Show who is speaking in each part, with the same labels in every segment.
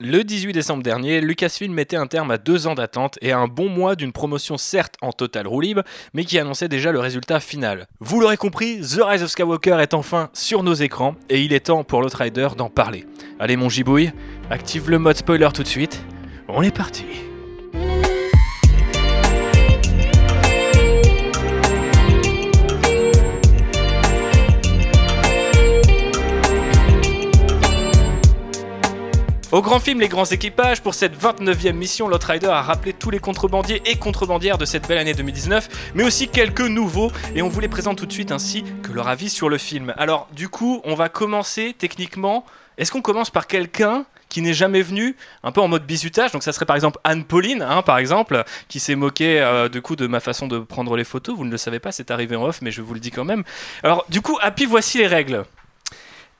Speaker 1: Le 18 décembre dernier, Lucasfilm mettait un terme à deux ans d'attente et à un bon mois d'une promotion certes en total roue mais qui annonçait déjà le résultat final. Vous l'aurez compris, The Rise of Skywalker est enfin sur nos écrans et il est temps pour l'Outrider d'en parler. Allez mon gibouille, active le mode spoiler tout de suite. On est parti. Au grand film Les Grands Équipages, pour cette 29e mission, Lotrider a rappelé tous les contrebandiers et contrebandières de cette belle année 2019, mais aussi quelques nouveaux, et on vous les présente tout de suite ainsi que leur avis sur le film. Alors, du coup, on va commencer techniquement. Est-ce qu'on commence par quelqu'un qui n'est jamais venu, un peu en mode bisutage. Donc ça serait par exemple Anne-Pauline, hein, par exemple, qui s'est moquée euh, du coup de ma façon de prendre les photos. Vous ne le savez pas, c'est arrivé en off, mais je vous le dis quand même. Alors du coup, Happy, voici les règles.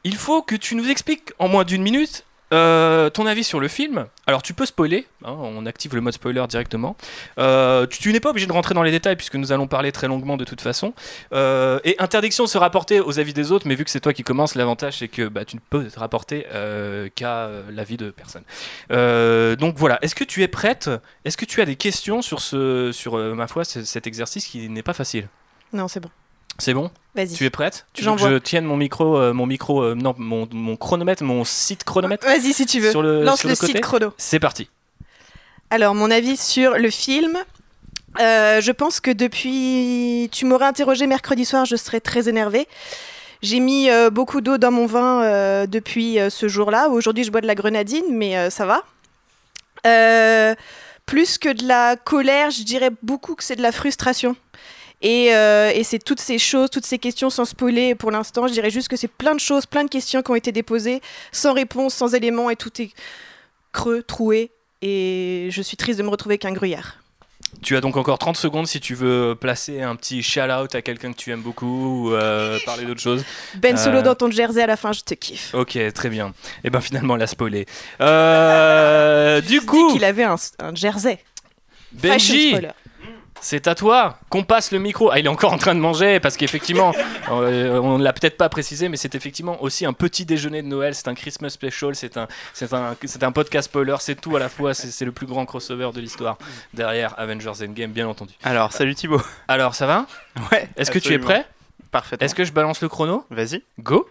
Speaker 1: Il faut que tu nous expliques en moins d'une minute euh, ton avis sur le film, alors tu peux spoiler, hein, on active le mode spoiler directement. Euh, tu, n'es pas obligé de rentrer dans les détails puisque nous allons parler très longuement de toute façon. Euh, et interdiction de se rapporter aux avis des autres, mais vu que c'est toi qui commences, l'avantage c'est que bah, tu ne peux te rapporter qu'à l'avis de personne. donc voilà, est-ce que tu es prête? Est-ce que tu as des questions sur, ce, sur ma foi, cet exercice qui n'est pas facile?
Speaker 2: Non, c'est bon.
Speaker 1: C'est bon?
Speaker 2: Vas-y.
Speaker 1: Tu es prête? Tu veux que je tienne mon micro, euh, mon micro, euh, non, mon, mon, chronomètre, mon site chronomètre
Speaker 2: Vas-y si tu veux.
Speaker 1: Sur le,
Speaker 2: Lance le, site chrono.
Speaker 1: C'est parti.
Speaker 2: Alors mon avis sur le film. Euh, je pense que depuis, tu m'aurais interrogé mercredi soir, je serais très énervée. J'ai mis beaucoup d'eau dans mon vin depuis ce jour-là. Aujourd'hui, je bois de la grenadine, mais ça va. plus que de la colère, je dirais beaucoup que c'est de la frustration. Euh, et, c'est toutes ces choses, toutes ces questions sans spoiler pour l'instant. Je dirais juste que c'est plein de choses, plein de questions qui ont été déposées, sans réponse, sans éléments, et tout est creux, troué. Et je suis triste de me retrouver qu'un gruyère.
Speaker 1: Tu as donc encore 30 secondes si tu veux placer un petit shout-out à quelqu'un que tu aimes beaucoup ou euh, parler d'autre chose.
Speaker 2: Ben Solo euh, dans ton jersey à la fin, je te kiffe.
Speaker 1: Ok, très bien. Et eh ben finalement, elle a spoilé. Euh, du coup.
Speaker 2: qu'il avait un, un jersey.
Speaker 1: Benji, c'est à toi qu'on passe le micro. Ah, il est encore en train de manger parce qu'effectivement, euh, on ne l'a peut-être pas précisé, mais c'est effectivement aussi un petit déjeuner de Noël. C'est un Christmas special, c'est un, c'est un, c'est un podcast spoiler, c'est tout à la fois. C'est, le plus grand crossover de l'histoire derrière Avengers Endgame, bien entendu.
Speaker 3: Alors, salut Thibaut.
Speaker 1: Alors, ça va?
Speaker 3: Ouais.
Speaker 1: Est-ce que tu es prêt?
Speaker 3: Parfaitement.
Speaker 1: Est-ce que je balance le chrono?
Speaker 3: Vas-y.
Speaker 1: Go.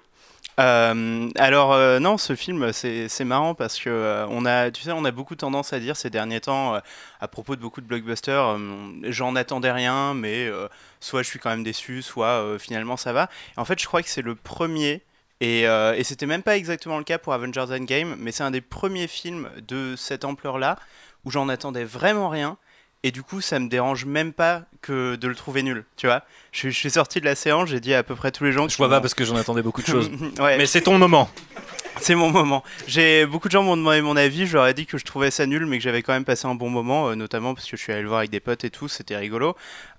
Speaker 3: Euh, alors euh, non, ce film c'est marrant parce que euh, on a, tu sais, on a beaucoup tendance à dire ces derniers temps à propos de beaucoup de blockbusters, j'en attendais rien, mais soit je suis quand même déçu, soit finalement ça va. en fait, je crois que c'est le premier. Et, et c'était même pas exactement le cas pour Avengers Endgame, mais c'est un des premiers films de cette ampleur-là où j'en attendais vraiment rien et du coup ça me dérange même pas que de le trouver nul tu vois. Je, suis sorti de la séance j'ai dit à peu près tous les gens
Speaker 1: je vois pas parce que j'en attendais beaucoup de choses. Mais c'est ton moment.
Speaker 3: C'est mon moment. J'ai beaucoup de gens m'ont demandé mon avis je leur ai dit que je trouvais ça nul mais que j'avais quand même passé un bon moment euh, notamment parce que je suis allé le voir avec des potes et tout c'était rigolo.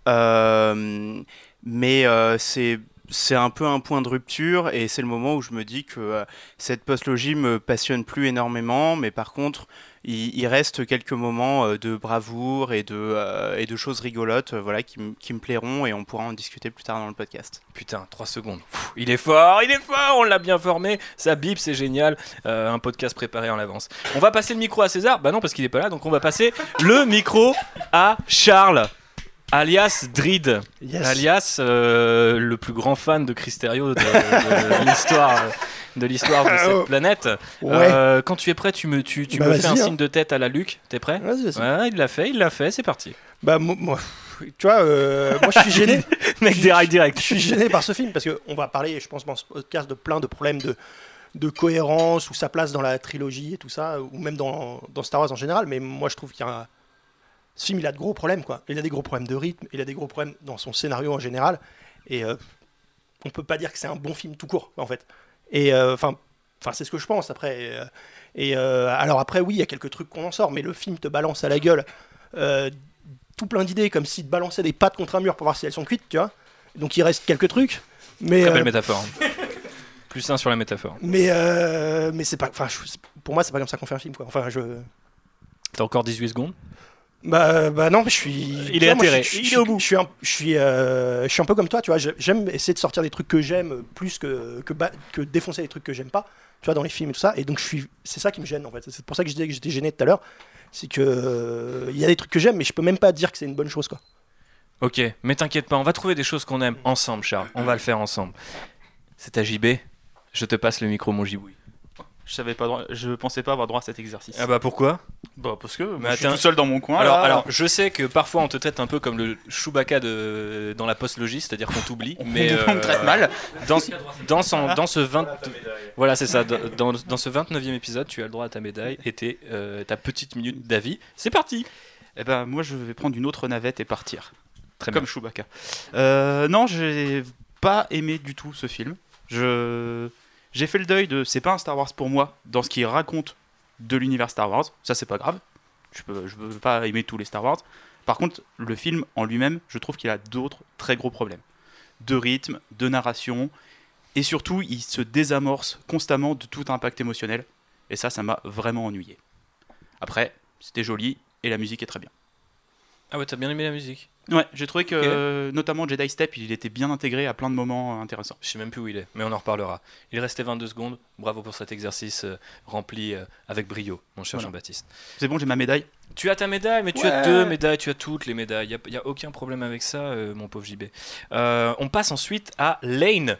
Speaker 3: Euh, mais euh, c'est c'est un peu un point de rupture et c'est le moment où je me dis que cette postlogie me passionne plus énormément mais par contre il, reste quelques moments euh, de bravoure et de, euh, et de choses rigolotes euh, voilà, qui, me plairont et on pourra en discuter plus tard dans le podcast.
Speaker 1: Putain, 3 secondes. il est fort, il est fort, on l'a bien formé. Ça bip, c'est génial. un podcast préparé en avance. On va passer le micro à César. Bah non, parce qu'il est pas là, donc on va passer le micro à Charles. Alias Drid, alias le plus grand fan de Cristerio de l'histoire de l'histoire de cette oh. planète. Euh, quand tu es prêt, tu me, tu, tu bah, me fais un hein. signe de tête à la Luc. T'es prêt
Speaker 4: ouais,
Speaker 1: Il l'a fait, il l'a fait, c'est parti.
Speaker 4: Bah moi, tu vois, euh, moi je suis gêné.
Speaker 1: Mec direct, direct.
Speaker 4: Je suis gêné par ce film parce qu'on va parler, je pense, dans ce podcast de plein de problèmes de de cohérence ou sa place dans la trilogie et tout ça, ou même dans, dans Star Wars en général. Mais moi je trouve qu'il y a ce film, il a de gros problèmes quoi. Il a des gros problèmes de rythme, il a des gros problèmes dans son scénario en général. Et euh, on peut pas dire que c'est un bon film tout court en fait. Et euh, enfin, c'est ce que je pense après. Euh, et euh, alors après, oui, il y a quelques trucs qu'on en sort, mais le film te balance à la gueule tout plein d'idées, comme s'il te balançait des pattes contre un mur pour voir si elles sont cuites, tu vois. Donc il reste quelques trucs. Mais,
Speaker 1: Très belle métaphore. Plus un sur la métaphore.
Speaker 4: Mais, mais c'est pas. Enfin, pour moi, c'est pas comme ça qu'on fait un film, quoi. Enfin, je.
Speaker 1: T'as encore 18 secondes?
Speaker 4: Bah, bah non, je suis.
Speaker 1: Il est atterré.
Speaker 4: il est au bout. Je suis, un, je, suis, je suis un peu comme toi, tu vois. J'aime essayer de sortir des trucs que j'aime plus que, que, que défoncer des trucs que j'aime pas. tu vois, dans les films et tout ça. Et donc, je suis, c'est ça qui me gêne en fait. C'est pour ça que je disais que j'étais gêné tout à l'heure. C'est que euh, il y a des trucs que j'aime, mais je peux même pas dire que c'est une bonne chose quoi.
Speaker 1: Ok, mais t'inquiète pas, on va trouver des choses qu'on aime ensemble, Charles. On va le faire ensemble. C'est à JB. Je te passe le micro, mon giboui.
Speaker 5: Je savais pas, droit- je pensais pas avoir droit à cet exercice.
Speaker 1: Ah bah pourquoi?
Speaker 5: Bah parce que
Speaker 1: Mais
Speaker 5: je suis tout seul dans mon coin.
Speaker 1: alors,
Speaker 5: là.
Speaker 1: alors, je sais que parfois on te traite un peu comme le Chewbacca de, dans la postlogie, c'est-à-dire qu'on t'oublie. mais
Speaker 5: on me
Speaker 1: euh,
Speaker 5: traite mal.
Speaker 1: Dans, dans, son- dans ce 20, voilà, c'est ça. Dans, dans ce 29e épisode, tu as le droit à ta médaille et tes, euh, ta petite minute d'avis. C'est parti.
Speaker 5: Eh ben moi je vais prendre une autre navette et partir.
Speaker 1: Très
Speaker 5: Comme Chewbacca. Euh, non, j'ai pas aimé du tout ce film. Je j'ai fait le deuil de c'est pas un Star Wars pour moi dans ce qu'il raconte de l'univers Star Wars. Ça c'est pas grave. Je peux je peux pas aimer tous les Star Wars. Par contre, le film en lui-même, je trouve qu'il a d'autres très gros problèmes. De rythme, de narration et surtout, il se désamorce constamment de tout impact émotionnel et ça ça m'a vraiment ennuyé. Après, c'était joli et la musique est très bien.
Speaker 1: Ah ouais, t'as bien aimé la musique
Speaker 5: Ouais, j'ai trouvé que euh, notamment Jedi Step, il était bien intégré à plein de moments euh, intéressants.
Speaker 1: Je sais même plus où il est, mais on en reparlera. Il restait 22 secondes. Bravo pour cet exercice euh, rempli euh, avec brio, mon cher
Speaker 5: Voilà.
Speaker 1: Jean-Baptiste.
Speaker 5: C'est bon, j'ai ma médaille.
Speaker 1: Tu as ta médaille, mais tu as deux médailles, tu as toutes les médailles. Il n'y a, aucun problème avec ça, mon pauvre JB. On passe ensuite à Lane,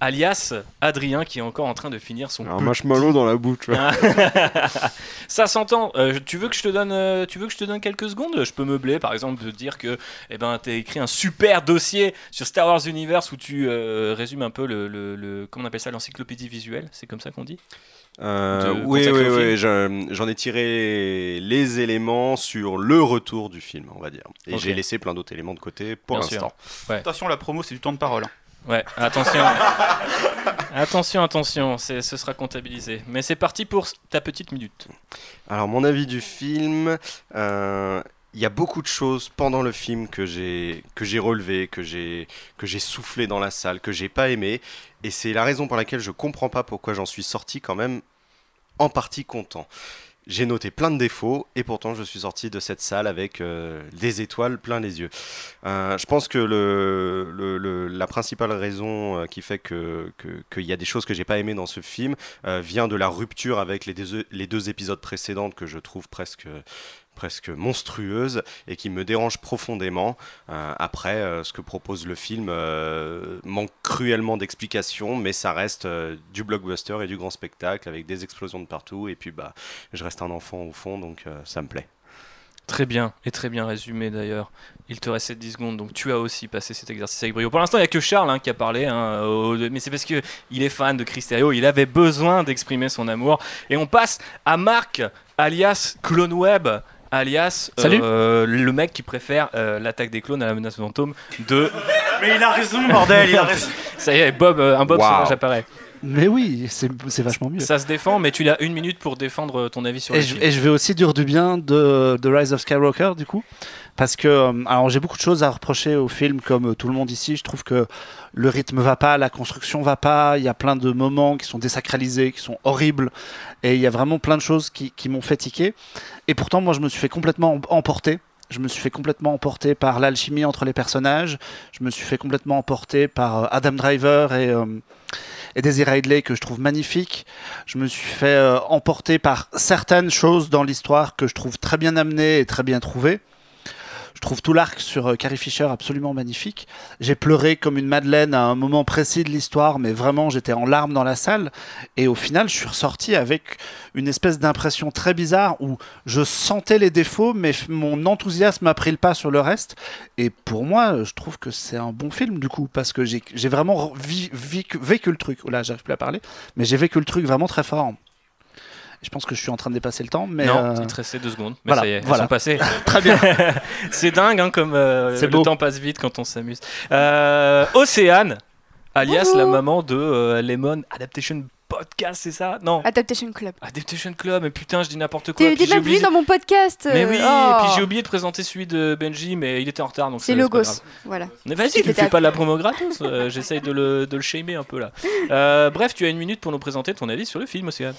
Speaker 1: alias Adrien, qui est encore en train de finir son.
Speaker 6: Un marshmallow dans la bouche.
Speaker 1: ça s'entend. Euh, tu veux que je te donne, euh, tu veux que je te donne quelques secondes? Je peux meubler, par exemple, de dire que, eh ben, t'as écrit un super dossier sur Star Wars Universe où tu euh, résumes un peu le, le, le- comment on appelle ça, l'encyclopédie visuelle. C'est comme ça qu'on dit?
Speaker 6: Euh,
Speaker 1: De
Speaker 6: oui, oui, oui. je- J'en ai tiré les éléments sur le retour du film, on va dire. Et j'ai laissé plein d'autres éléments de côté pour l'instant.
Speaker 5: Attention, la promo, c'est du temps de parole. hein.
Speaker 1: Ouais, attention. attention, attention, c'est- ce sera comptabilisé. Mais c'est parti pour ta petite minute.
Speaker 6: Alors, mon avis du film, euh, il y a beaucoup de choses pendant le film que j'ai que j'ai relevé, que j'ai que j'ai soufflé dans la salle, que j'ai pas aimé, et c'est la raison pour laquelle je comprends pas pourquoi j'en suis sorti quand même en partie content. J'ai noté plein de défauts et pourtant je suis sorti de cette salle avec euh, des étoiles plein les yeux. Euh, je pense que la principale raison euh, qui fait qu'il y a des choses que j'ai pas aimées dans ce film vient de la rupture avec les deux épisodes précédents que je trouve presque presque monstrueuse et qui me dérange profondément. Euh, après, euh, ce que propose le film euh, manque cruellement d'explications, mais ça reste du blockbuster et du grand spectacle avec des explosions de partout. Et puis, bah, je reste un enfant au fond, donc ça me plaît.
Speaker 1: Très bien, et très bien résumé d'ailleurs. Il te restait 10 secondes, donc tu as aussi passé cet exercice avec brio. Pour l'instant, il n'y a que Charles hein, qui a parlé, hein, mais c'est parce qu'il est fan de Cristerio, il avait besoin d'exprimer son amour. Et on passe à Marc, alias Clone Web, alias
Speaker 7: Salut.
Speaker 1: euh, le mec qui préfère euh, l'attaque des clones à la menace fantôme de...
Speaker 5: Mais il a raison, bordel, il a raison.
Speaker 1: Ça y est, Bob, euh, un Bob
Speaker 6: Wow.
Speaker 1: sauvage apparaît.
Speaker 7: Mais oui, c'est c'est vachement mieux.
Speaker 1: Ça se défend, mais tu as une minute pour défendre ton avis sur
Speaker 7: Et
Speaker 1: le
Speaker 7: je,
Speaker 1: film.
Speaker 7: et je vais aussi dire du bien de, de Rise of Skywalker, du coup. Parce que, euh, alors j'ai beaucoup de choses à reprocher au film, comme euh, tout le monde ici. Je trouve que le rythme va pas, la construction va pas. Il y a plein de moments qui sont désacralisés, qui sont horribles. Et il y a vraiment plein de choses qui, m'ont fait tiquer. Et pourtant, moi, je me suis fait complètement em- emporter. Je me suis fait complètement emporter par l'alchimie entre les personnages. Je me suis fait complètement emporter par euh, Adam Driver et, euh, et Daisy Ridley, que je trouve magnifique. Je me suis fait emporter par certaines choses dans l'histoire que je trouve très bien amenées et très bien trouvées. Je trouve tout l'arc sur euh, Carrie Fisher absolument magnifique. J'ai pleuré comme une madeleine à un moment précis de l'histoire, mais vraiment j'étais en larmes dans la salle. Et au final, je suis ressorti avec une espèce d'impression très bizarre où je sentais les défauts, mais mon enthousiasme a pris le pas sur le reste. Et pour moi, je trouve que c'est un bon film du coup, parce que j'ai vraiment vécu le truc. Oh là, j'arrive plus à parler, mais j'ai vécu le truc vraiment très fort. Je pense que je suis en train de dépasser le temps, mais
Speaker 1: non,
Speaker 7: euh,
Speaker 1: il te restait deux secondes, mais
Speaker 7: voilà,
Speaker 1: ça y est, elles
Speaker 7: voilà.
Speaker 1: sont passées.
Speaker 7: très bien.
Speaker 1: C'est dingue hein, comme euh,
Speaker 7: C'est
Speaker 1: le
Speaker 7: beau.
Speaker 1: temps passe vite quand on s'amuse. Euh, Océane, alias
Speaker 2: Bonjour.
Speaker 1: la maman de euh, Lemon Adaptation Podcast, c'est ça? Non,
Speaker 2: Adaptation Club.
Speaker 1: Adaptation Club, mais putain, je dis n'importe quoi.
Speaker 8: T'es même
Speaker 1: oublié-
Speaker 8: dans mon podcast.
Speaker 1: Mais oui,
Speaker 8: oh.
Speaker 1: et puis j'ai oublié de présenter celui de Benji, mais il était en retard, donc
Speaker 8: C'est
Speaker 1: pas
Speaker 8: Logos. Voilà.
Speaker 1: Mais vas-y, tu fais pas de la promo gratos. euh, J'essaye de le, de le shamer un peu là. Euh, bref, tu as une minute pour nous présenter ton avis sur le film, Océane.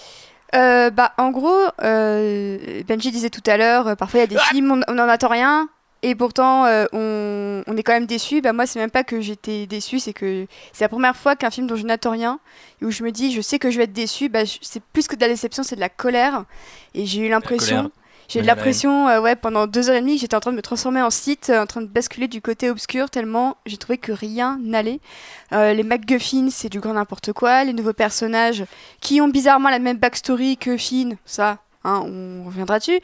Speaker 8: Euh, bah, en gros, euh, Benji disait tout à l'heure, euh, parfois il y a des films, on on n'en attend rien. Et pourtant, on, on est quand même déçu. Bah, moi, c'est même pas que j'étais déçu, c'est que c'est la première fois qu'un film dont je n'attends rien, et où je me dis, je sais que je vais être déçu, bah, c'est plus que de la déception, c'est de la colère. Et j'ai eu l'impression. J'ai eu
Speaker 1: la
Speaker 8: l'impression, euh, ouais, pendant deux heures et demie, j'étais en train de me transformer en site, euh, en train de basculer du côté obscur, tellement j'ai trouvé que rien n'allait. Euh, les MacGuffin, c'est du grand n'importe quoi. Les nouveaux personnages, qui ont bizarrement la même backstory que Finn, ça, hein, on reviendra dessus.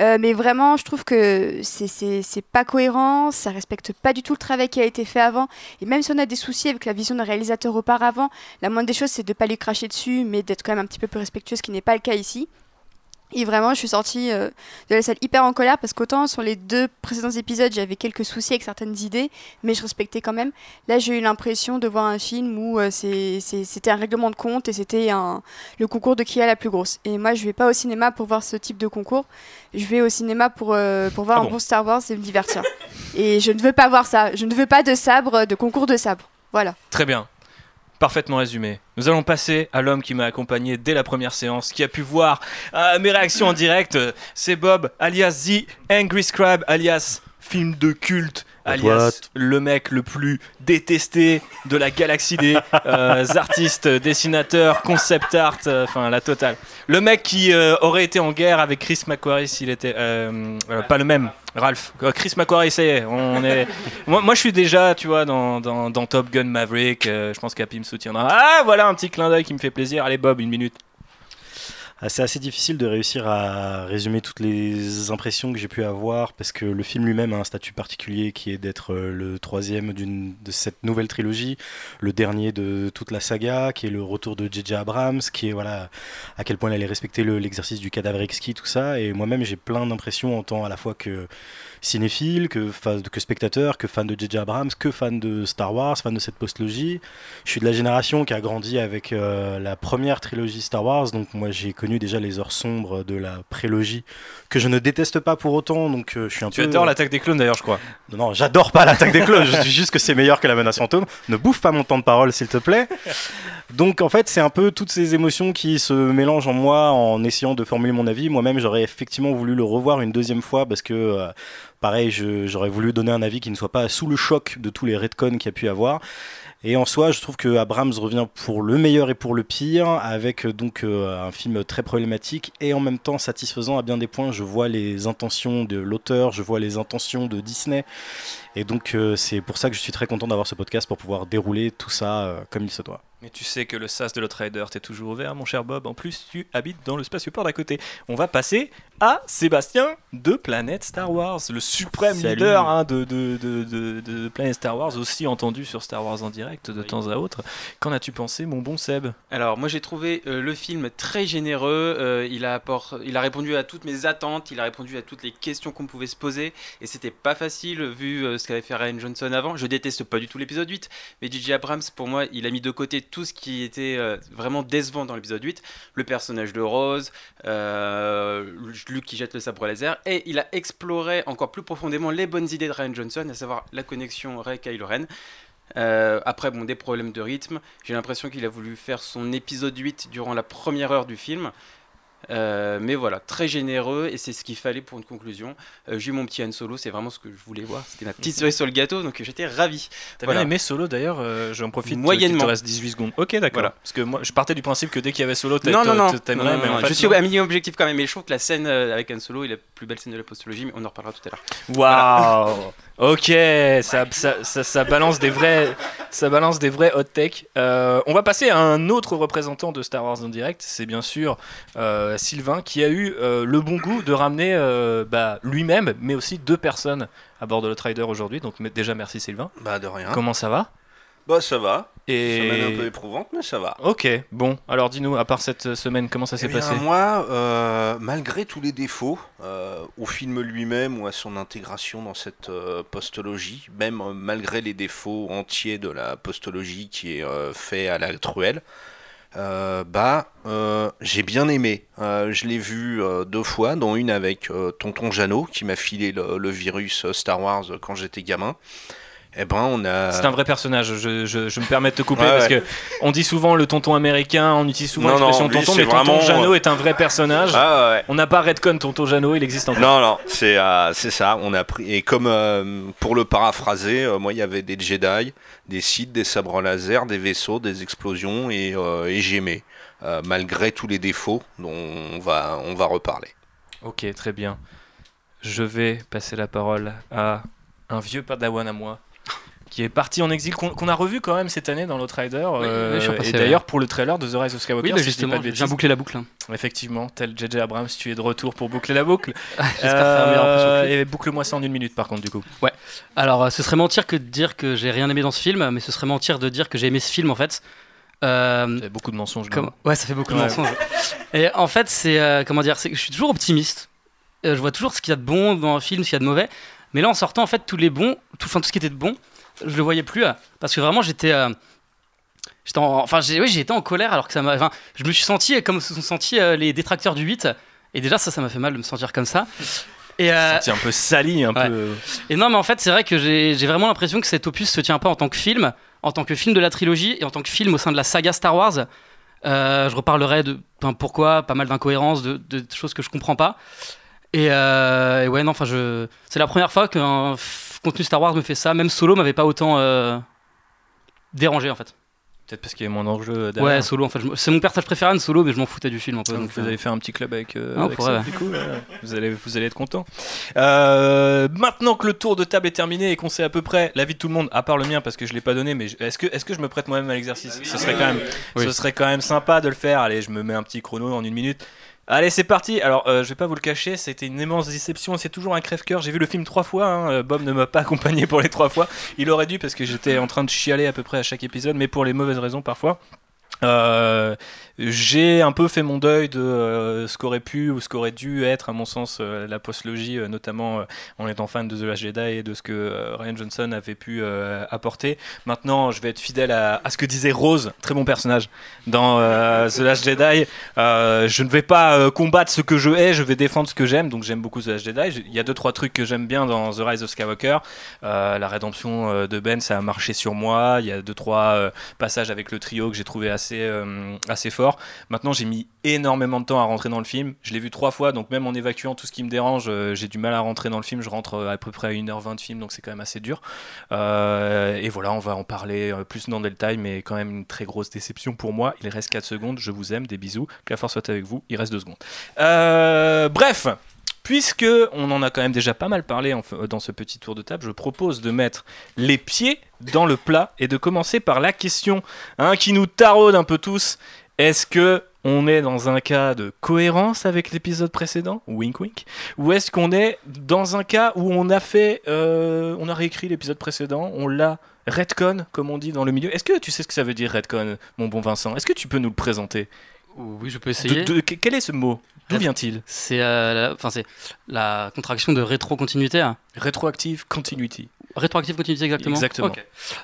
Speaker 8: Euh, mais vraiment, je trouve que c'est- c'est c'est pas cohérent, ça respecte pas du tout le travail qui a été fait avant. Et même si on a des soucis avec la vision d'un réalisateur auparavant, la moindre des choses, c'est de pas lui cracher dessus, mais d'être quand même un petit peu plus respectueux, ce qui n'est pas le cas ici. Et vraiment, je suis sortie euh, de la salle hyper en colère parce qu'autant sur les deux précédents épisodes, j'avais quelques soucis avec certaines idées, mais je respectais quand même. Là, j'ai eu l'impression de voir un film où euh, c'était un règlement de compte et c'était le concours de qui a la plus grosse. Et moi, je vais pas au cinéma pour voir ce type de concours. Je vais au cinéma pour, euh, pour voir
Speaker 1: Ah
Speaker 8: un
Speaker 1: bon
Speaker 8: bon Star Wars et me divertir. et je ne veux pas voir ça. Je ne veux pas de sabre, de concours de sabre. Voilà.
Speaker 1: Très bien. Parfaitement résumé. Nous allons passer à l'homme qui m'a accompagné dès la première séance, qui a pu voir euh, mes réactions en direct. C'est Bob, alias The Angry Scribe, alias film de culte, alias le mec le plus détesté de la galaxie des euh, artistes, dessinateurs, concept art, euh, enfin la totale. Le mec qui aurait été en guerre avec Chris McQuarrie s'il était... pas le même, Ralph. Euh, Chris McQuarrie, ça y est, on est... moi, moi, je suis déjà, tu vois, dans, dans, dans Top Gun Maverick. euh, je pense qu'Happy me soutiendra. Ah, voilà un petit clin d'œil qui me fait plaisir. Allez, Bob, une minute.
Speaker 9: Ah, C'est assez difficile de réussir à résumer toutes les impressions que j'ai pu avoir parce que le film lui-même a un statut particulier qui est d'être euh, le troisième de cette nouvelle trilogie, le dernier de toute la saga, qui est le retour de J.J. Abrams, qui est voilà à quel point il allait respecter le- l'exercice du cadavre exquis, tout ça. Et moi-même j'ai plein d'impressions en tant à la fois que cinéphile, que, spectateur, que fan de J.J. Abrams, que fan de Star Wars, fan de cette postlogie. Je suis de la génération qui a grandi avec euh, la première trilogie Star Wars, donc moi j'ai connu déjà les heures sombres de la prélogie, que je ne déteste pas pour autant, donc euh, je suis un
Speaker 1: Tu
Speaker 9: peu...
Speaker 1: adores l'attaque des clones d'ailleurs, je crois.
Speaker 9: Non, non, j'adore pas l'attaque des clones, je dis juste que c'est meilleur que la menace fantôme. Ne bouffe pas mon temps de parole, s'il te plaît. Donc en fait, c'est un peu toutes ces émotions qui se mélangent en moi en essayant de formuler mon avis. Moi-même, j'aurais effectivement voulu le revoir une deuxième fois parce que, euh, pareil, j'aurais voulu donner un avis qui ne soit pas sous le choc de tous les retcons qu'il y a pu avoir. Et en soi, je trouve que Abrams revient pour le meilleur et pour le pire, avec euh, donc euh, un film très problématique et en même temps satisfaisant à bien des points. Je vois les intentions de l'auteur, je vois les intentions de Disney, et donc euh, c'est pour ça que je suis très content d'avoir ce podcast pour pouvoir dérouler tout ça comme il se doit.
Speaker 1: Mais tu sais que le sas de l'Outrider t'est toujours ouvert, mon cher Bob. En plus, tu habites dans le spatioport d'à côté. On va passer à Sébastien de Planète Star Wars, le suprême
Speaker 9: Salut.
Speaker 1: leader hein, de, de, de, de, Planète Star Wars, aussi entendu sur Star Wars en direct de temps à autre. Qu'en as-tu pensé, mon bon Seb?
Speaker 10: Alors moi j'ai trouvé euh, le film très généreux, euh, il, a apport- il a répondu à toutes mes attentes, il a répondu à toutes les questions qu'on pouvait se poser et c'était pas facile vu euh, ce qu'avait fait Ryan Johnson avant. Je déteste pas du tout l'épisode 8, mais J.J. Abrams pour moi il a mis de côté tout ce qui était euh, vraiment décevant dans l'épisode 8, le personnage de Rose, euh, Luke qui jette le sabre laser et il a exploré encore plus profondément les bonnes idées de Ryan Johnson, à savoir la connexion Rey-Kylo Ren. Euh, après, bon, des problèmes de rythme. J'ai l'impression qu'il a voulu faire son épisode 8 durant la première heure du film. Euh, mais voilà, très généreux et c'est ce qu'il fallait pour une conclusion. Euh, j'ai eu mon petit Han Solo, c'est vraiment ce que je voulais voir. C'était ma petite cerise sur le gâteau, donc j'étais ravi.
Speaker 1: T'as
Speaker 10: Voilà.
Speaker 1: bien aimé Solo d'ailleurs euh, J'en profite.
Speaker 10: Moyennement.
Speaker 1: Il te reste 18 secondes. Ok, d'accord.
Speaker 10: Voilà.
Speaker 1: Parce que moi, je partais du principe que dès qu'il y avait Solo, t'a-
Speaker 10: Non, non, non.
Speaker 1: t'aimerais,
Speaker 10: Non, non,
Speaker 1: en
Speaker 10: non,
Speaker 1: fait,
Speaker 10: je suis à minimum objectif quand même, mais je trouve que la scène avec Han Solo est la plus belle scène de la postologie, mais on en reparlera tout à l'heure.
Speaker 1: Waouh Ok, ça, ça, ça, ça balance des vrais, ça balance des vrais hot tech. Euh, on va passer à un autre représentant de Star Wars en direct. C'est bien sûr euh, Sylvain qui a eu euh, le bon goût de ramener bah, lui-même, mais aussi deux personnes à bord de l'Outrider aujourd'hui. Donc déjà merci Sylvain.
Speaker 11: Bah de rien.
Speaker 1: Comment ça va?
Speaker 11: Bah ça va.
Speaker 1: Et
Speaker 11: Semaine un peu éprouvante, mais ça va.
Speaker 1: ok, bon. Alors dis-nous, à part cette semaine, comment ça s'est
Speaker 11: Eh bien,
Speaker 1: passé
Speaker 11: Moi, euh, malgré tous les défauts, euh, au film lui-même ou à son intégration dans cette euh, postologie, même euh, malgré les défauts entiers de la postologie qui est euh, fait à la truelle, euh, bah, euh, j'ai bien aimé. Euh, je l'ai vu euh, deux fois, dont une avec euh, Tonton Jeannot qui m'a filé le, le virus euh, Star Wars euh, quand j'étais gamin.
Speaker 12: Eh ben, on a.
Speaker 1: C'est un vrai personnage, je, je- je me permets de te couper
Speaker 12: Ouais,
Speaker 1: parce
Speaker 12: ouais.
Speaker 1: que on dit souvent le tonton américain, on utilise souvent l'expression tonton, mais tonton Jeannot est un vrai personnage.
Speaker 12: Ah ouais.
Speaker 1: On n'a pas Redcon tonton Jeannot, il existe encore.
Speaker 12: Non, non, c'est euh, c'est ça. On a pris et comme euh, pour le paraphraser, euh, moi il y avait des Jedi, des Sith, des sabres laser, des vaisseaux, des explosions et, et j'aimais euh, malgré tous les défauts dont on va on va reparler.
Speaker 1: Ok, très bien. Je vais passer la parole à un vieux padawan à moi qui est parti en exil, qu'on qu'on a revu quand même cette année dans l'Outrider.
Speaker 13: Oui,
Speaker 1: euh,
Speaker 13: oui,
Speaker 1: et
Speaker 13: ouais.
Speaker 1: d'ailleurs pour le trailer de The Rise of Skywalker.
Speaker 13: Oui, bah,
Speaker 1: si je dis
Speaker 13: justement,
Speaker 1: pas bêtises.
Speaker 13: boucler la boucle. hein.
Speaker 1: Effectivement, tel JJ Abrams, tu es de retour pour boucler la boucle.
Speaker 13: Lui.
Speaker 1: et boucle-moi ça en une minute par contre du coup.
Speaker 13: Alors, euh, ce serait mentir que de dire que j'ai rien aimé dans ce film, mais ce serait mentir de dire que j'ai aimé ce film en fait. Euh,
Speaker 1: Il y a beaucoup de mensonges.
Speaker 13: Comme- Ouais, ça fait beaucoup de
Speaker 1: Ouais.
Speaker 13: mensonges. Et en fait, c'est euh, comment dire, c'est je suis toujours optimiste. Euh, je vois toujours ce qu'il y a de bon dans un film, ce qu'il y a de mauvais. Mais là, en sortant, en fait, tous les bons, tout, enfin, tout ce qui était de bon, je le voyais plus. euh, parce que vraiment, j'étais, euh, j'étais, en- enfin, j'ai, oui, j'ai été en colère alors que ça m'a, enfin, je me suis senti comme se sont sentis euh, les détracteurs du 8. Et déjà, ça, ça m'a fait mal de me sentir comme ça. Et, euh,
Speaker 1: un peu sali, un
Speaker 13: ouais.
Speaker 1: peu.
Speaker 13: et non, mais en fait, c'est vrai que j'ai vraiment l'impression que cet opus se tient pas en tant que film, en tant que film de la trilogie et en tant que film au sein de la saga Star Wars. Euh, je reparlerai de enfin, pourquoi, pas mal d'incohérences, de, de choses que je comprends pas. Et, euh, et ouais, non, enfin, je... c'est la première fois qu'un contenu Star Wars me fait ça. Même Solo m'avait pas autant euh, dérangé en fait.
Speaker 1: Peut-être parce qu'il y a moins d'enjeux. derrière.
Speaker 13: Ouais, Solo, en fait, je c'est mon personnage préféré de Solo, mais je m'en foutais du film un peu.
Speaker 1: Donc
Speaker 13: donc,
Speaker 1: vous
Speaker 13: euh,
Speaker 1: allez faire un petit club avec, euh,
Speaker 13: Ah, on
Speaker 1: avec ça, du coup, ouais. vous, allez, vous allez être content. Euh, maintenant que le tour de table est terminé et qu'on sait à peu près l'avis de tout le monde, à part le mien parce que je l'ai pas donné, mais je- est-ce que, est-ce que je me prête moi-même à l'exercice? Ce serait quand même,
Speaker 13: Oui.
Speaker 1: ce serait quand même sympa de le faire. Allez, je me mets un petit chrono en une minute. Allez, c'est parti. Alors, euh, je vais pas vous le cacher, c'était une immense déception. C'est toujours un crève-cœur. J'ai vu le film trois fois. hein. Euh, Bob ne m'a pas accompagné pour les trois fois. Il aurait dû parce que j'étais en train de chialer à peu près à chaque épisode, mais pour les mauvaises raisons parfois. Euh, j'ai un peu fait mon deuil de euh, ce qu'aurait pu ou ce qu'aurait dû être, à mon sens, euh, la postlogie, euh, notamment euh, en étant fan de The Last Jedi et de ce que Ryan Johnson avait pu apporter. Maintenant, je vais être fidèle à, à ce que disait Rose, très bon personnage, dans The Last Jedi. Je ne vais pas combattre ce que je hais, je vais défendre ce que j'aime, donc j'aime beaucoup The Last Jedi. Il y a deux, trois trucs que j'aime bien dans The Rise of Skywalker. La rédemption de Ben, ça a marché sur moi. Il y a deux, trois passages avec le trio que j'ai trouvé assez, assez fort. Maintenant, j'ai mis énormément de temps à rentrer dans le film. Je l'ai vu trois fois, donc même en évacuant tout ce qui me dérange, euh, j'ai du mal à rentrer dans le film. Je rentre euh, à peu près à 1h20 de film, donc c'est quand même assez dur. Euh, et voilà, on va en parler plus dans le détail, mais quand même une très grosse déception pour moi. Il reste 4 secondes, je vous aime, des bisous. Que la force soit avec vous, il reste 2 secondes. Bref, puisque on en a quand même déjà pas mal parlé dans ce petit tour de table, je propose de mettre les pieds dans le plat et de commencer par la question hein, qui nous taraude un peu tous. Est-ce que on est dans un cas de cohérence avec l'épisode précédent, wink wink, ou est-ce qu'on est dans un cas où on a fait, euh, on a réécrit l'épisode précédent, on l'a redcon comme on dit dans le milieu? Est-ce que tu sais ce que ça veut dire redcon, mon bon Vincent? Est-ce que tu peux nous le présenter?
Speaker 13: Oui, je peux essayer.
Speaker 1: de- Quel est ce mot? D'où vient-il?
Speaker 13: C'est euh, la- la contraction de rétrocontinuité. hein.
Speaker 1: Retroactive continuity.
Speaker 13: Rétroactive continuité, exactement.
Speaker 1: Exactement.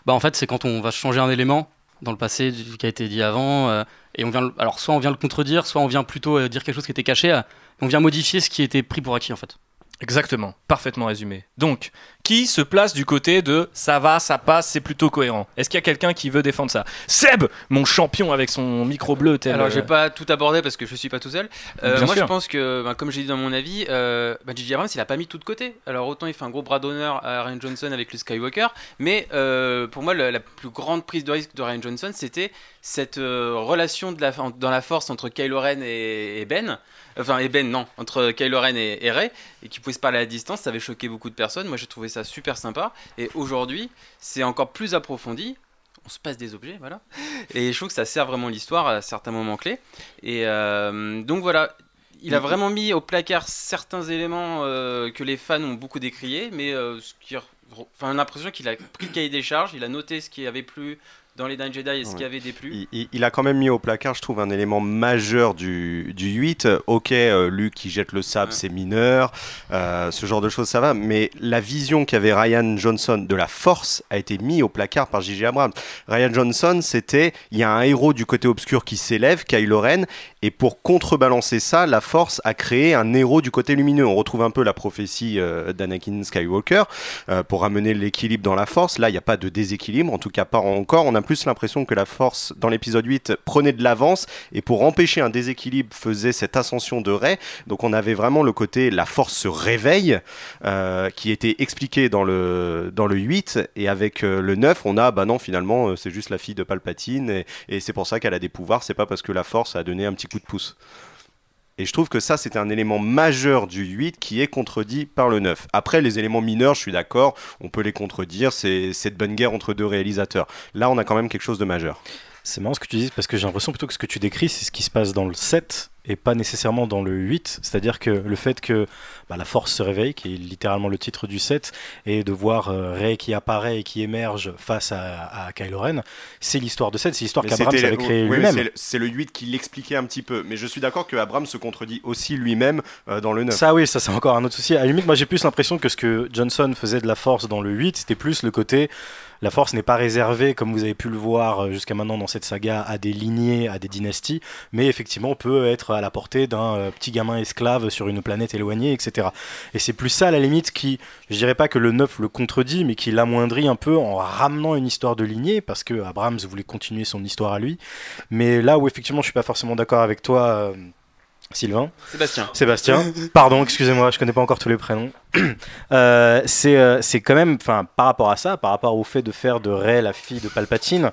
Speaker 13: Bah, en fait, c'est quand on va changer un élément dans le passé qui a été dit avant, euh, et on vient, alors soit on vient le contredire, soit on vient plutôt euh, dire quelque chose qui était caché, euh, on vient modifier ce qui était pris pour acquis en fait.
Speaker 1: Exactement, parfaitement résumé. Donc, qui se place du côté de ça va, ça passe, c'est plutôt cohérent? Est-ce qu'il y a quelqu'un qui veut défendre ça? Seb, mon champion avec son micro bleu tel.
Speaker 10: Alors,
Speaker 1: euh,
Speaker 10: je vais pas tout aborder parce que je suis pas tout seul. Euh, moi,
Speaker 1: sûr.
Speaker 10: je pense que, bah, comme j'ai dit dans mon avis, euh, bah, J.J. Abrams, il a pas mis tout de côté. Alors, autant il fait un gros bras d'honneur à Ryan Johnson avec le Skywalker, mais euh, pour moi, la, la plus grande prise de risque de Ryan Johnson, c'était cette euh, relation de la, dans la force entre Kylo Ren et, et Ben. Enfin, et Ben, non, entre Kylo Ren et, et Rey, et qui pouvaient se parler à distance, ça avait choqué beaucoup de personnes. Moi, j'ai trouvé ça super sympa. Et aujourd'hui, c'est encore plus approfondi. On se passe des objets, voilà. Et je trouve que ça sert vraiment l'histoire à certains moments clés. Et euh, donc voilà, il a vraiment mis au placard certains éléments euh, que les fans ont beaucoup décriés, mais euh, ce qui, enfin, l'impression qu'il a pris le cahier des charges, il a noté ce qui avait plu dans les Nine Jedi Est-ce qu'il y avait des plus
Speaker 6: il, a quand même mis au placard, je trouve, un élément majeur du, du 8. Ok, euh, Luke qui jette le sable, c'est mineur, euh, ce genre de choses, ça va, mais la vision qu'avait Ryan Johnson de la force a été mis au placard par J.J. Abrams. Ryan Johnson, c'était, il y a un héros du côté obscur qui s'élève, Kylo Ren, et pour contrebalancer ça, la force a créé un héros du côté lumineux. On retrouve un peu la prophétie euh, d'Anakin Skywalker euh, pour ramener l'équilibre dans la force. Là, il n'y a pas de déséquilibre, en tout cas pas encore. On a plus l'impression que la force, dans l'épisode 8, prenait de l'avance et pour empêcher un déséquilibre, faisait cette ascension de Rey. Donc on avait vraiment le côté la force se réveille, euh, qui était expliqué dans le, dans le 8. Et avec euh, le 9, on a, bah non, finalement, euh, c'est juste la fille de Palpatine et, et c'est pour ça qu'elle a des pouvoirs. C'est pas parce que la force a donné un petit coup de pouce. Et je trouve que ça, c'est un élément majeur du 8 qui est contredit par le 9. Après, les éléments mineurs, je suis d'accord, on peut les contredire, c'est cette bonne guerre entre deux réalisateurs. Là, on a quand même quelque chose de majeur.
Speaker 9: C'est marrant ce que tu dis parce que j'ai l'impression plutôt que ce que tu décris, c'est ce qui se passe dans le 7 et pas nécessairement dans le 8. C'est-à-dire que le fait que bah, la force se réveille, qui est littéralement le titre du 7, et de voir euh, Rey qui apparaît et qui émerge face à, à Kylo Ren, c'est l'histoire de 7, c'est l'histoire qu'Abrams
Speaker 6: c'était-
Speaker 9: avait créée
Speaker 6: oui,
Speaker 9: lui-même.
Speaker 6: c'est le- C'est le 8 qui l'expliquait un petit peu. Mais je suis d'accord que Abrams se contredit aussi lui-même euh, dans le 9.
Speaker 9: Ça oui, ça c'est encore un autre souci. À la limite, moi j'ai plus l'impression que ce que Johnson faisait de la force dans le 8, c'était plus le côté la force n'est pas réservée, comme vous avez pu le voir euh, jusqu'à maintenant dans cette saga, à des lignées, à des dynasties, mais effectivement peut être à la portée d'un euh, petit gamin esclave sur une planète éloignée, etc. Et c'est plus ça à la limite qui, je dirais pas que le 9 le contredit, mais qui l'amoindrit un peu en ramenant une histoire de lignée, parce que Abrams voulait continuer son histoire à lui. Mais là où effectivement je suis pas forcément d'accord avec toi, euh, Sylvain.
Speaker 10: Sébastien.
Speaker 9: Sébastien. Pardon, excusez-moi, je connais pas encore tous les prénoms. Euh, c'est euh, c'est quand même, enfin, par rapport à ça, par rapport au fait de faire de Rey la fille de Palpatine,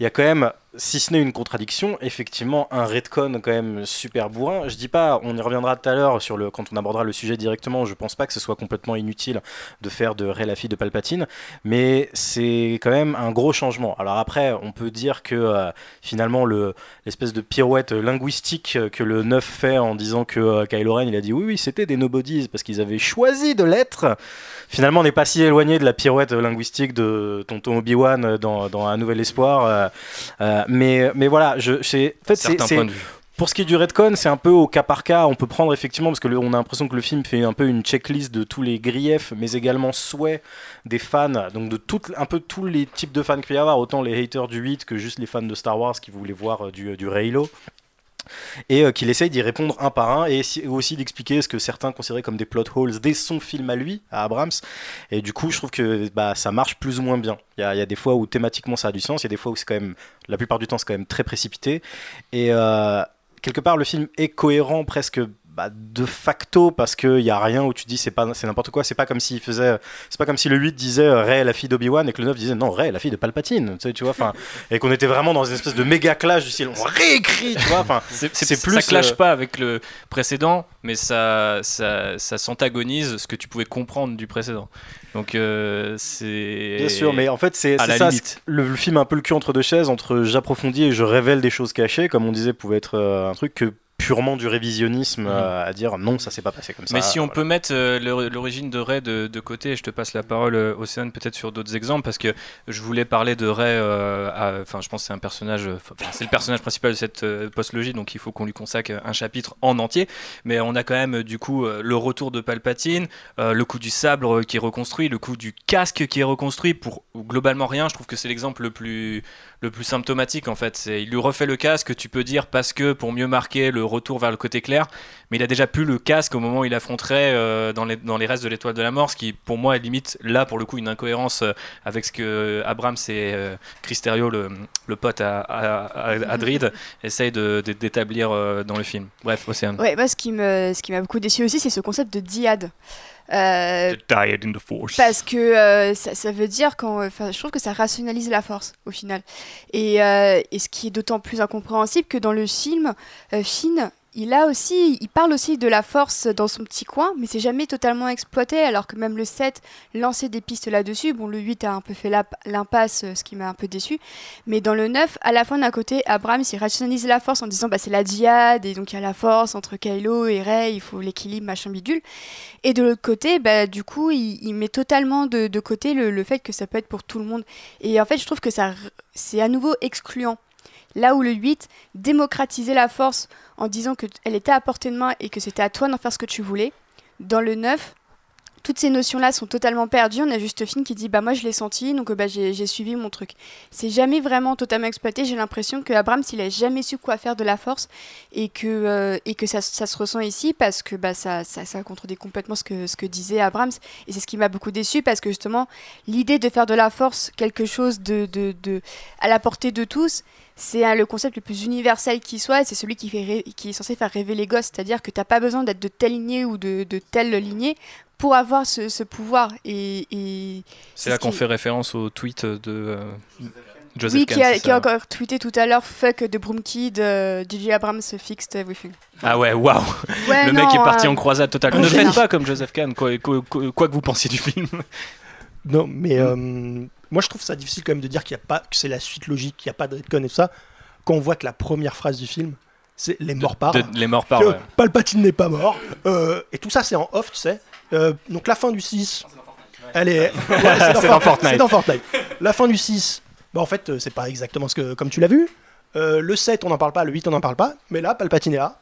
Speaker 9: il y a quand même, si ce n'est une contradiction, effectivement un retcon quand même super bourrin. Je dis pas, on y reviendra tout à l'heure sur le quand on abordera le sujet directement. Je pense pas que ce soit complètement inutile de faire de Rey la fille de Palpatine, mais c'est quand même un gros changement. Alors après, on peut dire que euh, finalement le l'espèce de pirouette linguistique que le 9 fait en disant que euh, Kylo Ren il a dit oui oui c'était des nobodies parce qu'ils avaient choisi de l'être. Finalement, on n'est pas si éloigné de la pirouette linguistique de tonton Obi-Wan dans, dans Un Nouvel Espoir. euh, euh, mais, mais voilà, je, c'est, en fait, c'est, pour ce qui est du retcon, c'est un peu au cas par cas. On peut prendre effectivement, parce que le- on a l'impression que le film fait un peu une checklist de tous les griefs, mais également souhaits des fans, donc de toutes, un peu tous les types de fans qu'il peut y avoir, autant les haters du 8 que juste les fans de Star Wars qui voulaient voir euh, du, du Halo et euh, qu'il essaye d'y répondre un par un et si- et aussi d'expliquer ce que certains considéraient comme des plot holes dès son film à lui, à Abrams. Et du coup, je trouve que bah, ça marche plus ou moins bien. Il y a, il y a des fois où thématiquement ça a du sens, il y a des fois où c'est quand même, la plupart du temps, c'est quand même très précipité. Et euh, quelque part, le film est cohérent presque. Bah, de facto parce qu'il y a rien où tu dis c'est pas c'est n'importe quoi c'est pas comme s'il faisait c'est pas comme si le 8 disait euh, Rey est la fille d'Obi-Wan et que le 9 disait non Rey est la fille de Palpatine tu sais, tu vois enfin et qu'on était vraiment dans une espèce de méga clash du style on réécrit tu vois enfin
Speaker 1: C'est, ça clash
Speaker 9: euh,
Speaker 1: pas avec le précédent, mais ça, ça, ça s'antagonise ce que tu pouvais comprendre du précédent. Donc euh, c'est.
Speaker 9: Bien sûr, mais en fait, c'est ça. Le, le film a un peu le cul entre deux chaises, entre j'approfondis et je révèle des choses cachées, comme on disait, pouvait être euh, un truc que purement du révisionnisme euh, à dire non, ça s'est pas passé comme ça.
Speaker 1: Mais si on peut mettre euh, l'or- l'origine de Ray de, de côté, je te passe la parole, euh, Océane, peut-être sur d'autres exemples, parce que je voulais parler de Ray. euh, Enfin, je pense que c'est un personnage. enfin, c'est le personnage principal de cette euh, postlogie, donc il faut qu'on lui consacre un chapitre en entier. Mais on a quand même, du coup, le retour de Palpatine, le coup du sabre qui est reconstruit, le coup du casque qui est reconstruit pour globalement rien. Je trouve que c'est l'exemple le plus le plus symptomatique en fait. C'est il lui refait le casque, tu peux dire parce que pour mieux marquer le retour vers le côté clair, mais il a déjà plus le casque au moment où il affronterait euh, dans, les, dans les restes de l'étoile de la mort, ce qui pour moi est limite là pour le coup une incohérence euh, avec ce que Abrams et euh, Cristerio, le, le pote à, à, à- à Drid, essayent de- de- d'établir euh, dans le film. Bref, Océane.
Speaker 8: Ouais, moi, ce qui me, ce qui m'a beaucoup déçu aussi, c'est ce concept de dyad. Euh,
Speaker 1: The Dyad in the Force.
Speaker 8: parce que euh, ça, ça veut dire quand, enfin, je trouve que ça rationalise la force au final. Et, euh, et ce qui est d'autant plus incompréhensible que dans le film, Finn, il aussi, il parle aussi de la force dans son petit coin, mais c'est jamais totalement exploité, alors que même le 7 lançait des pistes là-dessus. Bon, le 8 a un peu fait l'impasse, ce qui m'a un peu déçu. Mais dans le 9, à la fin d'un côté, Abrams il rationalise la force en disant bah c'est la diade et donc il y a la force entre Kylo et Rey, il faut l'équilibre machin bidule. Et de l'autre côté, bah du coup il, met totalement de, côté le, le fait que ça peut être pour tout le monde. Et en fait je trouve que ça c'est à nouveau excluant. Là où le 8 démocratisait la force en disant qu'elle était à portée de main et que c'était à toi d'en faire ce que tu voulais. Dans le 9, toutes ces notions-là sont totalement perdues. On a juste Finn qui dit bah moi je l'ai senti donc bah, j'ai j'ai suivi mon truc. C'est jamais vraiment totalement exploité. J'ai l'impression que Abrams il a jamais su quoi faire de la force et que euh, et que ça, ça se ressent ici parce que bah ça ça, ça contredit complètement ce que ce que disait Abrams et c'est ce qui m'a beaucoup déçu parce que justement l'idée de faire de la force quelque chose de, de, de à la portée de tous c'est euh, le concept le plus universel qui soit, et c'est celui qui, fait qui est censé faire rêver les gosses, c'est-à-dire que t'as pas besoin d'être de telle lignée ou de, de telle lignée pour avoir ce, ce pouvoir. Et, et
Speaker 1: C'est là
Speaker 8: ce
Speaker 1: qu'on
Speaker 8: qui-
Speaker 1: fait référence au tweet de euh, Joseph
Speaker 8: Oui,
Speaker 1: Kahn,
Speaker 8: qui a, qui a encore tweeté tout à l'heure Fuck the Broom Kid, euh, DJ Abrams fixed everything.
Speaker 1: Ah ouais, waouh
Speaker 8: Ouais,
Speaker 1: Le
Speaker 8: non,
Speaker 1: mec est parti
Speaker 8: euh,
Speaker 1: en croisade totale. Ne faites pas comme Joseph Kahn, quoi, quoi- quoi- quoi que vous pensiez du film.
Speaker 4: Non, mais euh, moi je trouve ça difficile quand même de dire qu'il y a pas que c'est la suite logique, qu'il n'y a pas de retcon et tout ça. Quand on voit que la première phrase du film, c'est les morts parlent.
Speaker 1: de- les morts parlent,
Speaker 4: Que
Speaker 1: ouais.
Speaker 4: Palpatine n'est pas mort. Euh, et tout ça c'est en off, tu sais. Euh, donc la fin du 6, elle est. Ouais,
Speaker 1: C'est dans Fortnite.
Speaker 4: C'est dans Fortnite. La fin du 6, bah en fait euh, c'est pas exactement ce que comme tu l'as vu. Euh, le 7 on n'en parle pas, le 8 on n'en parle pas, mais là Palpatine est là.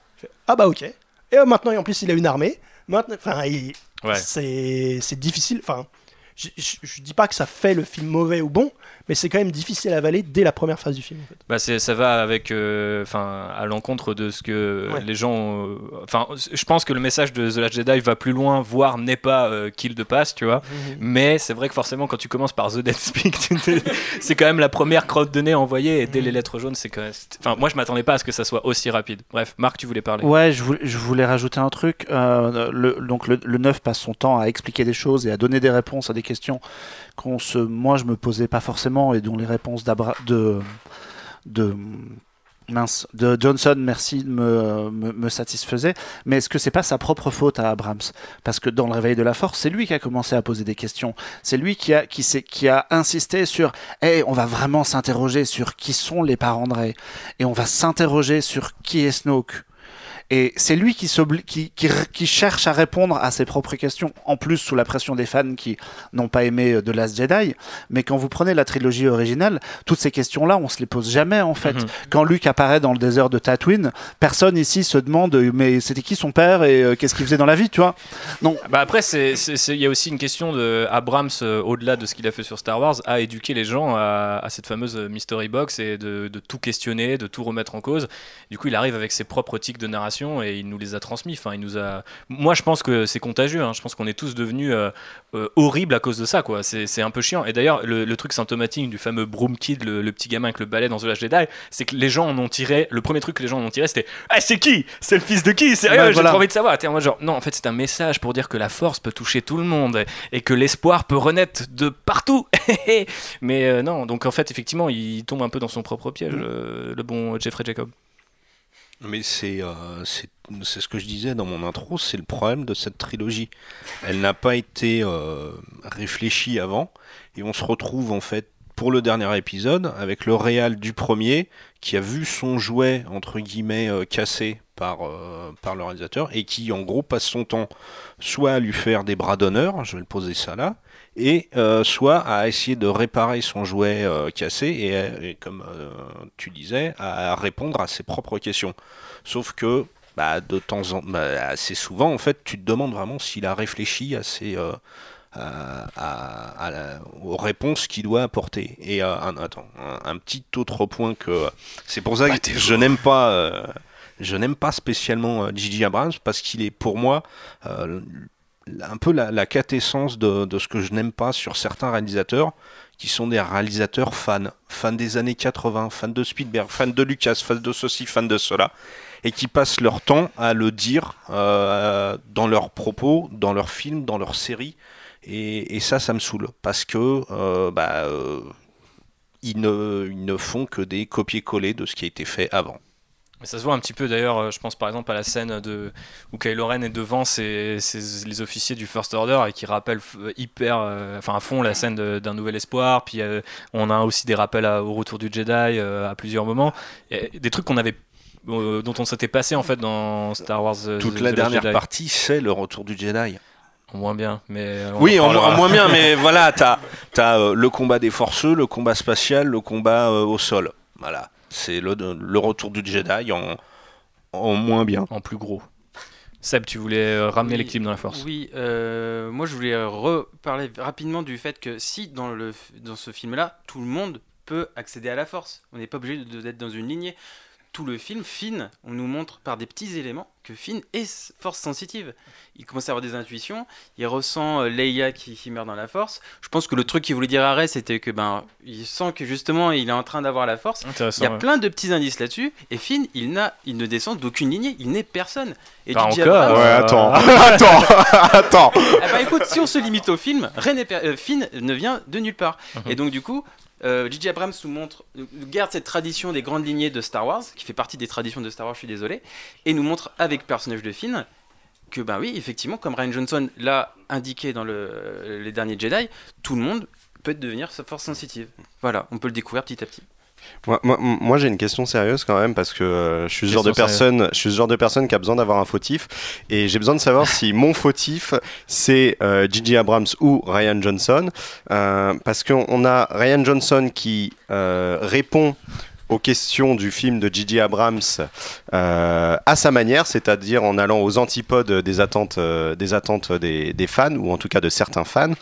Speaker 4: Ah bah ok. Et euh, maintenant et en plus il a une armée. Maintenant, enfin il-
Speaker 1: Ouais.
Speaker 4: c'est c'est difficile. Enfin, je, dis pas que ça fait le film mauvais ou bon, mais c'est quand même difficile à avaler dès la première phase du film. en fait.
Speaker 1: Bah c'est, ça va avec, euh, enfin, à l'encontre de ce que
Speaker 4: Ouais.
Speaker 1: les gens. euh, Enfin, je pense que le message de The Last Jedi va plus loin, voire n'est pas euh, kill de passe, tu vois.
Speaker 4: Mhm.
Speaker 1: Mais c'est vrai que forcément, quand tu commences par The Dead Speak, c'est quand même la première crotte de nez envoyée. Et dès
Speaker 4: Mhm.
Speaker 1: les lettres jaunes, c'est quand même. Enfin, moi, je m'attendais pas à ce que ça soit aussi rapide. Bref, Marc, tu voulais parler.
Speaker 7: Ouais, je voulais, je voulais rajouter un truc. Euh, le, donc le, le 9 passe son temps à expliquer des choses et à donner des réponses à des questions qu'on se, moi je me posais pas forcément et dont les réponses de, de de Johnson, merci, me, me, me satisfaisaient. Mais est-ce que c'est pas sa propre faute à Abrams? Parce que dans le réveil de la force, c'est lui qui a commencé à poser des questions. C'est lui qui a, qui, qui a insisté sur hey, on va vraiment s'interroger sur qui sont les parents de. Et on va s'interroger sur qui est Snoke. Et c'est lui qui, s'obli- qui, qui, qui cherche à répondre à ses propres questions, en plus sous la pression des fans qui n'ont pas aimé euh, The Last Jedi. Mais quand vous prenez la trilogie originale, toutes ces questions-là, on se les pose jamais en fait.
Speaker 1: Mhm.
Speaker 7: Quand Luke apparaît dans le désert de Tatooine, personne ici se demande euh, mais c'était qui son père et euh, qu'est-ce qu'il faisait dans la vie, tu vois? Non.
Speaker 1: Bah après, il y a aussi une question de Abrams, euh, au-delà de ce qu'il a fait sur Star Wars, à éduquer les gens à, à cette fameuse mystery box et de, de tout questionner, de tout remettre en cause. Du coup, il arrive avec ses propres tics de narration et il nous les a transmis. Enfin, il nous a. Moi, je pense que c'est contagieux. hein. Je pense qu'on est tous devenus euh, euh, horribles à cause de ça. quoi. C'est c'est un peu chiant. Et d'ailleurs, le, le truc symptomatique du fameux Broom Kid, le, le petit gamin avec le balai dans The Last Jedi, c'est que les gens en ont tiré. Le premier truc que les gens en ont tiré, c'était Ah, c'est qui? C'est le fils de qui?
Speaker 7: Ouais,
Speaker 1: j'ai
Speaker 7: voilà.
Speaker 1: trop envie de savoir. T'es en mode genre, non, en fait, c'est un message pour dire que la force peut toucher tout le monde et, que l'espoir peut renaître de partout. Mais euh, non, donc en fait, effectivement, il tombe un peu dans son propre piège, euh, le bon Jeffrey Jacob.
Speaker 11: Mais c'est euh, c'est ce que je disais dans mon intro, c'est le problème de cette trilogie. Elle n'a pas été euh, réfléchie avant, et on se retrouve en fait pour le dernier épisode avec le réal du premier qui a vu son jouet entre guillemets euh, cassé par, par le réalisateur et qui en gros passe son temps soit à lui faire des bras d'honneur, je vais le poser ça là, et euh, soit à essayer de réparer son jouet euh, cassé et, et comme euh, tu disais, à répondre à ses propres questions. Sauf que bah, de temps en bah, assez souvent, en fait, tu te demandes vraiment s'il a réfléchi à ses, euh, à- à- à la- aux réponses qu'il doit apporter. Et euh, un, attends, un, un petit autre point que c'est pour ça que je n'aime pas. euh, je n'aime pas spécialement euh, Gigi Abrams parce qu'il est pour moi euh, un peu la, la de, ce que je n'aime pas sur certains réalisateurs qui sont des réalisateurs fans, fans des années 80, fans de Spielberg, fans de Lucas, fans de ceci, fans de cela, et qui passent leur temps à le dire euh, dans leurs propos, dans leurs films, dans leurs séries, et, ça, ça me saoule, parce que euh, bah, euh, ne, ils ne font que des copier-coller de ce qui a été fait avant.
Speaker 1: Mais ça se voit un petit peu d'ailleurs, euh, je pense par exemple à la scène de, où Kylo Ren est devant ses- ses- les officiers du First Order et qui rappelle euh, hyper, euh, enfin à fond la scène d'un nouvel espoir. Puis euh, on a aussi des rappels à- au retour du Jedi euh, à plusieurs moments. Et des trucs qu'on avait, dont on s'était passé en fait dans Star Wars.
Speaker 12: Toute
Speaker 1: The
Speaker 12: la dernière
Speaker 1: Jedi.
Speaker 12: partie, c'est le retour du Jedi.
Speaker 1: En moins bien, mais. on
Speaker 12: Oui, en, en moins bien, mais voilà, t'as as, euh, le combat des forceux, le combat spatial, le combat euh, au sol. Voilà, c'est le, le retour du Jedi en, en moins bien.
Speaker 1: En plus gros. Seb, tu voulais euh, ramener
Speaker 10: Oui,
Speaker 1: l'équilibre dans la force.
Speaker 10: Oui, euh, moi je voulais reparler rapidement du fait que si dans, le, dans ce film-là, tout le monde peut accéder à la force, on n'est pas obligé de- d'être dans une lignée. Tout le film, Finn, on nous montre par des petits éléments que Finn est force sensitive. Il commence à avoir des intuitions, il ressent euh, Leia qui, qui meurt dans la force. Je pense que le truc qu'il voulait dire à Rey, c'était que ben, il sent que justement il est en train d'avoir la force. Il y a
Speaker 1: ouais.
Speaker 10: plein de petits indices là-dessus. Et Finn, il, n'a, il ne descend d'aucune lignée, il n'est personne. Et
Speaker 1: Pas
Speaker 10: J.J.
Speaker 1: encore,
Speaker 10: Abrams-
Speaker 1: Ouais,
Speaker 6: attends. Attends. Attends.
Speaker 10: Eh ben, écoute, si on se limite au film, per- euh, Finn ne vient de nulle part.
Speaker 1: Mhm.
Speaker 10: Et donc du coup, euh, J.J. Abrams nous montre, nous garde cette tradition des grandes lignées de Star Wars, qui fait partie des traditions de Star Wars, je suis désolé, et nous montre avec le personnage de Finn que ben oui, effectivement, comme Ryan Johnson l'a indiqué dans le, les derniers Jedi, tout le monde peut devenir sa force sensitive. Voilà, on peut le découvrir petit à petit.
Speaker 6: Moi, moi, moi, j'ai une question sérieuse quand même parce que euh, je suis ce genre de personne, je suis ce genre de personne qui a besoin d'avoir un fautif et j'ai besoin de savoir si mon fautif c'est euh, J.J. Abrams ou Ryan Johnson euh, parce qu'on on a Ryan Johnson qui euh, répond aux questions du film de J.J. Abrams euh, à sa manière, c'est-à-dire en allant aux antipodes des attentes, euh, des, attentes des, fans, ou en tout cas de certains fans.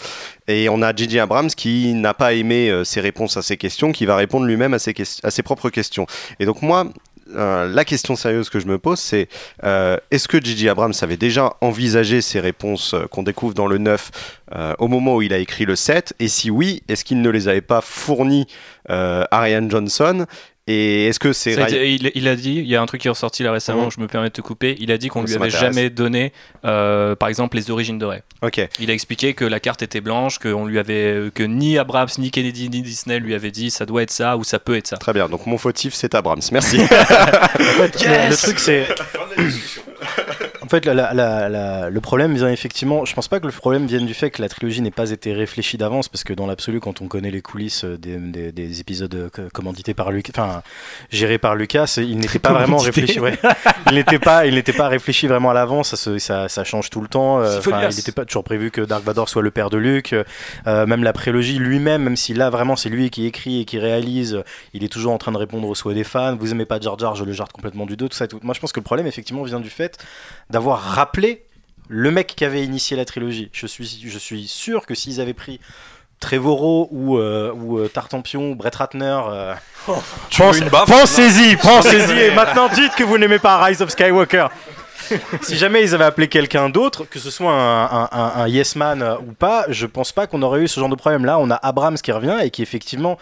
Speaker 6: Et on a J.J. Abrams qui n'a pas aimé euh, ses réponses à ces questions, qui va répondre lui-même à, ses à ses propres questions. Et donc moi, la question sérieuse que je me pose, c'est est-ce que J.J. Abrams avait déjà envisagé ces réponses qu'on découvre dans le 9 euh, au moment où il a écrit le 7 Et si oui, est-ce qu'il ne les avait pas fournis euh, à Ryan Johnson? Et est-ce que c'est
Speaker 1: il, il a dit, il y a un truc qui est ressorti là récemment,
Speaker 6: Mhm.
Speaker 1: je me permets de te couper, il a dit qu'on lui avait jamais donné, euh, par exemple, les origines de Ray.
Speaker 6: Ok.
Speaker 1: Il a expliqué que la carte était blanche, que, on lui avait, que ni Abrams, ni Kennedy, ni Disney lui avaient dit ça doit être ça ou ça peut être ça.
Speaker 6: Très bien, donc mon fautif c'est Abrams, merci.
Speaker 9: En fait, le- le truc c'est. En fait, la- la- la- la- le problème vient effectivement. Je pense pas que le problème vienne du fait que la trilogie n'ait pas été réfléchie d'avance, parce que dans l'absolu, quand on connaît les coulisses des, des- des épisodes euh, co- commandités par Lucas, enfin gérés par Lucas, il n'était pas vraiment réfléchi. ouais. Il n'était pas, il n'était pas réfléchi vraiment à l'avance. Ça, se- ça, ça change tout le temps. euh, enfin, il n'était pas toujours prévu que Dark Vador soit le père de Luke. euh, même la prélogie lui-même, même si là vraiment c'est lui qui écrit et qui réalise, il est toujours en train de répondre aux souhaits des fans. Vous aimez pas Jar Jar, je le jarde complètement du dos, tout ça. tout. Moi, je pense que le problème effectivement vient du fait d'avoir rappelé le mec qui avait initié la trilogie. Je suis, je suis sûr que s'ils avaient pris Trevorrow ou, euh, ou euh, Tartampion ou Brett Ratner. euh,
Speaker 12: baffe
Speaker 9: Pensez-y, pensez-y, et maintenant dites que vous n'aimez pas Rise of Skywalker. si jamais ils avaient appelé quelqu'un d'autre, que ce soit un, un- un- un yes man ou pas, je pense pas qu'on aurait eu ce genre de problème. Là, on a Abrams qui revient et qui effectivement.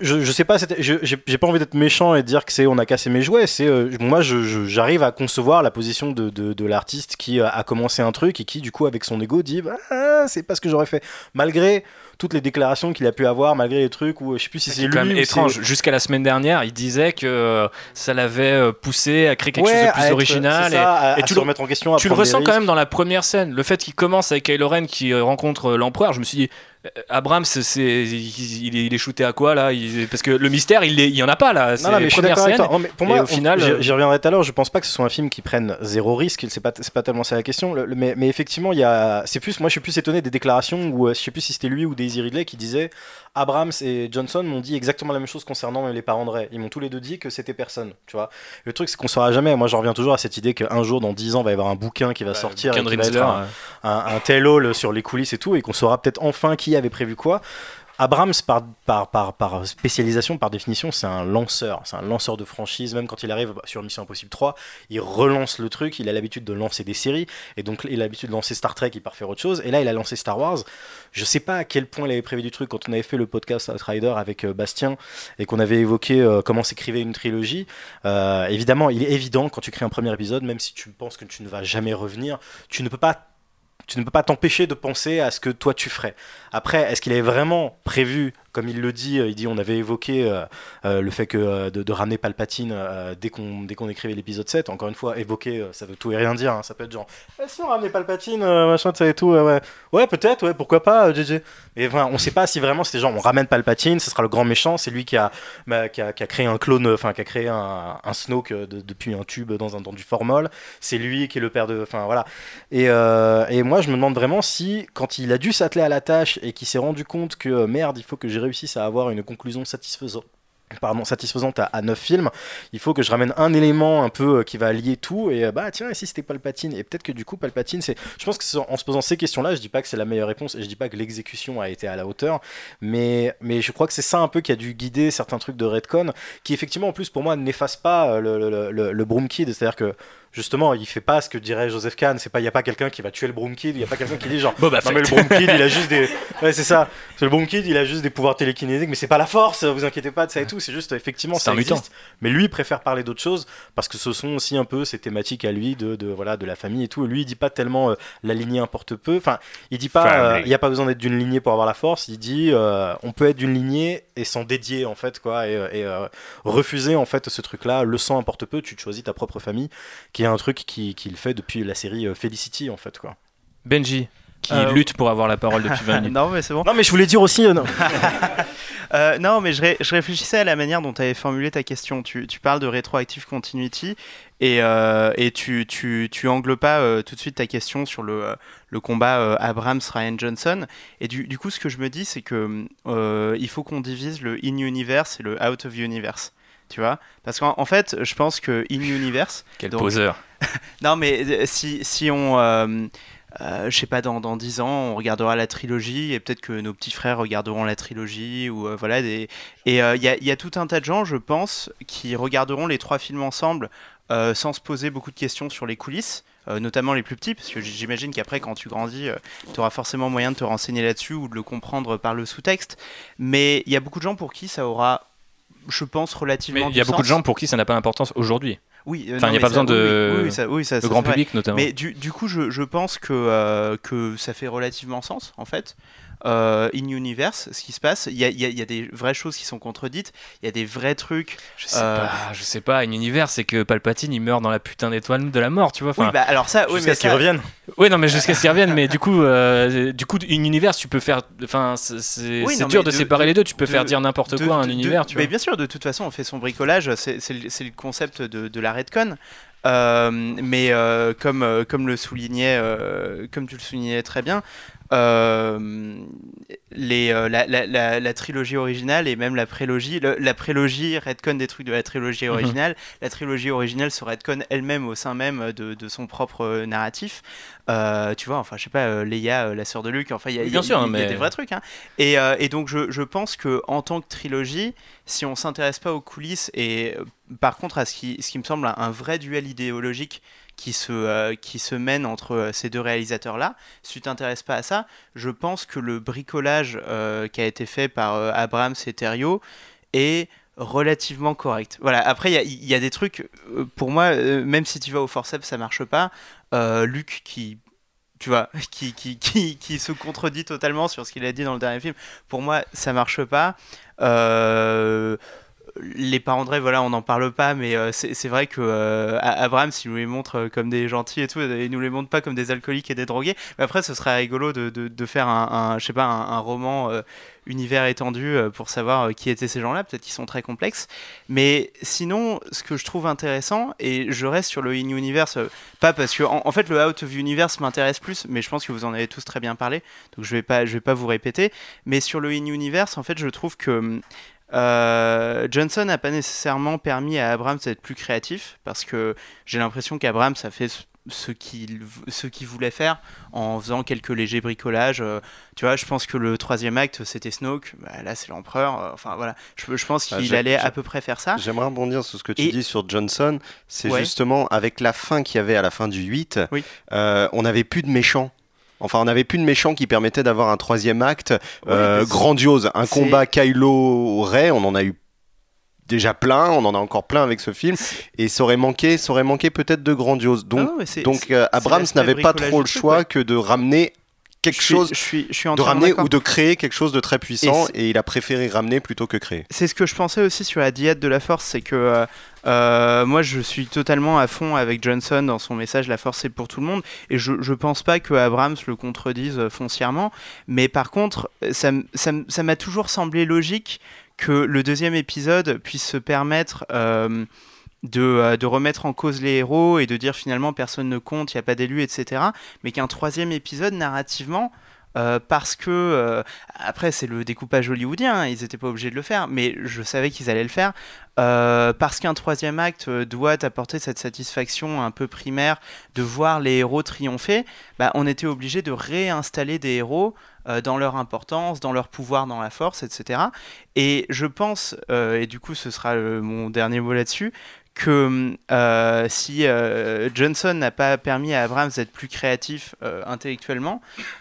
Speaker 9: Je, je sais pas, j'ai pas envie d'être méchant et de dire que c'est on a cassé mes jouets. C'est euh, moi, j'arrive à concevoir la position de, de- de l'artiste qui euh, a commencé un truc et qui, du coup, avec son ego, dit bah, ah, c'est pas ce que j'aurais fait. Malgré toutes les déclarations qu'il a pu avoir, malgré les trucs où je sais plus si c'est
Speaker 1: C'est
Speaker 9: lui
Speaker 1: quand même étrange. Jusqu'à la semaine dernière, il disait que euh, ça l'avait poussé à créer quelque
Speaker 9: Ouais,
Speaker 1: chose de plus
Speaker 9: être-
Speaker 1: original.
Speaker 9: ça, à-
Speaker 1: et
Speaker 9: à
Speaker 1: tu le,
Speaker 9: remettre en question,
Speaker 1: tu le ressens quand même dans la première scène. Le fait qu'il commence avec Kylo Ren qui rencontre l'empereur, je me suis dit. Euh, Abrams, c'est, il, il est, shooté à quoi là? Il- Parce que le mystère, il, est- il y en a pas là. C'est
Speaker 9: Non, non, mais je suis
Speaker 1: premières
Speaker 9: d'accord avec
Speaker 1: scènes.
Speaker 9: toi. Non, mais pour moi,
Speaker 1: au final,
Speaker 9: on-
Speaker 1: euh,
Speaker 9: j'y reviendrai tout à l'heure. Je pense pas que ce soit un film qui prenne zéro risque. C'est pas, c'est pas tellement ça la question. Le- le- mais, mais effectivement, il y a, c'est plus, moi, je suis plus étonné des déclarations où, euh, je sais plus si c'était lui ou Daisy Ridley qui disait Abrams et Johnson m'ont dit exactement la même chose concernant les parents de Ray. Ils m'ont tous les deux dit que c'était personne. Tu vois. Le truc, c'est qu'on saura jamais. Moi, je reviens toujours à cette idée qu'un jour, dans 10 ans, va y avoir un bouquin qui va sortir
Speaker 1: bouquin
Speaker 9: et qui va être un, un, un all sur les coulisses et tout, et qu'on saura peut-être enfin qui avait prévu quoi. Abrams, par, spécialisation, par définition, c'est un lanceur. C'est un lanceur de franchise. Même quand il arrive sur Mission Impossible 3, il relance le truc. Il a l'habitude de lancer des séries. Et donc, il a l'habitude de lancer Star Trek, il part faire autre chose. Et là, il a lancé Star Wars. Je sais pas à quel point il avait prévu du truc. Quand on avait fait le podcast Outrider avec euh, Bastien et qu'on avait évoqué euh, comment s'écrivait une trilogie, euh, évidemment, il est évident quand tu crées un premier épisode, même si tu penses que tu ne vas jamais revenir, tu ne peux pas tu ne peux pas t'empêcher de penser à ce que toi tu ferais. Après, est-ce qu'il avait vraiment prévu comme il le dit, euh, il dit on avait évoqué euh, euh, le fait que de, ramener Palpatine dès qu'on dès qu'on écrivait l'épisode 7. Encore une fois, évoquer, ça veut tout et rien dire. hein. Ça peut être genre, Eh, si on ramenait Palpatine, machin, ça et tout, ouais, peut-être, ouais, pourquoi pas, JJ. Et enfin, on sait pas si vraiment c'était genre on ramène Palpatine, ce sera le grand méchant, c'est lui qui a, bah, qui a, créé un clone, enfin qui a créé un, Snoke de- depuis un tube dans un dans du formol. C'est lui qui est le père de, enfin voilà. Et, et moi, je me demande vraiment si, quand il a dû s'atteler à la tâche et qu'il s'est rendu compte que merde, il faut que je réussisse à avoir une conclusion satisfaisante. Pardon, satisfaisante à, à 9 films, il faut que je ramène un élément un peu euh, qui va lier tout et euh, bah tiens et si c'était Palpatine? Et peut-être que du coup Palpatine c'est je pense que en se posant ces questions-là, je dis pas que c'est la meilleure réponse et je dis pas que l'exécution a été à la hauteur, mais mais je crois que c'est ça un peu qui a dû guider certains trucs de Redcon qui effectivement en plus pour moi n'efface pas euh, le, le, le, le c'est-à-dire que justement il fait pas ce que dirait Joseph Kahn, c'est pas il y a pas quelqu'un qui va tuer le Broom Kid, il y a pas quelqu'un qui dit genre
Speaker 1: Boba
Speaker 9: non mais le
Speaker 1: Fett.
Speaker 9: Broom Kid il a juste des ouais c'est ça, le Broom Kid il a juste des pouvoirs télékinésiques mais c'est pas la force, vous inquiétez pas de ça et tout, c'est juste effectivement
Speaker 1: C'est mutant.
Speaker 9: existe, mais lui il préfère parler d'autres choses parce que ce sont aussi un peu ses thématiques à lui de, de voilà de la famille et tout. Lui il dit pas tellement euh, la lignée importe peu. Enfin il dit pas euh, il y a pas besoin d'être d'une lignée pour avoir la force. Il dit euh, on peut être d'une lignée et s'en dédier en fait quoi et, et, refuser en fait ce truc là. Le sang importe peu. Tu te choisis ta propre famille qui est un truc qui qu'il fait depuis la série euh, Felicity en fait quoi.
Speaker 1: Benji, qui
Speaker 3: Euh,
Speaker 1: lutte pour avoir la parole depuis 20 minutes.
Speaker 3: non, mais c'est bon.
Speaker 9: Non mais je voulais dire aussi euh, non.
Speaker 3: Euh, non, mais je, ré- je réfléchissais à la manière dont tu avais formulé ta question. Tu, tu parles de rétroactive continuity et, euh, et tu, tu, tu angles pas euh, tout de suite ta question sur le, le combat euh, Abrams-Ryan Johnson. Et du, du coup, ce que je me dis, c'est que euh, il faut qu'on divise le in-universe et le out-of-universe. Tu vois Parce qu'en en fait, je pense que in-universe.
Speaker 1: Quel
Speaker 3: donc-
Speaker 1: poseur.
Speaker 3: non, mais euh, si, si on. euh, euh, je sais pas, dans, dans 10 ans, on regardera la trilogie et peut-être que nos petits frères regarderont la trilogie. Ou, euh, voilà, des... Et il y, a, y a tout un tas de gens, je pense, qui regarderont les trois films ensemble euh, sans se poser beaucoup de questions sur les coulisses. euh, notamment les plus petits, parce que j'imagine qu'après, quand tu grandis, tu auras forcément moyen de te renseigner là-dessus ou de le comprendre par le sous-texte. Mais il y a beaucoup de gens pour qui ça aura, je pense, relativement
Speaker 1: il y a beaucoup de gens pour qui ça n'a pas d'importance aujourd'hui.
Speaker 3: Oui, euh,
Speaker 1: Enfin, il n'y a pas
Speaker 3: ça-
Speaker 1: besoin de.
Speaker 3: oui, ça- oui,
Speaker 1: grand public notamment.
Speaker 3: Mais du, du coup, je, je pense que, euh, que ça fait relativement sens, en fait. Euh, in Universe, ce qui se passe, il y a, y y des vraies choses qui sont contredites, il y a des vrais trucs.
Speaker 1: Je sais
Speaker 3: euh,
Speaker 1: pas, je sais pas. Un univers, c'est que Palpatine il meurt dans la putain d'étoile de la mort, tu vois.
Speaker 3: Oui, bah alors ça, oui,
Speaker 9: Jusqu'à ce qu'il
Speaker 3: ça-
Speaker 9: revienne.
Speaker 1: Ouais, non, mais jusqu'à ce qu'ils reviennent. Mais du coup, euh, du coup, une univers, tu peux faire. Enfin, c'est
Speaker 3: Oui,
Speaker 1: dur de,
Speaker 3: de-
Speaker 1: séparer
Speaker 3: de-
Speaker 1: les deux. Tu peux
Speaker 3: de-
Speaker 1: faire dire n'importe quoi à un
Speaker 3: de-
Speaker 1: univers,
Speaker 3: de-
Speaker 1: tu
Speaker 3: mais bien sûr, de toute façon, on fait son bricolage, c'est le, concept de, de la Redcon. Euh, mais euh, comme, euh, comme le soulignait, euh, comme tu le soulignais très bien, euh, les, euh, la, la- la- la trilogie originale et même la prélogie, le- la prélogie redcon des trucs de la trilogie
Speaker 1: Mhm.
Speaker 3: originale, la trilogie originale se redcon elle-même au sein même de, de son propre euh, narratif. Euh, tu vois, enfin, je sais pas, Leia, la sœur de Luke, enfin, il y a, y a-
Speaker 1: bien sûr,
Speaker 3: il y a
Speaker 1: mais-
Speaker 3: des vrais trucs. hein. Et, et donc, je, je pense que en tant que trilogie, si on s'intéresse pas aux coulisses et par contre à ce qui, ce qui me semble un vrai duel idéologique qui se, euh, qui se mène entre euh, ces deux réalisateurs-là, si tu t'intéresses pas à ça, je pense que le bricolage euh, qui a été fait par Abrams et Terrio est relativement correct. Voilà. Après, il y y, a des trucs, pour moi, même si tu vas au forceps, ça marche pas. Luc qui tu vois, qui, qui, qui, qui se contredit totalement sur ce qu'il a dit dans le dernier film. Pour moi, ça marche pas. Les parents de voilà, on n'en parle pas, mais euh, c'est vrai que euh, Abraham, s'il nous les montre euh, comme des gentils et tout, il nous les montre pas comme des alcooliques et des drogués. Mais après, ce serait rigolo de, de, faire un, je sais pas, un, roman univers étendu pour savoir qui étaient ces gens-là. Peut-être qu'ils sont très complexes. Mais sinon, ce que je trouve intéressant, et je reste sur le in-universe, euh, pas parce que, en, en fait, le out of universe m'intéresse plus, mais je pense que vous en avez tous très bien parlé, donc je vais pas, je vais pas vous répéter. Mais sur le in-universe, en fait, je trouve que euh, Johnson n'a pas nécessairement permis à Abrams d'être plus créatif, parce que j'ai l'impression qu'Abrams a fait ce- qu'il ce qu'il voulait faire en faisant quelques légers bricolages. Euh, tu vois, je pense que le troisième acte, c'était Snoke, Bah, là c'est l'empereur, Euh, enfin voilà, je, je pense
Speaker 6: Ah,
Speaker 3: qu'il allait à peu près faire ça.
Speaker 6: J'aimerais rebondir sur ce que tu
Speaker 3: Et-
Speaker 6: dis sur Johnson. C'est
Speaker 3: Ouais.
Speaker 6: justement avec la fin qu'il y avait à la fin du 8,
Speaker 3: Oui.
Speaker 6: euh, on n'avait plus de méchants. Enfin, on n'avait plus de méchants qui permettaient d'avoir un troisième acte euh, grandiose. Un combat Kylo-Ray, on en a eu déjà plein, on en a encore plein avec ce film. Et ça aurait manqué, ça aurait manqué peut-être de grandiose. Donc,
Speaker 3: Ah
Speaker 6: donc euh, Abrams n'avait pas trop le choix
Speaker 3: ouais.
Speaker 6: que de ramener quelque chose
Speaker 3: je suis, je suis
Speaker 6: de ramener ou de créer quelque chose de très puissant et, il a préféré ramener plutôt que créer.
Speaker 3: C'est ce que je pensais aussi sur la diète de la force, c'est que euh, euh, moi je suis totalement à fond avec Johnson dans son message La force c'est pour tout le monde, et je, je pense pas que Abrams le contredise euh, foncièrement, mais par contre ça m'a toujours semblé logique que le deuxième épisode puisse se permettre euh, de, de remettre en cause les héros et de dire finalement personne ne compte, il n'y a pas d'élu, etc. Mais qu'un troisième épisode narrativement, euh, parce que euh, après c'est le découpage hollywoodien, hein, ils n'étaient pas obligés de le faire, mais je savais qu'ils allaient le faire. euh, parce qu'un troisième acte doit apporter cette satisfaction un peu primaire de voir les héros triompher, bah, on était obligé de réinstaller des héros dans leur importance, dans leur pouvoir, dans la force, etc. Et je pense, et du coup ce sera mon dernier mot là-dessus, que euh, si euh, Johnson n'a pas permis à Abrams d'être plus créatif euh, intellectuellement,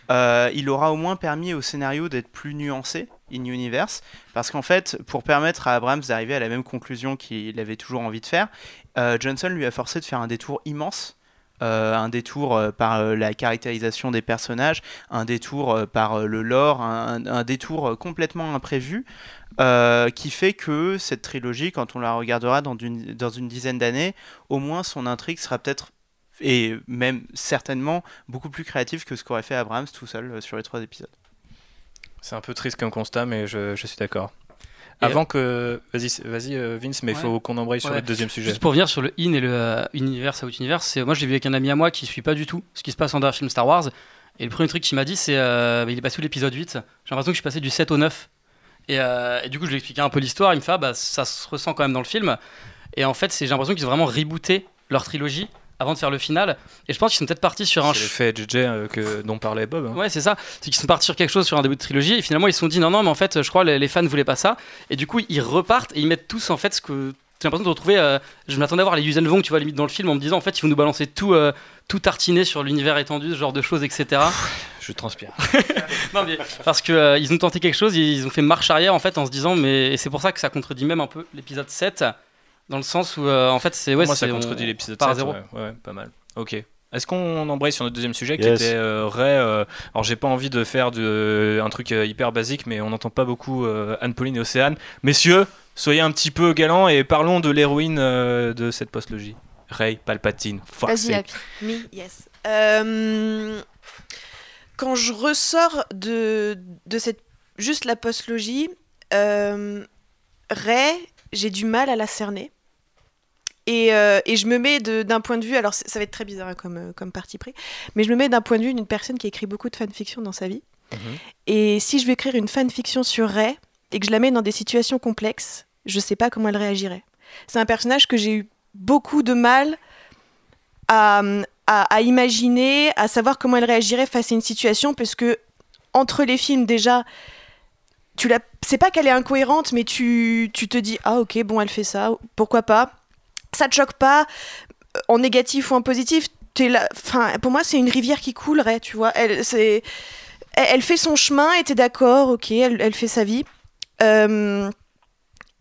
Speaker 3: il aura au moins permis au scénario d'être plus nuancé in universe, parce qu'en fait, pour permettre à Abrams d'arriver à la même conclusion qu'il avait toujours envie de faire, Johnson lui a forcé de faire un détour immense. un détour par la caractérisation des personnages, un détour par le lore, un, détour complètement imprévu, euh, qui fait que cette trilogie, quand on la regardera dans une, dans une dizaine d'années, au moins son intrigue sera peut-être et même certainement beaucoup plus créative que ce qu'aurait fait Abrams tout seul euh, sur les trois épisodes.
Speaker 1: C'est un peu triste comme constat, mais je, je suis d'accord.
Speaker 13: Et-
Speaker 1: Avant que. Vas-y, vas-y euh, Vince, mais il
Speaker 13: Ouais.
Speaker 1: faut qu'on embraye sur
Speaker 13: Ouais.
Speaker 1: le deuxième sujet.
Speaker 13: Juste pour venir sur le in et le euh, universe out universe, c'est moi je l'ai vu avec un ami à moi qui suit pas du tout ce qui se passe en dehors film Star Wars. Et le premier truc qu'il m'a dit, c'est euh, bah, il est passé où l'épisode 8. J'ai l'impression que je suis passé du 7 au 9. Et, euh, et du coup, je lui ai expliqué un peu l'histoire. Il me fait, ah, bah, ça se ressent quand même dans le film. Et en fait, j'ai l'impression qu'ils ont vraiment rebooté leur trilogie avant de faire le final. Et je pense qu'ils sont peut-être partis sur un.
Speaker 1: C'est l'effet JJ euh, que, dont parlait Bob. hein.
Speaker 13: Ouais, c'est ça. C'est qu'ils sont partis sur quelque chose sur un début de trilogie et finalement ils se sont dit non, non, mais en fait, je crois les, les fans voulaient pas ça. Et du coup, ils repartent et ils mettent tous en fait ce que. J'ai l'impression de retrouver. euh, je m'attendais à voir les Yuuzhan Vong, tu vois, limite dans le film, en me disant en fait, ils vont nous balancer tout, euh, tout tartiner sur l'univers étendu, ce genre de choses, etc.
Speaker 1: Je transpire.
Speaker 13: non, mais parce que euh, ils ont tenté quelque chose, ils ont fait marche arrière en fait en se disant, mais c'est pour ça que ça contredit même un peu l'épisode 7, dans le sens où euh, en fait, c'est. Ouais,
Speaker 1: Moi, ça contredit
Speaker 13: on
Speaker 1: l'épisode
Speaker 13: part à
Speaker 1: 7.
Speaker 13: zéro.
Speaker 1: Ouais, ouais, pas mal. Ok. Est-ce qu'on embraye sur notre deuxième sujet qui
Speaker 9: Yes.
Speaker 1: était euh, Ray euh, Alors, j'ai pas envie de faire de, un truc euh, hyper basique, mais on n'entend pas beaucoup euh, Anne-Pauline et Océane. Messieurs, soyez un petit peu galants et parlons de l'héroïne euh, de cette postlogie. Ray Palpatine.
Speaker 8: Vas-y.
Speaker 2: Me, yes. Euh, quand je ressors de, de cette juste la postlogie, euh, Ray, j'ai du mal à la cerner. Et, euh, et je me mets d'un point de vue, alors ça va être très bizarre hein, comme, euh, comme parti pris, mais je me mets d'un point de vue d'une personne qui écrit beaucoup de fanfiction dans sa vie.
Speaker 1: Mhm.
Speaker 2: Et si je vais écrire une fanfiction sur Ray et que je la mets dans des situations complexes, je sais pas comment elle réagirait. C'est un personnage que j'ai eu beaucoup de mal à, à- à imaginer, à savoir comment elle réagirait face à une situation, parce que entre les films déjà, tu la, c'est pas qu'elle est incohérente, mais tu, tu te dis ah ok bon elle fait ça, pourquoi pas, ça te choque pas, euh, en négatif ou en positif, là, pour moi c'est une rivière qui coulerait, tu vois, elle elle, fait son chemin, et t'es d'accord, ok, elle, elle fait sa vie. Euh,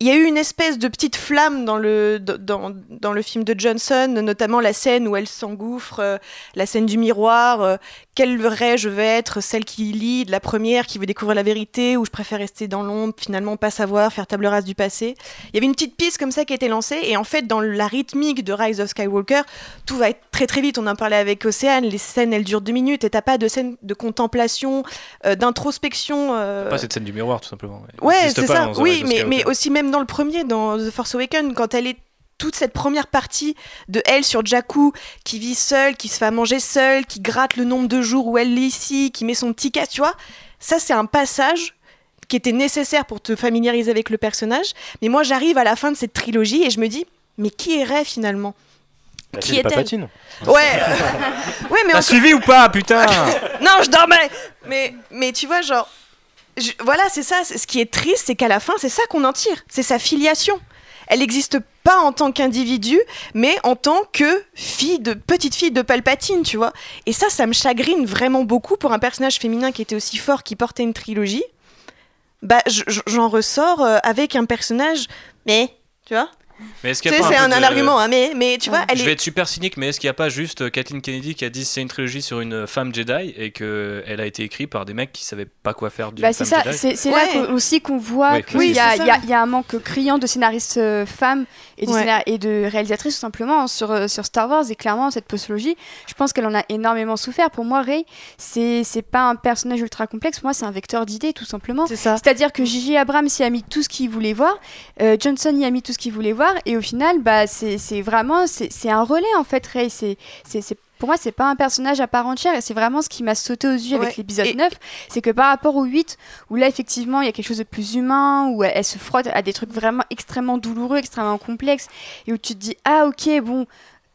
Speaker 2: il y a eu une espèce de petite flamme dans le, dans, dans le film de Johnson, notamment la scène où elle s'engouffre, euh, la scène du miroir. euh, quelle vraie je vais être Celle qui lit, la première qui veut découvrir la vérité, ou je préfère rester dans l'ombre, finalement pas savoir, faire table rase du passé. Il y avait une petite piste comme ça qui a été lancée, et en fait, dans la rythmique de Rise of Skywalker, tout va être très très vite. On en parlait avec Océane, les scènes elles durent deux minutes, et t'as pas de scène de contemplation, euh, d'introspection. euh,
Speaker 1: Pas cette scène du miroir, tout simplement.
Speaker 2: Ouais, c'est ça. Oui, mais, mais aussi même dans le premier, dans The Force Awakens, quand elle est toute cette première partie de elle sur Jakku, qui vit seule, qui se fait à manger seule, qui gratte le nombre de jours où elle lit ici, qui met son petit casque, tu vois. Ça, c'est un passage qui était nécessaire pour te familiariser avec le personnage. Mais moi, j'arrive à la fin de cette trilogie et je me dis, mais qui est Rey finalement?
Speaker 9: Bah,
Speaker 2: Qui
Speaker 9: c'est
Speaker 2: est-elle?
Speaker 9: Palpatine.
Speaker 2: Ouais, ouais, mais
Speaker 1: T'as
Speaker 2: encore-
Speaker 1: suivi ou pas, putain?
Speaker 2: Non, je dormais. Mais, mais tu vois, genre, voilà, c'est ça. Ce qui est triste, c'est qu'à la fin, c'est ça qu'on en tire. C'est sa filiation. Elle n'existe pas en tant qu'individu, mais en tant que fille de petite fille de Palpatine, tu vois. Et ça, ça me chagrine vraiment beaucoup pour un personnage féminin qui était aussi fort, qui portait une trilogie. Bah, je- je- j'en ressors euh, avec un personnage, mais tu vois.
Speaker 1: Mais est-ce
Speaker 2: Tu
Speaker 1: qu'il y a
Speaker 2: sais,
Speaker 1: pas
Speaker 2: c'est
Speaker 1: un,
Speaker 2: un,
Speaker 1: peu
Speaker 2: un
Speaker 1: de-
Speaker 2: argument, hein, mais, mais tu vois, elle
Speaker 1: Je vais
Speaker 2: est.
Speaker 1: être super cynique, mais est-ce qu'il n'y a pas juste euh, Kathleen Kennedy qui a dit c'est une trilogie sur une femme Jedi et qu'elle a été écrite par des mecs qui savaient pas quoi faire d'une
Speaker 8: Bah, c'est
Speaker 1: femme
Speaker 8: ça,
Speaker 1: Jedi?
Speaker 8: c'est là aussi qu'on voit
Speaker 1: Oui,
Speaker 8: qu'il
Speaker 1: oui,
Speaker 8: y, a- y y un manque criant de scénaristes euh, femmes et de,
Speaker 2: Ouais.
Speaker 8: scénar- et de réalisatrices tout simplement sur, euh, sur Star Wars. Et clairement, cette postologie, je pense qu'elle en a énormément souffert. Pour moi, Rey, c'est c'est pas un personnage ultra complexe. Pour moi, c'est un vecteur d'idées tout simplement.
Speaker 2: C'est ça.
Speaker 8: C'est-à-dire que J.J. Abrams y a mis tout ce qu'il voulait voir, euh, Johnson y a mis tout ce qu'il voulait voir, et au final, bah, c'est c'est vraiment c'est c'est un relais en fait, Rey. C'est- pour moi, c'est pas un personnage à part entière, et c'est vraiment ce qui m'a sauté aux yeux
Speaker 2: Ouais.
Speaker 8: avec l'épisode
Speaker 2: Et-
Speaker 8: 9, c'est que par rapport au 8, où là, effectivement, il y a quelque chose de plus humain, où elle, elle se frotte à des trucs vraiment extrêmement douloureux, extrêmement complexes, et où tu te dis, ah ok, bon.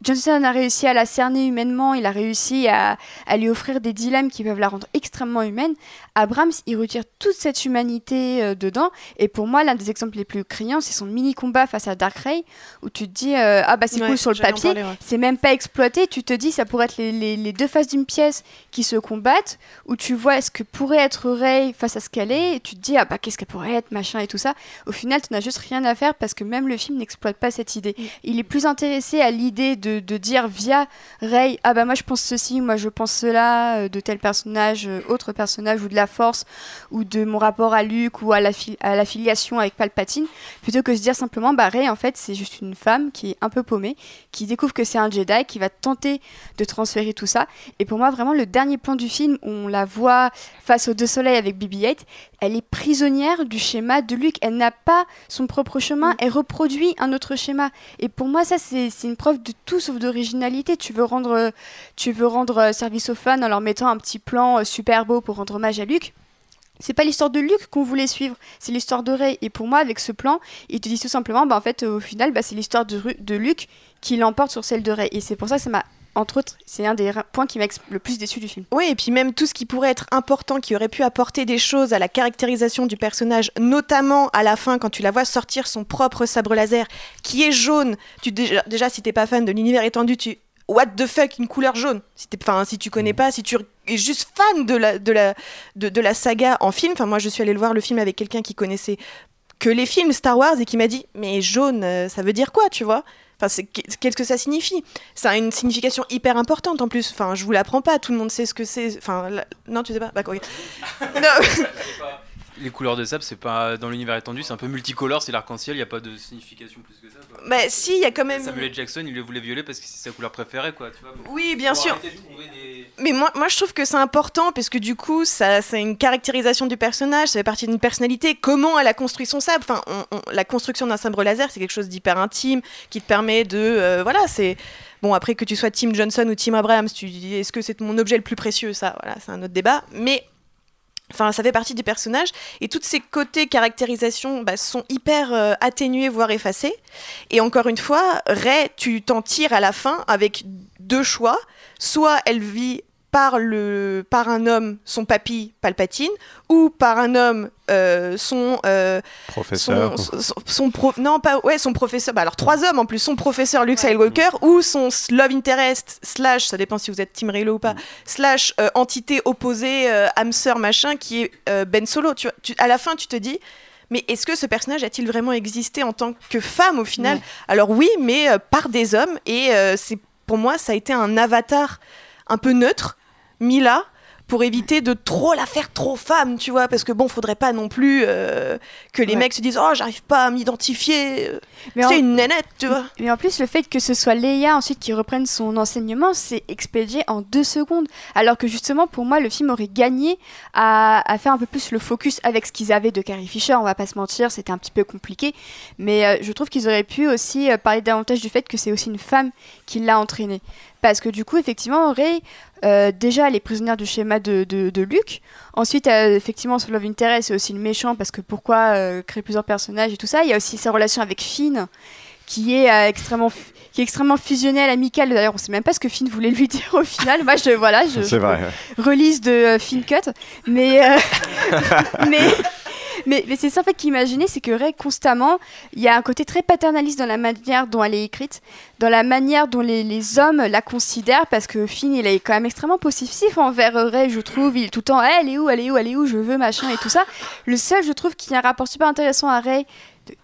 Speaker 8: Johnson a réussi à la cerner humainement, il a réussi à, à lui offrir des dilemmes qui peuvent la rendre extrêmement humaine. Abrams, il retire toute cette humanité euh, dedans. Et pour moi, l'un des exemples les plus criants, c'est son mini combat face à Dark Ray, où tu te dis, euh, ah bah c'est
Speaker 2: Ouais,
Speaker 8: cool sur le papier,
Speaker 2: ouais.
Speaker 8: c'est même pas exploité. Tu te dis, ça pourrait être les, les- les deux faces d'une pièce qui se combattent, où tu vois ce que pourrait être Ray face à ce qu'elle est, et tu te dis, ah bah qu'est-ce qu'elle pourrait être, machin et tout ça. Au final, tu n'as juste rien à faire parce que même le film n'exploite pas cette idée.
Speaker 2: Mm.
Speaker 8: Il est plus intéressé à l'idée de, de dire via Ray, ah bah moi je pense ceci, moi je pense cela, euh, de tel personnage, autre personnage, ou de la force, ou de mon rapport à Luke, ou à la, fi- à la filiation avec Palpatine, plutôt que de se dire simplement, bah Ray en fait c'est juste une femme qui est un peu paumée, qui découvre que c'est un Jedi, qui va tenter de transférer tout ça. Et pour moi vraiment le dernier plan du film, on la voit face aux deux soleils avec BB-8, elle est prisonnière du schéma de Luke, elle n'a pas son propre chemin, elle reproduit un autre schéma. Et pour moi, ça, c'est une preuve de tout sauf d'originalité. Tu veux rendre, tu veux rendre euh, service aux fans en leur mettant un petit plan euh, super beau pour rendre hommage à Luke. C'est pas l'histoire de Luke qu'on voulait suivre, c'est l'histoire de Rey. Et pour moi, avec ce plan, ils te disent tout simplement, bah, en fait, au final, bah, c'est l'histoire de, de Luke qui l'emporte sur celle de Rey. Et c'est pour ça que ça m'a, entre autres, c'est un des points qui m'a le plus déçu du film.
Speaker 2: Oui, et puis même tout ce qui pourrait être important, qui aurait pu apporter des choses à la caractérisation du personnage, notamment à la fin quand tu la vois sortir son propre sabre laser, qui est jaune. Tu déjà, déjà si t'es pas fan de l'univers étendu, tu what the fuck une couleur jaune. Si t'es, enfin si tu connais pas, si tu es juste fan de la de la de, de la saga en film. Enfin moi je suis allée le voir le film avec quelqu'un qui connaissait que les films Star Wars et qui m'a dit mais jaune euh, ça veut dire quoi tu vois? Enfin, c'est- qu'est-ce que ça signifie? Ça a une signification hyper importante en plus. Enfin, je vous l'apprends pas, tout le monde sait ce que c'est. Enfin, la- non, tu sais pas? Bah. Non.
Speaker 10: Les couleurs de sable, c'est pas dans l'univers étendu, c'est un peu multicolore, c'est l'arc-en-ciel, il n'y a pas de signification plus que ça. Quoi.
Speaker 2: Bah, si, il y a quand même.
Speaker 10: Samuel L. Jackson, il le voulait violer parce que c'est sa couleur préférée, quoi. Tu vois,
Speaker 2: Oui, bien sûr.
Speaker 10: arrêter de trouver des-
Speaker 2: Mais moi, moi, je trouve que c'est important parce que du coup, ça, c'est une caractérisation du personnage, ça fait partie d'une personnalité. Comment elle a construit son sabre? Enfin, la construction d'un sabre laser, c'est quelque chose d'hyper intime qui te permet de, euh, voilà, c'est bon. Après que tu sois Tim Johnson ou Tim Abrams, tu dis est-ce que c'est mon objet le plus précieux? Ça, voilà, c'est un autre débat. Mais Enfin, ça fait partie du personnage et tous ces côtés caractérisation bah, sont hyper euh, atténués voire effacés. Et encore une fois, Ray, tu t'en tires à la fin avec deux choix. Soit elle vit par, le, par un homme son papy Palpatine, ou par un homme euh, son, euh,
Speaker 6: Professeur.
Speaker 2: son, son, son pro- non pas ouais son professeur, bah alors trois hommes en plus, son professeur Luke Skywalker ou son love interest slash, ça dépend si vous êtes Team Reylo ou pas, slash euh, entité opposée euh, âme sœur machin qui est euh, Ben Solo. Tu, à la fin tu te dis mais est-ce que ce personnage a-t-il vraiment existé en tant que femme au final? Alors oui, mais euh, par des hommes et euh, c'est pour moi ça a été un avatar un peu neutre. Mis là pour éviter de trop la faire trop femme, tu vois, parce que bon, faudrait pas non plus euh, que les
Speaker 8: Ouais.
Speaker 2: mecs se disent oh j'arrive pas à m'identifier, euh, c'est
Speaker 8: en-
Speaker 2: une nénette, tu vois.
Speaker 8: Mais en plus, le fait que ce soit Leia ensuite qui reprenne son enseignement, c'est expédié en deux secondes. Alors que justement, pour moi, le film aurait gagné à, à faire un peu plus le focus avec ce qu'ils avaient de Carrie Fisher. On va pas se mentir, c'était un petit peu compliqué. Mais euh, je trouve qu'ils auraient pu aussi euh, parler davantage du fait que c'est aussi une femme qui l'a entraîné. Parce que du coup, effectivement, Rey, euh, déjà, elle est prisonnière du schéma de, de, de Luke. Ensuite, euh, effectivement, son love interest, c'est aussi le méchant parce que pourquoi euh, créer plusieurs personnages et tout ça. Il y a aussi sa relation avec Finn qui est extrêmement qui est extrêmement fusionnelle, amicale. D'ailleurs, on sait même pas ce que Finn voulait lui dire au final. Moi, je voilà, je,
Speaker 6: C'est vrai.
Speaker 8: release de Finn Cut, mais mais mais, c'est ça en fait qu'imaginer, c'est que Rey constamment, il y a un côté très paternaliste dans la manière dont elle est écrite, dans la manière dont les, hommes la considèrent, parce que Finn, il est quand même extrêmement possessif envers Rey, je trouve. Il est tout le temps, Eh, elle est où, elle est où, elle est où, je veux machin et tout ça. Le seul, je trouve, qui a un rapport super intéressant à de-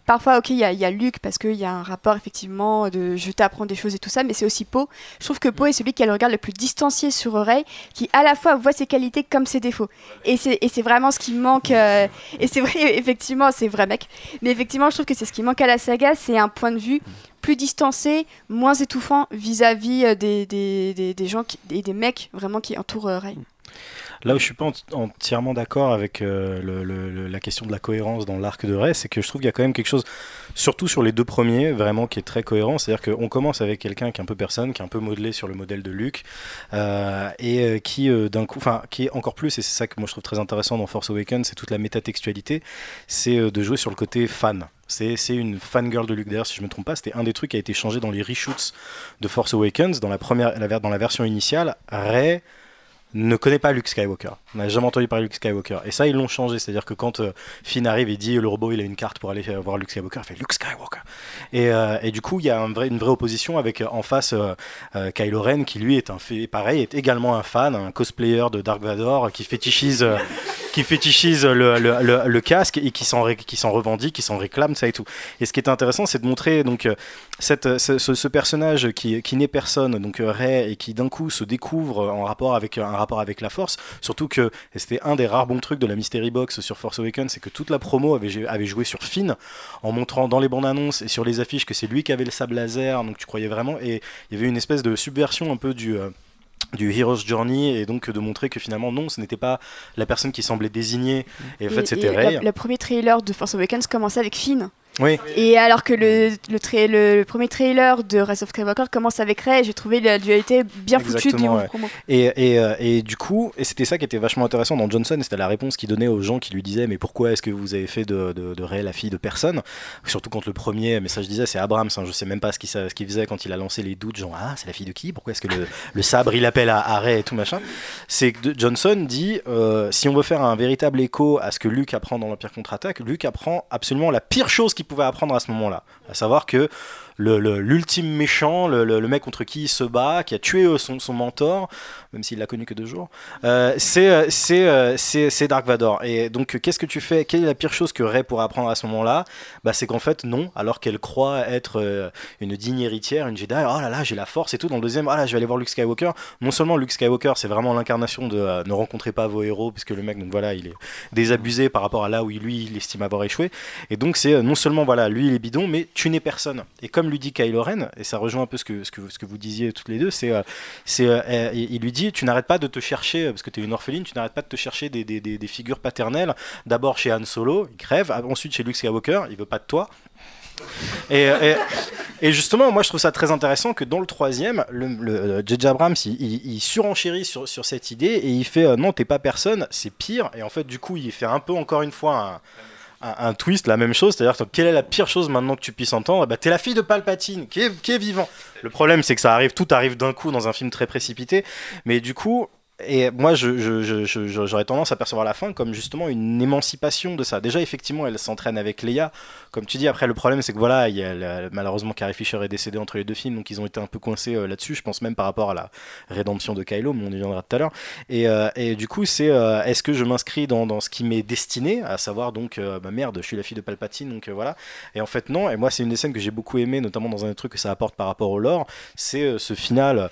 Speaker 8: parfois, ok, il y, a- Luke parce qu'il y a un rapport effectivement de je t'apprends des choses et tout ça, mais c'est aussi Poe. Je trouve que Poe est celui qui a le regard le plus distancié sur Rey, qui à la fois voit ses qualités comme ses défauts. Et c'est vraiment ce qui manque. euh, et c'est vrai, effectivement, c'est vrai mec. Mais effectivement, je trouve que c'est ce qui manque à la saga, c'est un point de vue plus distancé, moins étouffant vis-à-vis euh, des, des, gens et des mecs vraiment qui entourent euh, Rey.
Speaker 9: Là où je suis pas enti- entièrement d'accord avec euh, la question de la cohérence dans l'arc de Rey, c'est que je trouve qu'il y a quand même quelque chose, surtout sur les deux premiers, vraiment qui est très cohérent. C'est-à-dire qu'on commence avec quelqu'un qui est un peu personne, qui est un peu modelé sur le modèle de Luke, euh, et euh, qui d'un coup, enfin, qui est encore plus, et c'est ça que moi je trouve très intéressant dans Force Awakens, c'est toute la métatextualité, c'est de jouer sur le côté fan. C'est une fangirl de Luke. D'ailleurs, si je me trompe pas, c'était un des trucs qui a été changé dans les reshoots de Force Awakens. Dans la, première, dans la version initiale, Rey ne connaît pas Luke Skywalker. On n'a jamais entendu parler de Luke Skywalker. Et ça, ils l'ont changé. C'est-à-dire que quand euh, Finn arrive et dit le robot, il a une carte pour aller euh, voir Luke Skywalker, il fait Luke Skywalker. Et, euh, et du coup, il y a un vrai- une vraie opposition avec en face euh, Kylo Ren, qui lui est un fait pareil, est également un fan, un cosplayer de Dark Vador, qui fétichise, qui fétichise le, le- le- le casque et qui s'en ré- qui s'en revendique, qui s'en réclame, ça et tout. Et ce qui est intéressant, c'est de montrer donc cette, ce, personnage qui, qui n'est personne, donc Rey, et qui d'un coup se découvre en rapport avec un rapport avec la Force. Surtout que c'était un des rares bons trucs de la Mystery Box sur Force Awakens, c'est que toute la promo avait, avait joué sur Finn, en montrant dans les bandes annonces et sur les affiches que c'est lui qui avait le sable laser, donc tu croyais vraiment. Et il y avait une espèce de subversion un peu du. euh, du Hero's Journey et donc de montrer que finalement non ce n'était pas la personne qui semblait désignée et en fait c'était Rey
Speaker 8: Le premier trailer de Force Awakens commençait avec Finn.
Speaker 9: Oui
Speaker 8: Et alors que le, le, tra- le, le premier trailer de Rise of Skywalker commence avec Rey, j'ai trouvé la dualité bien foutue du
Speaker 9: Exactement, ouais.
Speaker 8: promo.
Speaker 9: Et, et, euh, et du coup, et c'était ça qui était vachement intéressant dans Johnson, c'était la réponse qu'il donnait aux gens qui lui disaient mais pourquoi est-ce que vous avez fait de, de, de Ray la fille de personne? Surtout quand le premier message disait c'est Abrams, hein, je sais même pas ce qu'il faisait quand il a lancé les doutes, genre ah c'est la fille de qui? Pourquoi est-ce que le, sabre il appelle à, à Ray et tout machin? C'est que Johnson dit euh, si on veut faire un véritable écho à ce que Luke apprend dans l'Empire contre-attaque, Luke apprend absolument la pire chose qu'il pouvait apprendre à ce moment-là, à savoir que le- le- l'ultime méchant, le, le- le mec contre qui il se bat, qui a tué euh, son mentor, même s'il l'a connu que deux jours, euh, c'est euh, euh, c'est- c'est Dark Vador. Et donc, qu'est-ce que tu fais? Quelle est la pire chose que Rey pourrait apprendre à ce moment-là? Bah, C'est qu'en fait, non, alors qu'elle croit être une digne héritière, une Jedi, oh là là, j'ai la force et tout. Dans le deuxième, ah là, je vais aller voir Luke Skywalker. Non seulement Luke Skywalker, c'est vraiment l'incarnation de ne rencontrez pas vos héros, puisque le mec, donc voilà, il est désabusé par rapport à là où lui, il estime avoir échoué. Et donc, c'est non seulement, voilà, lui, il est bidon, mais tu n'es personne. Et comme lui dit Kylo Ren, et ça rejoint un peu ce que, ce que, ce que vous disiez toutes les deux, c'est, c'est, il lui dit, tu n'arrêtes pas de te chercher, parce que tu es une orpheline, tu n'arrêtes pas de te chercher des, figures paternelles. D'abord chez Han Solo, il crève, ensuite chez Luke Skywalker, il veut pas de toi. Et, et- justement, moi je trouve ça très intéressant que dans le troisième, le, le euh, J.J. Abrams il, surenchérit sur, cette idée et il fait euh, non, t'es pas personne, c'est pire. Et en fait, du coup, il fait un peu encore une fois un, un- twist, la même chose. C'est-à-dire, que quelle est la pire chose maintenant que tu puisses entendre? Bah, T'es la fille de Palpatine qui est, qui est vivant. Le problème, c'est que ça arrive, tout arrive d'un coup dans un film très précipité. Mais du coup. Et moi, j'aurais tendance à percevoir la fin comme justement une émancipation de ça. Déjà, effectivement, elle s'entraîne avec Leia. Comme tu dis, après, le problème, c'est que voilà, il y a malheureusement, Carrie Fisher est décédée entre les deux films, donc ils ont été un peu coincés euh, là-dessus. Je pense même par rapport à la rédemption de Kylo, mais on y viendra tout à l'heure. Et, euh, du coup, c'est euh, est-ce que je m'inscris dans, dans ce qui m'est destiné, à savoir donc, bah merde, je suis la fille de Palpatine, donc voilà. Et en fait, non. Et moi, c'est une des scènes que j'ai beaucoup aimé, notamment dans un des trucs que ça apporte par rapport au lore. C'est ce final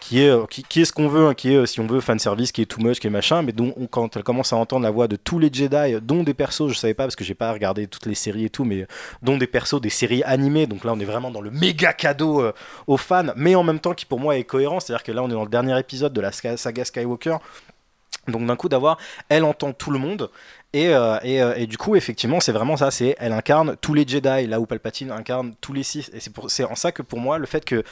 Speaker 9: qui est, euh, qui, est ce qu'on veut, hein, qui est, euh, si on veut, fan service, qui est too much, qui est machin, mais dont on- quand elle commence à entendre la voix de tous les Jedi, dont des persos, je savais pas parce que j'ai pas regardé toutes les séries et tout, mais dont des persos, des séries animées, donc là on est vraiment dans le méga cadeau euh, aux fans, mais en même temps qui pour moi est cohérent, c'est-à-dire que là on est dans le dernier épisode de la saga Skywalker, donc d'un coup d'avoir, elle entend tout le monde. Et, euh, et, euh, du coup, effectivement, c'est vraiment ça. C'est elle incarne tous les Jedi, là où Palpatine incarne tous les six. Et c'est en ça que pour moi, le fait que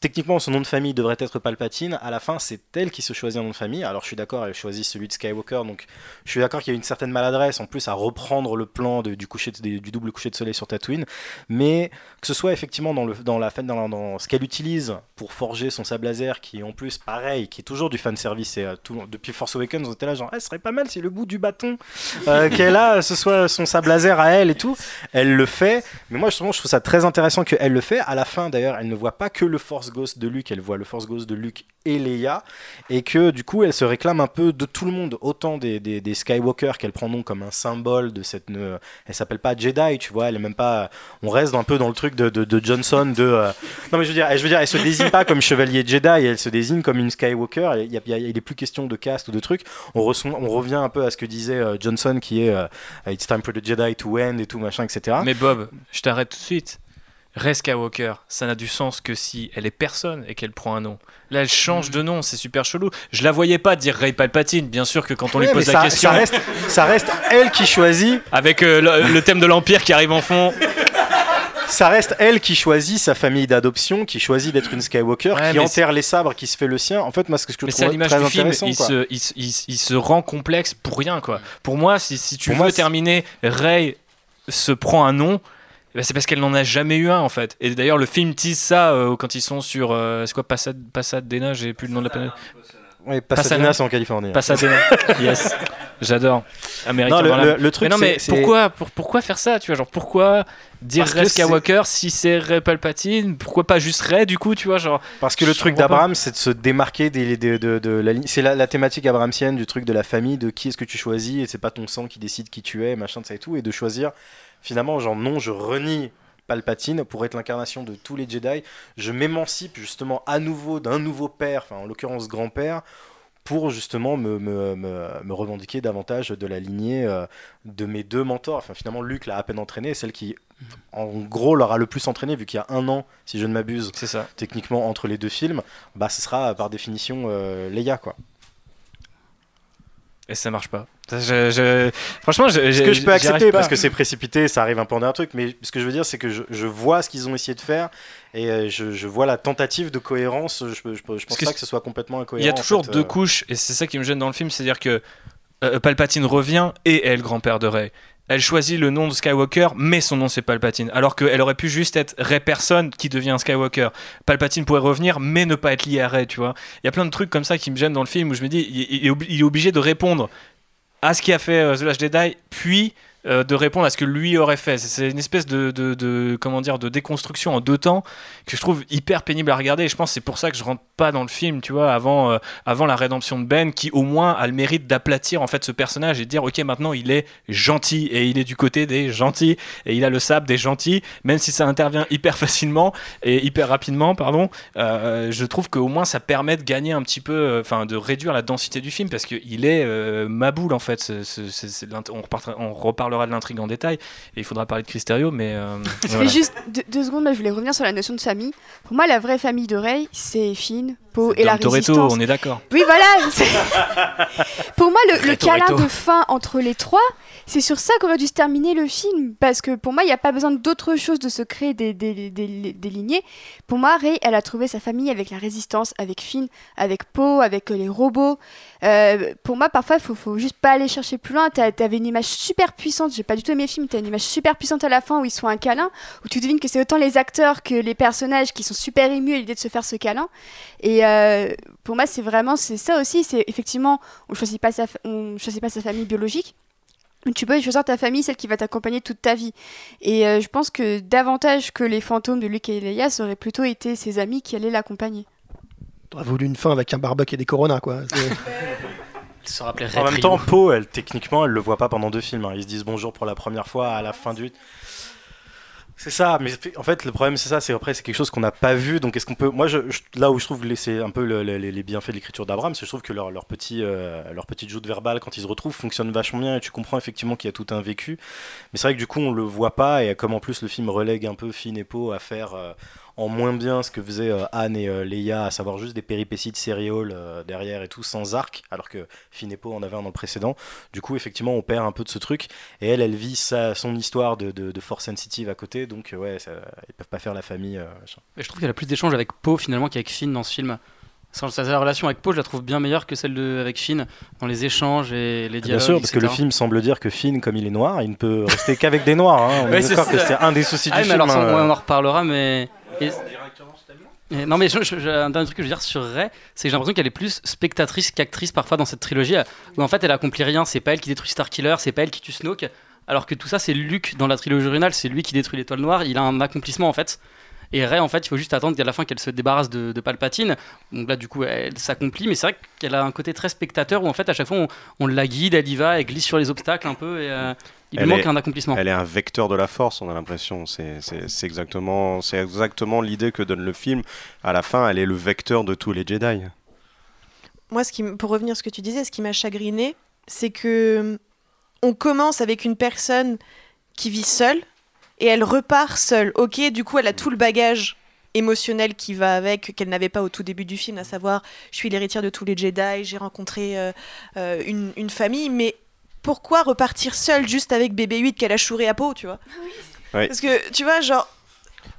Speaker 9: techniquement son nom de famille devrait être Palpatine, à la fin, c'est elle qui se choisit un nom de famille. Alors je suis d'accord, elle choisit celui de Skywalker. Donc je suis d'accord qu'il y a une certaine maladresse en plus à reprendre le plan de- du, coucher de- du double coucher de soleil sur Tatooine. Mais que ce soit effectivement dans, le, dans, la, dans, dans ce qu'elle utilise pour forger son sable laser, qui est en plus pareil, qui est toujours du fanservice. Et, euh, tout, depuis Force Awakens, on était là genre, Eh, ce serait pas mal si le bout du bâton euh, qu'elle a, ce soit son sable laser à elle et tout. Elle le fait. Mais moi, justement, je trouve ça très intéressant qu'elle le fait. À la fin, d'ailleurs, elle ne voit pas que le forgeron Force Ghost de Luke, elle voit le Force Ghost de Luke et Leia, et que du coup elle se réclame un peu de tout le monde, autant des, des, Skywalker qu'elle prend donc comme un symbole de cette. ne- elle s'appelle pas Jedi, tu vois, elle est même pas. On reste un peu dans le truc de, de, Johnson de. euh, Non mais je veux dire, dire, elle se désigne pas comme chevalier Jedi, elle se désigne comme une Skywalker. Il, y a- il y a- il est plus question de caste ou de trucs. On, on revient un peu à ce que disait euh, Johnson, qui est euh, It's time for the Jedi to end et tout machin, etc.
Speaker 1: Mais Bob, je t'arrête tout de suite. Rey Skywalker, ça n'a du sens que si elle est personne et qu'elle prend un nom. Là, elle change de nom, c'est super chelou. Je la voyais pas dire Rey Palpatine, bien sûr que quand on lui pose la
Speaker 9: ça,
Speaker 1: question.
Speaker 9: ça reste, ça reste elle qui choisit.
Speaker 1: Avec euh, le, le thème de l'Empire qui arrive en fond.
Speaker 9: Ça reste elle qui choisit sa famille d'adoption, qui choisit d'être une Skywalker,
Speaker 1: Ouais,
Speaker 9: qui enterre les sabres, qui se fait le sien. En fait, moi, ce que je trouve très
Speaker 1: du film,
Speaker 9: intéressant,
Speaker 1: il
Speaker 9: quoi.
Speaker 1: se, il, se- il se- il se rend complexe pour rien. quoi. Pour moi, si, si tu
Speaker 9: Pour
Speaker 1: veux
Speaker 9: moi,
Speaker 1: terminer, Rey se prend un nom. Eh ben, c'est parce qu'elle n'en a jamais eu un en fait. Et d'ailleurs, le film tease ça euh, quand ils sont sur. euh, c'est quoi Passad, Pasadena J'ai plus le nom de la planète.
Speaker 9: Oui, Pasadena, c'est en Californie.
Speaker 1: Pasadena. yes. J'adore. Américain.
Speaker 9: Non, le- truc,
Speaker 1: Mais non, mais pourquoi, pour- pourquoi faire ça Tu vois, genre pourquoi dire
Speaker 9: Parce c'est-
Speaker 1: Skywalker si c'est Rey Palpatine? Pourquoi pas juste Rey du coup Tu vois, genre?
Speaker 9: Parce que le truc d'Abraham, c'est de se démarquer des, de, de- de la ligne. C'est la, la thématique abrahamsienne du truc de la famille, de qui est-ce que tu choisis, et c'est pas ton sang qui décide qui tu es, machin de ça et tout, et de choisir finalement, genre non, je renie Palpatine pour être l'incarnation de tous les Jedi. Je m'émancipe justement à nouveau d'un nouveau père, enfin en l'occurrence grand-père, pour justement me, me, me, me revendiquer davantage de la lignée euh, de mes deux mentors. Enfin, finalement, Luke l'a à peine entraîné, celle qui, en gros, l'aura le plus entraîné, vu qu'il y a un an, si je ne m'abuse,
Speaker 1: C'est ça.
Speaker 9: techniquement, entre les deux films, bah, ce sera par définition euh, Leia, quoi.
Speaker 1: Et ça marche pas. Ça, je- je- Franchement, je,
Speaker 9: Ce que je peux accepter, parce que c'est précipité, ça arrive un peu en un truc, mais ce que je veux dire, c'est que je, je vois ce qu'ils ont essayé de faire, et euh, je, je vois la tentative de cohérence, je, pense
Speaker 1: que
Speaker 9: pas que ce soit complètement incohérent.
Speaker 1: Il y a
Speaker 9: en
Speaker 1: toujours
Speaker 9: fait,
Speaker 1: deux
Speaker 9: euh.
Speaker 1: couches, et c'est ça qui me gêne dans le film, c'est-à-dire que euh, Palpatine revient et est le grand-père de Rey. Elle choisit le nom de Skywalker, mais son nom c'est Palpatine. Alors qu'elle aurait pu juste être Rey personne qui devient Skywalker. Palpatine pourrait revenir, mais ne pas être lié à Rey, tu vois. Il y a plein de trucs comme ça qui me gênent dans le film où je me dis, il est obligé de répondre à ce qui a fait euh, The Last Jedi, puis euh, de répondre à ce que lui aurait fait. C'est- une espèce de, de, comment dire, de déconstruction en deux temps que je trouve hyper pénible à regarder. Et je pense que c'est pour ça que je rentre pas dans le film, tu vois, avant, euh, avant la rédemption de Ben, qui au moins a le mérite d'aplatir en fait ce personnage et de dire, ok, maintenant il est gentil et il est du côté des gentils et il a le sable des gentils, même si ça intervient hyper facilement et hyper rapidement, pardon. euh, je trouve qu'au moins ça permet de gagner un petit peu, enfin de réduire la densité du film parce qu'il est ma boule en fait. On, repartira- on reparlera de l'intrigue en détail et il faudra parler de Cristerio, mais euh, voilà.
Speaker 8: Juste deux, deux secondes, là, je voulais revenir sur la notion de famille. Pour moi, la vraie famille de Rey, c'est Finn, Et la
Speaker 1: Toretto,
Speaker 8: résistance.
Speaker 1: on est d'accord.
Speaker 8: Oui, voilà. pour moi, le, câlin de fin entre les trois, c'est sur ça qu'aurait dû se terminer le film. Parce que pour moi, il n'y a pas besoin d'autre chose de se créer des, des, des- des lignées. Pour moi, Rey, elle a trouvé sa famille avec la résistance, avec Finn, avec Poe, avec euh, les robots. Euh, pour moi, parfois, il faut, faut juste pas aller chercher plus loin. T'as- T'avais une image super puissante. J'ai pas du tout aimé le film. T'as une image super puissante à la fin où ils sont un câlin, où tu devines que c'est autant les acteurs que les personnages qui sont super émus à l'idée de se faire ce câlin. Et euh, pour moi, c'est vraiment c'est ça aussi. C'est effectivement, on choisit pas sa, on choisit pas sa famille biologique. Tu peux choisir ta famille, celle qui va t'accompagner toute ta vie. Et euh, je pense que davantage que les fantômes de Luke et Leia, ça aurait plutôt été ses amis qui allaient l'accompagner.
Speaker 4: T'aurais voulu une fin avec un barbecue et des coronas, quoi.
Speaker 13: Se
Speaker 9: En même temps, Poe, elle, techniquement, elle le voit pas pendant deux films. hein. Ils se disent bonjour pour la première fois à la fin du. C'est ça, mais en fait le problème c'est ça, c'est après c'est quelque chose qu'on n'a pas vu, donc est-ce qu'on peut, moi là où je trouve c'est un peu le- le- les, bienfaits de l'écriture d'Abraham, c'est que je trouve que leur, petit euh, leur petite joute verbale quand ils se retrouvent fonctionne vachement bien et tu comprends effectivement qu'il y a tout un vécu, mais c'est vrai que du coup on le voit pas et comme en plus le film relègue un peu Finn et Poe à faire euh, en moins bien ce que faisaient euh, Anne et euh, Leia, à savoir juste des péripéties de serial euh, derrière et tout sans arc, alors que Finn et Poe en avaient un dans le précédent. Du coup effectivement on perd un peu de ce truc et elle elle vit sa, son histoire de, de, de force sensitive à côté, donc ouais ça, ils peuvent pas faire la famille.
Speaker 13: Et je trouve qu'elle a plus d'échanges avec Poe finalement qu'avec Finn dans ce film. Sa, relation avec Poe, je la trouve bien meilleure que celle de, avec Finn dans les échanges et les dialogues.
Speaker 9: Bien sûr, parce que le film semble dire que Finn, comme il est noir, il ne peut rester qu'avec des noirs. hein. On
Speaker 13: Ouais,
Speaker 9: est
Speaker 13: c'est
Speaker 9: d'accord que c'est un des soucis
Speaker 13: Ah,
Speaker 9: du
Speaker 13: mais
Speaker 9: film.
Speaker 13: alors,
Speaker 9: hein.
Speaker 13: on en reparlera, mais. Et- et non, mais je- je- je- un dernier truc que je veux dire sur Rey, c'est que j'ai l'impression qu'elle est plus spectatrice qu'actrice parfois dans cette trilogie, où en fait elle accomplit rien. C'est pas elle qui détruit Starkiller, c'est pas elle qui tue Snoke, alors que tout ça c'est Luke dans la trilogie originale, c'est lui qui détruit l'étoile noire. Il a un accomplissement en fait. Et Rey, en fait, il faut juste attendre qu'à la fin qu'elle se débarrasse de, de Palpatine. Donc là, du coup, elle s'accomplit. Mais c'est vrai qu'elle a un côté très spectateur où, en fait, à chaque fois, on, on la guide, elle y va, elle glisse sur les obstacles un peu. Et, euh, il lui
Speaker 6: Elle
Speaker 13: manque
Speaker 6: est-
Speaker 13: un accomplissement.
Speaker 6: Elle est un vecteur de la force, on a l'impression. C'est c'est- c'est exactement, c'est exactement l'idée que donne le film. À la fin, elle est le vecteur de tous les Jedi.
Speaker 2: Moi, ce qui, pour revenir à ce que tu disais, ce qui m'a chagriné, c'est que hum, on commence avec une personne qui vit seule et elle repart seule. Ok, du coup, elle a tout le bagage émotionnel qui va avec, qu'elle n'avait pas au tout début du film, à savoir, je suis l'héritière de tous les Jedi, j'ai rencontré euh, euh, une, une famille, mais pourquoi repartir seule juste avec bébé 8 qu'elle a chouré à peau, tu vois?
Speaker 6: Oui.
Speaker 2: Parce que, tu vois, genre,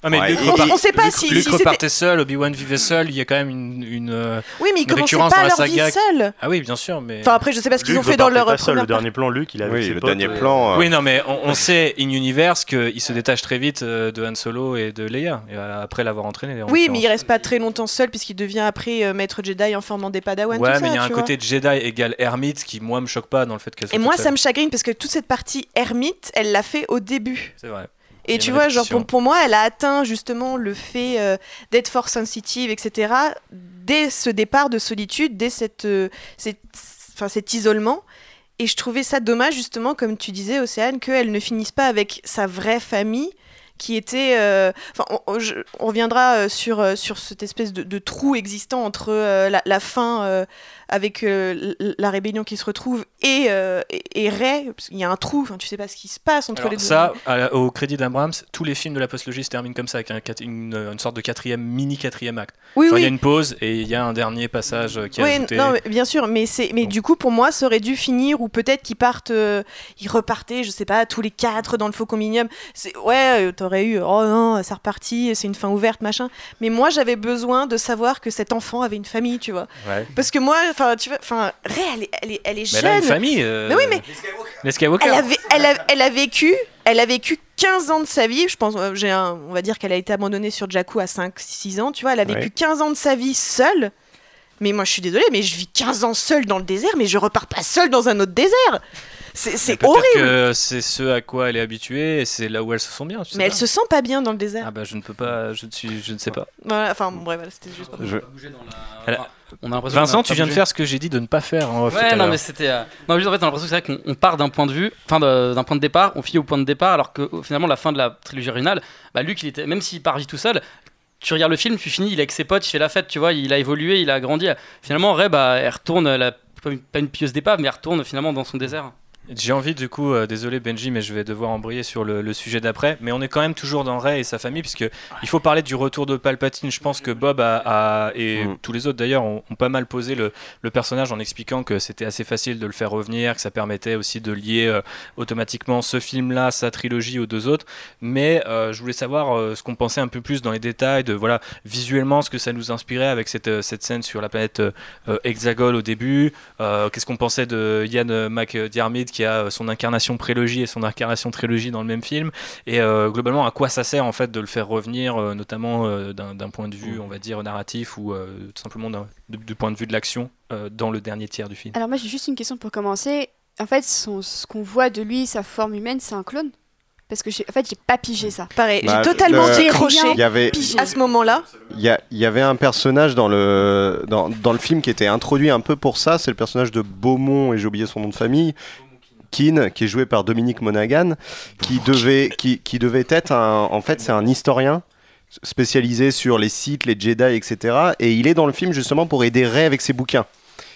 Speaker 1: Ah, mais
Speaker 6: Ouais,
Speaker 1: Luke
Speaker 6: et-
Speaker 1: repart-
Speaker 2: on sait pas
Speaker 1: Luke-
Speaker 2: si-
Speaker 1: Luke
Speaker 2: si
Speaker 1: repartait seul, Obi-Wan vivait seul, il y a quand même une. une, euh,
Speaker 2: oui, mais ils commençaient pas
Speaker 1: dans la
Speaker 2: leur vie
Speaker 1: saga.
Speaker 2: seuls.
Speaker 1: Ah oui, bien sûr, mais.
Speaker 2: Enfin, après, je sais pas ce qu'ils ont fait dans leur
Speaker 9: pas seul, Le dernier plan, Luke, il avait
Speaker 6: Oui,
Speaker 9: ses
Speaker 6: le
Speaker 9: potes,
Speaker 6: dernier
Speaker 9: euh,
Speaker 6: plan. euh,
Speaker 1: Oui, non, mais on, on sait in universe qu'il se détache très vite euh, de Han Solo et de Leia, et, euh, après l'avoir entraîné. en
Speaker 2: Oui, mais il reste pas très longtemps seul puisqu'il devient après euh, maître Jedi en formant des Padawan.
Speaker 1: Ouais,
Speaker 2: tout
Speaker 1: mais il y a un côté Jedi égale ermite qui, moi, me choque pas dans le fait qu'elle.
Speaker 2: Et moi, ça me chagrine parce que toute cette partie ermite, elle l'a fait au début.
Speaker 1: C'est vrai.
Speaker 2: Et tu vois, genre pour, pour moi, elle a atteint justement le fait euh, d'être force sensitive, etc. Dès ce départ de solitude, dès cette, euh, cette- cet isolement. Et je trouvais ça dommage, justement, comme tu disais, Océane, qu'elle ne finisse pas avec sa vraie famille qui était... euh, Enfin, on, on- je- on reviendra euh, sur, euh, sur cette espèce de, de trou existant entre la, la fin avec euh, la rébellion qui se retrouve et, euh, et, et Rey, parce qu'il y a un trou, tu sais pas ce qui se passe entre
Speaker 1: Alors
Speaker 2: les deux.
Speaker 1: ça, à- au crédit d'Abrams, tous les films de la postlogie se terminent comme ça, avec un quat- une, une sorte de quatrième, mini quatrième acte.
Speaker 2: Oui,
Speaker 1: Genre, Il y
Speaker 2: oui.
Speaker 1: a une pause et il y a un dernier passage euh, qui est
Speaker 2: Oui,
Speaker 1: ajouté.
Speaker 2: non, mais bien sûr, mais c'est, mais du coup, pour moi, ça aurait dû finir ou peut-être qu'ils partent, euh, ils repartaient, je sais pas, tous les quatre dans le Faucon Minium. C'est, ouais, euh, t'aurais eu, oh non, ça repartit, c'est une fin ouverte, machin. Mais moi, j'avais besoin de savoir que cet enfant avait une famille, tu vois.
Speaker 1: Ouais.
Speaker 2: Parce que moi, enfin, tu vois, enfin, Rey, elle est, elle est, elle est
Speaker 1: Mais
Speaker 2: jeune.
Speaker 1: elle a une famille. euh,
Speaker 2: Mais oui, mais
Speaker 1: Les Skywalker.
Speaker 2: elle, avait, elle, a, elle a vécu, elle a vécu 15 ans de sa vie. Je pense, euh, j'ai un, on va dire qu'elle a été abandonnée sur Jakku à 5-6 ans. Tu vois, elle a vécu
Speaker 6: Ouais.
Speaker 2: 15 ans de sa vie seule. Mais moi, je suis désolée, mais je vis 15 ans seule dans le désert, mais je repars pas seule dans un autre désert. C'est, horrible.
Speaker 1: que c'est ce à quoi elle est habituée et c'est là où elle se sent bien. tu sais
Speaker 2: Mais elle
Speaker 1: pas.
Speaker 2: se sent pas bien dans le désert.
Speaker 1: Ah bah je ne peux pas, je ne suis, je ne sais pas.
Speaker 2: Voilà, enfin, bon, bref, c'était juste pour
Speaker 6: Je-
Speaker 1: Elle a-
Speaker 13: On a l'impression qu'on
Speaker 1: Vincent,
Speaker 13: a
Speaker 1: tu viens de faire ce que j'ai dit de ne pas faire en off tout
Speaker 13: Ouais, non, mais c'était. euh, Non, juste en fait, on a l'impression que c'est vrai qu'on on part d'un point de vue, enfin d'un point de départ, on finit au point de départ, alors que finalement, la fin de la trilogie originale, bah, il était, même s'il part tout seul, tu regardes le film, tu finis, il est avec ses potes, il fait la fête, tu vois, il a évolué, il a grandi. Finalement, Rey, bah, elle retourne, elle a pas une, pas une pieuse d'épave, mais elle retourne finalement dans son désert.
Speaker 1: J'ai envie du coup, euh, désolé Benji, mais je vais devoir embrayer sur le, le sujet d'après. Mais on est quand même toujours dans Ray et sa famille, puisque il faut parler du retour de Palpatine. Je pense que Bob a, a- et
Speaker 6: Mm.
Speaker 1: tous les autres d'ailleurs ont, ont pas mal posé le, le personnage en expliquant que c'était assez facile de le faire revenir, que ça permettait aussi de lier euh, automatiquement ce film-là, sa trilogie aux deux autres. Mais euh, je voulais savoir ce qu'on pensait un peu plus dans les détails, de voilà visuellement ce que ça nous inspirait avec cette, cette scène sur la planète Hexagol au début. Qu'est-ce qu'on pensait de Ian euh, McDiarmid qui a euh, son incarnation prélogie et son incarnation trilogie dans le même film et euh, globalement à quoi ça sert en fait de le faire revenir euh, notamment euh, d'un point de vue on va dire narratif ou euh, tout simplement du, point de vue de l'action euh, dans le dernier tiers du film?
Speaker 8: Alors moi j'ai juste une question pour commencer. En fait, son- ce qu'on voit de lui, sa forme humaine, c'est un clone? Parce que j'ai, en fait, j'ai pas pigé ça.
Speaker 2: Pareil,
Speaker 6: Bah,
Speaker 2: j'ai totalement
Speaker 6: le-
Speaker 2: décroché
Speaker 6: Il y avait,
Speaker 2: à ce moment-là.
Speaker 6: il y, a- il y avait un personnage dans le, dans, dans le film qui était introduit un peu pour ça, c'est le personnage de Beaumont, et j'ai oublié son nom de famille, Keane, qui est joué par Dominique Monaghan, qui devait, qui, qui devait être un, en fait, c'est un historien spécialisé sur les sites, les Jedi, etc. Et il est dans le film justement pour aider Rey avec ses bouquins.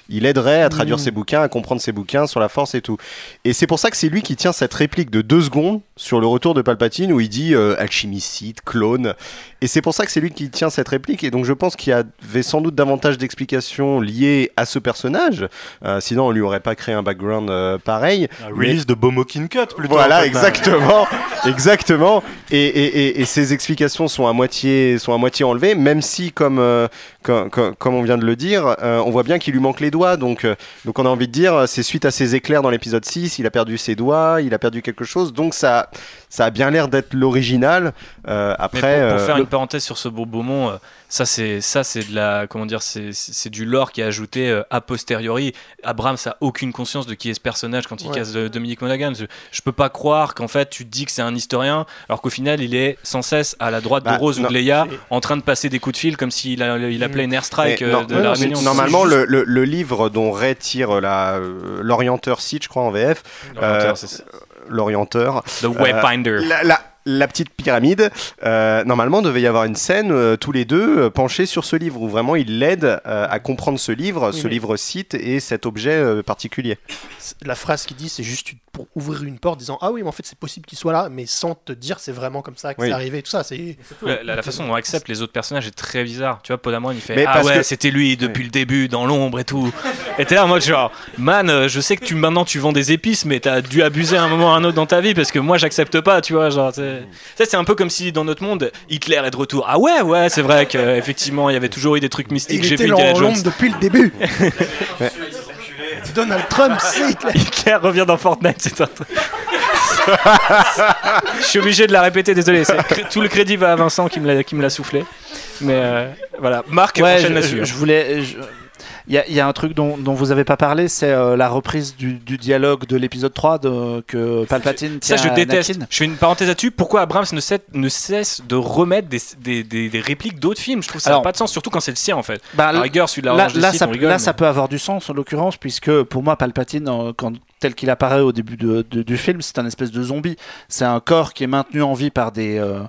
Speaker 6: Il aiderait à traduire
Speaker 7: Mmh.
Speaker 6: ses bouquins, à comprendre ses bouquins sur la force et tout. Et c'est pour ça que c'est lui qui tient cette réplique de deux secondes sur le retour de Palpatine où il dit euh, alchimicide, clone. Et c'est pour ça que c'est lui qui tient cette réplique. Et donc je pense qu'il y avait sans doute davantage d'explications liées à ce personnage. Euh, sinon on lui aurait pas créé un background euh, pareil.
Speaker 9: Un release de Bomokin Cut plutôt.
Speaker 6: Voilà,
Speaker 9: en fait, là.
Speaker 6: exactement, exactement. Et, et, et, et ces explications sont à moitié, sont à moitié enlevées, même si, comme, comme, comme, on vient de le dire, on voit bien qu'il lui manque les doigts. Donc, donc on a envie de dire, c'est suite à ces éclairs dans l'épisode 6, il a perdu ses doigts, il a perdu quelque chose. Donc ça, ça, ça a bien l'air d'être l'original. Euh,
Speaker 1: Mais
Speaker 6: après,
Speaker 1: pour, pour
Speaker 6: euh,
Speaker 1: faire une parenthèse sur ce beau Beaumont, euh, ça c'est ça c'est de la comment dire c'est c'est du lore qui est ajouté euh, a posteriori. Abrams a aucune conscience de qui est ce personnage quand il
Speaker 4: Ouais.
Speaker 1: casse euh, Dominique Monaghan. Je, je peux pas croire qu'en fait tu te dis que c'est un historien alors qu'au final il est sans cesse à la droite
Speaker 6: Bah,
Speaker 1: de Rose ou
Speaker 6: non,
Speaker 1: de Leia en train de passer des coups de fil comme s'il a- il appelait une airstrike euh,
Speaker 6: non,
Speaker 1: de la
Speaker 6: non,
Speaker 1: rébellion.
Speaker 6: Normalement, le, le- le livre dont Ray tire la, euh, l'orienteur Sith, je crois en VF,
Speaker 1: L'orienteur,
Speaker 6: euh,
Speaker 1: c'est ça.
Speaker 6: L'orienteur,
Speaker 1: The Wayfinder.
Speaker 6: la, la- la petite pyramide, euh, normalement devait y avoir une scène euh, tous les deux euh, penchés sur ce livre où vraiment il l'aide euh, à comprendre ce livre,
Speaker 4: Oui,
Speaker 6: ce
Speaker 4: mais-
Speaker 6: livre Sith et cet objet euh, particulier.
Speaker 4: La phrase qu'il dit, c'est juste pour ouvrir une porte, disant Ah oui, mais en fait, c'est possible qu'il soit là, mais sans te dire c'est vraiment comme ça que
Speaker 6: Oui.
Speaker 4: c'est arrivé. Tout ça, c'est.
Speaker 1: La, la- la façon dont on accepte les autres personnages est très bizarre. Tu vois, Podamon il fait
Speaker 6: Mais
Speaker 1: Ah ouais,
Speaker 6: que-
Speaker 1: c'était lui depuis le début, dans l'ombre et tout. Et t'es là en mode genre, man, je sais que tu maintenant tu vends des épices, mais t'as dû abuser à un moment ou à un autre dans ta vie parce que moi j'accepte pas, tu vois. Genre, ça, c'est un peu comme si dans notre monde, Hitler est de retour. Ah ouais, ouais, c'est vrai qu'effectivement il y avait toujours eu des trucs mystiques. J'ai
Speaker 4: dans
Speaker 1: Indiana Jones.
Speaker 4: depuis le début. Donald Trump, c'est Hitler.
Speaker 1: Hitler revient dans Fortnite, c'est un truc. Je suis obligé de la répéter, désolé. Tout le crédit va à Vincent qui me l'a, qui me l'a soufflé. Mais euh, voilà, Marc,
Speaker 7: Ouais, je, je- je voulais. je- Il y, a- il y a un truc dont, dont vous avez pas parlé, c'est euh, la reprise du, du dialogue de l'épisode 3 de, que Palpatine
Speaker 1: Ça,
Speaker 7: tient
Speaker 1: je
Speaker 7: à
Speaker 1: déteste.
Speaker 7: Anakin.
Speaker 1: Je fais une parenthèse là-dessus. Pourquoi Abrams ne cesse, ne cesse de remettre des, des, des- des répliques d'autres films? Je trouve ça n'a pas de sens, surtout quand c'est le sien en fait.
Speaker 7: Bah,
Speaker 1: rigueur,
Speaker 7: là, ça,
Speaker 1: rigole,
Speaker 7: là,
Speaker 1: mais-
Speaker 7: ça peut avoir du sens en l'occurrence, puisque pour moi, Palpatine, quand, tel qu'il apparaît au début de- de- du film, c'est un espèce de zombie. C'est un corps qui est maintenu en vie par des, euh,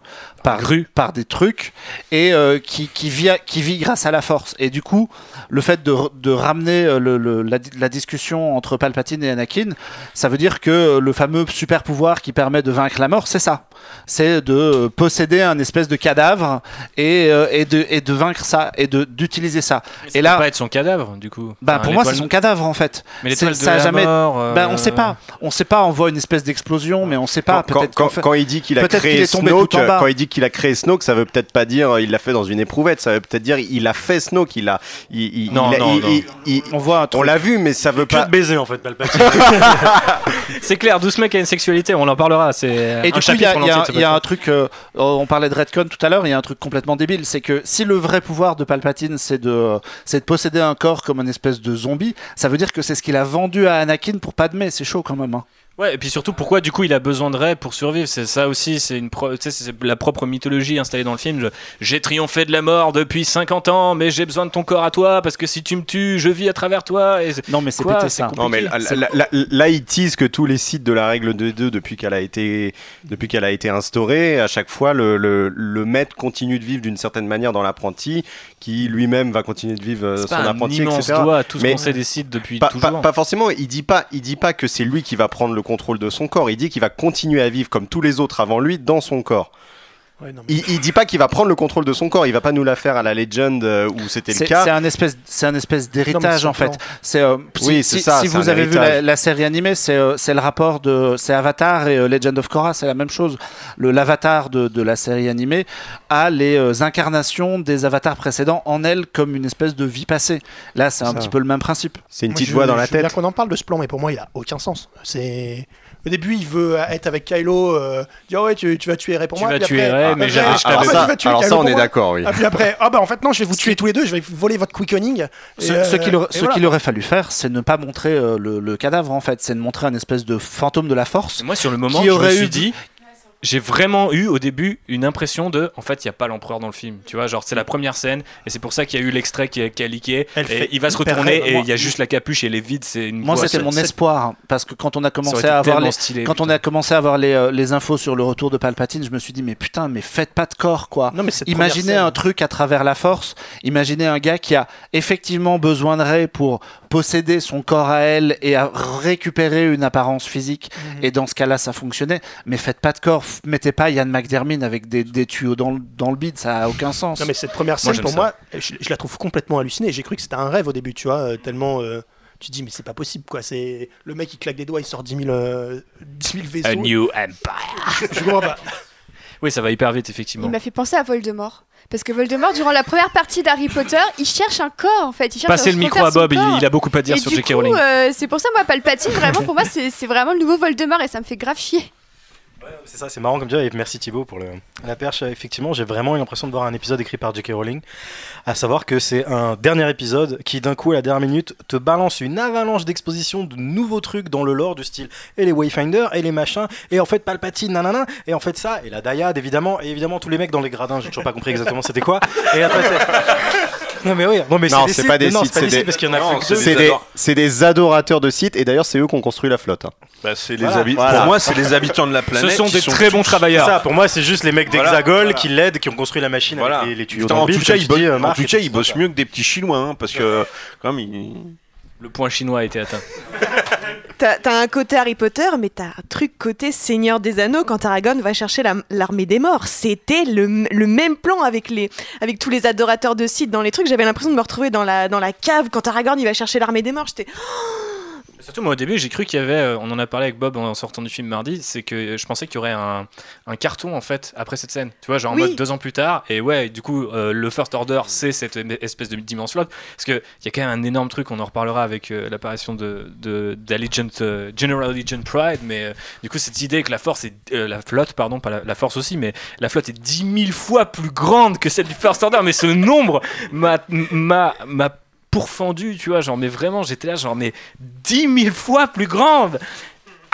Speaker 7: par, par des trucs et euh, qui, qui, vit, qui vit grâce à la force. Et du coup, le fait de, de ramener euh, le- le- la, la discussion entre Palpatine et Anakin, ça veut dire que le fameux super pouvoir qui permet de vaincre la mort, c'est ça. C'est de euh, posséder un espèce de cadavre et, euh, et, de, et de vaincre ça et de- d'utiliser ça.
Speaker 1: Ça
Speaker 7: Et
Speaker 1: peut
Speaker 7: là,
Speaker 1: pas être son cadavre, du coup.
Speaker 7: bah,
Speaker 1: Enfin,
Speaker 7: pour moi, c'est son cadavre en fait.
Speaker 1: Mais l'étoile de
Speaker 7: ça a
Speaker 1: la
Speaker 7: jamais.
Speaker 1: mort, euh,
Speaker 7: Bah, on sait pas. On sait pas. On voit une espèce d'explosion, mais on sait pas.
Speaker 6: Quand, quand-
Speaker 7: qu'en fait-
Speaker 6: quand il dit qu'il a créé Snoke, quand il dit qu'il a créé Snoke, ça veut peut-être pas dire euh, il l'a fait dans une éprouvette, ça veut peut-être dire il a fait Snoke, il a, il, il-
Speaker 1: Non,
Speaker 6: il
Speaker 1: non,
Speaker 6: il-
Speaker 1: non.
Speaker 6: il- il-
Speaker 7: on voit,
Speaker 6: on l'a vu, mais ça veut
Speaker 9: Que
Speaker 6: pas.
Speaker 9: baiser en fait, Palpatine.
Speaker 1: C'est clair, Douce Mec a une sexualité, on en parlera. C'est
Speaker 7: Et
Speaker 1: un
Speaker 7: du coup, il y
Speaker 1: chapitre
Speaker 7: a,
Speaker 1: en
Speaker 7: il y a- il y un truc. euh, on parlait de Redcon tout à l'heure. Il y a un truc complètement débile, c'est que si le vrai pouvoir de Palpatine, c'est de, c'est de posséder un corps comme une espèce de zombie, ça veut dire que c'est ce qu'il a vendu à Anakin pour Padmé. C'est chaud quand même. hein.
Speaker 1: Ouais, et puis surtout, pourquoi du coup il a besoin de Rey pour survivre? C'est ça aussi, c'est une pro- tu sais, c'est la propre mythologie installée dans le film. J'ai triomphé de la mort depuis 50 ans, mais j'ai besoin de ton corps à toi parce que si tu me tues, je vis à travers toi. Et
Speaker 7: Non, mais c'est pété ça.
Speaker 6: Non mais
Speaker 1: compliqué.
Speaker 6: là, là- là- là, il tease que tous les sites de la règle de 2 depuis qu'elle a été depuis qu'elle a été instaurée, à chaque fois le, le, le maître continue de vivre d'une certaine manière dans l'apprenti, qui lui-même va continuer de vivre euh, son
Speaker 1: pas un
Speaker 6: apprenti,
Speaker 1: immense
Speaker 6: etc.
Speaker 1: doigt à tout ce
Speaker 6: Mais-
Speaker 1: qu'on sait des sites depuis
Speaker 6: pas,
Speaker 1: toujours.
Speaker 6: pas- pas forcément. Il dit pas, il dit pas que c'est lui qui va prendre le contrôle de son corps. Il dit qu'il va continuer à vivre comme tous les autres avant lui dans son corps.
Speaker 4: Ouais, non, mais-
Speaker 6: Il, il dit pas qu'il va prendre le contrôle de son corps. Il va pas nous la faire à la Legend euh, où c'était le
Speaker 7: C'est
Speaker 6: cas.
Speaker 7: c'est un espèce, c'est un espèce d'héritage en fait. C'est euh, si,
Speaker 6: Oui,
Speaker 7: si-
Speaker 6: c'est ça,
Speaker 7: si vous avez vu la, série animée, c'est euh, c'est le rapport de c'est Avatar et euh, Legend of Korra, c'est la même chose. Le l'avatar de, de la série animée a les euh, incarnations des avatars précédents en elle comme une espèce de vie passée. Là, c'est un
Speaker 6: Ça.
Speaker 7: petit peu le même principe.
Speaker 6: C'est une
Speaker 4: Moi,
Speaker 6: petite
Speaker 4: je-
Speaker 6: voix dans la
Speaker 4: je
Speaker 6: tête.
Speaker 4: qu'on en parle de ce plan, mais pour moi, il a aucun sens. C'est. Au début, il veut être avec Kylo, euh, dire ouais, tu, tu vas tuer Ray pour
Speaker 1: Tu
Speaker 4: moi.
Speaker 1: vas
Speaker 4: puis
Speaker 1: tuer
Speaker 4: après-
Speaker 1: Rey, mais
Speaker 4: après, ah,
Speaker 1: je
Speaker 4: tu
Speaker 6: ça,
Speaker 4: vas tuer
Speaker 6: alors
Speaker 4: Kylo
Speaker 6: ça, on est d'accord, oui.
Speaker 4: Ah, puis après, ah bah en fait non, je vais vous tuer tous les deux, je vais voler votre quickening.
Speaker 7: Ce,
Speaker 4: Et,
Speaker 7: ce
Speaker 4: euh,
Speaker 7: qu'il aurait,
Speaker 4: et voilà.
Speaker 7: fallu faire, c'est ne pas montrer euh, le, le cadavre en fait, c'est de montrer un espèce de fantôme de la force.
Speaker 1: Et moi, sur le moment,
Speaker 7: Qui
Speaker 1: je me
Speaker 7: aurait
Speaker 1: suis
Speaker 7: eu-
Speaker 1: dit, j'ai vraiment eu au début une impression de, en fait, il n'y a pas l'empereur dans le film. Tu vois, genre, c'est la première scène, et c'est pour ça qu'il y a eu l'extrait qui, a- qui a leaké.
Speaker 4: Elle
Speaker 1: Et il va se retourner,
Speaker 4: rêve.
Speaker 1: et il y a juste la capuche, et les vides, c'est une
Speaker 7: Moi, c'était mon espoir parce que quand on a commencé à avoir les,
Speaker 1: stylé,
Speaker 7: quand on a commencé à avoir les, euh, les infos sur le retour de Palpatine, je me suis dit mais putain, mais faites pas de corps quoi.
Speaker 4: Non, mais cette
Speaker 7: Imaginez
Speaker 4: scène-
Speaker 7: un truc à travers la force. Imaginez un gars qui a effectivement besoin de Rey pour posséder son corps à elle et à récupérer une apparence physique.
Speaker 4: Mhm.
Speaker 7: Et dans ce cas-là, ça fonctionnait. Mais faites pas de corps. Mettez pas Ian McDermott avec des, des tuyaux dans, le- dans le bide. Ça a aucun sens.
Speaker 4: Non mais cette première scène pour
Speaker 1: ça.
Speaker 4: moi, je, je la trouve complètement hallucinée. J'ai cru que c'était un rêve au début, tu vois, euh, tellement euh, tu te dis mais c'est pas possible quoi. C'est le mec il claque des doigts, il sort 10 000, euh, 10 000 vaisseaux.
Speaker 1: A New Empire.
Speaker 4: Je, je comprends pas.
Speaker 1: Oui, ça va hyper vite,
Speaker 8: Il
Speaker 1: effectivement.
Speaker 8: m'a fait penser à Voldemort. Parce que Voldemort, durant la première partie d'Harry Potter, il cherche un corps en fait. Il cherche
Speaker 1: Passez le micro à Bob, il, il a beaucoup à dire
Speaker 8: Et
Speaker 1: sur J.K. Rowling.
Speaker 8: euh, c'est pour ça, moi, Palpatine, vraiment, pour moi, c'est c'est vraiment le nouveau Voldemort et ça me fait grave chier.
Speaker 9: C'est ça, c'est marrant comme tu et merci Thibaut pour le, la perche. Effectivement, j'ai vraiment eu l'impression de voir un épisode écrit par J.K. Rowling, à savoir que c'est un dernier épisode qui, d'un coup, à la dernière minute, te balance une avalanche d'exposition de nouveaux trucs dans le lore du style et les Wayfinder et les machins, et en fait Palpatine, nanana, et en fait ça, et la Dayad évidemment, et évidemment tous les mecs dans les gradins, j'ai toujours pas compris exactement c'était quoi. Et après, non mais oui, non mais
Speaker 6: Non,
Speaker 9: c'est des
Speaker 6: pas des sites,
Speaker 9: c'est des parce qu'il y en a
Speaker 12: c'est
Speaker 6: adorateurs de sites, et d'ailleurs, c'est eux qui ont construit la flotte. hein.
Speaker 12: Bah, c'est les
Speaker 6: Voilà.
Speaker 12: habi-
Speaker 6: Voilà.
Speaker 12: Pour moi, c'est les habitants de la planète.
Speaker 1: Ce sont des très bons travailleurs.
Speaker 9: ça, pour moi, c'est juste les mecs d'Hexagol
Speaker 12: voilà.
Speaker 9: qui l'aident, qui ont construit la machine
Speaker 12: Voilà.
Speaker 9: avec les, les tuyaux
Speaker 12: en tout cas,
Speaker 9: comme
Speaker 12: ils bossent, en
Speaker 9: Marc,
Speaker 12: tout
Speaker 9: et
Speaker 12: cas,
Speaker 9: tout
Speaker 12: ils
Speaker 9: ça.
Speaker 12: bossent mieux que des petits chinois, hein, parce que ils-
Speaker 1: Le point chinois a été atteint.
Speaker 2: T'as un côté Harry Potter, mais t'as un truc côté Seigneur des Anneaux quand Aragorn va chercher la- l'armée des morts. C'était le, le même plan avec, les, avec tous les adorateurs de Sith dans les trucs. J'avais l'impression de me retrouver dans la, dans la cave quand Aragorn il va chercher l'armée des morts. J'étais
Speaker 1: Surtout, moi, au début, j'ai cru qu'il y avait. euh, On en a parlé avec Bob en sortant du film mardi. C'est que je pensais qu'il y aurait un, un carton, en fait, après cette scène. Tu vois, genre en
Speaker 2: Oui.
Speaker 1: mode deux ans plus tard. Et ouais, du coup, euh, le First Order, c'est cette espèce de dimension là Parce qu'il y a quand même un énorme truc, on en reparlera avec euh, l'apparition de, de, d'Allegiant, euh, General Allegiant Pride. Mais euh, du coup, cette idée que la force est. euh, la flotte, pardon, pas la, la force aussi, mais la flotte est 10 000 fois plus grande que celle du First Order. Mais ce nombre m'a. Pourfendu, tu vois, genre, mais vraiment, j'étais là, genre, mais 10 000 fois plus grande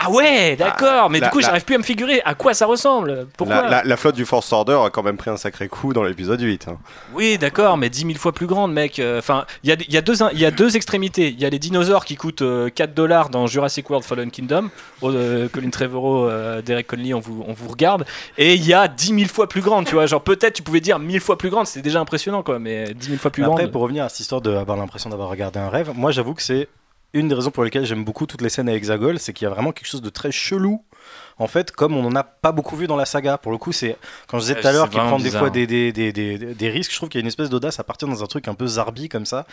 Speaker 1: Ah ouais, d'accord, mais
Speaker 6: la-
Speaker 1: du coup,
Speaker 6: la-
Speaker 1: j'arrive plus à me figurer à quoi ça ressemble? Pourquoi?
Speaker 6: La, la- la flotte du Force Order a quand même pris un sacré coup dans l'épisode 8. hein.
Speaker 1: Oui, d'accord, mais 10 000 fois plus grande, mec. Euh, Enfin, il y a, y, a y a deux extrémités. Il y a les dinosaures qui coûtent euh, 4 dollars dans Jurassic World Fallen Kingdom. Oh, euh, Colin Trevorrow, euh, Derek Conley, on vous, on vous regarde. Et il y a 10 000 fois plus grande, tu vois. Genre, peut-être tu pouvais dire 1000 fois plus grande, c'était déjà impressionnant, quoi, mais 10 000 fois plus
Speaker 9: Après,
Speaker 1: grande.
Speaker 9: pour revenir à cette histoire d'avoir l'impression d'avoir regardé un rêve, moi j'avoue que c'est une des raisons pour lesquelles j'aime beaucoup toutes les scènes à Hexagol, c'est qu'il y a vraiment quelque chose de très chelou. En fait, comme on n'en a pas beaucoup vu dans la saga, pour le coup, c'est quand je disais tout à l'heure
Speaker 1: c'est
Speaker 9: qu'il prend des fois
Speaker 1: hein.
Speaker 9: des, des, des, des, des risques, je trouve qu'il y a une espèce d'audace à partir dans un truc un peu zarbi comme ça,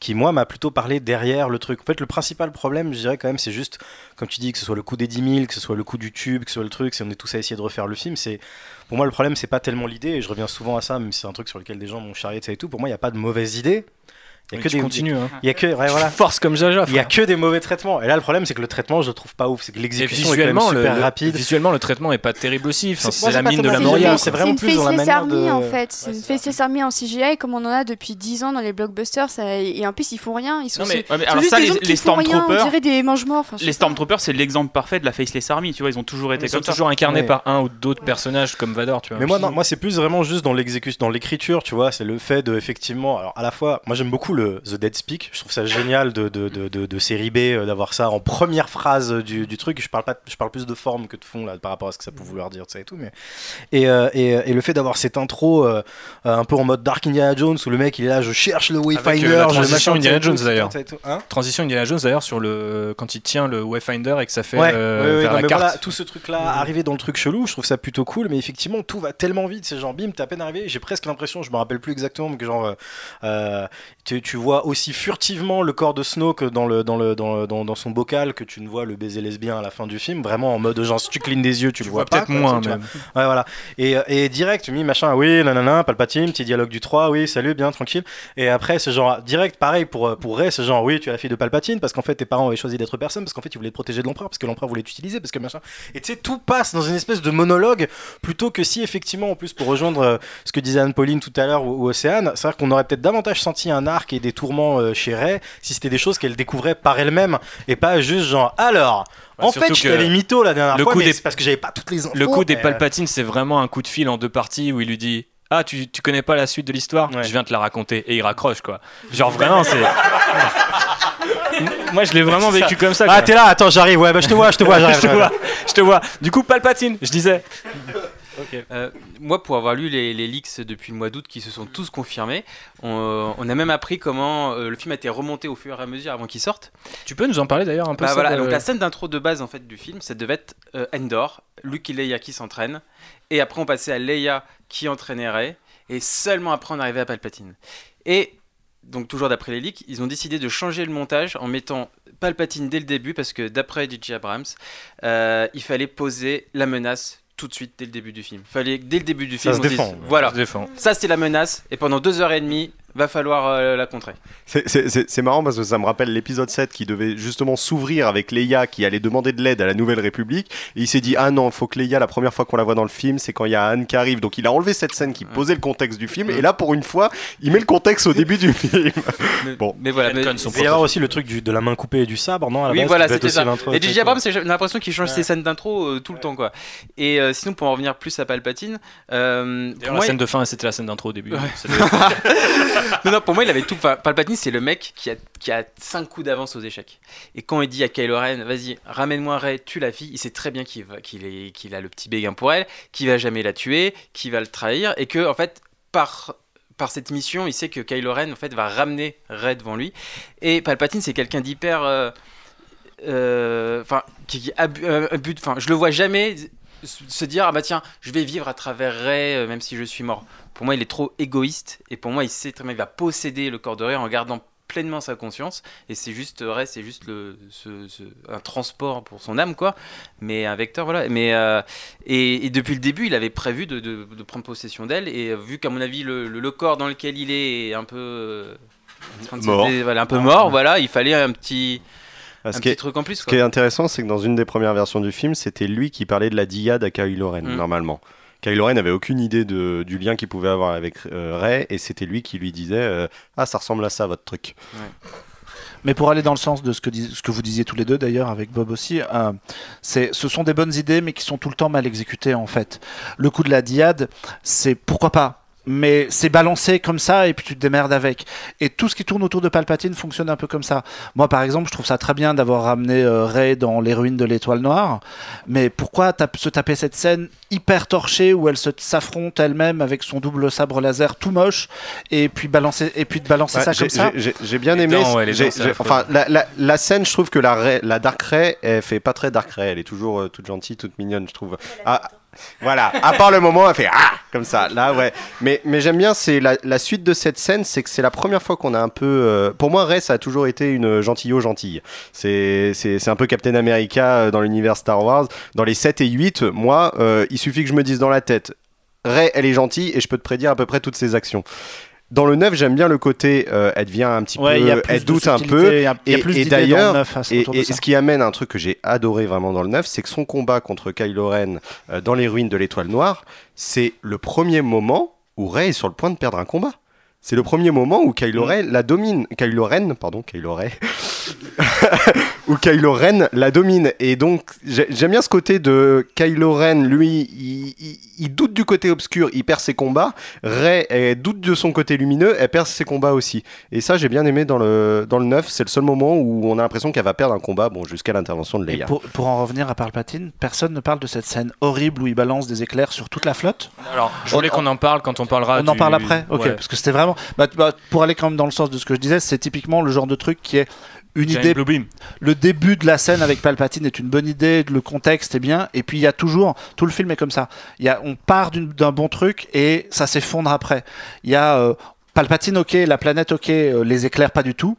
Speaker 9: qui moi m'a plutôt parlé derrière le truc. En fait, le principal problème, je dirais quand même, c'est juste, comme tu dis, que ce soit le coup des 10 000, que ce soit le coup du tube, que ce soit le truc, si on est tous à essayer de refaire le film, c'est pour moi le problème, c'est pas tellement l'idée, et je reviens souvent à ça, même si c'est un truc sur lequel des gens m'ont charrié de ça et tout. Pour moi, il n'y a pas de mauvaise idée. Il y a que des
Speaker 1: continues, hein.
Speaker 9: Il y a que ouais, voilà.
Speaker 1: Force comme Jaja.
Speaker 9: Il y a que des mauvais traitements. Et là, le problème, c'est que le traitement, je le trouve pas ouf. C'est que l'exécution est quand même super
Speaker 1: le-
Speaker 9: rapide.
Speaker 1: visuellement, le traitement est pas terrible aussi. Enfin,
Speaker 9: C'est-
Speaker 1: la mine de la Moria.
Speaker 9: c'est vraiment
Speaker 8: C'est une
Speaker 9: plus dans la
Speaker 8: faceless
Speaker 9: manière
Speaker 8: army
Speaker 9: de-
Speaker 8: en fait. C'est une faceless army en CGI comme on en a depuis 10 ans dans les blockbusters. ça- Et en plus, ils font rien. Ils sont,
Speaker 5: Non, mais- ouais, alors ça, les- Stormtroopers-.
Speaker 8: Enfin,
Speaker 5: Les. Stormtroopers, c'est l'exemple parfait de la faceless army, tu vois, ils ont toujours été
Speaker 1: Ils sont
Speaker 5: ça.
Speaker 1: toujours incarnés
Speaker 9: Ouais.
Speaker 1: par un ou d'autres personnages comme Vador, tu vois.
Speaker 9: Mais moi, non, moi c'est plus vraiment juste dans l'exécution, dans l'écriture, tu vois. C'est le fait de, effectivement, alors à la fois, moi j'aime beaucoup le The Dead Speak. Je trouve ça génial de, de, de, de- de série B, euh, d'avoir ça en première phrase du, du truc. Je parle, pas, je parle plus de forme que de fond, là, par rapport à ce que ça peut vouloir dire, ça et tout. Mais... Et, euh, et, et le fait d'avoir cette intro euh, euh, un peu en mode Dark Indiana Jones où le mec il est là, je cherche le Wayfinder,
Speaker 1: euh, transition Indiana Jones, d'ailleurs.
Speaker 9: Hein
Speaker 1: Transition Indiana Jones d'ailleurs sur le quand il tient le Wayfinder et que ça fait
Speaker 9: Ouais,
Speaker 1: euh,
Speaker 9: ouais, ouais,
Speaker 1: vers
Speaker 9: non,
Speaker 1: la
Speaker 9: mais
Speaker 1: carte.
Speaker 9: voilà, tout ce truc-là, arriver dans le truc chelou, je trouve ça plutôt cool, mais effectivement, tout va tellement vite, c'est genre bim, t'es à peine arrivé, j'ai presque l'impression, je me rappelle plus exactement, mais que genre, euh, euh, tu, tu vois aussi furtivement le corps de Snoke dans, le, dans, le, dans, le- dans, dans son bocal que tu ne vois le baiser lesbien à la fin du film, vraiment en mode genre, si tu clignes des yeux, tu, le vois,
Speaker 1: peut-être moins,
Speaker 9: tu
Speaker 1: même.
Speaker 9: Ouais, voilà. Et, euh, et direct, mi machin, oui, nanana, Palpatine, petit dialogue du 3, oui, salut, bien, tranquille. Et après, c'est genre, direct, pareil pour, euh, pour Rey, c'est genre, oui, tu es la fille de Palpatine, parce qu'en fait, tes parents avaient choisi d'être personne, parce qu'en fait, ils voulaient te protéger de l'empereur, parce que l'empereur voulait t'utiliser, parce que machin. Et tu sais, tout passe dans une espèce de monologue, plutôt que si, effectivement, en plus, pour rejoindre euh, ce que disait Anne-Pauline tout à l'heure ou, ou Océane, c'est-à-dire qu'on aurait peut-être davantage senti un et des tourments euh, chez Rey si c'était des choses qu'elle découvrait par elle-même, et pas juste genre, alors.
Speaker 1: Bah,
Speaker 9: en fait, je
Speaker 1: que
Speaker 9: t'avais mytho la dernière
Speaker 1: le
Speaker 9: fois,
Speaker 1: coup
Speaker 9: mais
Speaker 1: des-
Speaker 9: c'est parce que j'avais pas toutes les infos.
Speaker 1: Le coup des
Speaker 9: euh,
Speaker 1: Palpatines, c'est vraiment un coup de fil en deux parties où il lui dit Ah, tu, tu connais pas la suite de l'histoire? Je viens te la raconter. Et il raccroche, quoi. Genre, vraiment, c'est. Moi, je l'ai vraiment vécu comme ça.
Speaker 9: Ah, t'es là, attends, j'arrive, ouais, bah je te vois, je te vois, j'arrive.
Speaker 1: je te vois, je te vois. Du coup, Palpatine, je disais.
Speaker 10: Euh, moi, pour avoir lu les, les leaks depuis le mois d'août qui se sont tous confirmés, on, on a même appris comment euh, le film a été remonté au fur et à mesure avant qu'il sorte.
Speaker 1: Tu peux nous en parler d'ailleurs un peu
Speaker 10: Bah
Speaker 1: ça,
Speaker 10: voilà, donc la scène d'intro de base en fait du film, ça devait être euh, Endor, Luke et Leia qui s'entraînent, et après on passait à Leia qui entraînait Rey, et seulement après on arrivait à Palpatine. Et donc toujours d'après les leaks, ils ont décidé de changer le montage en mettant Palpatine dès le début parce que d'après DJ Abrams, euh, il fallait poser la menace tout de suite dès le début du film. Il fallait que dès le début du
Speaker 9: Ça
Speaker 10: film
Speaker 9: se
Speaker 10: on dise,
Speaker 9: défend.
Speaker 10: voilà,
Speaker 1: Ça se défend.
Speaker 10: ça c'est la menace et pendant deux heures et demie va falloir euh, la contrer.
Speaker 6: C'est- marrant parce que ça me rappelle l'épisode 7 qui devait justement s'ouvrir avec Leia qui allait demander de l'aide à la Nouvelle République. Et il s'est dit Ah non, il faut que Leia, la première fois qu'on la voit dans le film, c'est quand il y a Anne qui arrive. Donc il a enlevé cette scène qui posait le contexte du film. Et là, pour une fois, il met le contexte au début du film.
Speaker 10: Mais,
Speaker 6: Bon.
Speaker 10: mais voilà. mais-
Speaker 9: Il va y avoir aussi le truc du- de la main coupée et du sabre, non à la
Speaker 10: oui,
Speaker 9: base,
Speaker 10: voilà, c'était
Speaker 9: aussi
Speaker 10: ça.
Speaker 9: l'intro-
Speaker 10: Et J.J. Abrams, j'ai l'impression qu'il change ses scènes d'intro euh, tout le temps, quoi. Et euh, sinon, pour en revenir plus à Palpatine, euh, pour
Speaker 1: D'ailleurs,
Speaker 10: moi,
Speaker 1: la scène de fin, c'était la scène d'intro au début.
Speaker 10: Ouais. Non, non, pour moi, il avait tout. Palpatine, c'est le mec qui a, qui a 5 coups d'avance aux échecs. Et quand il dit à Kylo Ren, vas-y, ramène-moi Rey, tue la fille, il sait très bien qu'il a le petit béguin pour elle, qu'il va jamais la tuer, qu'il va le trahir, et que, en fait, par cette mission, il sait que Kylo Ren en fait va ramener Rey devant lui. Et Palpatine, c'est quelqu'un d'hyper, euh, euh, enfin, qui, qui euh. Enfin, je le vois jamais se dire ah bah tiens, je vais vivre à travers Rey même si je suis mort. Pour moi, il est trop égoïste et pour moi, il sait très bien, il va posséder le corps de Rey en gardant pleinement sa conscience et c'est juste Rey c'est juste le ce- ce- un transport pour son âme quoi mais un vecteur voilà mais euh, et, et depuis le début il avait prévu de, de- de prendre possession d'elle et euh, vu qu'à mon avis le, le- le corps dans lequel il est est un peu euh,
Speaker 6: Mort.
Speaker 10: voilà, un peu mort voilà il fallait un petit
Speaker 6: Ah,
Speaker 10: un
Speaker 6: ce qui
Speaker 10: petit
Speaker 6: est-
Speaker 10: truc en plus
Speaker 6: Ce qui est intéressant, c'est que dans une des premières versions du film, c'était lui qui parlait de la diade à Kylo Ren,
Speaker 10: Mm.
Speaker 6: normalement. Kylo Ren n'avait aucune idée du lien qu'il pouvait avoir avec euh, Rey, et c'était lui qui lui disait euh, Ah, ça ressemble à ça, votre truc.
Speaker 7: Mais pour aller dans le sens de ce que, vous disiez tous les deux d'ailleurs avec Bob aussi, euh, ce sont des bonnes idées mais qui sont tout le temps mal exécutées en fait. Le coup de la diade, c'est pourquoi pas mais c'est balancé comme ça et puis tu te démerdes avec. Et tout ce qui tourne autour de Palpatine fonctionne un peu comme ça. Moi par exemple, je trouve ça très bien d'avoir ramené euh, Rey dans les ruines de l'étoile noire, mais pourquoi tap- se taper cette scène hyper torchée où elle se s'affronte elle-même avec son double sabre laser tout moche et puis balancer et puis de balancer
Speaker 6: Ouais,
Speaker 7: ça comme ça?
Speaker 6: j'ai- bien aimé.
Speaker 1: dents, ouais,
Speaker 6: enfin, la, la- la scène, je trouve que la, Rey- la Dark Ray, elle fait pas très Dark Ray. Elle est toujours euh, toute gentille, toute mignonne, je trouve. Ah, voilà. À part le moment, elle fait ah comme ça. Là, ouais. Mais, mais j'aime bien, c'est la, la suite de cette scène, c'est que c'est la première fois qu'on a un peu. euh, pour moi, Rey, ça a toujours été une gentillot gentille. C'est c'est- c'est un peu Captain America euh, dans l'univers Star Wars. Dans les 7 et 8, moi, euh, il suffit que je me dise dans la tête. Rey, elle est gentille et je peux te prédire à peu près toutes ses actions. Dans le 9, j'aime bien le côté, euh, elle devient un petit
Speaker 7: Ouais,
Speaker 6: peu, elle doute un peu.
Speaker 7: y a- y plus
Speaker 6: et
Speaker 7: d'idées dans le
Speaker 6: d'ailleurs,
Speaker 7: hein, c'est
Speaker 6: et, et ce qui amène un truc que j'ai adoré vraiment dans le 9, c'est que son combat contre Kylo Ren euh, dans les ruines de l'étoile noire, c'est le premier moment où Rey est sur le point de perdre un combat. C'est le premier moment où Kylo Ren la domine. Kylo Ren, pardon, Kylo Ren. où Kylo Ren la domine. Et donc, j'ai- j'aime bien ce côté de Kylo Ren, lui, il, il- il doute du côté obscur, il perd ses combats. Rey, elle doute de son côté lumineux, elle perd ses combats aussi. Et ça, j'ai bien aimé dans le, dans le 9. C'est le seul moment où on a l'impression qu'elle va perdre un combat, bon, jusqu'à l'intervention de
Speaker 7: Et
Speaker 6: Leia.
Speaker 7: pour, pour en revenir à Palpatine, personne ne parle de cette scène horrible où il balance des éclairs sur toute la flotte.
Speaker 1: Alors, je voulais
Speaker 7: On-
Speaker 1: qu'on en parle quand on parlera.
Speaker 7: On en parle après Ok,
Speaker 1: Ouais.
Speaker 7: parce que c'était vraiment. bah, bah, pour aller quand même dans le sens de ce que je disais, c'est typiquement le genre de truc qui est une
Speaker 1: Giant
Speaker 7: idée. Le début de la scène avec Palpatine est une bonne idée, le contexte est bien, et puis il y a toujours. Tout le film est comme ça. Il y a, on part d'un bon truc et ça s'effondre après. Il y a euh, Palpatine, ok, la planète, ok, euh, les éclairs, pas du tout.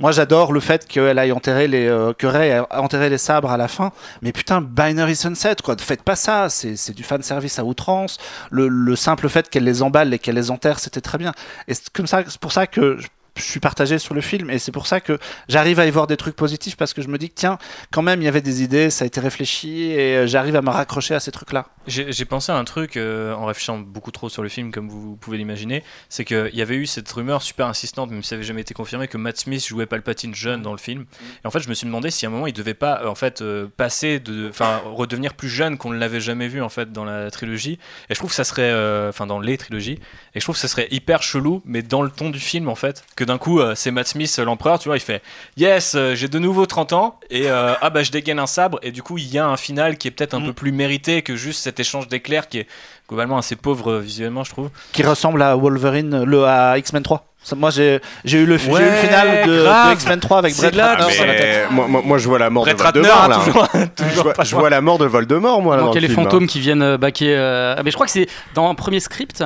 Speaker 7: Moi, j'adore le fait qu'elle aille enterrer les, euh, que Rey ait enterré les sabres à la fin. Mais putain, Binary Sunset, quoi. Faites pas ça. C'est c'est du fan service à outrance. Le, le simple fait qu'elle les emballe et qu'elle les enterre, c'était très bien. Et c'est comme ça, c'est pour ça que je, suis partagé sur le film. Et c'est pour ça que j'arrive à y voir des trucs positifs parce que je me dis que tiens, quand même, il y avait des idées, ça a été réfléchi et euh, j'arrive à me raccrocher à ces trucs-là.
Speaker 1: J'ai pensé à un truc euh, en réfléchissant beaucoup trop sur le film, comme vous pouvez l'imaginer. C'est qu'il y avait eu cette rumeur super insistante, même si ça n'avait jamais été confirmé, que Matt Smith jouait Palpatine jeune dans le film. Et en fait, je me suis demandé si à un moment il devait pas euh, en fait euh, passer de, enfin redevenir plus jeune qu'on ne l'avait jamais vu en fait dans la trilogie. Et je trouve que ça serait, euh, enfin dans les trilogies. Et je trouve que ça serait hyper chelou, mais dans le ton du film en fait, que d'un coup c'est Matt Smith l'empereur, tu vois, il fait Yes, j'ai de nouveau 30 ans et ah bah je dégaine un sabre et du coup il y a un final qui est peut-être un
Speaker 7: Mm.
Speaker 1: peu plus mérité que juste cet échange d'éclairs qui est globalement assez pauvre euh, visuellement, je trouve.
Speaker 7: Qui ressemble à Wolverine, le, à X-Men 3. Ça, moi, j'ai j'ai eu le, eu le final de, X-Men 3 avec Brett
Speaker 1: là
Speaker 7: Ratner
Speaker 1: que-
Speaker 7: sur la tête.
Speaker 6: Mais moi, moi, moi, je vois la mort
Speaker 1: Brett
Speaker 6: de
Speaker 1: Ratner,
Speaker 6: Voldemort, là.
Speaker 1: toujours,
Speaker 6: je,
Speaker 1: toujours
Speaker 6: vois,
Speaker 1: pas
Speaker 6: je vois la mort de Voldemort, moi, là,
Speaker 13: Donc il y a
Speaker 6: le
Speaker 13: les
Speaker 6: film, hein.
Speaker 13: fantômes qui viennent euh, baquer. euh, ah, mais je crois que c'est dans un premier script.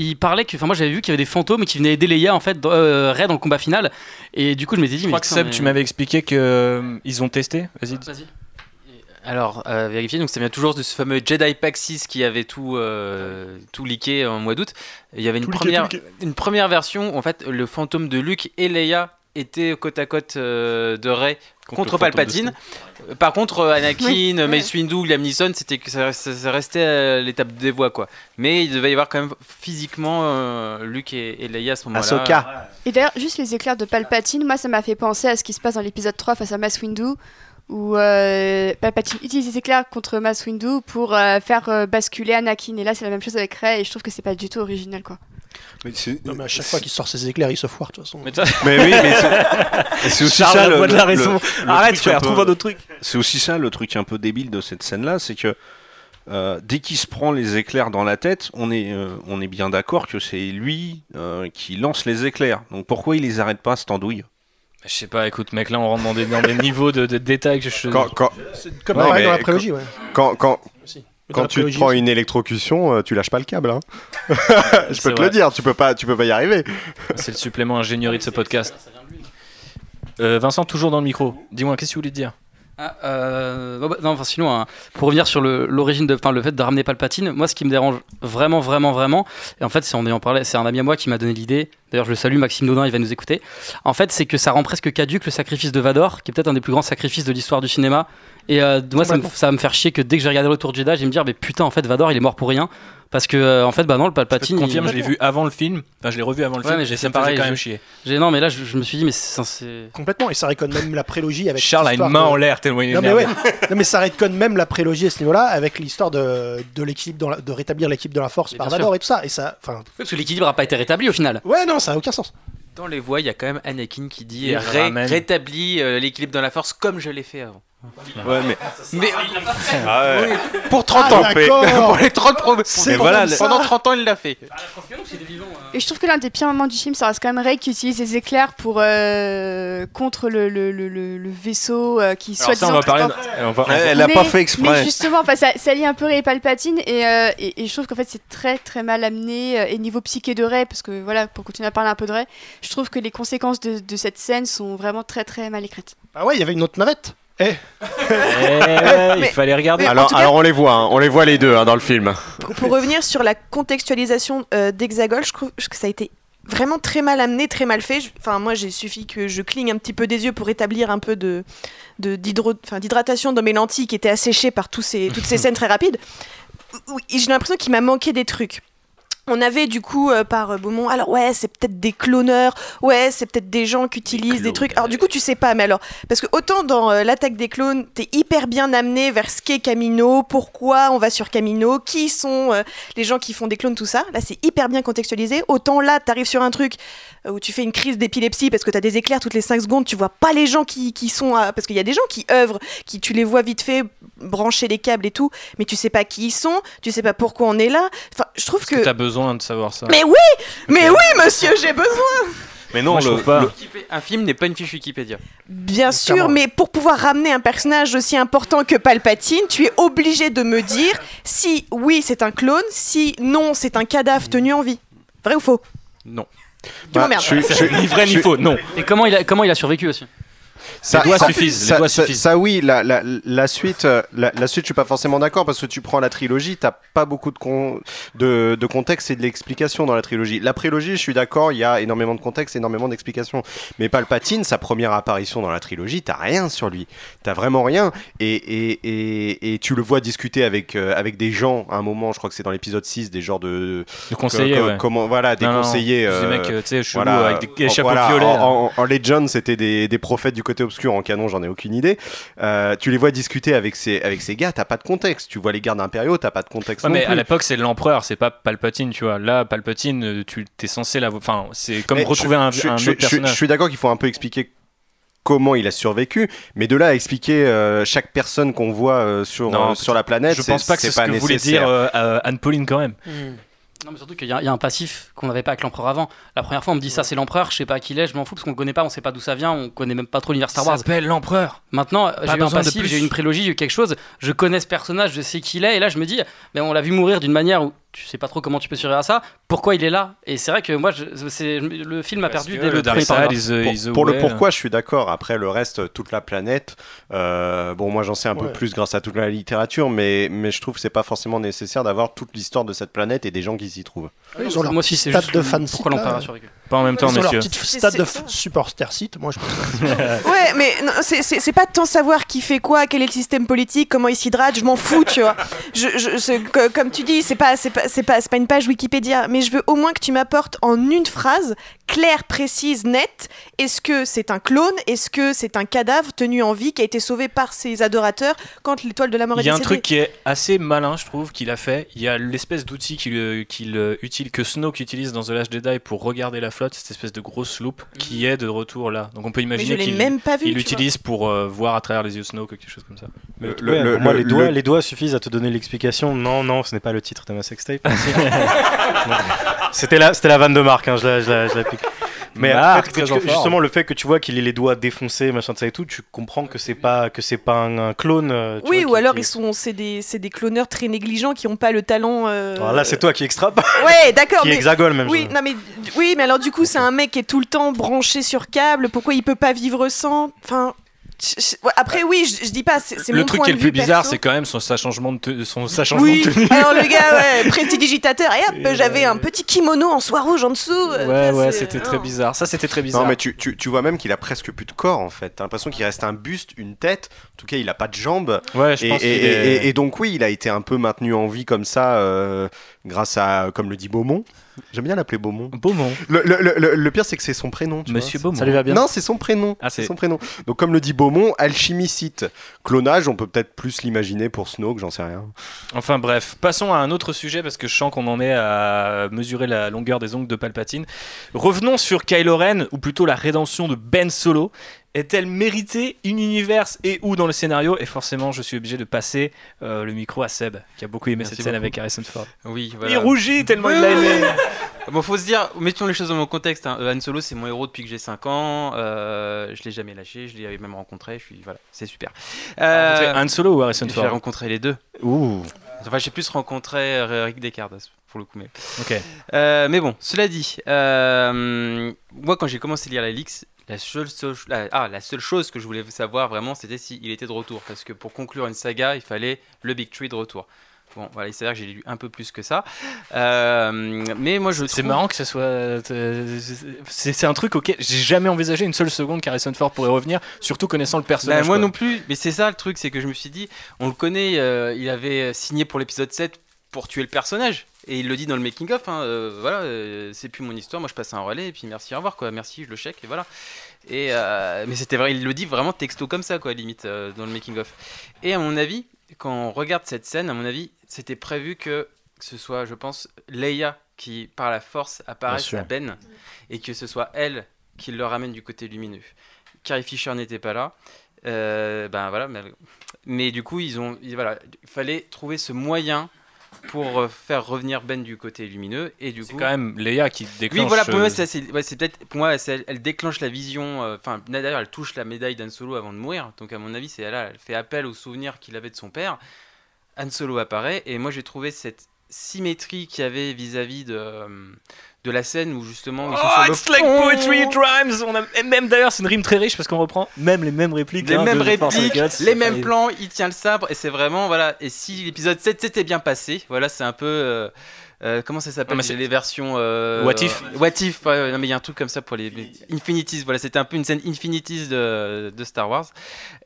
Speaker 13: Il parlait que, enfin moi j'avais vu qu'il y avait des fantômes qui venaient aider Leia en fait, dans, euh, dans le combat final. Et du coup je m'étais dit,
Speaker 1: Je
Speaker 13: mais
Speaker 1: crois que Seb,
Speaker 13: mais-
Speaker 1: tu m'avais expliqué que euh, ils ont testé. Vas-y.
Speaker 13: Vas-y.
Speaker 10: Alors, euh, vérifier, donc ça vient toujours de ce fameux Jedi Pack 6 qui avait tout, euh, tout leaké en mois d'août. Il y avait une
Speaker 4: Tout
Speaker 10: première,
Speaker 4: leaké.
Speaker 10: une première version où en fait le fantôme de Luke et Leia étaient côte à côte euh, de Rey contre, Palpatine. Par contre, euh, Anakin,
Speaker 8: Oui, ouais.
Speaker 10: Mace Windu, Liam Neeson, c'était que ça, ça- ça restait à l'étape des voix quoi. Mais il devait y avoir quand même physiquement euh, Luke et, et Leia à ce moment-là.
Speaker 6: Ahsoka.
Speaker 8: Et d'ailleurs, juste les éclairs de Palpatine, moi ça m'a fait penser à ce qui se passe dans l'épisode 3 face à Mace Windu, où euh, Palpatine utilise les éclairs contre Mace Windu pour euh, faire euh, basculer Anakin. Et là, c'est la même chose avec Rey, et je trouve que c'est pas du tout original quoi.
Speaker 12: Mais c'est-
Speaker 4: Non, mais à chaque fois qu'il sort ses éclairs, il se foire de toute façon.
Speaker 1: Mais
Speaker 12: oui, mais c'est- aussi
Speaker 9: Charles,
Speaker 12: ça le,
Speaker 9: voix de la raison.
Speaker 12: le- le
Speaker 9: Arrête,
Speaker 12: truc
Speaker 9: frère,
Speaker 12: un peu-
Speaker 9: trouve un autre truc.
Speaker 12: C'est aussi ça le truc un peu débile de cette scène-là, c'est que euh, dès qu'il se prend les éclairs dans la tête, on est, euh, on est bien d'accord que c'est lui euh, qui lance les éclairs. Donc pourquoi il les arrête pas, cette andouille?
Speaker 1: Je sais pas, écoute, mec, là on rentre dans des, dans des niveaux de, de détails que je.
Speaker 6: Quand, quand,
Speaker 4: C'est comme pareil dans la prélogie, ouais.
Speaker 6: quand, quand, tu te prends une électrocution, euh, tu lâches pas le câble. Hein. Je peux te
Speaker 1: vrai.
Speaker 6: le dire, tu peux pas, tu peux pas y arriver.
Speaker 1: C'est le supplément ingénierie de ce podcast. Euh, Vincent, toujours dans le micro. Dis-moi, qu'est-ce que tu voulais dire?
Speaker 13: Ah, euh, bah, non, enfin, sinon, hein, pour revenir sur le- l'origine de, enfin, le fait de ramener Palpatine, moi, ce qui me dérange vraiment, vraiment, vraiment, et en fait, c'est en ayant parlé, c'est un ami à moi qui m'a donné l'idée. D'ailleurs, je le salue, Maxime Dodin, il va nous écouter. En fait, c'est que ça rend presque caduque le sacrifice de Vador, qui est peut-être un des plus grands sacrifices de l'histoire du cinéma. Et euh, moi, ça, me- ça va me faire chier que dès que j'ai regardé Retour de Jedi, je vais me dire, mais putain, en fait, Vador, il est mort pour rien. Parce que, euh, en fait, bah non, le
Speaker 1: Je te
Speaker 13: Palpatine.
Speaker 1: confirme,
Speaker 13: il-
Speaker 1: je l'ai vu avant le film. Enfin, je l'ai revu avant le
Speaker 13: Ouais,
Speaker 1: film,
Speaker 13: mais
Speaker 1: et
Speaker 13: c'est
Speaker 1: ça me
Speaker 13: pareil,
Speaker 1: quand même
Speaker 13: je-
Speaker 1: chier.
Speaker 13: j'ai- Non, mais là, je, je me suis dit, mais c'est censé.
Speaker 4: Complètement, et ça réconne même la prélogie avec.
Speaker 1: Charles a une main
Speaker 4: de-
Speaker 1: en l'air tellement il est
Speaker 4: Non mais, ouais. non mais ça réconne même la prélogie à ce niveau-là avec l'histoire de, de l'équipe dans la- de rétablir l'équipe de la force
Speaker 13: Mais
Speaker 4: par Vador
Speaker 13: sûr.
Speaker 4: et tout ça et ça enfin
Speaker 13: Parce que l'équilibre n'a pas été rétabli au final.
Speaker 4: ouais non ça a aucun sens
Speaker 10: Dans les voix, il y a quand même Anakin qui dit Ré-
Speaker 1: ramène.
Speaker 10: rétablis euh, l'équilibre dans la force comme je l'ai fait avant.
Speaker 12: Ouais, mais
Speaker 10: Mais
Speaker 6: Ah ouais.
Speaker 10: pour 30
Speaker 4: Ah,
Speaker 10: ans,
Speaker 4: d'accord.
Speaker 10: pour les 30 pro-
Speaker 4: comme ça.
Speaker 10: pendant 30 ans, il l'a fait.
Speaker 8: Et je trouve que l'un des pires moments du film, ça reste quand même Rey qui utilise les éclairs pour euh, contre le, le, le, le- le vaisseau euh, qui
Speaker 1: on va-
Speaker 12: elle a
Speaker 8: mais,
Speaker 12: pas fait
Speaker 8: Mais
Speaker 12: exprès.
Speaker 8: justement, enfin, ça, ça lie un peu Rey et Palpatine et, euh, et, et je trouve qu'en fait c'est très très mal amené et niveau psyché de Rey parce que voilà pour continuer à parler un peu de Rey, je trouve que les conséquences de, de cette scène sont vraiment très très mal écrites.
Speaker 4: ah ouais il y avait une autre navette eh
Speaker 1: Eh ouais, il fallait regarder.
Speaker 6: Alors,
Speaker 2: cas-
Speaker 6: alors on les voit, hein, on les voit les deux hein, dans le film.
Speaker 2: Pour, pour revenir sur la contextualisation euh, d'Hexagol, je trouve que ça a été vraiment très mal amené, très mal fait. Enfin, moi, j'ai suffi que je cligne un petit peu des yeux pour établir un peu de d'hydratation dans mes lentilles qui étaient asséchées par tous ces, toutes ces scènes très rapides. J'ai l'impression qu'il m'a manqué des trucs. On avait du coup euh, par euh, Beaumont, alors ouais, c'est peut-être des cloneurs, ouais, c'est peut-être des gens qui utilisent des, trucs. Alors du coup, tu sais pas, mais alors, parce que autant dans euh, l'attaque des clones, t'es hyper bien amené vers ce qu'est Camino, pourquoi on va sur Camino, qui sont euh, les gens qui font des clones, tout ça. Là, c'est hyper bien contextualisé. Autant là, t'arrives sur un truc où tu fais une crise d'épilepsie parce que t'as des éclairs toutes les 5 secondes, tu vois pas les gens qui, qui sont. à- Parce qu'il y a des gens qui œuvrent, qui tu les vois vite fait brancher les câbles et tout, mais tu sais pas qui ils sont, tu sais pas pourquoi on est là. Enfin, je trouve
Speaker 1: que t'as besoin de savoir ça
Speaker 2: Mais oui Mais oui, monsieur, j'ai besoin
Speaker 12: Mais non,
Speaker 1: Moi, je
Speaker 12: le-
Speaker 1: pas.
Speaker 12: le-
Speaker 10: Un film n'est pas une fiche Wikipédia.
Speaker 2: Bien sûr, mais pour pouvoir ramener un personnage aussi important que Palpatine, tu es obligé de me dire si oui c'est un clone, si non c'est un cadavre tenu en vie. Vrai ou faux?
Speaker 1: Non.
Speaker 2: Tu
Speaker 6: Bah,
Speaker 2: m'emmerdes.
Speaker 6: je je
Speaker 1: Ni vrai
Speaker 6: je
Speaker 1: ni
Speaker 6: suis-
Speaker 1: faux, non.
Speaker 13: Et comment il a, comment il a survécu aussi?
Speaker 6: Ça,
Speaker 1: doigts
Speaker 6: ça-
Speaker 1: suffisent, les
Speaker 6: ça-
Speaker 1: doigts
Speaker 6: ça-
Speaker 1: suffisent.
Speaker 6: ça, oui, la, la, la suite, euh, la, la suite, je suis pas forcément d'accord parce que tu prends la trilogie, t'as pas beaucoup de, con- de, de contexte et de l'explication dans la trilogie. La prélogie, je suis d'accord, il y a énormément de contexte, énormément d'explications. Mais Palpatine, sa première apparition dans la trilogie, t'as rien sur lui, t'as vraiment rien. Et, et, et, et tu le vois discuter avec, euh, avec des gens à un moment, je crois que c'est dans l'épisode 6, des genres de
Speaker 1: De conseiller,
Speaker 6: co-
Speaker 1: ouais.
Speaker 6: comment, voilà, des
Speaker 1: Non, non,
Speaker 6: conseillers.
Speaker 1: Des
Speaker 6: euh,
Speaker 1: mecs, tu sais,
Speaker 6: voilà,
Speaker 1: avec des, chapeaux
Speaker 6: voilà,
Speaker 1: violets.
Speaker 6: En, en, en Legend, c'était des, des prophètes du côté obscur. En canon, j'en ai aucune idée. Euh, tu les vois discuter avec ces, avec ces gars, t'as pas de contexte. Tu vois les gardes impériaux, t'as pas de contexte.
Speaker 1: Ouais,
Speaker 6: non
Speaker 1: mais
Speaker 6: plus.
Speaker 1: à l'époque, c'est l'empereur, c'est pas Palpatine, tu vois. Là, Palpatine, tu t'es censé la. Enfin, c'est comme
Speaker 6: Mais
Speaker 1: retrouver
Speaker 6: je-
Speaker 1: un,
Speaker 6: je,
Speaker 1: un
Speaker 6: je-
Speaker 1: autre
Speaker 6: suis d'accord qu'il faut un peu expliquer comment il a survécu, mais de là à expliquer euh, chaque personne qu'on voit euh, sur,
Speaker 1: Non,
Speaker 6: euh, sur la planète,
Speaker 1: Je pense pas que c'est ce que voulait
Speaker 6: nécessaire.
Speaker 1: dire euh, euh, Anne-Pauline quand même.
Speaker 13: Non, mais surtout qu'il y, a il y a un passif qu'on n'avait pas avec l'empereur avant. La première fois, on me dit ça, c'est l'empereur, je sais pas qui il est, je m'en fous parce qu'on le connaît pas, on sait pas d'où ça vient, on connaît même pas trop l'univers Star
Speaker 1: Ça
Speaker 13: Wars.
Speaker 1: s'appelle l'empereur.
Speaker 13: Maintenant, j'ai eu un passif, j'ai eu une prélogie, j'ai eu quelque chose, je connais ce personnage, je sais qui il est, et là je me dis, mais on l'a vu mourir d'une manière où tu sais pas trop comment tu peux survivre à ça. Pourquoi il est là? Et c'est vrai que moi, je, le film a perdu dès le
Speaker 1: Dark Side is a-
Speaker 6: Pour,
Speaker 1: is a
Speaker 6: pour le pourquoi, je suis d'accord. Après, le reste, toute la planète. euh, bon, moi, j'en sais un peu plus grâce à toute la littérature, mais, mais je trouve que c'est pas forcément nécessaire d'avoir toute l'histoire de cette planète et des gens qui s'y trouvent.
Speaker 4: Ils ont leur
Speaker 13: Moi aussi, c'est juste
Speaker 4: de
Speaker 13: le-
Speaker 4: fan
Speaker 13: pourquoi l'Empire
Speaker 4: là.
Speaker 1: Pas en même temps,
Speaker 4: Ils ont leur
Speaker 1: monsieur.
Speaker 4: petit
Speaker 2: C'est-
Speaker 4: stade de f- supporter site, moi je pense.
Speaker 2: Ouais, mais c'est- pas tant savoir qui fait quoi, quel est le système politique, comment il s'hydrate, je m'en fous, tu vois. Je, je- que- comme tu dis, c'est pas, c'est pas, c'est pas, c'est pas une page Wikipédia, mais je veux au moins que tu m'apportes en une phrase claire, précise, nette. Est-ce que c'est un clone Est-ce que c'est un cadavre tenu en vie qui a été sauvé par ses adorateurs quand l'étoile de la mort est
Speaker 1: Il y a un
Speaker 2: décédée
Speaker 1: truc qui est assez malin, je trouve, qu'il a fait. Il y a l'espèce d'outil qu'il euh, qu'il, euh, utilise, que Snoke utilise dans The Last Jedi pour regarder la flotte, cette espèce de grosse loupe qui est de retour là. Donc on peut imaginer qu'il l'utilise pour euh, voir à travers les yeux ou quelque chose comme ça.
Speaker 9: Mais
Speaker 6: Le-
Speaker 9: ouais,
Speaker 6: le-
Speaker 9: pour moi,
Speaker 6: le-
Speaker 9: les, doigts,
Speaker 6: le-
Speaker 9: les doigts suffisent à te donner l'explication. Non, non, ce n'est pas le titre de ma sextape. c'était la, c'était la vanne de Marc, hein, je la, je la- je la pique. Mais
Speaker 1: très
Speaker 9: justement, le fait que tu vois qu'il ait les doigts défoncés, machin de ça et tout, tu comprends que c'est pas que c'est pas un, un clone. euh, tu
Speaker 2: Oui,
Speaker 9: vois,
Speaker 2: ou alors
Speaker 9: qui-
Speaker 2: ils sont, c'est des, c'est des cloneurs très négligents qui n'ont pas le talent. euh,
Speaker 9: Alors là, c'est toi qui extrape,
Speaker 2: Ouais, d'accord.
Speaker 9: qui
Speaker 2: mais...
Speaker 9: hexagone même.
Speaker 2: Oui,
Speaker 9: je-
Speaker 2: non mais oui, mais alors du coup, c'est un mec qui est tout le temps branché sur câble. Pourquoi il peut pas vivre sans? Enfin, après oui, je, je dis pas. C'est c'est
Speaker 1: Le
Speaker 2: mon
Speaker 1: truc
Speaker 2: point
Speaker 1: qui est le plus bizarre,
Speaker 2: perso.
Speaker 1: c'est quand même son, sa changement de, te- son, sa changement
Speaker 2: Oui,
Speaker 1: de tenue.
Speaker 2: alors le gars, ouais, prestidigitateur, et hop, j'avais un petit kimono en soie rouge en dessous. euh,
Speaker 1: Ouais, ouais, c'était très
Speaker 2: non.
Speaker 1: bizarre. Ça, c'était très bizarre.
Speaker 6: Non, mais tu, tu, tu vois même qu'il a presque plus de corps en fait. T'as l'impression qu'il reste un buste, une tête. En tout cas, il a pas de jambes.
Speaker 1: Ouais, je
Speaker 6: Et,
Speaker 1: pense
Speaker 6: et-
Speaker 1: qu'il est-
Speaker 6: et- et donc, oui, il a été un peu maintenu en vie comme ça, euh, grâce à, comme le dit Beaumont. J'aime bien l'appeler Beaumont.
Speaker 1: Beaumont.
Speaker 6: Le, le- le- le- le pire, c'est que c'est son prénom. tu
Speaker 1: Monsieur
Speaker 6: vois.
Speaker 1: Beaumont.
Speaker 7: Ça lui va bien.
Speaker 6: Non, c'est son prénom.
Speaker 1: Ah,
Speaker 6: c'est
Speaker 1: c'est-
Speaker 6: son prénom. Donc, comme le dit Beaumont, alchimicite. Clonage, on peut peut-être plus l'imaginer pour Snoke, j'en sais rien.
Speaker 1: Enfin bref, passons à un autre sujet parce que je sens qu'on en est à mesurer la longueur des ongles de Palpatine. Revenons sur Kylo Ren, ou plutôt la rédemption de Ben Solo. Est-elle méritée in universe et ou dans le scénario? Et forcément, je suis obligé de passer euh, le micro à Seb, qui a beaucoup aimé
Speaker 10: Merci
Speaker 1: cette scène avec Harrison Ford.
Speaker 10: Oui,
Speaker 1: Il rougit tellement il l'a aimé.
Speaker 10: Bon, faut se dire, mettons les choses dans mon contexte. hein. Han Solo, c'est mon héros depuis que j'ai 5 ans. Euh, je l'ai jamais lâché. Je l'ai même rencontré. Je suis voilà, c'est super. Euh,
Speaker 1: Han Solo ou Harrison
Speaker 10: j'ai
Speaker 1: Ford?
Speaker 10: rencontré les deux.
Speaker 1: Ouh,
Speaker 10: Enfin, j'ai plus rencontré euh, Rick Descartes pour le coup, mais.
Speaker 1: ok.
Speaker 10: Euh, mais bon, cela dit, euh, moi quand j'ai commencé à lire la Lix, la seule, seule- la, ah, la seule chose que je voulais savoir vraiment, c'était s'il était de retour. Parce que pour conclure une saga, il fallait le Big Tree de retour. Bon, voilà, il s'avère que j'ai lu un peu plus que ça. Euh, mais moi je
Speaker 1: C'est
Speaker 10: trouve-
Speaker 1: marrant que ça soit. euh, C'est c'est un truc auquel j'ai jamais envisagé une seule seconde qu'Harrison Ford pourrait revenir, surtout connaissant le personnage.
Speaker 10: Bah, moi
Speaker 1: quoi.
Speaker 10: non plus, mais c'est ça le truc, c'est que je me suis dit, on le connaît, euh, il avait signé pour l'épisode 7 pour tuer le personnage. Et il le dit dans le making of, hein, euh, voilà, euh, c'est plus mon histoire, moi je passe un relais et puis merci, au revoir quoi, merci, je le check et voilà. Et euh, mais c'était vrai, il le dit vraiment texto comme ça quoi, limite dans le making of. Et à mon avis, quand on regarde cette scène, à mon avis, c'était prévu que ce soit, je pense, Leia qui par la force apparaisse à Ben et que ce soit elle qui le ramène du côté lumineux. Carrie Fisher n'était pas là. Ben voilà, mais, mais du coup, ils ont, ils- voilà, il fallait trouver ce moyen pour euh, faire revenir Ben du côté lumineux et du
Speaker 1: C'est
Speaker 10: coup.
Speaker 1: quand même Léa qui déclenche.
Speaker 10: Oui, voilà, pour
Speaker 1: euh,
Speaker 10: moi, c'est c'est- ouais, c'est peut-être, pour moi, c'est- elle, elle déclenche la vision. euh, Enfin, d'ailleurs, elle touche la médaille d'Han Solo avant de mourir. Donc, à mon avis, c'est là, elle fait appel aux souvenirs qu'il avait de son père. Han Solo apparaît et moi, j'ai trouvé cette symétrie qu'il y avait vis-à-vis de, euh, de la scène où justement ils sont
Speaker 1: Oh,
Speaker 10: sur le
Speaker 1: it's like poetry it rhymes. On a... et même d'ailleurs, c'est une rime très riche parce qu'on reprend même les mêmes répliques.
Speaker 10: les
Speaker 1: hein,
Speaker 10: mêmes répliques, les mêmes plans, il tient le sabre et c'est vraiment voilà. Et si l'épisode 7 s'était bien passé, voilà, c'est un peu euh, euh, comment ça s'appelle
Speaker 1: c'est-
Speaker 10: les versions euh,
Speaker 1: What if
Speaker 10: What if ouais, non mais il y a un truc comme ça pour les, les Infinities. Voilà, c'était un peu une scène Infinities de, de Star Wars.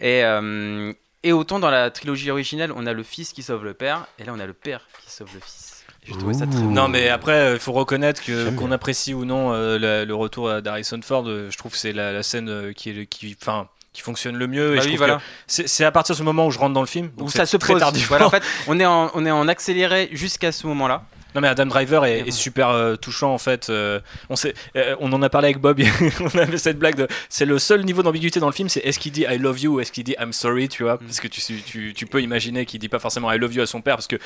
Speaker 10: Et euh, et autant dans la trilogie originale, on a le fils qui sauve le père, et là on a le père qui sauve le fils. Et J'ai trouvé ça très
Speaker 1: Non, mais après, il faut reconnaître que qu'on apprécie ou non euh, la- le retour d'Harrison Ford. euh, je trouve que c'est la, la scène euh, qui est le- qui, enfin, qui fonctionne le mieux. et
Speaker 10: Bah
Speaker 1: je
Speaker 10: oui,
Speaker 1: trouve
Speaker 10: voilà.
Speaker 1: que c'est c'est à partir de ce moment où je rentre dans le film.
Speaker 10: Où ça se
Speaker 1: très
Speaker 10: pose.
Speaker 1: tardivement.
Speaker 10: Voilà, en fait, on est en, on est en accéléré jusqu'à ce moment-là.
Speaker 1: Non mais Adam Driver est, super euh, touchant en fait. euh, on, sait, euh, on en a parlé avec Bob, on avait cette blague de... C'est le seul niveau d'ambiguïté dans le film, c'est est-ce qu'il dit I love you ou est-ce qu'il dit I'm sorry, tu vois? Parce que tu, tu, tu peux imaginer qu'il dit pas forcément I love you à son père parce que...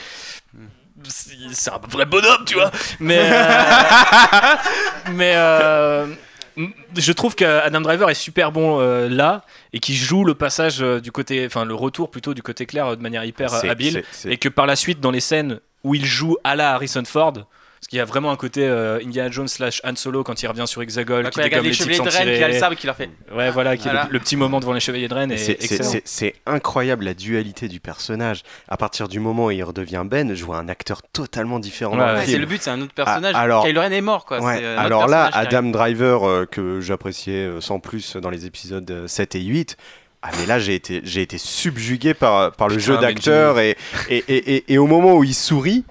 Speaker 1: c'est- un vrai bonhomme, tu vois Mais... euh, mais... euh, je trouve qu'Adam Driver est super bon euh, là et qui joue le passage euh, du côté, enfin le retour plutôt du côté clair euh, de manière hyper habile et que par la suite dans les scènes où il joue à la Harrison Ford. Parce qu'il y a vraiment un côté euh, Indiana Jones slash Han Solo quand il revient sur Hexagol,
Speaker 10: Bah,
Speaker 1: qui
Speaker 10: quand il les
Speaker 1: les
Speaker 10: chevaliers de Rennes, qui a le sabre qui leur fait.
Speaker 1: Ouais, voilà, qui le-
Speaker 10: Voilà.
Speaker 1: le, petit moment devant les chevaliers de Rennes est
Speaker 6: C'est- c'est-
Speaker 1: excellent.
Speaker 6: C'est c'est incroyable la dualité du personnage. À partir du moment où il redevient Ben, je vois un acteur totalement différent
Speaker 1: Ouais.
Speaker 10: C'est le but, c'est un autre personnage.
Speaker 6: Ah, alors-
Speaker 10: Kylo Ren est mort, quoi.
Speaker 6: Ouais, Alors là,
Speaker 10: personnage
Speaker 6: Adam. Driver, euh, que j'appréciais euh, sans plus dans les épisodes euh, 7 et 8, ah mais là j'ai été, j'ai été subjugué par, par le
Speaker 1: Putain,
Speaker 6: jeu d'acteur et, et, et, et- et au moment où il sourit,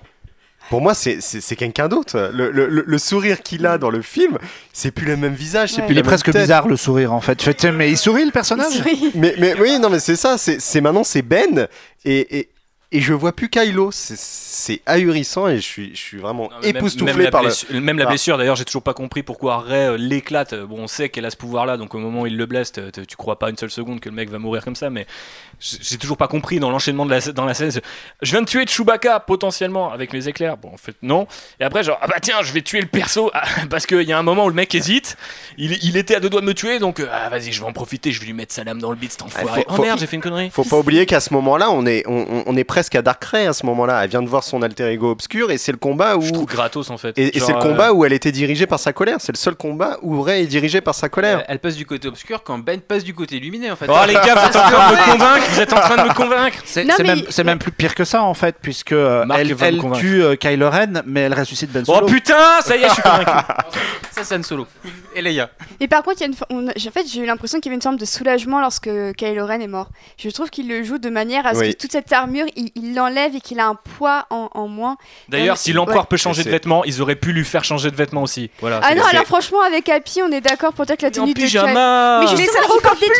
Speaker 6: pour moi c'est, c'est, c'est quelqu'un d'autre. Le, le- le- le sourire qu'il a dans le film, c'est plus le même visage, c'est
Speaker 8: Ouais.
Speaker 6: plus
Speaker 7: Il est presque
Speaker 6: tête.
Speaker 7: bizarre le sourire en fait. Tu fais, tiens, mais il sourit le personnage?
Speaker 8: Oui.
Speaker 6: Mais, mais oui, non mais c'est ça, c'est, c'est maintenant c'est Ben et, et, et je vois plus Kylo. C'est, ahurissant et je suis, je suis vraiment
Speaker 1: Non, même-
Speaker 6: époustouflé
Speaker 1: même
Speaker 6: par le...
Speaker 1: blessure, Même la
Speaker 6: par-
Speaker 1: blessure, d'ailleurs, j'ai toujours pas compris pourquoi Ray euh, l'éclate. Bon, on sait qu'elle a ce pouvoir-là, donc au moment où il le blesse, tu crois pas une seule seconde que le mec va mourir comme ça, mais j'ai toujours pas compris dans l'enchaînement de la, dans la scène. Je viens de tuer Chewbacca potentiellement avec les éclairs. Bon, en fait, non. Et après, genre, ah bah tiens, je vais tuer le perso ah, parce qu'il y a un moment où le mec hésite. Il, il était à deux doigts de me tuer, donc euh, ah, vas-y, je vais en profiter, je vais lui mettre sa lame dans le bide, cet enfoiré.
Speaker 6: faut-
Speaker 1: oh
Speaker 6: faut-
Speaker 1: merde, j'ai fait une connerie.
Speaker 6: Faut pas oublier qu'à ce moment-là, on est, on- on est presque à Darkrai à ce moment-là. Elle vient de voir son alter ego obscur et c'est le combat où.
Speaker 1: Je trouve gratos en fait.
Speaker 6: Et, c'est le
Speaker 1: euh,
Speaker 6: combat où elle était dirigée par sa colère. C'est le seul combat où Rey est dirigé par sa colère.
Speaker 10: Elle passe du côté obscur quand Ben passe du côté lumineux, en fait.
Speaker 1: Oh les gars, vous êtes en train de me convaincre, vous êtes en train de me convaincre.
Speaker 7: C'est même, c'est même plus pire que ça en fait, puisque euh,
Speaker 1: Marc
Speaker 7: elle, elle tue euh, Kylo Ren, mais elle ressuscite Ben Solo.
Speaker 1: Oh putain, ça y est, je suis convaincu.
Speaker 10: Ça, c'est Han Solo. Et Leia.
Speaker 8: Et par contre, il y a une on en fait, j'ai eu l'impression qu'il y avait une forme de soulagement lorsque Kylo Ren est mort. Je trouve qu'il le joue de manière à ce
Speaker 6: Oui.
Speaker 8: que toute cette armure, il il l'enlève et qu'il a un poids en, en moins.
Speaker 1: D'ailleurs, si l'empereur
Speaker 8: ouais.
Speaker 1: peut changer de vêtements, ils auraient pu lui faire changer de vêtements aussi. Voilà.
Speaker 8: Ah non, alors franchement, avec Happy, on est d'accord pour dire que la
Speaker 1: Mais en
Speaker 8: tenue de
Speaker 1: pyjama.
Speaker 8: Mais
Speaker 2: ça le
Speaker 8: il
Speaker 2: rend
Speaker 8: des trucs.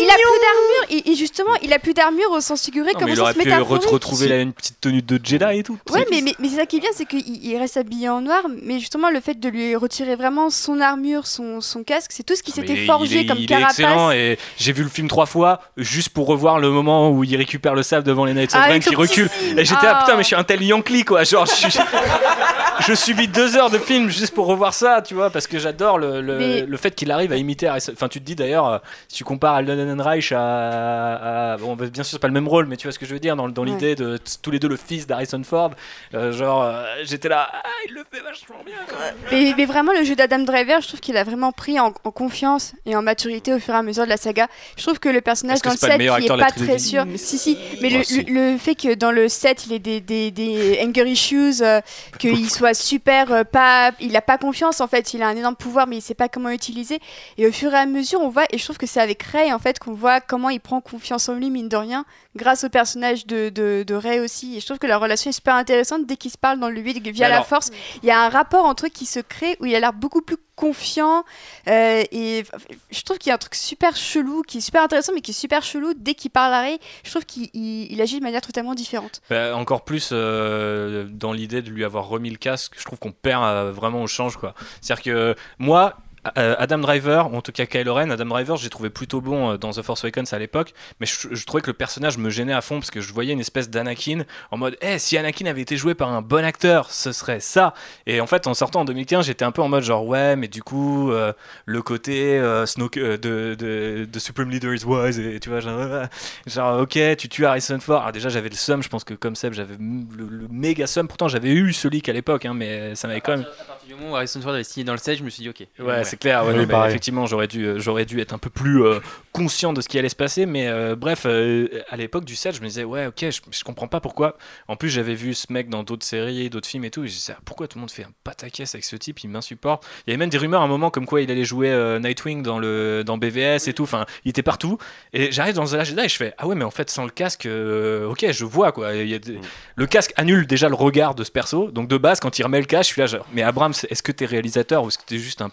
Speaker 8: Il a plus d'armure. Et, et justement, il a plus d'armure au sens figuré
Speaker 1: Non,
Speaker 8: comme
Speaker 1: mais
Speaker 8: au
Speaker 1: il aurait pu
Speaker 8: métaphorique.
Speaker 1: re- retrouver là, une petite tenue de Jedi et tout.
Speaker 8: Ouais, mais, mais, mais c'est ça qui est bien, c'est qu'il il reste habillé en noir, mais justement, le fait de lui retirer vraiment son armure, son, son casque, c'est tout ce qui
Speaker 1: Mais
Speaker 8: s'était forgé
Speaker 1: est-
Speaker 8: comme
Speaker 1: il est
Speaker 8: carapace.
Speaker 1: excellent et j'ai vu le film trois fois juste pour revoir le moment où il récupère le sable devant les Knights of
Speaker 8: Ah,
Speaker 1: Ren qui recule. Et j'étais
Speaker 8: Ah.
Speaker 1: putain, mais je suis un tel Yankee quoi. Genre, je, suis- je subis deux heures de film juste pour revoir ça, tu vois, parce que j'adore le, le,
Speaker 8: Mais-
Speaker 1: le fait qu'il arrive à imiter. Enfin, tu te dis d'ailleurs, euh, si tu compares Alden Ehrenreich à, à- Bon, bah, bien sûr, c'est pas le même rôle, mais tu vois ce que je veux dire dans, dans
Speaker 8: Ouais.
Speaker 1: l'idée de tous les deux le fils d'Harrison Ford. euh, genre, euh, j'étais là, ah, il le fait vachement bien quand même.
Speaker 8: Mais, mais vraiment, le jeu d'Adam Driver, je trouve qu'il a vraiment pris en, en confiance et en maturité au fur et à mesure de la saga. Je trouve que le personnage dans le
Speaker 1: c'est pas le
Speaker 8: 7,
Speaker 1: meilleur
Speaker 8: il est pas très sûr. Si, si, mais
Speaker 1: Oh,
Speaker 8: le,
Speaker 1: si.
Speaker 8: le- le fait que dans le 7, il ait des, des, des anger issues, euh, qu'il soit super, euh, pas, il a pas confiance en fait, il a un énorme pouvoir, mais il sait pas comment l'utiliser. Et au fur et à mesure, on voit, et je trouve que c'est avec Ray en fait qu'on voit comment il prend confiance en lui, mine de rien, grâce au personnage de, de, de Ray aussi. Et je trouve que la relation est super intéressante dès qu'ils se parlent dans le 8 via
Speaker 1: Mais
Speaker 8: la
Speaker 1: alors-
Speaker 8: force. Il y a un rapport entre eux qui se crée où il a l'air beaucoup plus confiant. euh, et je trouve qu'il y a un truc super chelou, qui est super intéressant, mais qui est super chelou dès qu'il parle à Ray. Je trouve qu'il il- il agit de manière totalement différente.
Speaker 1: Bah, encore plus euh, dans l'idée de lui avoir remis le casque, je trouve qu'on perd euh, vraiment au change quoi. C'est-à-dire que moi, Adam Driver, ou en tout cas Kylo Ren, Adam Driver, j'ai trouvé plutôt bon euh, dans The Force Awakens à l'époque, mais je, je trouvais que le personnage me gênait à fond parce que je voyais une espèce d'Anakin en mode, eh, si Anakin avait été joué par un bon acteur, ce serait ça. Et en fait, en sortant en 2015, j'étais un peu en mode genre, ouais, mais du coup, euh, le côté euh, Snoke euh, de, de, de Supreme Leader is wise, et tu vois, genre, euh, genre, ok, tu tues Harrison Ford. Alors déjà, j'avais le seum, je pense que comme Seb, j'avais le, le méga seum. Pourtant, j'avais eu ce leak à l'époque, hein, mais ça m'avait quand même.
Speaker 10: À partir du moment où Harrison Ford avait signé dans le 7, je me suis dit, ok.
Speaker 1: Ouais, c'est clair. ouais,
Speaker 9: Oui,
Speaker 1: non, mais
Speaker 9: pareil.
Speaker 1: effectivement, j'aurais dû, euh, j'aurais dû être un peu plus euh, conscient de ce qui allait se passer. Mais euh, bref, euh, à l'époque du 7, je me disais, ouais, ok, je, je comprends pas pourquoi. En plus, j'avais vu ce mec dans d'autres séries, d'autres films et tout. Et je disais, ah, pourquoi tout le monde fait un pataquès avec ce type? Il m'insupporte. Il y avait même des rumeurs à un moment comme quoi il allait jouer euh, Nightwing dans, le, dans BVS et tout. Enfin, il était partout. Et j'arrive dans The Last Jedi et je fais, ah ouais, mais en fait, sans le casque, euh, ok, je vois quoi. Il y a des- Le casque annule déjà le regard de ce perso. Donc de base, quand il remet le casque, je suis là, genre, mais Abrams, est-ce que t'es réalisateur ou est-ce que t'es juste un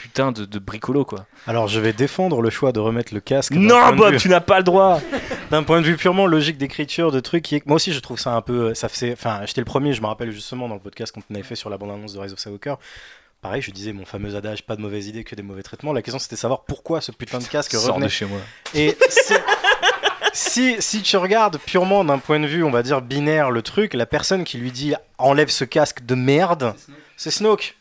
Speaker 1: putain de, de bricolo quoi
Speaker 9: Alors je vais défendre le choix de remettre le casque.
Speaker 1: Non, Bob,
Speaker 9: vue-
Speaker 1: tu n'as pas le droit
Speaker 9: D'un point de vue purement logique d'écriture, de trucs, qui est- moi aussi je trouve ça un peu, ça faisait, enfin j'étais le premier, je me rappelle justement dans le podcast qu'on avait fait sur la bande-annonce de Rise of Skywalker. Pareil, je disais mon fameux adage, pas de mauvaises idées que des mauvais traitements. La question c'était de savoir pourquoi ce putain de casque
Speaker 1: Sors
Speaker 9: revenait.
Speaker 1: de chez moi.
Speaker 9: Et c'est- si, si tu regardes purement d'un point de vue, on va dire binaire, le truc, la personne qui lui dit enlève ce casque de merde, c'est Snoke.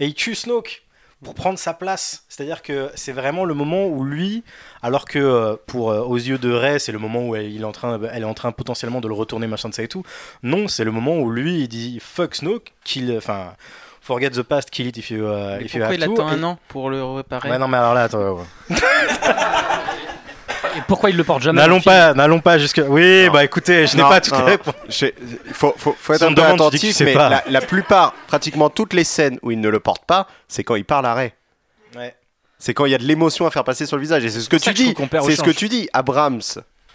Speaker 9: Et il tue Snoke. Pour prendre sa place. C'est-à-dire que c'est vraiment le moment où lui, alors que euh, pour euh, aux yeux de Ray, c'est le moment où elle, il est en train, elle est en train potentiellement de le retourner, machin de ça et tout. Non, c'est le moment où lui, il dit fuck Snoke, kill, enfin. Forget the past, kill it if you, uh, if you
Speaker 10: pourquoi
Speaker 9: have
Speaker 10: il
Speaker 9: to.
Speaker 10: attend
Speaker 9: Et-
Speaker 10: un an pour le réparer
Speaker 9: Ouais, non, mais alors là, attends. ouais.
Speaker 13: Et pourquoi il le porte jamais
Speaker 9: N'allons pas, n'allons pas jusque. Oui,
Speaker 6: Non.
Speaker 9: bah écoutez, je n'ai
Speaker 6: Non,
Speaker 9: pas toutes
Speaker 6: non,
Speaker 9: les réponses.
Speaker 6: j'ai- Il faut, faut, faut être
Speaker 9: Si on
Speaker 6: un peu
Speaker 9: demande, je dis que tu
Speaker 6: attentif,
Speaker 9: sais
Speaker 6: mais
Speaker 9: pas.
Speaker 6: la, la plupart, pratiquement toutes les scènes où il ne le porte pas, c'est quand il parle à Ray.
Speaker 9: Ouais.
Speaker 6: C'est quand il y a de l'émotion à faire passer sur le visage. Et c'est ce que
Speaker 1: ça
Speaker 6: tu
Speaker 1: que je
Speaker 6: dis.
Speaker 1: trouve qu'on perd au
Speaker 6: C'est ce que
Speaker 1: change.
Speaker 6: tu dis. Abrams,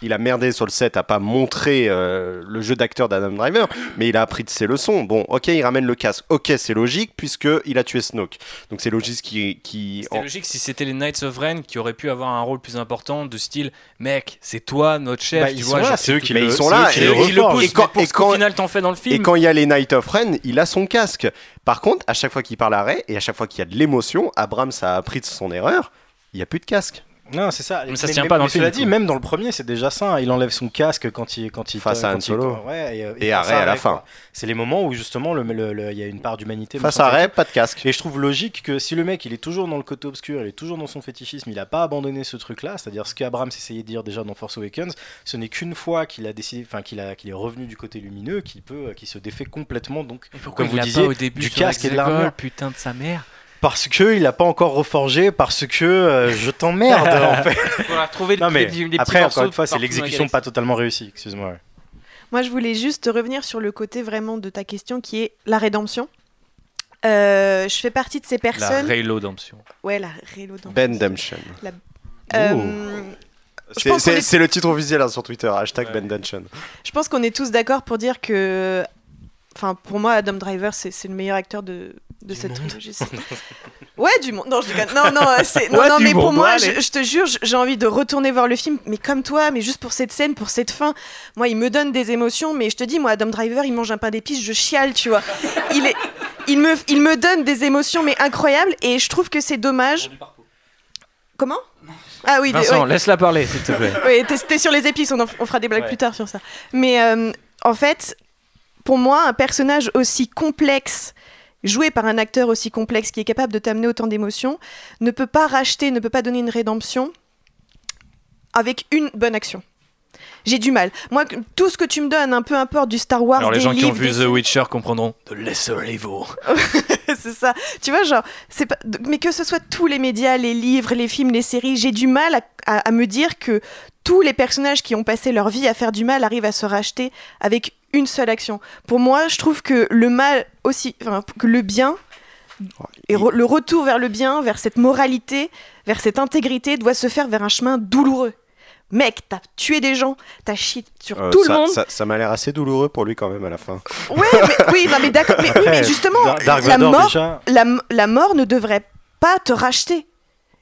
Speaker 6: il a merdé sur le set à pas montrer euh, le jeu d'acteur d'Adam Driver, mais il a appris de ses leçons. Bon, ok, il ramène le casque. Ok, c'est logique puisque il a tué Snoke. Donc c'est logique qui, qui
Speaker 1: C'était logique si c'était les Knights of Ren qui auraient pu avoir un rôle plus important de style mec c'est toi notre chef
Speaker 9: Bah,
Speaker 1: tu
Speaker 9: ils
Speaker 1: vois
Speaker 9: sont là, c'est eux qui le-
Speaker 6: ils sont là, et
Speaker 9: le
Speaker 6: le poussent.
Speaker 1: et
Speaker 6: quand- et quand-
Speaker 1: final t'en fais dans le film
Speaker 6: Et quand il y a les Night of Ren, il a son casque. Par contre, à chaque fois qu'il parle à Ray et à chaque fois qu'il y a de l'émotion, Abrams a appris de son erreur. Il n'y a plus de casque.
Speaker 9: Non, c'est ça.
Speaker 1: Mais ça se tient pas dans
Speaker 9: mais
Speaker 1: le film,
Speaker 9: Cela dit, même dans le premier, c'est déjà ça. Il enlève son casque quand il quand il
Speaker 6: Face à Han Solo.
Speaker 9: ouais, et, euh,
Speaker 6: Et
Speaker 9: face
Speaker 6: à la fin.
Speaker 9: C'est les moments où justement le- le- le- il y a une part d'humanité.
Speaker 6: Face à Ray, pas de casque.
Speaker 9: Et je trouve logique que si le mec il est toujours dans le côté obscur, il est toujours dans son fétichisme, il a pas abandonné ce truc-là, c'est-à-dire ce qu'Abrams essayait de dire déjà dans Force Awakens, ce n'est qu'une fois qu'il a décidé, enfin qu'il a qu'il est revenu du côté lumineux, qu'il peut, qu'il se défait complètement donc comme vous disiez
Speaker 1: pas au début
Speaker 9: du casque et de l'armure.
Speaker 1: putain de sa mère?
Speaker 9: Parce que il a pas encore reforgé, parce que euh, je t'emmerde en fait.
Speaker 10: Faudra trouver le-
Speaker 9: Non mais
Speaker 10: les, les
Speaker 9: après encore une fois c'est
Speaker 10: la
Speaker 9: l'exécution pas totalement réussie, excuse-moi. ouais.
Speaker 2: Moi, je voulais juste revenir sur le côté vraiment de ta question qui est la rédemption. Euh, je fais partie de ces
Speaker 1: la
Speaker 2: personnes.
Speaker 1: Reloademption
Speaker 2: Ouais, la rédemption.
Speaker 6: Bendemption.
Speaker 2: Euh, Je
Speaker 6: C'est
Speaker 2: est-
Speaker 6: le titre officiel hein, sur Twitter, hashtag Bendemption.
Speaker 2: Je pense qu'on est tous d'accord pour dire que. Enfin, pour moi, Adam Driver, c'est le meilleur acteur de, de cette trilogie. Ouais, du monde. Non, je déconne. Non, non, c'est- non,
Speaker 1: Ouais,
Speaker 2: non
Speaker 1: du
Speaker 2: mais pour moi, je, je te jure, j'ai envie de retourner voir le film, mais comme toi, mais juste pour cette scène, pour cette fin. Moi, il me donne des émotions, mais je te dis, moi, Adam Driver, il mange un pain d'épices, je chiale, tu vois. Il, est, il, me, il me donne des émotions, mais incroyables, et je trouve que c'est dommage. Comment? Ah oui, des-
Speaker 1: Vincent
Speaker 2: ouais.
Speaker 1: laisse-la parler s'il te plaît
Speaker 2: Oui, t'es- t'es sur les épices, on, en- on fera des blagues
Speaker 1: Ouais.
Speaker 2: plus tard sur ça. Mais euh, en fait, pour moi, un personnage aussi complexe, joué par un acteur aussi complexe qui est capable de t'amener autant d'émotions, ne peut pas racheter, ne peut pas donner une rédemption avec une bonne action. J'ai du mal. Moi, tout ce que tu me donnes, un peu importe du Star Wars,
Speaker 1: alors les
Speaker 2: des
Speaker 1: gens qui ont
Speaker 2: livres,
Speaker 1: vu
Speaker 2: des
Speaker 1: The Witcher comprendront The Lesser Evil
Speaker 2: c'est ça. Tu vois, genre, c'est pas. Mais que ce soit tous les médias, les livres, les films, les séries, j'ai du mal à, à- à me dire que tous les personnages qui ont passé leur vie à faire du mal arrivent à se racheter avec une seule action. Pour moi, je trouve que le mal aussi, enfin, que le bien et re- le retour vers le bien, vers cette moralité, vers cette intégrité, doit se faire vers un chemin douloureux. Mec, t'as tué des gens, t'as chié sur
Speaker 6: Euh,
Speaker 2: tout
Speaker 6: ça,
Speaker 2: le monde.
Speaker 6: Ça, ça m'a l'air assez douloureux pour lui quand même à la fin.
Speaker 2: Ouais, mais, oui, non, mais d'accord. Mais, oui, mais
Speaker 9: Après,
Speaker 2: justement,
Speaker 9: Dark
Speaker 2: la
Speaker 9: Vador,
Speaker 2: mort,
Speaker 9: déjà-
Speaker 2: la, m- la mort ne devrait pas te racheter.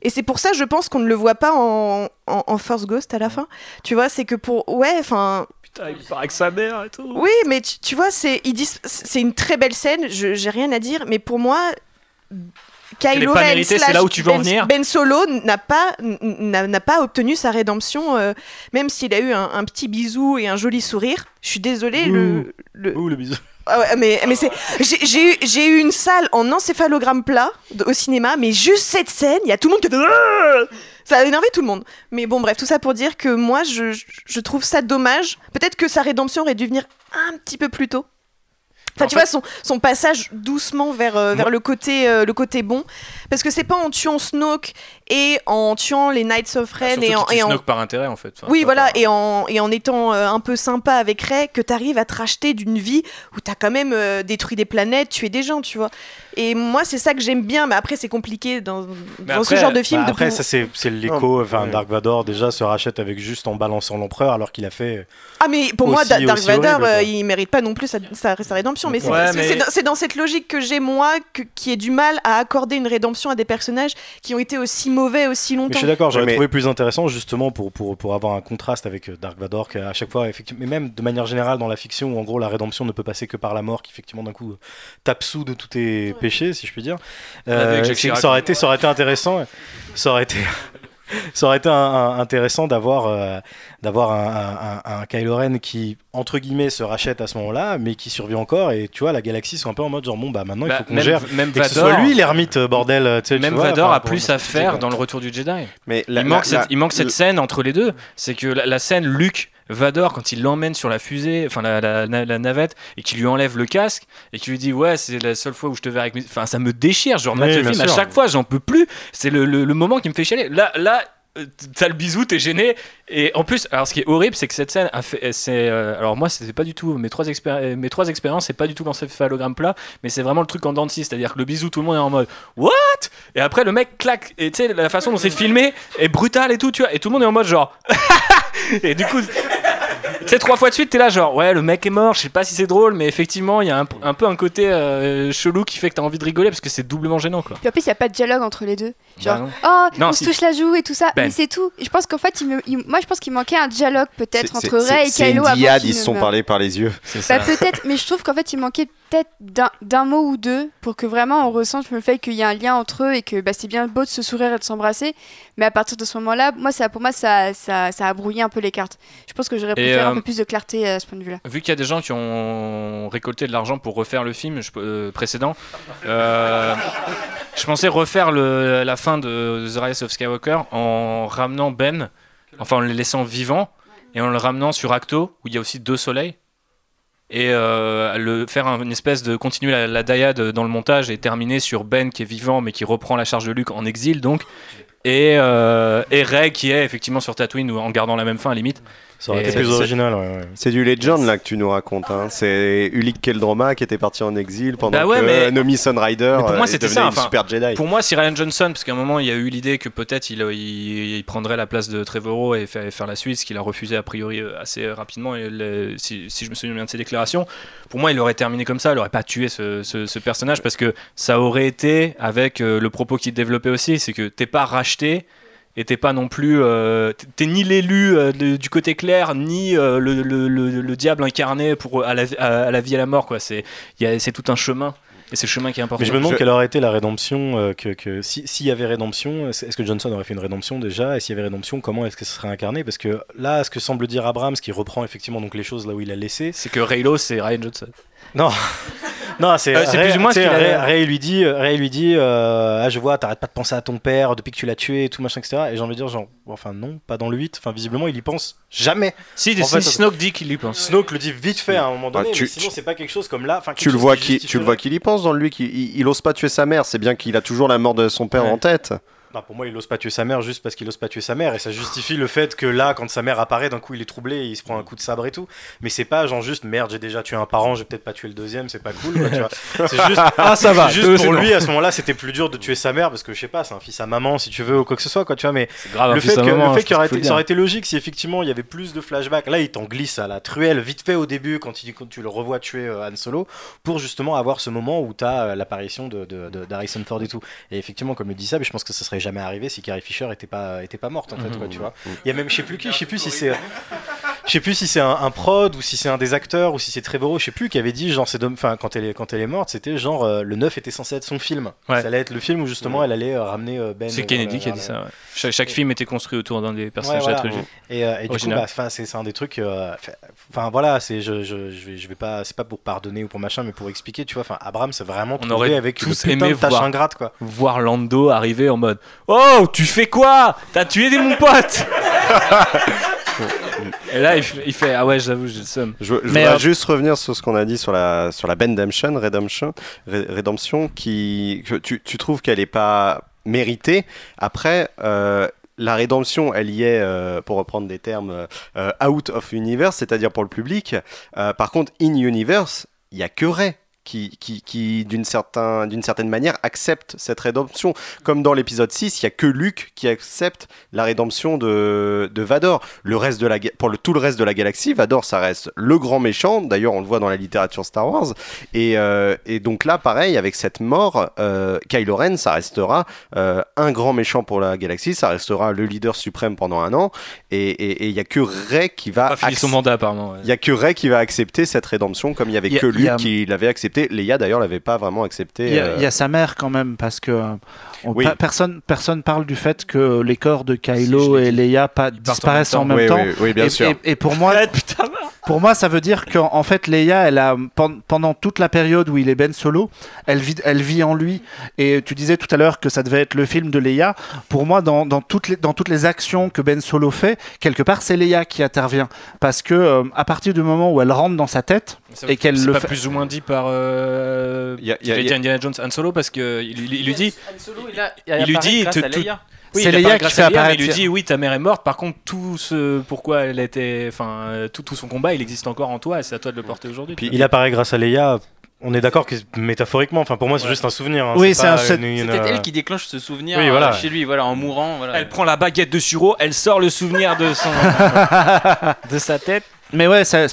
Speaker 2: Et c'est pour ça, je pense qu'on ne le voit pas en, en, en Force Ghost à la fin. Tu vois, c'est que pour. Ouais, enfin.
Speaker 1: Putain il paraît que sa mère et tout
Speaker 2: Oui, mais tu, tu vois, c'est ils disent- c'est une très belle scène, je- j'ai rien à dire, mais pour moi. Kylo Ren slash
Speaker 1: là où tu veux en
Speaker 2: ben,
Speaker 1: venir.
Speaker 2: Ben Solo n'a pas, n'a n'a pas obtenu sa rédemption, euh, même s'il a eu un, un petit bisou et un joli sourire. Je suis désolée, le, le,
Speaker 9: Ouh, le bisou.
Speaker 2: Ah ouais, mais, mais c'est. J'ai j'ai eu, j'ai eu une salle en encéphalogramme plat de- au cinéma, mais juste cette scène, il y a tout le monde qui était. Ça a énervé tout le monde. Mais bon, bref, tout ça pour dire que moi, je, je- trouve ça dommage. Peut-être que sa rédemption aurait dû venir un petit peu plus tôt. Enfin,
Speaker 1: En
Speaker 2: tu
Speaker 1: fait-
Speaker 2: vois, son, son passage doucement vers, euh, vers le, côté, euh, le côté bon. Parce que c'est pas en tuant Snoke et en tuant les Knights of Ren
Speaker 1: Surtout
Speaker 2: et en. et en-
Speaker 1: par intérêt en fait Enfin,
Speaker 2: oui, voilà,
Speaker 1: par-
Speaker 2: et en, et en étant euh, un peu sympa avec Ray, que tu arrives à te racheter d'une vie où tu as quand même euh, détruit des planètes, tué des gens, tu vois. Et moi, c'est ça que j'aime bien, mais après, c'est compliqué dans, dans ce genre de film.
Speaker 9: bah
Speaker 2: de
Speaker 9: après, ça c'est c'est l'écho. Enfin,
Speaker 6: ouais.
Speaker 9: Dark Vador déjà se rachète avec juste en balançant l'empereur, alors qu'il a fait.
Speaker 2: Ah, mais pour moi,
Speaker 9: aussi-
Speaker 2: Dark Vador,
Speaker 9: horrible,
Speaker 2: euh, il mérite pas non plus sa, sa- sa rédemption. Mais c'est
Speaker 1: Ouais,
Speaker 2: c'est-
Speaker 1: mais-
Speaker 2: dans, cette logique que j'ai, moi, que- qui ai du mal à accorder une rédemption à des personnages qui ont été aussi mauvais aussi
Speaker 9: Mais je
Speaker 2: longtemps.
Speaker 9: suis d'accord, j'aurais
Speaker 6: Ouais, mais-
Speaker 9: trouvé plus intéressant justement pour, pour, pour avoir un contraste avec euh, Dark Vador, qu'à chaque fois, effectivement, mais même de manière générale dans la fiction, où en gros la rédemption ne peut passer que par la mort, qui effectivement d'un coup euh, tape sous de tous tes péchés, si je puis dire. Euh, ça, aurait été, ça aurait été intéressant. Ça aurait été. ça aurait été un- un- intéressant d'avoir euh, d'avoir un, un, Kylo Ren qui entre guillemets se rachète à ce moment-là, mais qui survit encore. Et tu vois, la galaxie sont un peu en mode genre bon bah maintenant il
Speaker 1: Bah,
Speaker 9: faut qu'on gère.
Speaker 1: même
Speaker 9: et que ce
Speaker 1: Vador-
Speaker 9: soit lui l'ermite euh, bordel. euh, tu sais, tu
Speaker 1: Même
Speaker 9: vois,
Speaker 1: Vador a plus à faire dans le retour du Jedi.
Speaker 6: Mais la-
Speaker 1: il, manque
Speaker 6: la-
Speaker 1: cette,
Speaker 6: la-
Speaker 1: il manque cette
Speaker 6: le-
Speaker 1: scène entre les deux. C'est que la, la scène Luke Vador quand il l'emmène sur la fusée, enfin la, la- la- la navette, et qu'il lui enlève le casque et qu'il lui dit ouais c'est la seule fois où je te verrai avec mes... Enfin ça me déchire. Je remate
Speaker 9: Oui,
Speaker 1: film à chaque fois, j'en peux plus. C'est le, le- le moment qui me fait chialer. Là là. T'as le bisou, t'es gêné. Et en plus, alors ce qui est horrible, c'est que cette scène a fait. C'est, euh, alors moi, c'était pas du tout. Mes trois, mes trois expériences, c'est pas du tout l'encéphalogramme plat, mais c'est vraiment le truc en dents de scie. C'est-à-dire que le bisou, tout le monde est en mode What? Et après, le mec claque. Et tu sais, la façon dont c'est filmé est brutale et tout, tu vois. Et tout le monde est en mode genre. et du coup. Tu sais, trois fois de suite, t'es là, genre, ouais, le mec est mort, je sais pas si c'est drôle, mais effectivement, il y a un, un peu un côté euh, chelou qui fait que t'as envie de rigoler parce que c'est doublement gênant, quoi.
Speaker 8: Puis en plus, il n'y a pas de dialogue entre les deux. Genre,
Speaker 1: Bah non.
Speaker 8: oh,
Speaker 1: Non,
Speaker 8: on
Speaker 1: si.
Speaker 8: se touche la joue et tout ça.
Speaker 1: Ben.
Speaker 8: Mais c'est tout. Je pense qu'en fait, il me- il- moi, je pense qu'il manquait un dialogue peut-être
Speaker 6: c'est-
Speaker 8: entre
Speaker 6: c'est-
Speaker 8: Ray et
Speaker 6: C'est
Speaker 8: Kylo
Speaker 6: une
Speaker 8: avant
Speaker 6: diade, ils se sont parlé par les yeux.
Speaker 1: C'est
Speaker 8: Bah, peut-être, mais je trouve qu'en fait, il manquait peut-être d'un- mot ou deux pour que vraiment on ressente le fait qu'il y a un lien entre eux et que bah, c'est bien beau de se sourire et de s'embrasser. Mais à partir de ce moment-là, moi, ça, pour moi, ça, ça, ça a brouillé un peu les cartes. Je pense que j'aurais préféré
Speaker 1: euh,
Speaker 8: un peu plus de clarté à ce point de vue-là.
Speaker 1: Vu qu'il y a des gens qui ont récolté de l'argent pour refaire le film je- euh, précédent, euh, je pensais refaire le- la fin de The Rise of Skywalker en ramenant Ben, enfin en le laissant vivant et en le ramenant sur Acto où il y a aussi deux soleils et euh, le faire un- une espèce de continuer la, la dans le montage et terminer sur Ben qui est vivant mais qui reprend la charge de Luke en exil donc et, euh, et Rey qui est effectivement sur Tatooine ou en gardant la même fin à la limite.
Speaker 9: Ça aurait été plus original. ouais, ouais.
Speaker 6: C'est du Legend là que tu nous racontes. Hein. C'est Ulick Keldroma qui était parti en exil pendant
Speaker 1: Bah ouais,
Speaker 6: que
Speaker 1: mais-
Speaker 6: Nomi Sunrider
Speaker 1: Mais pour moi,
Speaker 6: euh,
Speaker 1: c'était ça,
Speaker 6: une
Speaker 1: enfin,
Speaker 6: super Jedi.
Speaker 1: Pour moi, si Ryan Johnson, parce qu'à un moment, il y a eu l'idée que peut-être il, il, il prendrait la place de Trevorrow et faire, faire la suite, ce qu'il a refusé a priori euh, assez rapidement, et le- si, si je me souviens bien de ses déclarations. Pour moi, il aurait terminé comme ça, il aurait pas tué ce, ce- ce personnage, parce que ça aurait été avec euh, le propos qu'il développait aussi, c'est que t'es pas racheté. Et t'es pas non plus. euh, t'es- ni l'élu euh, du côté clair, ni euh, le, le- le- le diable incarné pour, à, la, à- à la vie et à la mort. quoi. C'est c'est tout un chemin. Et c'est le chemin qui est important.
Speaker 9: Mais je me demande
Speaker 1: Je-
Speaker 9: quelle aurait été la rédemption. euh, que, que si- s'il y avait rédemption, est-ce est-ce que Johnson aurait fait une rédemption déjà? Et s'il y avait rédemption, comment est-ce que ce serait incarné? Parce que là, ce que semble dire Abrams, qui reprend effectivement donc les choses là où il a laissé,
Speaker 1: c'est que Raylo, c'est Ryan Johnson.
Speaker 9: Non, non, c'est
Speaker 1: Euh, plus ou moins ce
Speaker 9: tu
Speaker 1: qu'il
Speaker 9: Ray,
Speaker 1: a-
Speaker 9: Ray lui dit, Ray lui dit, euh, ah je vois, t'arrêtes pas de penser à ton père depuis que tu l'as tué et tout machin etc. Et j'ai envie de dire genre, enfin non, pas dans le 8. Enfin visiblement il y pense jamais.
Speaker 1: Si,
Speaker 9: En
Speaker 1: si,
Speaker 9: fait,
Speaker 1: Snoke dit qu'il y pense.
Speaker 9: Snoke le dit vite fait à un moment
Speaker 6: Ah,
Speaker 9: donné,
Speaker 6: tu-
Speaker 9: mais sinon c'est pas quelque chose comme là. enfin, quelque
Speaker 6: Tu le
Speaker 9: chose
Speaker 6: vois
Speaker 9: qui
Speaker 6: tu le vois qu'il y pense dans lui, qu'il il, il ose pas tuer sa mère. C'est bien qu'il a toujours la mort de son père en tête.
Speaker 9: Non, pour moi, il ose pas tuer sa mère juste parce qu'il ose pas tuer sa mère. Et ça justifie le fait que là, quand sa mère apparaît, d'un coup, il est troublé, et il se prend un coup de sabre et tout. Mais c'est pas genre juste merde, j'ai déjà tué un parent, je vais peut-être pas tuer le deuxième, c'est pas cool. quoi, tu vois. C'est juste,
Speaker 1: Ah, ça va,
Speaker 9: juste pour lui, à ce moment-là, c'était plus dur de tuer sa mère parce que je sais pas, c'est un fils à maman, si tu veux, ou quoi que ce soit, quoi, tu vois. Mais
Speaker 1: grave,
Speaker 9: le fait, que,
Speaker 1: maman,
Speaker 9: le fait
Speaker 1: je
Speaker 9: qu'il aurait été, ça aurait été logique si effectivement il y avait plus de flashbacks. Là, il t'en glisse à la truelle vite fait au début quand, il, quand tu le revois tuer euh, Han Solo pour justement avoir ce moment où tu as l'apparition de, de, de- d'Harrison Ford et tout. Et effectivement, comme le dit mais je pense que ça serait jamais arrivé si Carrie Fisher était pas, était pas morte en fait,
Speaker 1: Mhm.
Speaker 9: quoi, tu vois. Il y a même, je sais plus qui, je sais plus si c'est. Je sais plus si c'est un, un prod ou si c'est un des acteurs ou si c'est Trevorrow, je sais plus, qui avait dit genre c'est dom- enfin quand elle est quand elle est morte, c'était genre euh, le 9 était censé être son film.
Speaker 1: Ouais.
Speaker 9: Ça allait être le film où justement elle allait euh, ramener euh, Ben.
Speaker 1: C'est Kennedy qui a dit ça. ouais. Chaque, film était construit autour d'un des personnages
Speaker 9: Ouais,
Speaker 1: de la
Speaker 9: voilà.
Speaker 1: trilogie.
Speaker 9: Et, euh, et du coup, bah, enfin, c'est un des trucs. euh, Enfin voilà, c'est je, je, je vais, je vais pas, c'est pas pour pardonner ou pour machin, mais pour expliquer, tu vois. Enfin, Abraham, c'est vraiment
Speaker 1: On
Speaker 9: trouvé
Speaker 1: aurait
Speaker 9: avec
Speaker 1: tous aimé voir,
Speaker 9: ingrate, quoi.
Speaker 1: voir Lando arriver en mode Oh, tu fais quoi? T'as tué des mon pote Et là, il fait, il fait, Ah ouais, j'avoue, j'ai le seum.
Speaker 6: Je, je
Speaker 1: Mais,
Speaker 6: voudrais
Speaker 1: euh,
Speaker 6: juste revenir sur ce qu'on a dit sur la, sur la Bendemption, Redemption, Redemption, qui, que tu, tu trouves qu'elle n'est pas méritée. Après, euh, la rédemption, elle y est, euh, pour reprendre des termes, euh, out of universe, c'est-à-dire pour le public. Euh, par contre, in universe, il n'y a que Ray qui, qui, qui d'une certain, d'une certaine manière, accepte cette rédemption. Comme dans l'épisode 6, il n'y a que Luke qui accepte la rédemption de, de Vador. Le reste de la, pour le, tout le reste de la galaxie, Vador, ça reste le grand méchant. D'ailleurs, on le voit dans la littérature Star Wars. Et, euh, et donc là, pareil, avec cette mort, euh, Kylo Ren, ça restera euh, un grand méchant pour la galaxie. Ça restera le leader suprême pendant un an. Et et- et il n'y a que Rey qui va...
Speaker 1: Pas fini son mandat, apparemment. ouais.
Speaker 6: il y a que Rey qui va accepter cette rédemption, comme il y avait
Speaker 7: Il y a-
Speaker 6: que Luke
Speaker 7: a-
Speaker 6: qui l'avait accepté. Leia d'ailleurs l'avait pas vraiment accepté.
Speaker 7: Il y, a,
Speaker 6: euh,
Speaker 7: il y a sa mère quand même, parce que On-
Speaker 6: Oui.
Speaker 7: pa- personne, personne parle du fait que les corps de Kylo et Leia pas, disparaissent en même
Speaker 6: Oui,
Speaker 7: temps.
Speaker 6: oui, oui, bien
Speaker 7: et,
Speaker 6: sûr.
Speaker 7: et- et pour moi, pour moi, ça veut dire qu'en en fait, Leia, elle a pen- pendant toute la période où il est Ben Solo, elle vit, elle vit en lui. Et tu disais tout à l'heure que ça devait être le film de Leia. Pour moi, dans, dans toutes les dans toutes les actions que Ben Solo fait, quelque part, c'est Leia qui intervient parce que euh, à partir du moment où elle rentre dans sa tête et qu'elle
Speaker 1: c'est
Speaker 7: le
Speaker 1: pas
Speaker 7: fait.
Speaker 1: plus ou moins dit par euh,
Speaker 6: Y a- y a- y
Speaker 1: Indiana Jones Han Solo parce que il, il- il lui dit
Speaker 10: Han Solo, il, a-
Speaker 1: il lui dit
Speaker 10: grâce
Speaker 1: te-
Speaker 10: à
Speaker 1: tout-
Speaker 10: Leia.
Speaker 1: oui,
Speaker 7: C'est Leia qui
Speaker 1: grâce
Speaker 7: fait
Speaker 1: à Leia, mais
Speaker 7: apparaître-
Speaker 1: il lui dit oui ta mère est morte par contre tout ce pourquoi elle était enfin euh, tout, tout son combat il existe encore en toi et c'est à toi de le porter aujourd'hui
Speaker 9: Puis il apparaît grâce à Leia. On est d'accord que métaphoriquement, enfin pour moi c'est juste un souvenir. hein,
Speaker 7: Oui, c'est un- c'est-
Speaker 9: une-
Speaker 10: peut-être
Speaker 9: euh,
Speaker 10: elle qui déclenche ce souvenir
Speaker 9: Oui,
Speaker 10: euh,
Speaker 9: voilà.
Speaker 10: chez lui, voilà, en mourant. Voilà.
Speaker 1: elle prend la baguette de Suro elle sort le souvenir de son de sa tête
Speaker 7: Mais ouais, ça-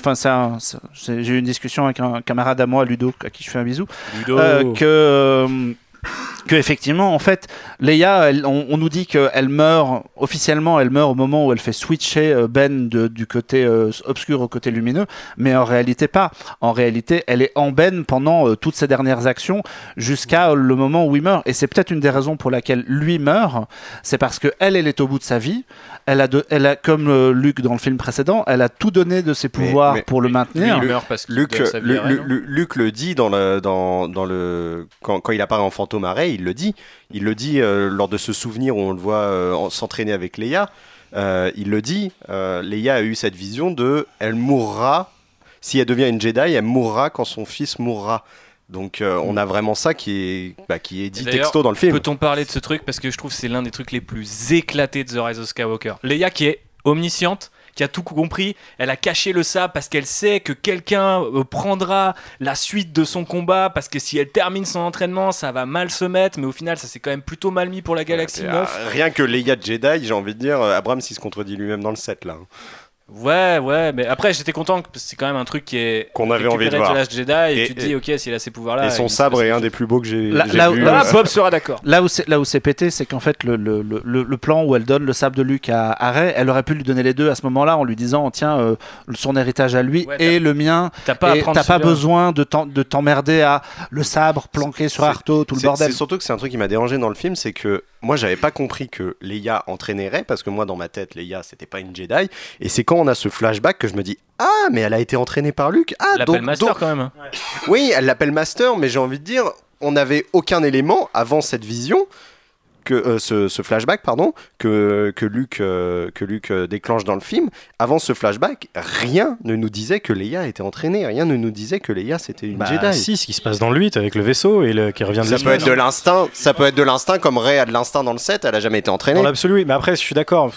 Speaker 7: c'est- c'est- j'ai eu une discussion avec un camarade à moi, Ludo, à qui je fais un bisou,
Speaker 1: Ludo.
Speaker 7: euh, que, euh, que effectivement, en fait, Leia, elle- on, on nous dit qu'elle meurt officiellement, elle meurt au moment où elle fait switcher euh, Ben de- du côté euh, obscur au côté lumineux, mais en réalité pas. En réalité, elle est en Ben pendant euh, toutes ses dernières actions jusqu'à euh, le moment où il meurt. Et c'est peut-être une des raisons pour laquelle lui meurt, c'est parce que elle, elle est au bout de sa vie. Elle a, de- elle a comme euh, Luke dans le film précédent, elle a tout donné de ses pouvoirs
Speaker 6: mais-
Speaker 7: pour le maintenir.
Speaker 1: il meurt parce qu'il
Speaker 6: Luc,
Speaker 1: donne sa vie
Speaker 6: Lu-
Speaker 1: à Rey,
Speaker 6: Lu-
Speaker 1: non
Speaker 6: Lu- Luc le dit dans le, dans, dans le, quand, quand il apparaît en fantôme Rey, il le dit. Il le dit euh, lors de ce souvenir où on le voit euh, en- s'entraîner avec Leia. Euh, il le dit. Leia a eu cette vision de, elle mourra si elle devient une Jedi, elle mourra quand son fils mourra. Donc euh, on a vraiment ça qui est, bah, qui est dit texto dans le film.
Speaker 1: Peut-on parler de ce truc? Parce que je trouve que c'est l'un des trucs les plus éclatés de The Rise of Skywalker. Leia qui est omnisciente, qui a tout compris, elle a caché le sabre parce qu'elle sait que quelqu'un euh, prendra la suite de son combat parce que si elle termine son entraînement, ça va mal se mettre, mais au final ça s'est quand même plutôt mal mis pour la galaxie
Speaker 6: Et,
Speaker 1: 9.
Speaker 6: euh, rien que Leia Jedi, j'ai envie de dire, euh, Abrams il se contredit lui-même dans le set là.
Speaker 1: Ouais, ouais, mais après j'étais content que c'est quand même un truc qui est
Speaker 6: Qu'on avait envie de voir.
Speaker 1: Last Jedi et,
Speaker 6: Et-
Speaker 1: tu te dis ok s'il a ces pouvoirs là
Speaker 6: et son sabre est un des plus beaux que j'ai
Speaker 7: Là- là-
Speaker 6: vu.
Speaker 7: là-
Speaker 6: euh,
Speaker 1: Bob sera d'accord.
Speaker 7: Là où c'est là où c'est pété, c'est qu'en fait le, le, le, plan où elle donne le sabre de Luke à, à Rey, elle aurait pu lui donner les deux à ce moment-là en lui disant tiens euh, son héritage à lui
Speaker 1: Ouais,
Speaker 7: et le mien.
Speaker 1: T'as pas
Speaker 7: et t'as pas besoin de de t'emmerder à le sabre planqué sur Arto, tout le bordel.
Speaker 6: C'est surtout que c'est un truc qui m'a dérangé dans le film, c'est que moi j'avais pas compris que Leia entraînerait parce que moi dans ma tête Leia c'était pas une Jedi et c'est quand on a ce flashback que je me dis ah mais elle a été entraînée par Luke ah
Speaker 1: L'appelle
Speaker 6: donc,
Speaker 1: Master
Speaker 6: donc-
Speaker 1: quand même. hein.
Speaker 6: oui elle l'appelle Master mais j'ai envie de dire on n'avait aucun élément avant cette vision que euh, ce, ce flashback pardon que que Luke euh, que Luke euh, déclenche dans le film avant ce flashback rien ne nous disait que Leia était entraînée rien ne nous disait que Leia c'était une
Speaker 9: Bah,
Speaker 6: Jedi
Speaker 9: si, ce qui se passe dans le 8 avec le vaisseau et le, qui revient de
Speaker 6: ça peut être de l'instinct, ça peut être de l'instinct comme Rey a de l'instinct dans le set, elle a jamais été entraînée.
Speaker 9: Dans l'absolu. Mais après, je suis d'accord.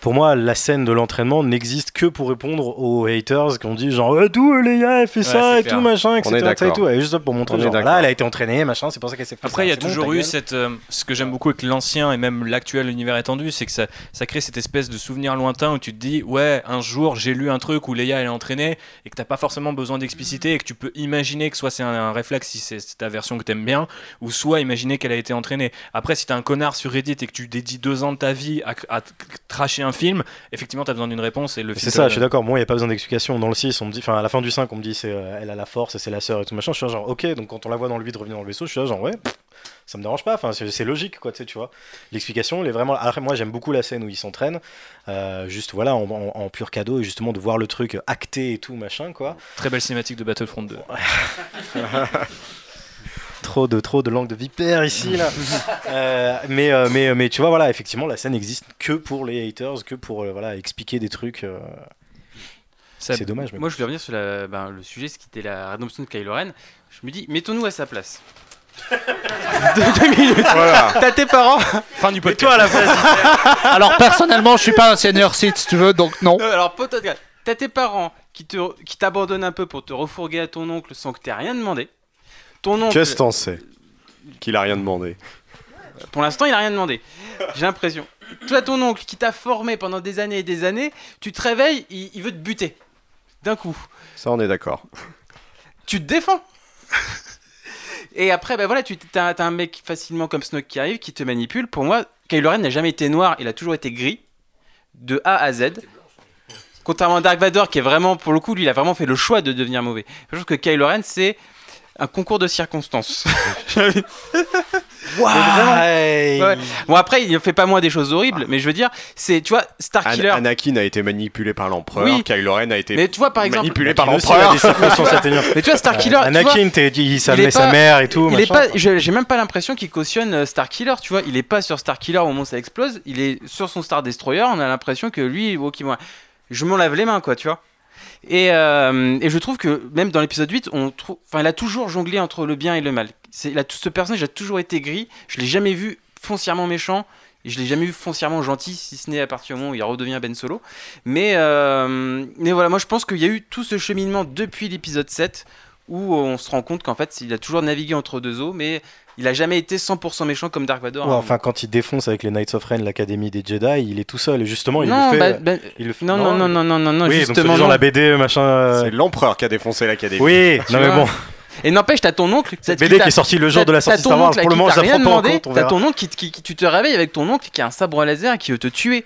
Speaker 9: Pour moi, la scène de l'entraînement n'existe que pour répondre aux haters qui ont dit genre euh, tout, Leia, elle fait ça et
Speaker 1: clair.
Speaker 9: tout, machin,
Speaker 6: On
Speaker 9: etc.
Speaker 6: est
Speaker 9: Et tout. Et juste pour montrer genre, là, elle a été entraînée, machin, c'est pour ça qu'elle s'est fait
Speaker 1: Après, il y a toujours eu cette. euh, ce que j'aime beaucoup l'ancien et même l'actuel univers étendu, c'est que ça, ça crée cette espèce de souvenir lointain où tu te dis, ouais, un jour j'ai lu un truc où Leia elle est entraînée et que t'as pas forcément besoin d'expliciter et que tu peux imaginer que soit c'est un, un réflexe si c'est ta version que t'aimes bien, ou soit imaginer qu'elle a été entraînée. Après, si t'es un connard sur Reddit et que tu dédies deux ans de ta vie à, tracher un film, effectivement t'as besoin d'une réponse et le film.
Speaker 9: C'est ça, je suis d'accord. Moi, il n'y a pas besoin d'explication. Dans le 6, on me dit, enfin, à la fin du 5, on me dit, c'est, euh, elle a la force et c'est la sœur et tout machin. Je suis là, genre, ok, donc quand on la voit dans le 8 revenir dans le vaisseau, je suis là, genre, ouais, pff, ça me dérange pas. Enfin, c'est logique, quoi, tu sais, tu vois. L'explication, elle est vraiment. Après, moi, j'aime beaucoup la scène où ils s'entraînent, euh, juste, voilà, en, en- en pur cadeau, et justement de voir le truc acté et tout, machin, quoi.
Speaker 1: Très belle cinématique de Battlefront 2.
Speaker 9: trop de trop de langue de vipère ici là. Euh, mais, euh, mais mais tu vois voilà effectivement la scène existe que pour les haters, que pour euh, voilà expliquer des trucs. euh, c'est dommage. Mais
Speaker 10: Moi, je voulais revenir sur la- ben, le sujet, ce qui était la rédemption de Kylo Ren. Je me dis, mettons-nous à sa place. Deux, deux minutes.
Speaker 6: Voilà.
Speaker 10: T'as tes parents.
Speaker 1: Fin du podcast.
Speaker 10: toi à la place.
Speaker 7: Alors personnellement, je suis pas un senior site si tu veux, donc non.
Speaker 10: Euh, Alors, t'as tes parents qui te, qui t'abandonnent un peu pour te refourguer à ton oncle sans que t'aies rien demandé. Ton oncle,
Speaker 6: Qu'est-ce que t'en sais Qu'il a rien demandé.
Speaker 10: pour l'instant, il a rien demandé. J'ai l'impression. Toi, ton oncle qui t'a formé pendant des années et des années, tu te réveilles, il, il veut te buter. D'un coup.
Speaker 6: Ça, on est d'accord.
Speaker 10: tu te défends. Et après, ben voilà, tu t'as un mec facilement comme Snoke qui arrive, qui te manipule. Pour moi, Kylo Ren n'a jamais été noir, il a toujours été gris, de A à Z. Contrairement à Dark Vador, qui est vraiment, pour le coup, lui, il a vraiment fait le choix de devenir mauvais. Je trouve que Kylo Ren, c'est un concours de circonstances.
Speaker 12: Ouais.
Speaker 10: Ouais. Bon après, il fait pas moins des choses horribles, mais je veux dire, c'est tu vois,
Speaker 6: An-
Speaker 10: Starkiller.
Speaker 6: Anakin a été manipulé par l'empereur,
Speaker 10: Oui.
Speaker 6: Kylo Ren a été
Speaker 10: Mais tu vois par exemple,
Speaker 6: manipulé par l'empereur.
Speaker 9: des circonstances atténuantes.
Speaker 10: mais tu vois Starkiller, tu vois,
Speaker 9: Anakin, t'es- il savait
Speaker 10: il est
Speaker 9: sa mère et tout.
Speaker 10: il est pas, je- j'ai même pas l'impression qu'il cautionne euh, Starkiller, tu vois, il est pas sur Starkiller au moment où ça explose, il est sur son Star Destroyer, on a l'impression que lui, ok, moi, je m'en lave les mains, quoi, tu vois. Et, euh, et je trouve que même dans l'épisode 8, on trouve, enfin, il a toujours jonglé entre le bien et le mal. Il a ce personnage a toujours été gris. Je l'ai jamais vu foncièrement méchant. Et je l'ai jamais vu foncièrement gentil, si ce n'est à partir du moment où il redevient Ben Solo. Mais, euh, mais voilà, moi je pense qu'il y a eu tout ce cheminement depuis l'épisode 7 où on se rend compte qu'en fait il a toujours navigué entre deux eaux, mais il a jamais été 100% méchant comme Dark Vador.
Speaker 9: Ouais,
Speaker 10: hein.
Speaker 9: enfin, quand il défonce avec les Knights of Ren l'académie des Jedi, il est tout seul. Et justement, il
Speaker 10: non,
Speaker 9: le fait.
Speaker 10: bah, bah,
Speaker 9: il le fait-
Speaker 10: non, non, non, non, non, non, non,
Speaker 9: oui, donc
Speaker 10: justement.
Speaker 9: soi-disant
Speaker 10: non.
Speaker 9: la BD, machin. euh,
Speaker 6: C'est l'empereur qui a défoncé l'académie.
Speaker 9: Oui, non mais bon.
Speaker 10: Et n'empêche, t'as ton oncle.
Speaker 9: Cette BD qui est sortie le jour de la sortie
Speaker 10: ton
Speaker 9: Star Wars. Pour le moment, ça
Speaker 10: rien
Speaker 9: prend pas en
Speaker 10: demandé, T'as ton oncle qui, qui- qui- tu te réveilles avec ton oncle qui a un sabre laser et qui veut te tuer.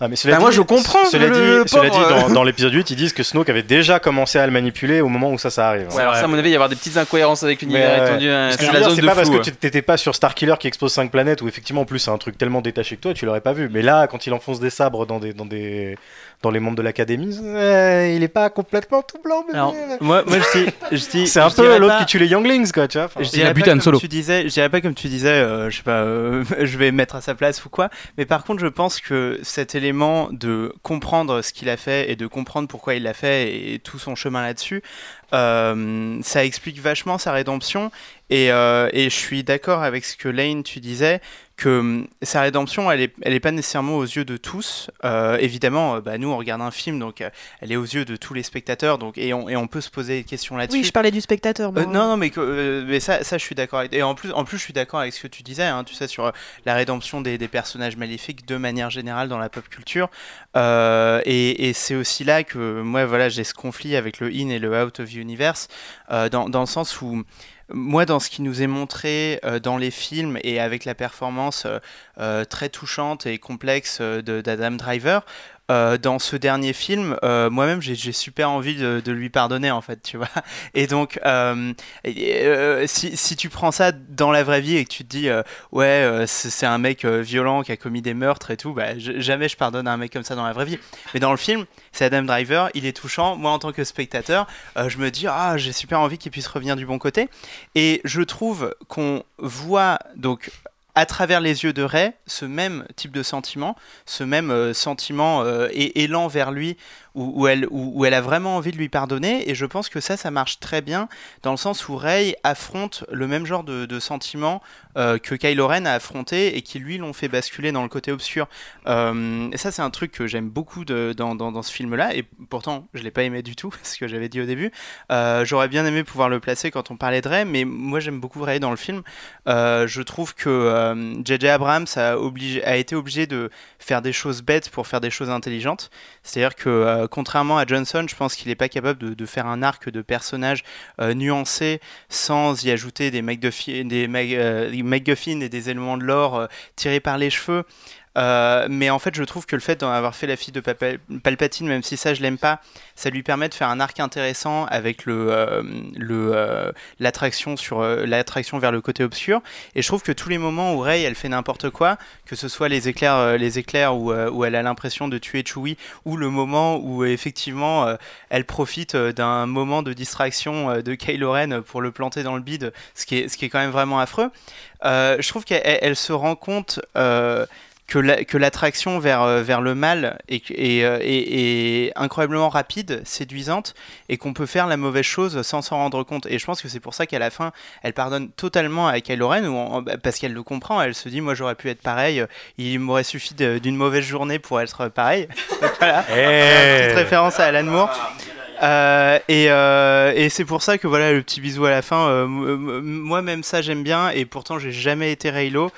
Speaker 9: Ah, mais cela
Speaker 10: Bah, moi,
Speaker 9: dit-
Speaker 10: je comprends,
Speaker 9: Cela
Speaker 10: le
Speaker 9: dit, cela dit dans, dans l'épisode 8, ils disent que Snoke avait déjà commencé à le manipuler au moment où ça, ça arrive.
Speaker 10: Ouais, alors ça, à mon avis, il y avoir des petites incohérences avec l'univers étendu. hein, C'est
Speaker 9: je
Speaker 10: la zone de
Speaker 9: pas parce que tu t'étais pas sur Starkiller qui expose 5 planètes où effectivement en plus c'est un truc tellement détaché que toi tu l'aurais pas vu. Mais là, quand il enfonce des sabres dans des dans des dans les membres de l'académie, euh, il est pas complètement tout blanc.
Speaker 3: Alors, moi, moi je dis, je dis-
Speaker 9: c'est un
Speaker 3: je
Speaker 9: peu l'autre
Speaker 3: pas-
Speaker 9: qui tue les Younglings quoi, tu vois. Enfin,
Speaker 3: Je dirais pas comme tu disais, je dirais pas comme tu disais, euh, je sais pas, euh, je vais mettre à sa place ou quoi. Mais par contre, je pense que cet élément de comprendre ce qu'il a fait et de comprendre pourquoi il l'a fait et tout son chemin là-dessus, euh, ça explique vachement sa rédemption. Et, euh, et je suis d'accord avec ce que Lane tu disais que hum, sa rédemption, elle est, elle est pas nécessairement aux yeux de tous. Euh, évidemment, euh, bah, nous on regarde un film, donc euh, elle est aux yeux de tous les spectateurs, donc et on, et on peut se poser des questions là-dessus.
Speaker 2: Oui, je parlais du spectateur. moi.
Speaker 3: Euh, non, non, mais, que- mais ça, ça, je suis d'accord. avec- Et en plus, en plus, je suis d'accord avec ce que tu disais, hein, tu sais, sur la rédemption des, des personnages maléfiques de manière générale dans la pop culture. Et et c'est aussi là que moi, voilà, j'ai ce conflit avec le in et le out of universe, dans, dans le sens où moi, dans ce qui nous est montré euh, dans les films et avec la performance euh, euh, très touchante et complexe d'Adam Driver, euh, dans ce dernier film, euh, moi-même, j'ai super envie de, lui pardonner, en fait, tu vois. Et donc, euh, si, tu prends ça dans la vraie vie et que tu te dis, ouais, c'est un mec violent qui a commis des meurtres et tout, bah, jamais je pardonne à un mec comme ça dans la vraie vie. Mais dans le film, c'est Adam Driver, il est touchant. Moi, en tant que spectateur, je me dis, ah, j'ai super envie qu'il puisse revenir du bon côté. Et je trouve qu'on voit, donc, à travers les yeux de Ray, ce même type de sentiment, ce même euh, sentiment euh, et élan vers lui, où, elle, où, elle a vraiment envie de lui pardonner. Et je pense que ça, ça marche très bien, dans le sens où Ray affronte le même genre de, de sentiment euh, que Kylo Ren a affronté et qui lui l'ont fait basculer dans le côté obscur. Euh, et ça, c'est un truc que j'aime beaucoup dans, ce film-là, et pourtant, je l'ai pas aimé du tout, ce que j'avais dit au début. Euh, J'aurais bien aimé pouvoir le placer quand on parlait de Ray, mais moi, j'aime beaucoup Ray dans le film. Euh, je trouve que euh, J.J. Abrams a été obligé de faire des choses bêtes pour faire des choses intelligentes. C'est-à-dire que, euh, contrairement à Johnson, je pense qu'il n'est pas capable de, faire un arc de personnage euh, nuancé sans y ajouter des MacGuffin, des euh, et des éléments de l'or euh, tirés par les cheveux. Euh, mais en fait, je trouve que le fait d'en avoir fait la fille de Palpatine, même si ça je l'aime pas, ça lui permet de faire un arc intéressant avec euh, euh, l'attraction sur l'attraction vers le côté obscur. Et je trouve que tous les moments où Rey elle fait n'importe quoi, que ce soit les éclairs les éclairs où, où elle a l'impression de tuer Chewie, ou le moment où effectivement elle profite d'un moment de distraction de Kylo Ren pour le planter dans le bide, ce qui est ce qui est quand même vraiment affreux. Je trouve qu'elle elle- elle se rend compte que la- que l'attraction vers, euh, vers le mal est, est, euh, est- est incroyablement rapide, séduisante, et qu'on peut faire la mauvaise chose sans s'en rendre compte. Et je pense que c'est pour ça qu'à la fin, elle pardonne totalement à Kylo Ren, ou en- bah, parce qu'elle le comprend, elle se dit, moi j'aurais pu être pareil, il m'aurait suffi d'une mauvaise journée pour être pareil. Donc voilà,
Speaker 9: Eh.
Speaker 3: petite référence à Alan Moore. Euh, et euh, et c'est pour ça que voilà le petit bisou à la fin. euh, moi même ça j'aime bien et pourtant j'ai jamais été Raylo.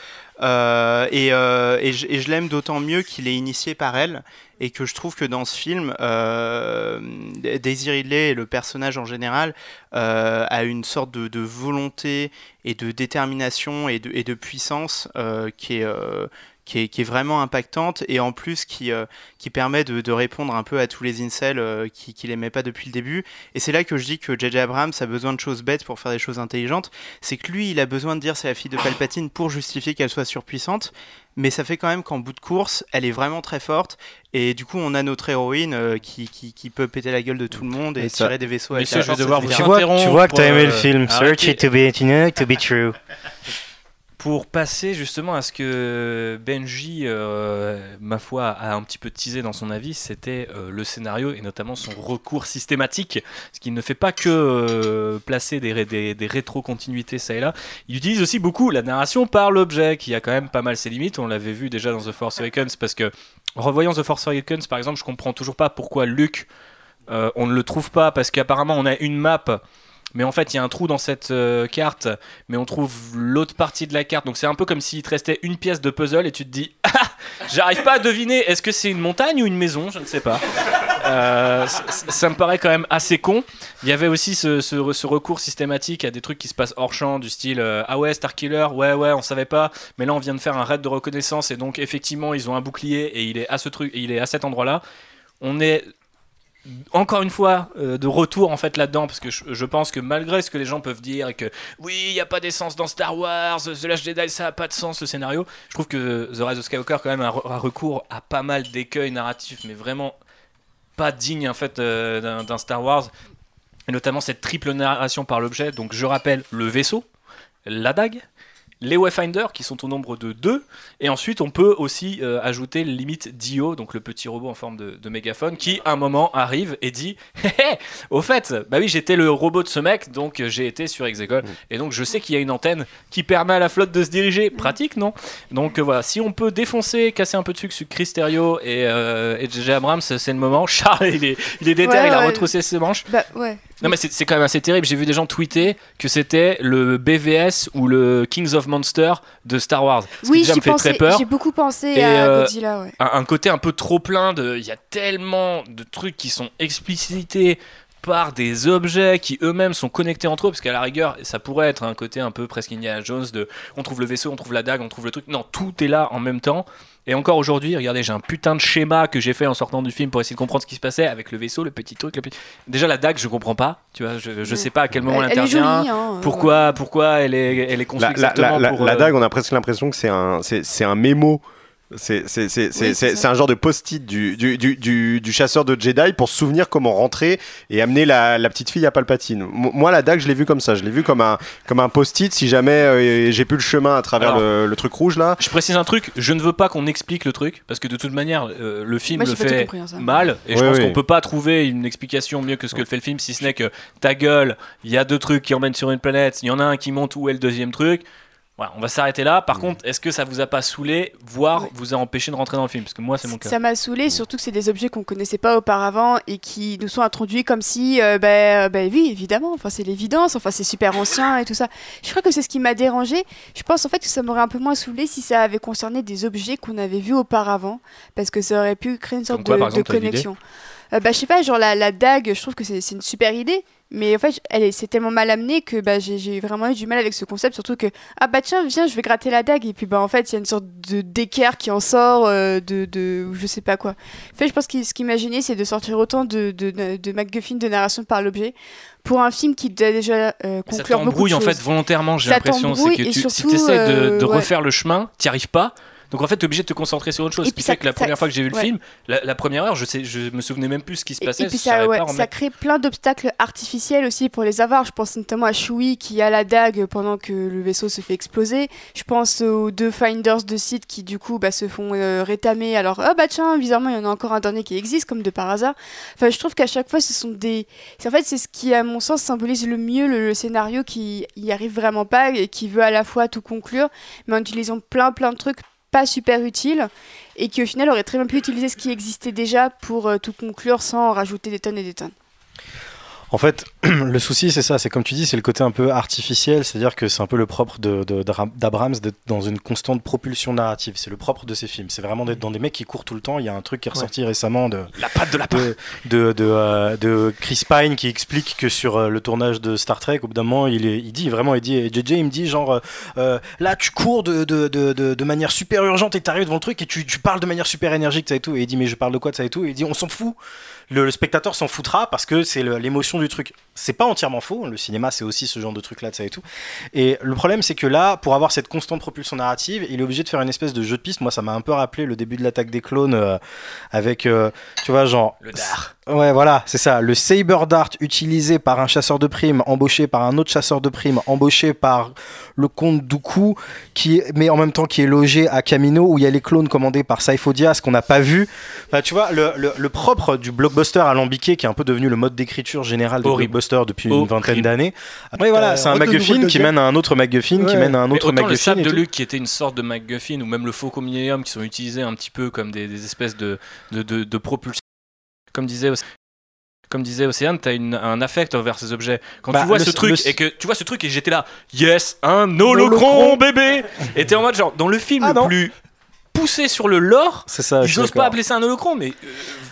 Speaker 3: Euh, et, euh, et je, l'aime d'autant mieux qu'il est initié par elle et que je trouve que dans ce film, euh, Daisy Ridley et le personnage en général euh, a une sorte de, de volonté et de détermination et de, et de puissance qui est qui est, qui est vraiment impactante et en plus qui, euh, qui permet de, de répondre un peu à tous les incels euh, qui, qui l'aimaient pas depuis le début. Et c'est là que je dis que J.J. Abrams a besoin de choses bêtes pour faire des choses intelligentes. C'est que lui, il a besoin de dire c'est la fille de Palpatine pour justifier qu'elle soit surpuissante. Mais ça fait quand même qu'en bout de course, elle est vraiment très forte. Et du coup, on a notre héroïne euh, qui, qui, qui peut péter la gueule de tout le monde et tirer des vaisseaux avec
Speaker 1: Messieurs,
Speaker 3: la
Speaker 1: je vais
Speaker 3: force,
Speaker 1: devoir
Speaker 3: etc.
Speaker 9: Tu vois, tu vois que t'as aimé le
Speaker 1: euh,
Speaker 9: film. Search
Speaker 1: arrêtez.
Speaker 9: it to be, to be true.
Speaker 1: Pour passer justement à ce que Benji, euh, ma foi, a un petit peu teasé dans son avis, c'était euh, le scénario et notamment son recours systématique, ce qui ne fait pas que euh, placer des, des, rétro-continuités ça et là, il utilise aussi beaucoup la narration par l'objet, qui a quand même pas mal ses limites, on l'avait vu déjà dans The Force Awakens, parce que revoyant The Force Awakens par exemple, je comprends toujours pas pourquoi Luke, on ne le trouve pas, parce qu'apparemment on a une map mais en fait il y a un trou dans cette euh, carte, mais on trouve l'autre partie de la carte. Donc c'est un peu comme s'il te restait une pièce de puzzle et tu te dis, ah, j'arrive pas à deviner, est-ce que c'est une montagne ou une maison? Je ne sais pas. Euh, ça me paraît quand même assez con. Il y avait aussi ce, ce re- ce recours systématique à des trucs qui se passent hors champ, du style euh, Ah ouais, Starkiller, ouais, ouais, on savait pas, mais là on vient de faire un raid de reconnaissance et donc effectivement ils ont un bouclier et il est à ce truc, et il est à cet endroit-là. On est encore une fois euh, de retour en fait là-dedans parce que je, pense que malgré ce que les gens peuvent dire et que oui il n'y a pas d'essence dans Star Wars The Last Jedi ça a pas de sens le scénario je trouve que The Rise of Skywalker quand même a, re- a recours à pas mal d'écueils narratifs mais vraiment pas digne en fait euh, d'un Star Wars et notamment cette triple narration par l'objet. Donc je rappelle le vaisseau la dague les Wayfinder qui sont au nombre de deux et ensuite on peut aussi euh, ajouter limite Dio donc le petit robot en forme de, de mégaphone qui à un moment arrive et dit Hé, hé, au fait bah oui j'étais le robot de ce mec donc euh, j'ai été sur Exegol et donc je sais qu'il y a une antenne qui permet à la flotte de se diriger. Pratique non? Donc euh, voilà. Si on peut défoncer casser un peu de sucre sur Chris Terrio et, euh, et JJ Abrams c'est le moment. Charles il est, il est déter
Speaker 8: Ouais,
Speaker 1: il a
Speaker 8: ouais.
Speaker 1: retroussé ses manches.
Speaker 8: Bah ouais.
Speaker 1: Non mais c'est quand même assez terrible. J'ai vu des gens tweeter que c'était le BVS ou le Kings of Monster de Star Wars. Ce
Speaker 8: Oui,
Speaker 1: très peur.
Speaker 8: J'ai beaucoup pensé
Speaker 1: Et,
Speaker 8: à
Speaker 1: euh,
Speaker 8: Godzilla, ouais.
Speaker 1: Un, un côté un peu trop plein de. Il y a tellement de trucs qui sont explicités par des objets qui eux-mêmes sont connectés entre eux, parce qu'à la rigueur, ça pourrait être un côté un peu presque Indiana Jones de on trouve le vaisseau, on trouve la dague, on trouve le truc. Non, tout est là en même temps. Et encore aujourd'hui, regardez, j'ai un putain de schéma que j'ai fait en sortant du film pour essayer de comprendre ce qui se passait avec le vaisseau, le petit truc. Le petit... Déjà, la dague, je comprends pas. Tu vois, je, je sais pas à quel moment elle,
Speaker 8: Elle- elle est
Speaker 1: intervient.
Speaker 8: jolie, hein, euh,
Speaker 1: pourquoi, pourquoi elle est, elle est conçue
Speaker 6: La, la-
Speaker 1: exactement
Speaker 6: la-
Speaker 1: pour.
Speaker 6: la
Speaker 1: euh,
Speaker 6: dague, on a presque l'impression que c'est un, c'est, c'est un mémo. C'est, un genre de post-it du, du, du, du, du chasseur de Jedi pour se souvenir comment rentrer et amener la, la petite fille à Palpatine. Mo- Moi, la dague, je l'ai vu comme ça. Je l'ai vu comme un, comme un post-it si jamais euh, j'ai plus le chemin à travers
Speaker 1: Alors,
Speaker 6: le, le truc rouge là.
Speaker 1: Je précise un truc, je ne veux pas qu'on explique le truc, parce que de toute manière, euh, le film
Speaker 8: Moi,
Speaker 1: le fait
Speaker 8: compris, hein,
Speaker 1: mal, et je pense
Speaker 6: oui.
Speaker 1: qu'on peut pas trouver une explication mieux que ce que le fait le film, si ce n'est que ta gueule, il y a deux trucs qui emmènent sur une planète, il y en a un qui monte où est le deuxième truc. Voilà, on va s'arrêter là.
Speaker 6: Mm.
Speaker 1: Par contre, est-ce que ça vous a pas saoulé, voire vous a empêché de rentrer dans le film? Parce que moi, c'est mon cas.
Speaker 8: Ça m'a saoulé, surtout que c'est des objets qu'on connaissait pas auparavant et qui nous sont introduits comme si, euh, bah, bah oui, évidemment, enfin c'est l'évidence, enfin c'est super ancien et tout ça. Je crois que c'est ce qui m'a dérangé. Je pense en fait que ça m'aurait un peu moins saoulé si ça avait concerné des objets qu'on avait vus auparavant, parce que ça aurait pu créer une sorte
Speaker 1: quoi,
Speaker 8: de, connexion. Euh, bah je sais pas, genre la, la dague, je trouve que c'est c'est une super idée. Mais en fait, elle est- c'est tellement mal amené que bah, j'ai vraiment eu du mal avec ce concept. Surtout que, ah bah tiens, viens, je vais gratter la dague. Et puis bah en fait, il y a une sorte de d'équerre qui en sort, euh, de, de. je sais pas quoi. En fait, je pense que ce qu'il imaginait, c'est de sortir autant de, de, de, de MacGuffin, de narration par l'objet, pour un film qui doit déjà euh,
Speaker 1: Mais ça
Speaker 8: conclure beaucoup de
Speaker 1: en fait volontairement, j'ai l'impression. C'est que tu, si tu essaies de,
Speaker 8: euh,
Speaker 1: de
Speaker 8: ouais.
Speaker 1: refaire le chemin, t'y arrives pas. Donc en fait, t'es obligé de te concentrer sur autre chose.
Speaker 8: Et puis
Speaker 1: fait
Speaker 8: ça-
Speaker 1: que la
Speaker 8: ça-
Speaker 1: première fois que j'ai vu le film, la, la première heure, je, sais, je me souvenais même plus ce qui se passait.
Speaker 8: et puis ça, ouais, ça crée plein d'obstacles artificiels aussi pour les avoir. Je pense notamment à Shui qui a la dague pendant que le vaisseau se fait exploser. Je pense aux deux finders de site qui du coup bah, se font euh, rétamer. Alors, ah bah tiens, bizarrement il y en a encore un dernier qui existe comme de par hasard. Enfin, je trouve qu'à chaque fois ce sont des... En fait c'est ce qui à mon sens symbolise le mieux le, le scénario qui y arrive vraiment pas et qui veut à la fois tout conclure mais en utilisant plein plein de trucs pas super utiles et qui au final aurait très bien pu utiliser ce qui existait déjà pour euh, tout conclure sans rajouter des tonnes et des tonnes.
Speaker 9: En fait, le souci, c'est ça. C'est comme tu dis, c'est le côté un peu artificiel. C'est-à-dire que c'est un peu le propre de- de- d'Abrams d'être dans une constante propulsion narrative. C'est le propre de ses films. C'est vraiment d'être dans des mecs qui courent tout le temps. Il y a un truc qui est ressorti récemment de
Speaker 1: La patte de la
Speaker 9: de, de, de, euh, de Chris Pine qui explique que sur euh, le tournage de Star Trek, au bout d'un moment, il, est, il dit vraiment, il dit, et JJ, il me dit genre, euh, là, tu cours de, de, de, de, de manière super urgente et t'arrives devant le truc et tu, tu parles de manière super énergique, ça et tout. Et il dit, mais je parle de quoi, ça et tout. Et il dit, on s'en fout. Le, spectateur s'en foutra parce que c'est l'émotion du truc. C'est pas entièrement faux. Le cinéma, c'est aussi ce genre de truc là, ça et tout. Et le problème, c'est que là, pour avoir cette constante propulsion narrative, il est obligé de faire une espèce de jeu de piste. Moi, ça m'a un peu rappelé le début de l'attaque des clones euh, avec, euh, tu vois, genre.
Speaker 1: Le dard.
Speaker 9: Ouais, voilà, c'est ça. Le saber dart utilisé par un chasseur de primes, embauché par un autre chasseur de primes, embauché par le comte Dooku, qui, mais en même temps qui est logé à Camino, où il y a les clones commandés par Saifo Dyas qu'on n'a pas vu. Enfin, tu vois, le, le- le propre du blockbuster alambiqué, qui est un peu devenu le mode d'écriture général des
Speaker 1: Horrible.
Speaker 9: blockbusters depuis une vingtaine d'années. Oui, voilà,
Speaker 4: Euh,
Speaker 9: c'est un MacGuffin qui mène à un autre MacGuffin, qui mène à un autre
Speaker 1: autant le
Speaker 9: MacGuffin.
Speaker 1: sable de. Luke qui était une sorte de MacGuffin ou même le Faucon Millennium qui sont utilisés un petit peu comme des, des espèces de, de, de, de propulsion. Comme disait comme disait Océane, t'as une- un affect envers ces objets. Quand
Speaker 9: Bah,
Speaker 1: tu vois ce truc et que tu vois ce truc et j'étais là, yes, un holocron bébé. Et t'es en mode genre dans le film
Speaker 4: Ah
Speaker 1: le
Speaker 4: non.
Speaker 1: plus poussé sur le lore,
Speaker 9: C'est ça,
Speaker 1: ils
Speaker 9: suis
Speaker 1: osent pas appeler ça un holocron, mais euh,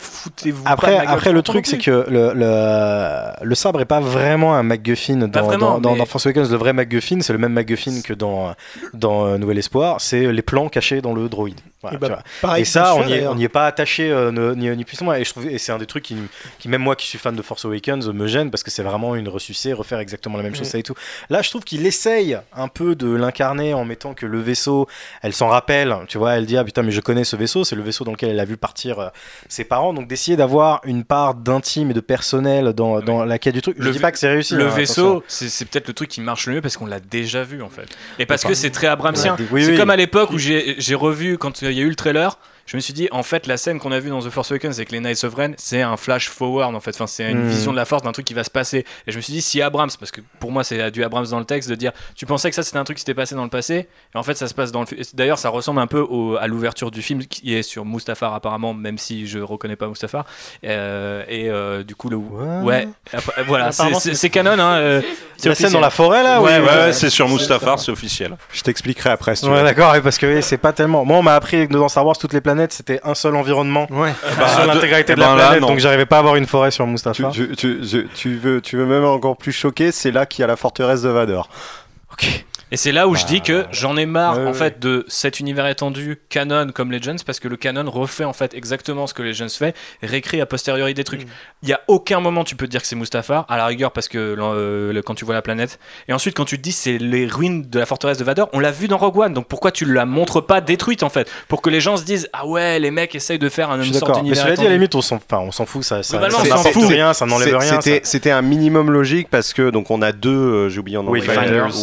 Speaker 1: foutez-vous. pas de
Speaker 9: Après,
Speaker 1: gueule
Speaker 9: après le truc, c'est que le, le, le sabre est pas vraiment un MacGuffin dans,
Speaker 1: vraiment,
Speaker 9: dans, dans,
Speaker 1: mais-
Speaker 9: dans Force Awakens. Le vrai MacGuffin, c'est le même MacGuffin que dans, dans euh, Nouvel Espoir. C'est les plans cachés dans le droïde. Voilà,
Speaker 4: Et bah, pareil,
Speaker 9: Et ça, on n'y est, pas attaché euh, ni, ni plus ni moins. Et je trouve, et c'est un des trucs qui, qui, même moi qui suis fan de Force Awakens, me gêne parce que c'est vraiment une ressucée, refaire exactement la même chose, ça et tout. Là, je trouve qu'il essaye un peu de l'incarner en mettant que le vaisseau, elle s'en rappelle, tu vois, elle dit ah putain mais je connais ce vaisseau, c'est le vaisseau dans lequel elle a vu partir euh, ses parents, donc d'essayer d'avoir une part d'intime et de personnel dans, dans la quête du truc. Je
Speaker 1: Le
Speaker 9: dis pas que c'est réussi.
Speaker 1: Le
Speaker 9: hein,
Speaker 1: vaisseau, c'est c'est peut-être le truc qui marche le mieux parce qu'on l'a déjà vu en fait. Et parce
Speaker 9: Enfin,
Speaker 1: que c'est très abramsien.
Speaker 9: oui,
Speaker 1: c'est
Speaker 9: oui.
Speaker 1: comme à l'époque où j'ai j'ai revu, quand il y a eu le trailer, je me suis dit, en fait, la scène qu'on a vue dans The Force Awakens avec les Knights of Ren, c'est un flash forward en fait. Enfin, c'est une
Speaker 9: Hmm.
Speaker 1: vision de la force d'un truc qui va se passer. Et je me suis dit, si Abrams, parce que pour moi, c'est du Abrams dans le texte, de dire, tu pensais que ça c'était un truc qui s'était passé dans le passé, et en fait, ça se passe dans le. D'ailleurs, ça ressemble un peu au- à l'ouverture du film qui est sur Mustafar apparemment, même si je reconnais pas Mustafar. Euh, et euh, du coup, le. Ouais, après, voilà, c'est- canon. Hein, euh,
Speaker 9: C'est la scène dans la forêt là
Speaker 1: Ouais,
Speaker 9: oui,
Speaker 1: ouais,
Speaker 11: Ouais, c'est sur Mustafar, c'est officiel.
Speaker 14: Je t'expliquerai après. Si tu
Speaker 9: Ouais, d'accord, parce que c'est pas tellement. Moi, on m'a appris que dans Star Wars, toutes les planètes, c'était un seul environnement
Speaker 14: Ouais.
Speaker 11: Bah,
Speaker 9: sur l'intégralité
Speaker 11: eh
Speaker 9: de la
Speaker 11: ben
Speaker 9: planète, donc j'arrivais pas à avoir une forêt sur
Speaker 14: Tu,
Speaker 9: Mustapha.
Speaker 14: tu, tu, tu- tu veux, tu veux même encore plus choquer, c'est là qu'il y a la forteresse de Vador.
Speaker 9: Ok.
Speaker 1: Et c'est là où je dis que j'en ai marre
Speaker 9: ouais,
Speaker 1: en
Speaker 9: ouais.
Speaker 1: fait de cet univers étendu canon comme Legends parce que le canon refait en fait exactement ce que Legends fait, réécrit a posteriori des trucs. Il y a aucun moment tu peux te dire que c'est Mustafar à la rigueur parce que euh, le- quand tu vois la planète et ensuite quand tu te dis c'est les ruines de la forteresse de Vador, on l'a vu dans Rogue One donc pourquoi tu la montres pas détruite en fait? Pour que les gens se disent ah ouais les mecs essayent de faire un
Speaker 9: Je suis
Speaker 1: sorte
Speaker 9: d'accord. Mais
Speaker 1: d'univers
Speaker 9: cela dit, à la limite, on s'en enfin, on s'en fout, ça, ça, ça
Speaker 1: on s'en
Speaker 9: n'apporte
Speaker 1: fout.
Speaker 9: rien, ça n'enlève rien.
Speaker 14: C'était un minimum logique parce que donc on a deux, euh, j'ai oublié en anglais,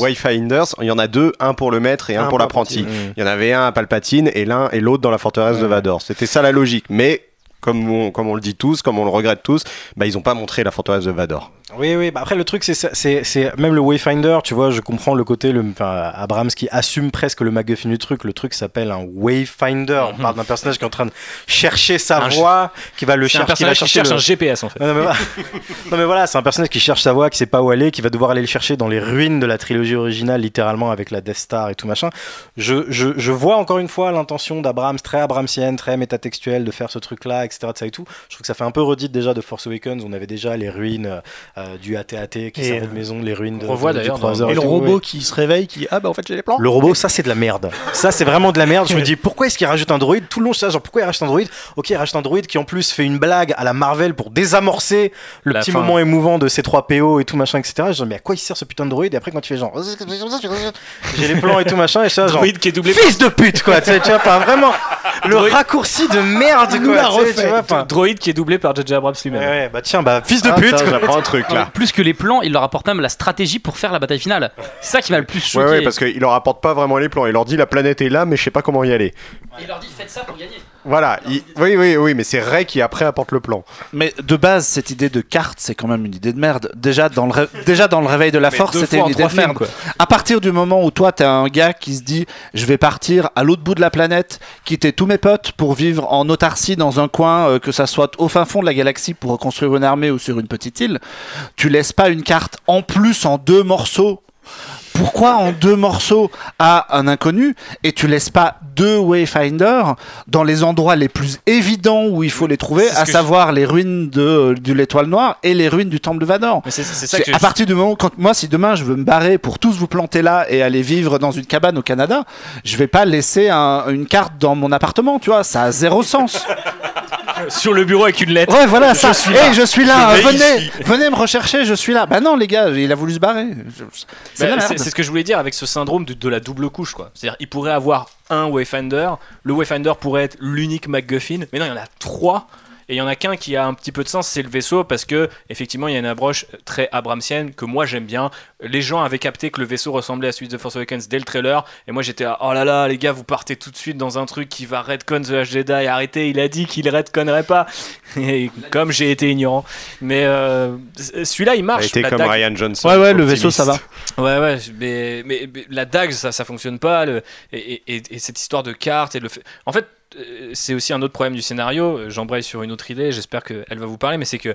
Speaker 9: Wayfinders.
Speaker 14: Il y en a deux, un pour le maître et un,
Speaker 4: Un
Speaker 14: pour l'apprenti.
Speaker 9: l'apprenti.
Speaker 14: Il y en avait un à Palpatine et l'un et l'autre dans la forteresse de
Speaker 9: Ouais.
Speaker 14: Vador. C'était ça la logique. Mais comme on, comme on le dit tous, comme on le regrette tous, bah, ils n'ont pas montré la forteresse de Vador.
Speaker 9: Oui, oui. Bah après, le truc, c'est, même le Wayfinder. Tu vois, je comprends le côté, le, enfin, Abrams qui assume presque le MacGuffin du truc. Le truc s'appelle un Wayfinder. On parle d'un personnage qui est en train de chercher sa
Speaker 1: Un
Speaker 9: voie, qui va le
Speaker 1: un
Speaker 9: chercher, qui va
Speaker 1: personnage qui
Speaker 9: chercher
Speaker 1: cherche
Speaker 9: le-
Speaker 1: un GPS en fait.
Speaker 9: Non, mais voilà, c'est un personnage qui cherche sa voie, qui sait pas où aller, qui va devoir aller le chercher dans les ruines de la trilogie originale, littéralement avec la Death Star et tout machin. Je, je, je vois encore une fois l'intention d'Abrams, très Abramsienne, très métatextuelle, de faire ce truc-là, etc. de ça et tout. Je trouve que ça fait un peu redite déjà de Force Awakens. On avait déjà les ruines euh, euh, du AT-AT qui
Speaker 4: Et,
Speaker 9: servaient de
Speaker 4: euh,
Speaker 9: maison, les ruines de,
Speaker 1: on revoit d'ailleurs
Speaker 4: Et le robot
Speaker 9: ouais.
Speaker 4: qui se réveille, qui ah bah en fait j'ai les plans.
Speaker 9: Le robot, ça c'est de la merde. Ça c'est vraiment de la merde. Je me dis pourquoi est-ce qu'il rajoute un droïde? Tout le long, je sais genre pourquoi il rajoute un droïde? Ok, il rajoute un droïde qui en plus fait une blague à la Marvel pour désamorcer le
Speaker 1: La
Speaker 9: petit
Speaker 1: fin.
Speaker 9: moment émouvant de ces trois PO et tout machin, etc. Je dis mais à quoi il sert ce putain de droïde? Et après quand tu fais genre j'ai les plans et tout machin et ça genre
Speaker 1: Droïde qui est doublé
Speaker 9: fils de pute quoi. Tu sais, tu vois, enfin, vraiment le
Speaker 1: Droïde-
Speaker 9: raccourci de merde quoi.
Speaker 4: l'a
Speaker 9: tu sais,
Speaker 4: refait.
Speaker 9: tu vois.
Speaker 1: Droïde qui est doublé par J.J. Abrams lui-même.
Speaker 9: ouais, bah tiens, bah fils de
Speaker 14: Ah,
Speaker 9: pute.
Speaker 14: j'apprends un truc
Speaker 13: Plus que les plans, il leur apporte même la stratégie pour faire la bataille finale. C'est ça qui m'a le plus
Speaker 14: Ouais,
Speaker 13: choqué.
Speaker 14: ouais, parce qu'il leur apporte pas vraiment les plans. Il leur dit la planète est là, mais je sais pas comment y aller.
Speaker 13: Il leur dit faites ça pour gagner.
Speaker 14: Voilà, il- oui, oui, oui, mais c'est Ray qui après apporte le plan.
Speaker 7: Mais de base, cette idée de carte, c'est quand même une idée de merde. Déjà dans le, ré- déjà dans le réveil de la
Speaker 1: Mais
Speaker 7: force, c'était une idée de merde.
Speaker 1: quoi.
Speaker 7: À partir du moment où toi, t'es un gars qui se dit, je vais partir à l'autre bout de la planète, quitter tous mes potes pour vivre en autarcie dans un coin, euh, que ça soit au fin fond de la galaxie pour reconstruire une armée ou sur une petite île, tu laisses pas une carte en plus en deux morceaux. Pourquoi en deux morceaux à un inconnu et tu laisses pas deux Wayfinders dans les endroits les plus évidents où il faut les trouver,
Speaker 1: C'est
Speaker 7: à savoir les ruines de, de l'étoile noire et les ruines du temple de Vador
Speaker 1: Mais c'est- c'est ça
Speaker 7: C'est
Speaker 1: que
Speaker 7: à
Speaker 1: je-
Speaker 7: partir du moment quand moi si demain je veux me barrer pour tous vous planter là et aller vivre dans une cabane au Canada, je vais pas laisser un- une carte dans mon appartement, tu vois, ça a zéro sens.
Speaker 1: Sur le bureau avec une lettre.
Speaker 7: Ouais, voilà
Speaker 1: Je
Speaker 7: ça.
Speaker 1: suis
Speaker 7: Hey, je suis là.
Speaker 1: Je
Speaker 7: venez, venez me rechercher. Je suis là. Bah non, les gars, il a voulu se barrer. C'est
Speaker 1: Bah,
Speaker 7: la merde.
Speaker 1: C'est ce que je voulais dire avec ce syndrome de, de la double couche quoi. C'est-à-dire il pourrait avoir un Wayfinder, le Wayfinder pourrait être l'unique MacGuffin, mais non il y en a trois. Et il y en a qu'un qui a un petit peu de sens, c'est le vaisseau, parce que effectivement il y a une approche très abramsienne que moi j'aime bien. Les gens avaient capté que le vaisseau ressemblait à celui de The Force Awakens dès le trailer, et moi j'étais oh là là les gars vous partez tout de suite dans un truc qui va redcon The Last Jedi, arrêtez, il a dit qu'il redconnerait pas. Et comme j'ai été ignorant, mais euh, celui-là il marche.
Speaker 14: Été
Speaker 1: La
Speaker 14: comme
Speaker 1: dague-
Speaker 14: Ryan Johnson,
Speaker 7: Ouais, ouais, le vaisseau, ça va.
Speaker 1: Ouais, ouais, mais, mais, mais la dague, ça, ça fonctionne pas. le- et, et- et cette histoire de cartes et le fait. En fait, c'est aussi un autre problème du scénario. Euh, J'embraye sur une autre idée, j'espère qu'elle va vous parler, mais c'est que.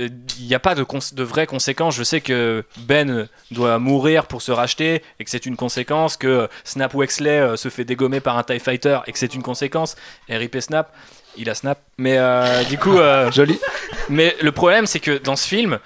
Speaker 1: euh, Il n'y a pas de, vraies conséquences. Je sais que Ben doit mourir pour se racheter et que c'est une conséquence, que Snap Wexley euh, se fait dégommer par un TIE Fighter et que c'est une conséquence. Et RIP Snap, il a Snap. Mais euh, du coup.
Speaker 7: Joli.
Speaker 1: Mais le problème, c'est que dans ce film,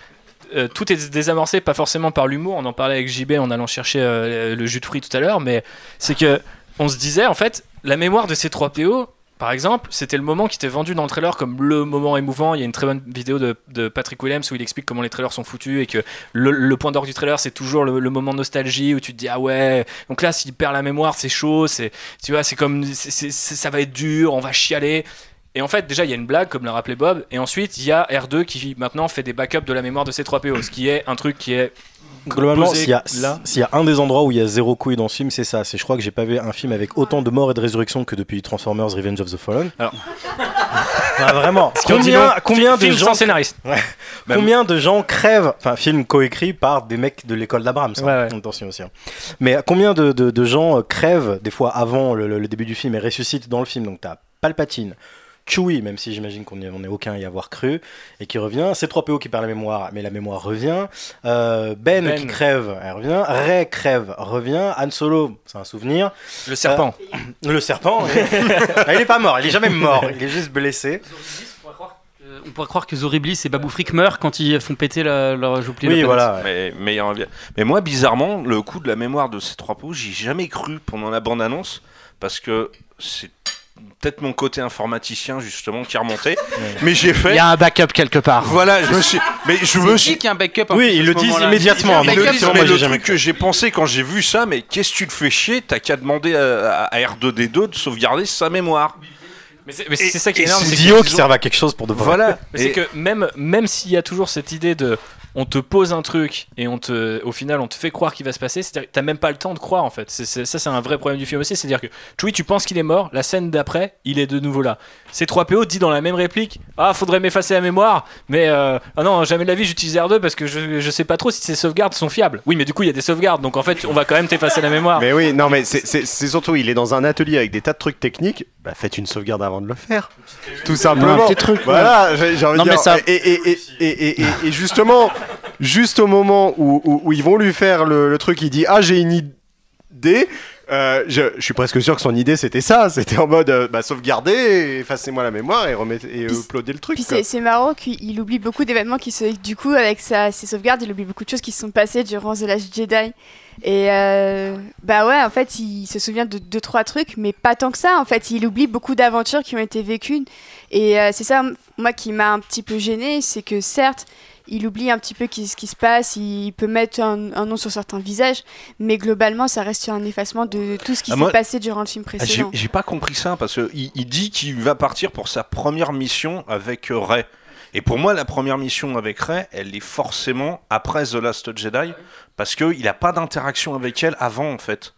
Speaker 1: euh, tout est désamorcé, pas forcément par l'humour. On en parlait avec JB en allant chercher euh, le jus de fruits tout à l'heure, mais c'est que on se disait en fait, la mémoire de ces 3 PO. Par exemple, c'était le moment qui était vendu dans le trailer comme le moment émouvant. Il y a une très bonne vidéo de, Patrick Williams où il explique comment les trailers sont foutus et que le, point d'orgue du trailer, c'est toujours le, le moment nostalgie où tu te dis ah ouais. Donc là, s'il perd la mémoire, c'est chaud. C'est tu vois, c'est comme ça va être dur, on va chialer. Et en fait, déjà, il y a une blague, comme l'a rappelé Bob, et ensuite, il y a R2 qui maintenant fait des backups de la mémoire de ces 3 PO, ce qui est un truc qui est.
Speaker 9: Globalement, s'il y, a, s'il y a un des endroits où il y a zéro couille dans ce film, c'est ça. C'est, je crois que j'ai pas vu un film avec autant de morts et de résurrections que depuis Transformers Revenge of the Fallen.
Speaker 1: Alors.
Speaker 9: Vraiment.
Speaker 1: Ce
Speaker 9: Combien, combien de
Speaker 1: Film
Speaker 9: gens
Speaker 1: sans scénariste.
Speaker 9: Ouais. Combien de gens crèvent Enfin, film coécrit par des mecs de l'école d'Abrams. hein.
Speaker 1: Ouais, ouais.
Speaker 9: Attention aussi. hein. Mais combien de, de- de gens euh, crèvent des fois avant le, le- le début du film et ressuscitent dans le film? Donc t'as Palpatine. Chewie, même si j'imagine qu'on n'est aucun à y avoir cru, et qui revient. C'est 3PO qui perd la mémoire, mais la mémoire revient. Euh, ben,
Speaker 1: Ben.
Speaker 9: qui crève, elle revient. Rey crève, revient. Han Solo, c'est un souvenir.
Speaker 1: Le serpent.
Speaker 9: Euh, le serpent. Ah, il est pas mort, il est jamais mort, il est juste blessé.
Speaker 13: On pourrait croire que Zoriblis et Babou Frick meurent quand ils font péter leur joupli.
Speaker 9: Oui, voilà.
Speaker 11: Mais moi, bizarrement, le coup de la mémoire de ces trois pots, j'y ai jamais cru pendant la bande-annonce, parce que c'est peut-être mon côté informaticien, justement, qui remontait. mais j'ai fait.
Speaker 7: Il y a un backup quelque part.
Speaker 11: Voilà, je me suis. Mais je me suis.
Speaker 10: qui qui a un backup en
Speaker 9: Oui, ils le disent immédiatement,
Speaker 10: y
Speaker 9: mais le-
Speaker 11: mais
Speaker 9: jamais
Speaker 11: truc que j'ai pensé quand j'ai vu ça, mais qu'est-ce que tu te fais chier? T'as qu'à demander à, à R2D2 de sauvegarder sa mémoire.
Speaker 1: Mais c'est ça qui est énorme.
Speaker 9: C'est Dio qui servent à quelque chose pour de vrai.
Speaker 11: Voilà.
Speaker 1: Mais c'est que même, même s'il y a toujours cette idée de on te pose un truc et on te, au final on te fait croire qu'il va se passer, c'est-à-dire que t'as même pas le temps de croire en fait. C'est, c'est- ça c'est un vrai problème du film aussi, c'est-à-dire que Chewie tu penses qu'il est mort, la scène d'après il est de nouveau là. C3PO dit dans la même réplique ah faudrait m'effacer la mémoire, mais euh, ah non jamais de la vie j'utilise R2 parce que je, je sais pas trop si ces sauvegardes sont fiables. Oui mais du coup il y a des sauvegardes donc en fait on va quand même t'effacer la mémoire.
Speaker 14: Mais oui, non, mais c'est- c'est c'est surtout, il est dans un atelier avec des tas de trucs techniques. Bah, faites une sauvegarde avant de le faire. Tout simplement.
Speaker 7: un petit truc.
Speaker 14: Voilà, j'ai envie de dire.
Speaker 7: ça-
Speaker 14: Et, et, et, et, et, et- et justement, juste au moment où, où, où ils vont lui faire le, le truc, il dit Ah, j'ai une idée. Euh, je, je suis presque sûr que son idée c'était ça, c'était en mode euh, bah, sauvegarder, effacez-moi la mémoire et remettez et
Speaker 8: Puis-
Speaker 14: uploader le truc.
Speaker 8: Puis c'est marrant qu'il oublie beaucoup d'événements qui se. Du coup, avec sa, ses sauvegardes, il oublie beaucoup de choses qui se sont passées durant The Last Jedi. Et euh, bah ouais, en fait, il se souvient de deux, trois trucs, mais pas tant que ça. En fait, il oublie beaucoup d'aventures qui ont été vécues. Et euh, c'est ça, moi, qui m'a un petit peu gêné, c'est que certes, il oublie un petit peu qui- ce qui se passe, il peut mettre un, un nom sur certains visages, mais globalement, ça reste un effacement de tout ce qui
Speaker 11: Ah,
Speaker 8: s'est passé durant le film
Speaker 11: Ah,
Speaker 8: précédent.
Speaker 11: j'ai pas compris ça parce qu'il il dit qu'il va partir pour sa première mission avec euh, Rey. Et pour moi, la première mission avec Rey, elle est forcément après The Last Jedi parce qu'il n'a pas d'interaction avec elle avant en fait.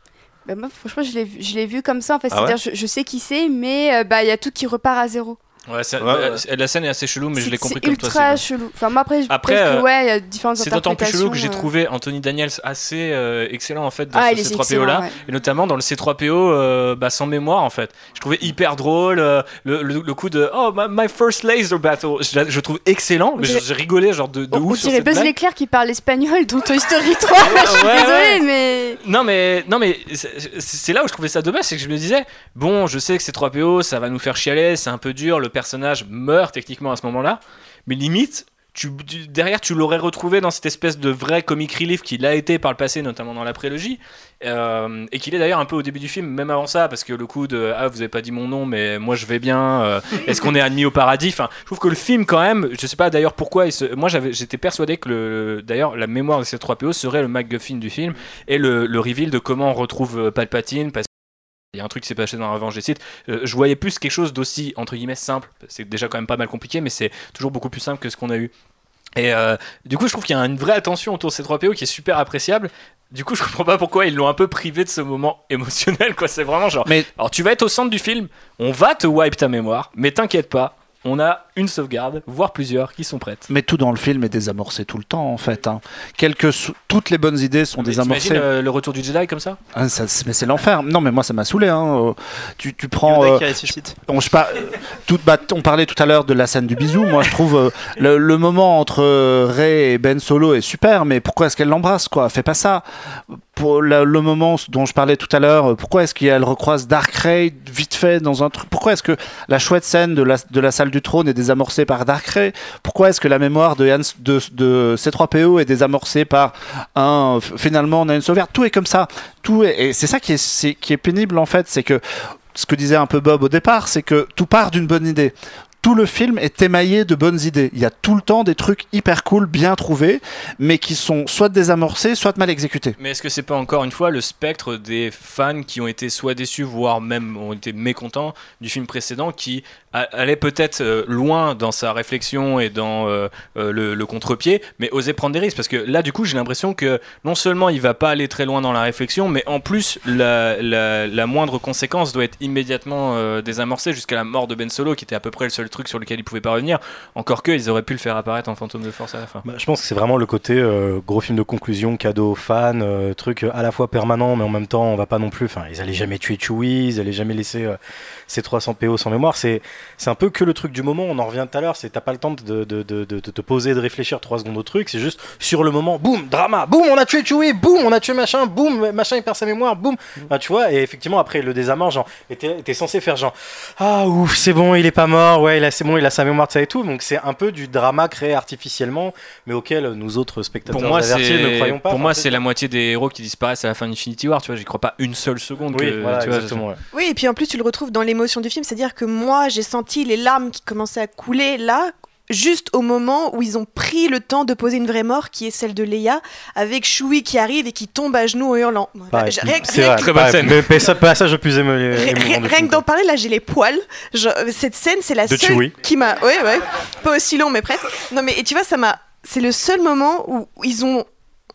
Speaker 8: Bah, moi, franchement, je l'ai vu, comme ça. En fait,
Speaker 11: Ah ouais
Speaker 8: c'est-à-dire, je, je sais qui c'est, mais euh, bah, il y a tout qui repart à zéro.
Speaker 1: Ouais, ça-
Speaker 11: Ouais,
Speaker 1: euh, La scène est assez chelou, mais je
Speaker 8: C'est-
Speaker 1: l'ai compris
Speaker 8: c'est
Speaker 1: comme toi.
Speaker 8: ultra
Speaker 1: Sylvain.
Speaker 8: chelou. Enfin, moi, après, je
Speaker 1: Après,
Speaker 8: pense que,
Speaker 1: euh,
Speaker 8: ouais, il y a différentes
Speaker 1: C'est d'autant plus chelou que j'ai
Speaker 8: interprétations, euh.
Speaker 1: trouvé Anthony Daniels assez euh, excellent en fait dans
Speaker 8: Ah,
Speaker 1: ce
Speaker 8: il est
Speaker 1: C3PO
Speaker 8: excellent,
Speaker 1: là,
Speaker 8: ouais.
Speaker 1: et notamment dans le C3PO euh, bah, sans mémoire en fait. Je trouvais hyper drôle euh, le, le- le coup de oh my, my first laser battle, je, je trouve excellent, mais j'ai rigolé genre de, de
Speaker 8: On
Speaker 1: ouf sur
Speaker 8: dirait Buzz l'éclair qui parle espagnol dans Toy Story 3. je suis
Speaker 1: ouais.
Speaker 8: mais.
Speaker 1: Non mais non mais c'est c'est là où je trouvais ça dommage, c'est que je me disais bon, je sais que c'est 3PO, ça va nous faire chialer, c'est un peu dur, le personnage meurt techniquement à ce moment-là, mais limite derrière tu l'aurais retrouvé dans cette espèce de vrai comic relief qu'il a été par le passé, notamment dans la prélogie, euh, et qu'il est d'ailleurs un peu au début du film, même avant ça, parce que le coup de ah vous avez pas dit mon nom, mais moi je vais bien, euh, est-ce qu'on est admis au paradis? Je trouve que le film quand même, je sais pas d'ailleurs pourquoi, moi j'étais persuadé que le, d'ailleurs la mémoire de ces 3 PO serait le MacGuffin du film et le, le reveal de comment on retrouve euh, Palpatine il y a un truc qui s'est passé dans Revenge des Sith. Euh, je voyais plus quelque chose d'aussi, entre guillemets, simple. C'est déjà quand même pas mal compliqué, mais c'est toujours beaucoup plus simple que ce qu'on a eu. Et euh, du coup, je trouve qu'il y a une vraie attention autour de ces 3 PO qui est super appréciable. Du coup, je comprends pas pourquoi ils l'ont un peu privé de ce moment émotionnel, quoi. C'est vraiment genre. Alors, tu vas être au centre du film, on va te wipe ta mémoire, mais t'inquiète pas, on a une sauvegarde, voire plusieurs, qui sont prêtes.
Speaker 7: Mais tout dans le film est désamorcé tout le temps, en fait. hein. Quelques toutes les bonnes idées sont désamorcées.
Speaker 1: Euh, le retour du Jedi comme ça?
Speaker 7: Ah, ça, mais c'est l'enfer. Non, mais moi, ça m'a saoulé. hein. Euh, Tu, tu prends. Euh,
Speaker 3: qui ressuscite.
Speaker 7: on, je tout, bah, on parlait tout à l'heure de la scène du bisou. Moi, je trouve euh, le, le moment entre euh, Rey et Ben Solo est super, mais pourquoi est-ce qu'elle l'embrasse quoi? Fais pas ça. Pour la- le moment dont je parlais tout à l'heure, euh, pourquoi est-ce qu'elle recroise Dark Ray vite fait dans un truc? Pourquoi est-ce que la chouette scène de la, de la salle du trône est désamorcée par Dark Ray Pourquoi est-ce que la mémoire de, Hans, de, de C3PO est désamorcée par un finalement on a une sauvegarde? Tout est comme ça. Tout est, et c'est ça qui est, c'est- qui est pénible en fait, c'est que ce que disait un peu Bob au départ, c'est que tout part d'une bonne idée. Tout le film est émaillé de bonnes idées. Il y a tout le temps des trucs hyper cool, bien trouvés, mais qui sont soit désamorcés, soit mal exécutés.
Speaker 1: Mais est-ce que c'est pas encore une fois le spectre des fans qui ont été soit déçus, voire même ont été mécontents du film précédent, qui allait peut-être euh, loin dans sa réflexion et dans euh, euh, le, contre-pied, mais osait prendre des risques Parce que là, du coup, j'ai l'impression que non seulement il va pas aller très loin dans la réflexion, mais en plus, la, moindre conséquence doit être immédiatement désamorcée jusqu'à la mort de Ben Solo, qui était à peu près le seul truc sur lequel il pouvait pas revenir. Encore que, ils auraient pu le faire apparaître en fantôme de force à la fin.
Speaker 9: Bah, je pense que c'est vraiment le côté gros film de conclusion, cadeau fan, truc à la fois permanent, mais en même temps, on va pas non plus. Enfin, ils allaient jamais tuer Chewie, ils allaient jamais laisser euh, ces 300 PO sans mémoire. C'est c'est un peu que le truc du moment. On en revient tout à l'heure. C'est t'as pas le temps de, de, de, de, de te poser, de réfléchir trois secondes au truc. C'est juste sur le moment, boum, drama, boum, on a tué Chewie, boum, on a tué machin, boum, machin il perd sa mémoire, boum. Enfin, tu vois, et effectivement après le désamorce, genre, t'es t'es censé faire genre, ah ouf, c'est bon, il est pas mort, ouais, il a- c'est bon, il a sa mémoire ça et tout. Donc c'est un peu du drama créé artificiellement, mais auquel nous autres spectateurs
Speaker 1: Pour moi,
Speaker 9: avertis ne
Speaker 1: c'est
Speaker 9: croyons pas.
Speaker 1: pour moi c'est la moitié des héros qui disparaissent à la fin d'Infinity War. Tu vois, j'y crois pas une seule seconde.
Speaker 9: Oui,
Speaker 1: que,
Speaker 9: voilà,
Speaker 1: tu vois,
Speaker 9: exactement, ouais.
Speaker 2: Oui, et puis en plus, tu le retrouves dans l'émotion du film. C'est-à-dire que moi, j'ai senti les larmes qui commençaient à couler là, juste au moment où ils ont pris le temps de poser une vraie mort, qui est celle de Leia, avec Chewie qui arrive et qui tombe à genoux en hurlant.
Speaker 9: C'est vrai,
Speaker 2: que-
Speaker 9: pareil. Mais- mais ça- passage le plus émouvant
Speaker 2: rien- que d'en parler, là, j'ai les poils. Cette scène, c'est la
Speaker 9: De
Speaker 2: seule
Speaker 9: Chewie.
Speaker 2: qui m'a. Ouais, ouais. Pas aussi long, mais presque. Non, mais et tu vois, ça m'a. C'est le seul moment où ils ont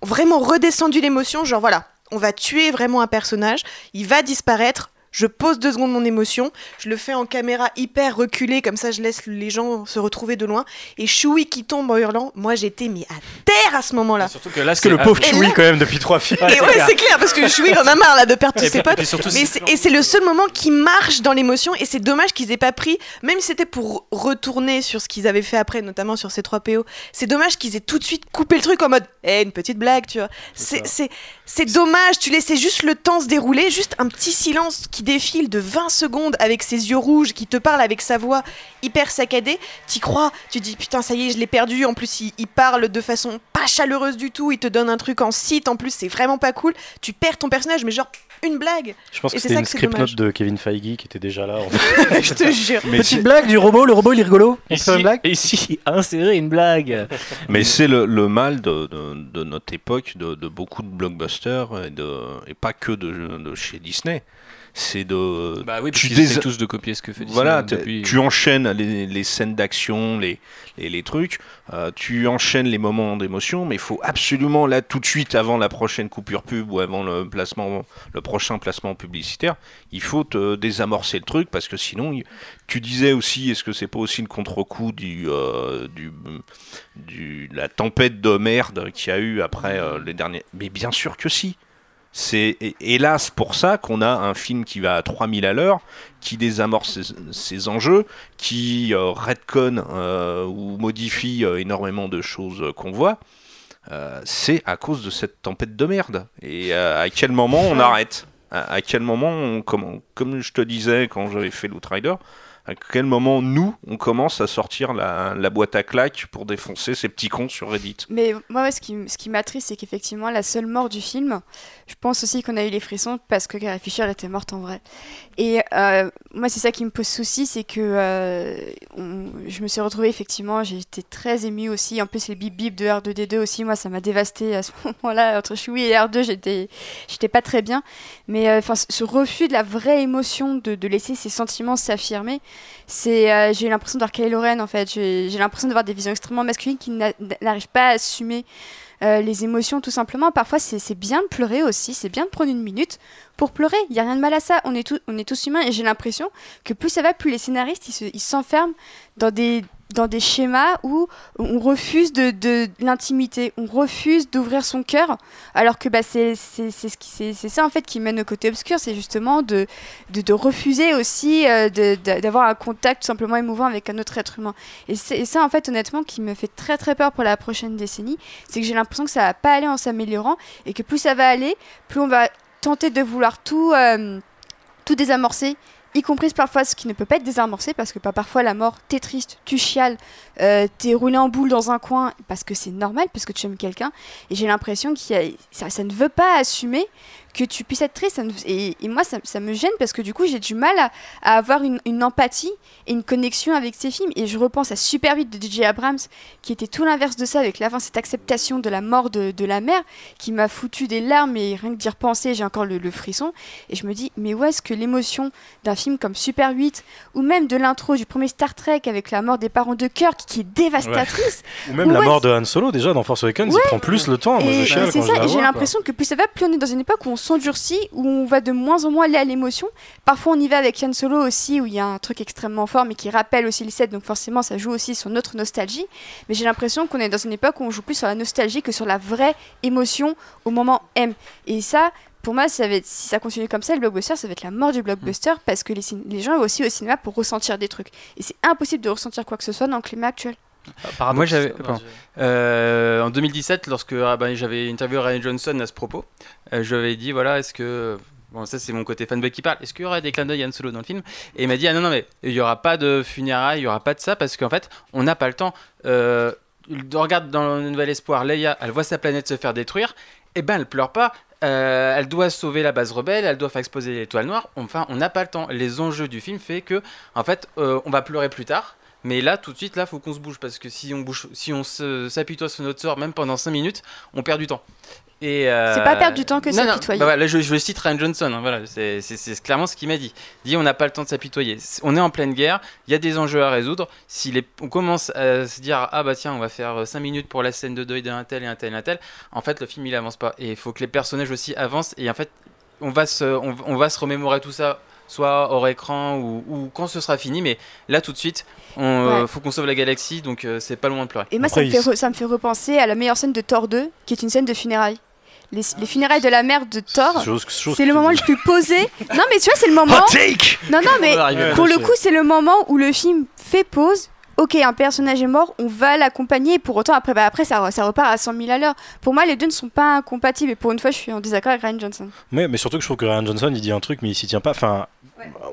Speaker 2: vraiment redescendu l'émotion. Genre, voilà, on va tuer vraiment un personnage, il va disparaître. Je pose deux secondes mon émotion, je le fais en caméra hyper reculée, comme ça je laisse les gens se retrouver de loin. Et Chewie qui tombe en hurlant, moi j'étais mis à terre à ce moment-là.
Speaker 1: Surtout que là,
Speaker 9: Parce que le pauvre
Speaker 2: là-
Speaker 9: quand même, depuis trois films.
Speaker 2: et ouais, c'est clair, parce que il en a marre là de perdre tous ses potes. et c'est le seul moment qui marche dans l'émotion, et c'est dommage qu'ils aient pas pris, même si c'était pour retourner sur ce qu'ils avaient fait après, notamment sur ces 3 PO. C'est dommage qu'ils aient tout de suite coupé le truc en mode, eh, une petite blague, tu vois. C'est c'est- c'est dommage, tu laissais juste le temps se dérouler, juste un petit silence qui défile de 20 secondes avec ses yeux rouges, qui te parle avec sa voix hyper saccadée. T'y crois, tu dis putain, ça y est, je l'ai perdu. En plus, il, il parle de façon pas chaleureuse du tout, il te donne un truc en site, en plus, c'est vraiment pas cool. Tu perds ton personnage, mais genre une blague.
Speaker 9: Je pense
Speaker 2: Et
Speaker 9: que
Speaker 2: c'est
Speaker 9: c'était
Speaker 2: ça
Speaker 9: une script note de Kevin Feige qui était déjà là. en fait.
Speaker 2: Je te jure.
Speaker 11: Mais
Speaker 9: Petite blague du robot, le robot il est rigolo. Fait une blague
Speaker 1: ici, insérer une blague.
Speaker 11: Mais c'est le, le mal de, de- de notre époque, de, de beaucoup de blockbusters, et, de, et pas que de, de chez Disney. C'est de.
Speaker 1: Bah oui, parce
Speaker 11: tu dés-
Speaker 1: tous de copier ce que fait Disney
Speaker 11: Voilà,
Speaker 1: depuis-
Speaker 11: tu enchaînes les, les scènes d'action, les, les, les trucs, euh, tu enchaînes les moments d'émotion, mais il faut absolument, là, tout de suite, avant la prochaine coupure pub ou avant le placement, le prochain placement publicitaire, il faut te désamorcer le truc parce que sinon, tu disais aussi, est-ce que c'est pas aussi le contre-coup du, euh, du, du- la tempête de merde qu'il y a eu après euh, les derniers. Mais bien sûr que si. C'est hé- hélas pour ça qu'on a un film qui va à 3000 à l'heure, qui désamorce ses, ses enjeux, qui euh, retconne euh, ou modifie euh, énormément de choses qu'on voit. Euh, c'est à cause de cette tempête de merde. Et à quel moment on arrête? À, à quel moment, on, comme, comme je te disais quand j'avais fait l'Outrider, à quel moment nous, on commence à sortir la, boîte à claques pour défoncer ces petits cons sur Reddit?
Speaker 8: Mais moi, ce qui, ce qui m'attriste, c'est qu'effectivement, la seule mort du film, je pense aussi qu'on a eu les frissons parce que Carrie Fisher était morte en vrai. Et euh, moi, c'est ça qui me pose souci, c'est que euh, je me suis retrouvée, effectivement, j'ai été très émue aussi. En plus, les bip bip de R2D2 aussi, moi, ça m'a dévastée à ce moment-là. Entre Choui et R2, j'étais, pas très bien. Mais euh, ce refus de la vraie émotion, de, de laisser ses sentiments s'affirmer, c'est, euh, j'ai l'impression de voir Kylo Ren en fait. J'ai, l'impression de voir des visions extrêmement masculines qui n'a- n'arrivent pas à assumer euh, les émotions tout simplement. Parfois, c'est, bien de pleurer aussi, c'est bien de prendre une minute pour pleurer. Il y a rien de mal à ça. On est, tous- on est tous humains et j'ai l'impression que plus ça va, plus les scénaristes ils s'enferment dans des dans des schémas où on refuse de, l'intimité, on refuse d'ouvrir son cœur, alors que bah, c'est, ce ça en fait qui mène au côté obscur, c'est justement de, de, refuser aussi euh, d'avoir un contact tout simplement émouvant avec un autre être humain. Et, et ça en fait honnêtement qui me fait très très peur pour la prochaine décennie, c'est que j'ai l'impression que ça va pas aller en s'améliorant et que plus ça va aller, plus on va tenter de vouloir tout, euh, tout désamorcer, y compris parfois ce qui ne peut pas être désamorcé parce que parfois la mort, t'es triste, tu chiales, euh, t'es roulé en boule dans un coin parce que c'est normal, parce que tu aimes quelqu'un. Et j'ai l'impression que ça, ça ne veut pas assumer que tu puisses être triste. ça et, et moi, ça, ça me gêne parce que du coup, j'ai du mal à, à avoir une, une empathie et une connexion avec ces films. Et je repense à Super 8 de DJ Abrams, qui était tout l'inverse de ça, avec la fin, cette acceptation de la mort de, de la mère, qui m'a foutu des larmes et rien que d'y repenser, j'ai encore le, le frisson. Et je me dis, mais où est-ce que l'émotion d'un film comme Super 8, ou même de l'intro du premier Star Trek avec la mort des parents de Kirk, qui est dévastatrice,
Speaker 9: Ou même la mort de Han Solo, déjà dans Force Awakens,
Speaker 8: Ouais.
Speaker 9: il prend plus le temps. Moi,
Speaker 8: et,
Speaker 9: je chiale
Speaker 8: et c'est ça, j'ai l'impression que plus ça va, plus on est dans une époque où on s'endurcit, où on va de moins en moins aller à l'émotion. Parfois on y va avec Yann Solo aussi, où il y a un truc extrêmement fort, mais qui rappelle aussi le set, donc forcément ça joue aussi sur notre nostalgie. Mais j'ai l'impression qu'on est dans une époque où on joue plus sur la nostalgie que sur la vraie émotion au moment M. Et ça, pour moi, ça va être, si ça continue comme ça, le blockbuster, ça va être la mort du blockbuster, parce que les, les gens vont aussi au cinéma pour ressentir des trucs. Et c'est impossible de ressentir quoi que ce soit dans le climat actuel.
Speaker 10: Moi, j'avais. Euh, en 2017, lorsque ah, ben, j'avais interviewé Ryan Johnson à ce propos, euh, je lui avais dit voilà, est-ce que. Bon, ça, c'est mon côté fanboy qui parle. Est-ce qu'il y aura des clins d'œil à Han Solo dans le film? Et il m'a dit ah non, non, mais il n'y aura pas de funérailles, il n'y aura pas de ça, parce qu'en fait, on n'a pas le temps. Euh, il regarde dans le Nouvel Espoir, Leia, elle voit sa planète se faire détruire, et ben elle pleure pas. Euh, elle doit sauver la base rebelle, elle doit faire exploser l'étoile noire. Enfin, on n'a pas le temps. Les enjeux du film fait que, en fait, euh, on va pleurer plus tard. Mais là, tout de suite, là, faut qu'on se bouge parce que si on bouge, si on s'apitoie sur notre sort, même pendant 5 minutes, on perd du temps. Et euh,
Speaker 8: C'est pas perdre du temps que s'apitoyer.
Speaker 10: bah voilà, je, je cite Ryan Johnson, hein, voilà, c'est clairement ce qu'il m'a dit. Il dit on n'a pas le temps de s'apitoyer. On est en pleine guerre, il y a des enjeux à résoudre. Si les, on commence à se dire ah bah tiens on va faire 5 minutes pour la scène de deuil d'un tel et un tel et un tel, en fait le film il avance pas. Et il faut que les personnages aussi avancent. Et en fait on va se, on, on va se remémorer tout ça soit hors écran ou, ou quand ce sera fini. Mais là tout de suite, on euh,
Speaker 8: Ouais.
Speaker 10: faut qu'on sauve la galaxie, donc euh, c'est pas loin de pleurer.
Speaker 8: Et moi, ça me, fait ça me fait repenser à la meilleure scène de Thor 2, qui est une scène de funérailles. Les, les funérailles de la mère de Thor, c'est le moment le plus posé. Non, mais tu vois, c'est le moment.
Speaker 9: Hot take
Speaker 8: Non, non, mais pour le coup, c'est le moment où le film fait pause. Ok, un personnage est mort, on va l'accompagner. Et pour autant, après, bah, après ça, ça repart à 100 000 à l'heure. Pour moi, les deux ne sont pas incompatibles. Et pour une fois, je suis en désaccord avec Ryan Johnson.
Speaker 9: Mais, mais surtout que je trouve que Ryan Johnson il dit un truc mais il s'y tient pas. Enfin,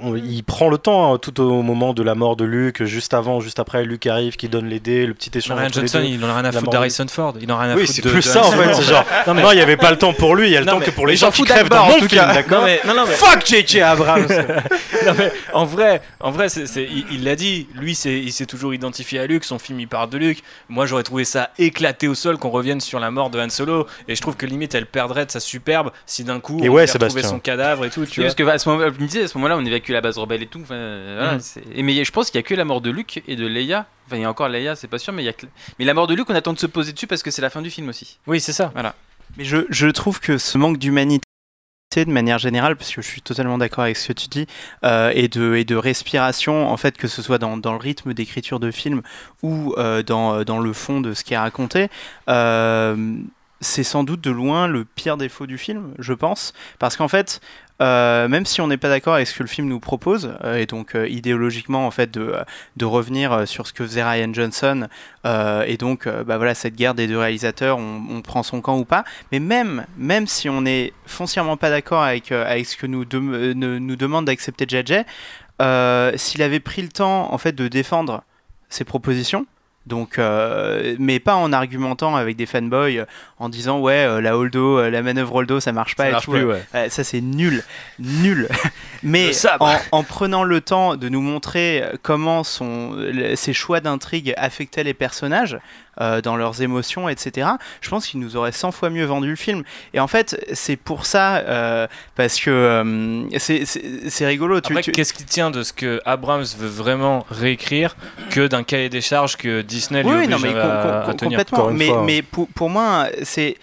Speaker 9: on- il prend le temps hein, tout au moment de la mort de Luke, juste avant, juste après, Luke arrive, qui donne les dés, le petit échange.
Speaker 1: Ryan Johnson, il en a rien à foutre d'Harrison Ford. Il en a rien à
Speaker 9: Oui,
Speaker 1: foutre
Speaker 9: c'est plus
Speaker 1: de
Speaker 9: ça en fait. Genre,
Speaker 1: Non, mais-
Speaker 9: non, il y avait pas le temps pour lui, il y a le
Speaker 1: Non,
Speaker 9: temps
Speaker 1: mais
Speaker 9: que pour les gens qui
Speaker 1: foutent
Speaker 9: crèvent dans mon
Speaker 1: tout
Speaker 9: film,
Speaker 1: cas.
Speaker 9: d'accord
Speaker 1: Non, mais- non, non, mais-
Speaker 9: Fuck J.J. Abrams
Speaker 1: Non, mais en vrai, en vrai, il il l'a dit. Lui, il s'est toujours identifié à Luke. Son film, il parle de Luke. Moi, j'aurais trouvé ça éclaté au sol qu'on revienne sur la mort de Han Solo. Et je trouve que limite, elle perdrait de sa superbe si d'un coup,
Speaker 9: Et
Speaker 1: on
Speaker 9: ouais, Sébastien.
Speaker 1: son cadavre et tout. Tu
Speaker 10: Oui,
Speaker 1: vois.
Speaker 10: parce que à ce moment, on évacue la base rebelle et tout. enfin, euh, voilà,
Speaker 1: Mhm.
Speaker 10: et mais je pense qu'il y a que la mort de Luke et de Leia. Enfin, il y a encore Leia, c'est pas sûr, mais il y a que... mais la mort de Luke, on attend de se poser dessus parce que c'est la fin du film aussi.
Speaker 1: Oui, c'est ça.
Speaker 10: Voilà.
Speaker 3: Mais je, je trouve que ce manque d'humanité de manière générale, parce que je suis totalement d'accord avec ce que tu dis, euh, et, de, et de respiration, en fait, que ce soit dans, dans le rythme d'écriture de film ou euh, dans, dans le fond de ce qui est raconté. euh, c'est sans doute de loin le pire défaut du film, je pense, parce qu'en fait, euh, même si on n'est pas d'accord avec ce que le film nous propose, euh, et donc euh, idéologiquement en fait de, de revenir sur ce que faisait Ryan Johnson, et donc bah voilà cette guerre des deux réalisateurs, on, prend son camp ou pas, mais même même si on est foncièrement pas d'accord avec avec ce que nous nous demande d'accepter JJ, s'il avait pris le temps en fait de défendre ses propositions. Donc, euh, mais pas en argumentant avec des fanboys, en disant ouais euh, la holdo, euh, la manœuvre holdo ça marche pas
Speaker 1: Ça
Speaker 3: et
Speaker 1: marche
Speaker 3: tout.
Speaker 1: plus, ouais.
Speaker 3: ça c'est nul, nul. mais en, en prenant le temps de nous montrer comment son, ses choix d'intrigue affectaient les personnages euh, dans leurs émotions, etc. Je pense qu'il nous aurait 100 fois mieux vendu le film. Et en fait, c'est pour ça, euh, parce que euh, c'est- rigolo. Tu, tu-
Speaker 1: qu'est-ce qui tient de ce que Abrams veut vraiment réécrire que d'un cahier des charges que Disney lui
Speaker 3: Oui,
Speaker 1: oblige
Speaker 3: non, mais
Speaker 1: à,
Speaker 3: com-
Speaker 1: à
Speaker 3: com-
Speaker 1: tenir
Speaker 3: complètement. Mais, mais pour, pour moi, c'est.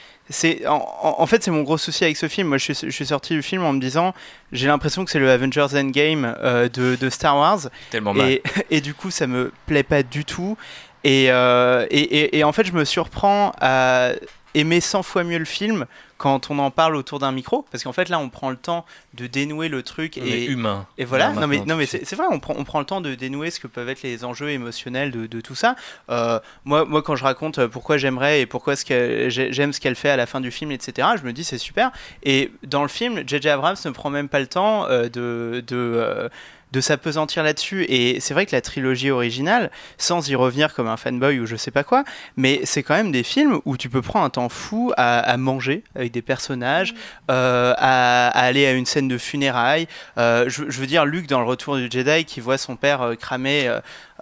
Speaker 3: En, en- en fait, c'est mon gros souci avec ce film. Moi, je suis, je suis sorti du film en me disant, j'ai l'impression que c'est le Avengers Endgame euh, de, de Star Wars.
Speaker 1: Tellement mal.
Speaker 3: Et, et du coup, ça me plaît pas du tout. Et, euh, et, et- et en fait, je me surprends à aimer 100 fois mieux le film quand on en parle autour d'un micro. Parce qu'en fait, là, on prend le temps de dénouer le truc.
Speaker 1: On
Speaker 3: et,
Speaker 1: est humain.
Speaker 3: Et voilà.
Speaker 1: Là,
Speaker 3: non, mais, non, mais c'est vrai, on prend, on prend le temps de dénouer ce que peuvent être les enjeux émotionnels de, de tout ça. Euh, moi, moi, quand je raconte euh, pourquoi j'aimerais et pourquoi ce que j'ai- j'aime ce qu'elle fait à la fin du film, etc., je me dis c'est super. Et dans le film, J.J. Abrams ne prend même pas le temps de. de de s'apesantir là-dessus. Et c'est vrai que la trilogie originale sans y revenir comme un fanboy ou je sais pas quoi mais c'est quand même des films où tu peux prendre un temps fou à, à manger avec des personnages euh, à, à aller à une scène de funérailles. Euh, je, je veux dire Luke dans le retour du Jedi qui voit son père euh, cramé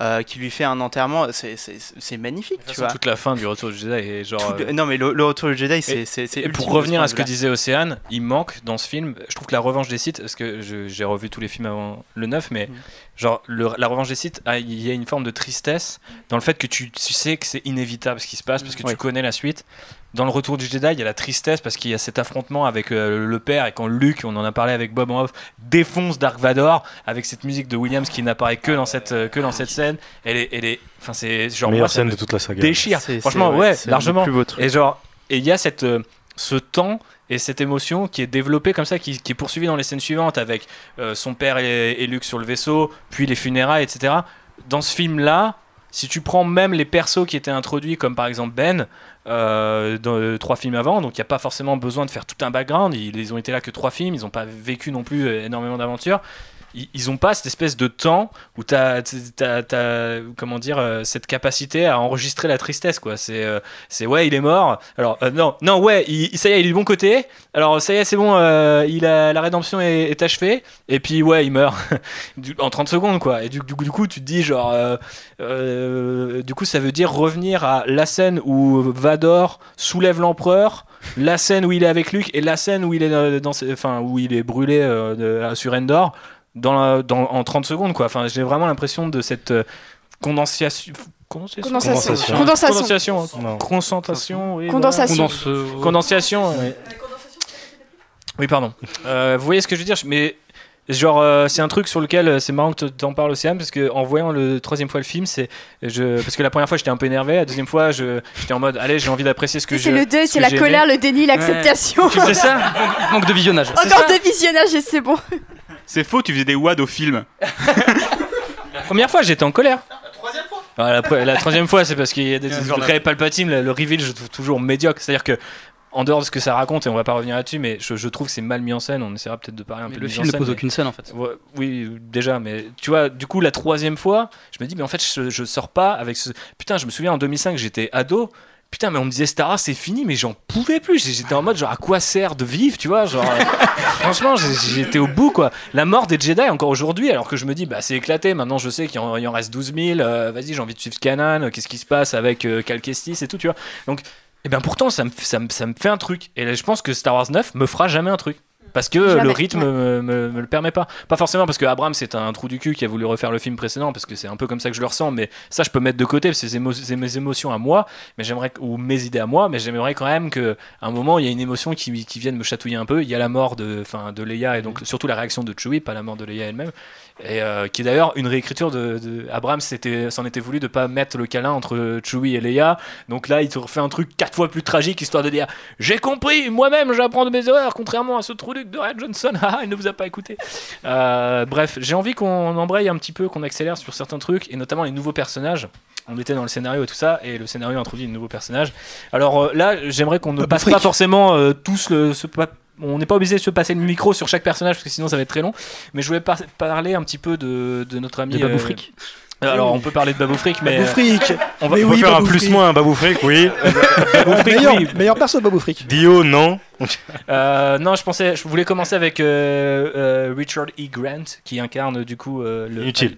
Speaker 3: euh, qui lui fait un enterrement c'est- magnifique
Speaker 1: toute
Speaker 3: tu
Speaker 1: façon,
Speaker 3: vois
Speaker 1: toute la fin du Retour du Jedi est genre.
Speaker 3: Tout-
Speaker 1: euh,
Speaker 3: non mais le, le retour du Jedi c'est
Speaker 1: pour revenir à ce que disait Océane, il manque dans ce film, je trouve que la revanche des sites, parce que j'ai revu tous les films avant le 9, mais
Speaker 3: Mm.
Speaker 1: Genre le- la revanche des sites, ah, il y a une forme de tristesse dans le fait que tu, tu sais que c'est inévitable ce qui se passe, parce que
Speaker 3: Oui.
Speaker 1: tu connais la suite. Dans le retour du Jedi, il y a la tristesse parce qu'il y a cet affrontement avec euh, le père et quand Luke, on en a parlé avec Bob en off, défonce Dark Vador avec cette musique de Williams qui n'apparaît que dans cette, euh, que dans cette scène. Elle est, elle est, enfin c'est genre
Speaker 9: Meilleure scène de toute la saga.
Speaker 1: Déchire. Franchement, ouais, largement.
Speaker 3: plus beau truc.
Speaker 1: Et genre, et il y a cette, euh, ce temps et cette émotion qui est développée comme ça, qui, est poursuivie dans les scènes suivantes avec euh, son père et, et Luke sur le vaisseau, puis les funérailles, etc. Dans ce film-là, si tu prends même les persos qui étaient introduits, comme par exemple Ben, euh, dans euh, trois films avant, donc il n'y a pas forcément besoin de faire tout un background. Ils, ils ont été là que trois films, ils n'ont pas vécu non plus énormément d'aventures. Ils- n'ont pas cette espèce de temps où tu as, comment dire, euh, cette capacité à enregistrer la tristesse. quoi. C'est euh, ouais, il est mort. Alors, euh, non, non, ouais, ça y est, il est du bon côté. Alors, ça y est, c'est bon, euh, il a, la rédemption est, achevée. Et puis, ouais, il meurt en 30 secondes, quoi. Et du, du, du coup, tu te dis, genre, du coup, ça veut dire revenir à la scène où Vador soulève l'empereur. La scène où il est avec Luke et la scène où il est dans, enfin où il est brûlé sur Endor dans, la- dans en 30 secondes quoi. Enfin, j'ai vraiment l'impression de cette euh, condensation Condensation.
Speaker 8: Condensation.
Speaker 1: Condensation.
Speaker 8: Condensation.
Speaker 1: Condensation.
Speaker 9: Non.
Speaker 1: Concentration. oui,
Speaker 8: Condensation.
Speaker 1: voilà. Condensation. ouais. Oui, pardon. Euh, vous voyez ce que je veux dire? Mais genre, euh, c'est un truc sur lequel euh, c'est marrant que tu en parles, Océane, parce que en voyant le troisième fois le film, c'est je parce que la première fois j'étais un peu énervé, la deuxième fois je j'étais en mode allez, j'ai envie d'apprécier ce que
Speaker 8: C'est
Speaker 1: je.
Speaker 8: le deuil,
Speaker 1: ce
Speaker 8: c'est
Speaker 1: que
Speaker 8: la colère,
Speaker 1: aimé.
Speaker 8: le déni, l'acceptation.
Speaker 1: Tu sais ça?
Speaker 13: Manque de visionnage.
Speaker 8: Encore de visionnage et c'est bon.
Speaker 5: C'est faux, tu faisais des wads au film.
Speaker 1: La première fois, j'étais en colère. La troisième fois la, pre- la troisième fois, c'est parce qu'il y a des
Speaker 5: a un
Speaker 1: le le, le reveal, je trouve toujours médiocre. C'est-à-dire que, en dehors de ce que ça raconte, et on va pas revenir là-dessus, mais je, je trouve que c'est mal mis en scène. On essaiera peut-être de parler un
Speaker 13: Mais
Speaker 1: peu
Speaker 13: le
Speaker 1: de mise
Speaker 13: film ne pose
Speaker 1: mais-
Speaker 13: aucune scène en fait.
Speaker 1: Ouais, oui, déjà, mais tu vois, du coup, la troisième fois, je me dis, mais en fait, je, je sors pas avec ce. Putain, je me souviens en 2005, j'étais ado. Putain, mais on me disait Star Wars, c'est fini, mais j'en pouvais plus. J'étais en mode, genre, à quoi sert de vivre, tu vois Genre, euh, franchement, j'étais au bout, quoi. La mort des Jedi, encore aujourd'hui, alors que je me dis, bah, c'est éclaté. Maintenant, je sais qu'il en, en reste 12 000. euh, Vas-y, j'ai envie de suivre Canon. Qu'est-ce qui se passe avec euh, Cal Kestis et tout, tu vois Donc, et bien pourtant, ça me, ça, me, ça me fait un truc. Et là, je pense que Star Wars 9 me fera jamais un truc. Parce que
Speaker 8: Jamais,
Speaker 1: le rythme
Speaker 8: ouais.
Speaker 1: me, me- me le permet pas. Pas forcément parce que Abrams c'est un trou du cul qui a voulu refaire le film précédent, parce que c'est un peu comme ça que je le ressens, mais ça je peux mettre de côté, parce que c'est émo- mes émotions à moi, mais j'aimerais ou mes idées à moi, mais j'aimerais quand même que à un moment il y a une émotion qui, qui vienne me chatouiller un peu. Il y a la mort de, enfin, de Leia et donc surtout la réaction de Chewie, pas la mort de Leia elle-même. Et euh, qui est d'ailleurs une réécriture de, de Abrams c'était- s'en était voulu de pas mettre le câlin entre Chewie et Leia. Donc là, il te refait un truc quatre fois plus tragique histoire de dire j'ai compris, moi-même j'apprends de mes erreurs, contrairement à ce trou de Ryan Johnson. Ah, il ne vous a pas écouté. Euh, bref, j'ai envie qu'on embraye un petit peu, qu'on accélère sur certains trucs et notamment les nouveaux personnages. On était dans le scénario et tout ça, et le scénario introduit de nouveaux personnages. Alors euh, là, j'aimerais qu'on ne passe pas forcément euh, tous le, ce on n'est pas obligé de se passer le micro sur chaque personnage parce que sinon ça va être très long. Mais je voulais par- parler un petit peu de, de notre ami.
Speaker 9: De
Speaker 1: euh. Alors on peut parler de Babou Frick, mais.
Speaker 4: Babou Frick.
Speaker 1: On va,
Speaker 4: Mais
Speaker 9: On
Speaker 4: oui,
Speaker 9: faire un
Speaker 4: Babou
Speaker 9: plus
Speaker 4: Frick.
Speaker 9: moins un Babou Frick, oui.
Speaker 1: Babou Frick,
Speaker 4: meilleur,
Speaker 1: oui.
Speaker 4: meilleur perso, Babou Frick.
Speaker 9: Dio, non.
Speaker 1: Euh, non, je pensais, je voulais commencer avec euh, euh, Richard E. Grant qui incarne du coup euh, le
Speaker 9: Inutile.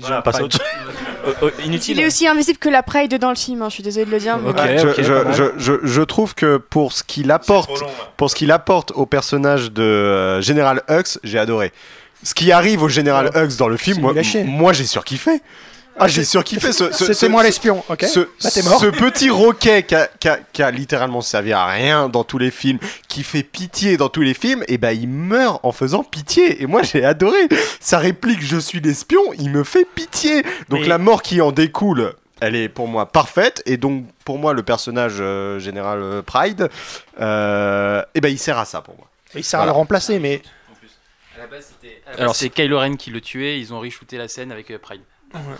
Speaker 9: Voilà, à
Speaker 1: inutile.
Speaker 8: Il est aussi invisible que la Pride dans le film, hein, je suis désolée de le dire. mais
Speaker 6: je,
Speaker 1: ok,
Speaker 6: je-
Speaker 1: pas mal.
Speaker 6: je- je- je trouve que pour ce qu'il apporte, pour ce qu'il apporte au personnage de euh, Général Hux, j'ai adoré. Ce qui arrive au Général Hux dans le film, moi, moi j'ai surkiffé. Ah, j'ai surkiffé ce. ce-
Speaker 4: C'était moi l'espion, ok
Speaker 6: Ce,
Speaker 4: Bah t'es mort.
Speaker 6: ce petit roquet qui a, littéralement servi à rien dans tous les films, qui fait pitié dans tous les films, et ben il meurt en faisant pitié. Et moi j'ai adoré. Sa réplique Je suis l'espion, il me fait pitié. Donc
Speaker 4: Mais-
Speaker 6: la mort qui en découle, elle est pour moi parfaite. Et donc pour moi, le personnage euh, général euh, Pride, euh, et ben il sert à ça pour moi.
Speaker 4: Il sert à le remplacer, mais
Speaker 10: Alors c'est Kylo Ren qui le tuait, ils ont re-shooté la scène avec euh, Pride.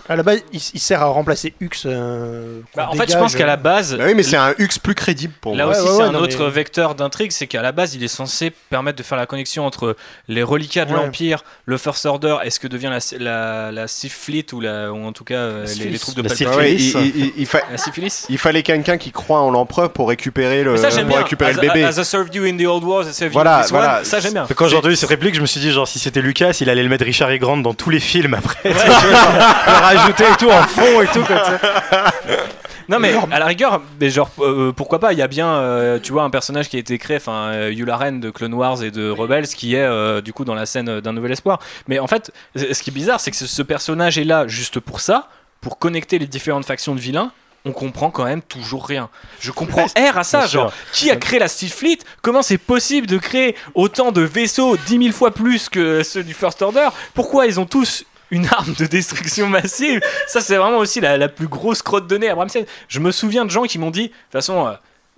Speaker 4: À la base, il, il sert à remplacer Hux. euh,
Speaker 1: Bah,
Speaker 4: qu'on
Speaker 1: en fait, je
Speaker 4: dégage.
Speaker 1: pense qu'à la base.
Speaker 6: Bah oui, mais c'est un Hux plus crédible pour
Speaker 1: Là
Speaker 6: moi.
Speaker 1: aussi,
Speaker 4: Ouais, ouais,
Speaker 1: c'est
Speaker 4: ouais,
Speaker 1: un
Speaker 4: non,
Speaker 1: autre
Speaker 4: mais-
Speaker 1: vecteur d'intrigue, c'est qu'à la base, il est censé permettre de faire la connexion entre les reliquats de
Speaker 4: Ouais.
Speaker 1: l'Empire, le First Order, et ce que devient la, la, la Sith Fleet, ou, la, ou en tout cas euh, les, les troupes de
Speaker 9: La
Speaker 1: Palpatine.
Speaker 9: Sith
Speaker 6: Ouais,
Speaker 9: Syphilis.
Speaker 6: il, il- il- il fa-
Speaker 1: La syphilis
Speaker 6: il fallait quelqu'un qui croit en l'empereur pour récupérer le,
Speaker 1: Mais ça, j'aime
Speaker 6: pour
Speaker 1: bien.
Speaker 6: récupérer
Speaker 1: as,
Speaker 6: le bébé.
Speaker 1: As I served you in the old wars, I served
Speaker 6: Voilà,
Speaker 1: you in this
Speaker 6: voilà.
Speaker 1: one. Ça, j'aime bien.
Speaker 9: Quand j'ai entendu cette réplique, je me suis dit, genre, si c'était Lucas, il allait le mettre Richard E. Grant dans tous les films après. Rajouter et tout en fond et tout comme ça.
Speaker 1: Non mais à la rigueur, mais genre euh, pourquoi pas Il y a bien, euh, tu vois, un personnage qui a été créé, enfin euh, Yula Ren de Clone Wars et de Rebels, qui est euh, du coup dans la scène d'un Nouvel Espoir. Mais en fait, ce qui est bizarre, c'est que ce, personnage est là juste pour ça, pour connecter les différentes factions de vilains. On comprend quand même toujours rien. Je comprends R à ça, genre qui a créé la Steel Fleet? Comment c'est possible de créer autant de vaisseaux 10 000 fois plus que ceux du First Order? Pourquoi ils ont tous une arme de destruction massive Ça, c'est vraiment aussi la, la plus grosse crotte de nez à. Je me souviens de gens qui m'ont dit, de toute façon, euh,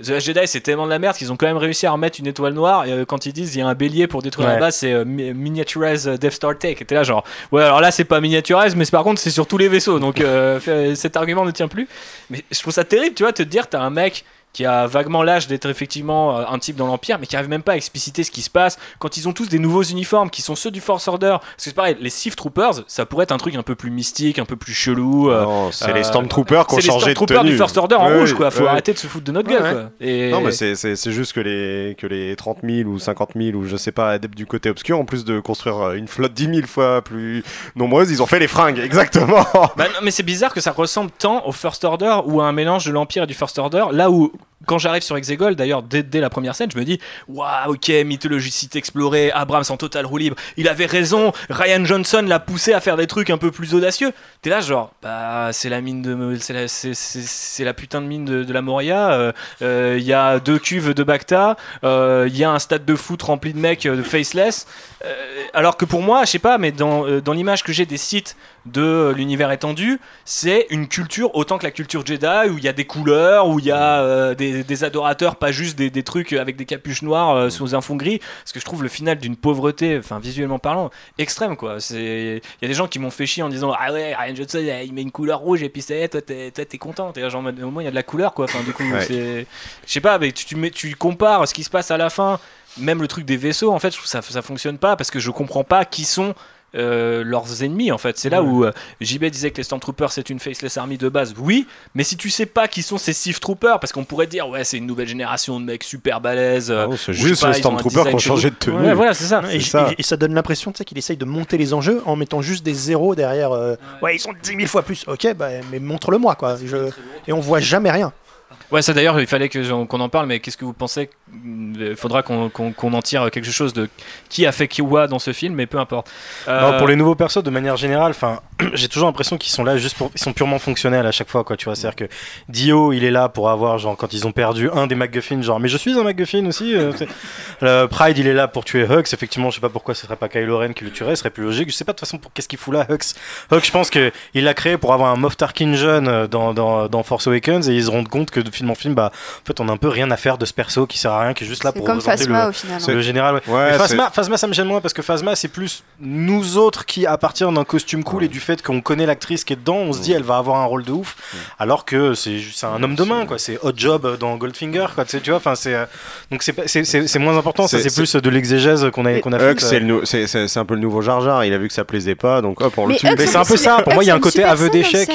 Speaker 1: The Last Jedi, c'est tellement de la merde qu'ils ont quand même réussi à remettre une étoile noire. Et euh, quand ils disent il y a un bélier pour détruire la base, c'est euh, Miniaturize Death Star Tech. Et t'es là, genre, ouais, alors là, c'est pas Miniaturize, mais c'est- par contre, c'est sur tous les vaisseaux. Donc euh, cet argument ne tient plus. Mais je trouve ça terrible, tu vois, te dire, t'as un mec qui a vaguement l'âge d'être effectivement euh, un type dans l'Empire, mais qui arrive même pas à expliciter ce qui se passe. Quand ils ont tous des nouveaux uniformes qui sont ceux du Force Order, parce que c'est pareil, les Sith Troopers, ça pourrait être un truc un peu plus mystique, un peu plus chelou. euh,
Speaker 6: Non, c'est
Speaker 1: euh,
Speaker 6: les Stormtroopers qui ont
Speaker 1: c'est les
Speaker 6: changé de tenue.
Speaker 1: du First Order en rouge, quoi. Faut arrêter de se foutre de notre gueule,
Speaker 6: Ouais,
Speaker 1: quoi. Et...
Speaker 6: Non, mais c'est- c'est c'est juste que les, que les 30 000 ou 50 000 ou je sais pas adeptes du côté obscur, en plus de construire euh, une flotte 10 000 fois plus nombreuse, ils ont fait les fringues, exactement.
Speaker 1: Bah non, mais c'est bizarre que ça ressemble tant au First Order ou à un mélange de l'Empire et du First Order. Là où, quand j'arrive sur Exegol, d'ailleurs, dès, la première scène, je me dis Waouh, ok, mythologie site explorée, Abrams en total roue libre. Il avait raison, Ryan Johnson l'a poussé à faire des trucs un peu plus audacieux. T'es là, genre, bah, c'est la mine de. C'est la, c'est- la putain de mine de, la Moria. euh, euh, Il y a deux cuves de Bacta. euh, Il y a un stade de foot rempli de mecs euh, de faceless. Euh, alors que pour moi, je sais pas, mais dans, euh, dans l'image que j'ai des sites de euh, l'univers étendu, c'est une culture autant que la culture Jedi où il y a des couleurs, où il y a euh, des, des adorateurs, pas juste des, des trucs avec des capuches noires euh, sous un fond gris. Parce que je trouve le final d'une pauvreté, enfin visuellement parlant, extrême quoi. C'est, il y a des gens qui m'ont fait chier en disant ah ouais Ryan Johnson il met une couleur rouge et puis c'est toi t'es, toi, t'es content. Genre au moins il y a de la couleur quoi. Enfin du coup
Speaker 6: Ouais.
Speaker 1: c'est, je sais pas, mais tu, tu, mets- tu compares ce qui se passe à la fin même le truc des vaisseaux, en fait, je trouve que ça, ça fonctionne pas parce que je comprends pas qui sont euh, leurs ennemis en fait. C'est là
Speaker 9: Ouais.
Speaker 1: où euh, JB disait que les Stormtroopers c'est une faceless army de base. Oui, mais si tu sais pas qui sont ces Sith Troopers, parce qu'on pourrait dire ouais c'est une nouvelle génération de mecs super balèzes. euh,
Speaker 6: Ah non, c'est juste
Speaker 1: pas,
Speaker 6: les Stormtroopers qui ont changé de tenue.
Speaker 1: Ouais, voilà, c'est ça.
Speaker 4: Et,
Speaker 6: ça.
Speaker 4: et- et ça donne l'impression tu sais, qu'il essaye de monter les enjeux en mettant juste des zéros derrière. euh, ouais, ils sont 10 000 fois plus. Ok, bah, mais montre-le-moi, quoi. Je- Et on voit jamais rien.
Speaker 1: Ouais, ça d'ailleurs, il fallait qu'on en parle, mais qu'est-ce que vous pensez Il faudra qu'on en tire quelque chose de qui a fait Kiwa dans ce film, mais peu importe. Euh,
Speaker 9: Non, pour les nouveaux persos, de manière générale, enfin, j'ai toujours l'impression qu'ils sont là juste pour, ils sont purement fonctionnels à chaque fois, quoi. Tu vois, c'est-à-dire que Dio, il est là pour avoir, genre, quand ils ont perdu un des MacGuffin, genre, mais je suis un MacGuffin aussi. euh, c'est- Euh, Pride, il est là pour tuer Hux. Effectivement, je sais pas pourquoi ce serait pas Kylo Ren qui le tuerait, ce serait plus logique. Je sais pas de toute façon pour qu'est-ce qu'il fout là, Hux? Hux, je pense que il l'a créé pour avoir un Moff Tarkin jeune euh, dans, dans, dans Force Awakens et ils se rendent compte que de film en film, bah, en fait, on a un peu rien à faire de ce perso qui sert à rien, qui est juste là
Speaker 8: C'est
Speaker 9: pour
Speaker 8: comme
Speaker 9: représenter
Speaker 8: Phasma,
Speaker 9: le,
Speaker 8: au final,
Speaker 9: le
Speaker 8: hein.
Speaker 9: général. ouais.
Speaker 14: Ouais, c'est-
Speaker 9: Phasma, ça me gêne moins parce que Phasma, c'est plus nous autres qui, à partir d'un costume cool et du fait qu'on connaît l'actrice qui est dedans, on se dit elle va avoir un rôle de ouf. Alors que c'est un homme de main, quoi. C'est Hot Job dans Goldfinger, quoi. Tu sais, tu vois, enfin, c'est euh, donc c'est moins important. Ça,
Speaker 14: C'est-
Speaker 9: c'est plus de l'exégèse qu'on a qu'on a
Speaker 14: Hux,
Speaker 9: fait.
Speaker 14: c'est le nou- c'est un peu le nouveau Jar Jar. Il a vu que ça plaisait pas, donc hop, on le tue.
Speaker 8: Hux,
Speaker 9: Mais c'est un peu ça. Pour moi, il y a un côté aveu d'échec.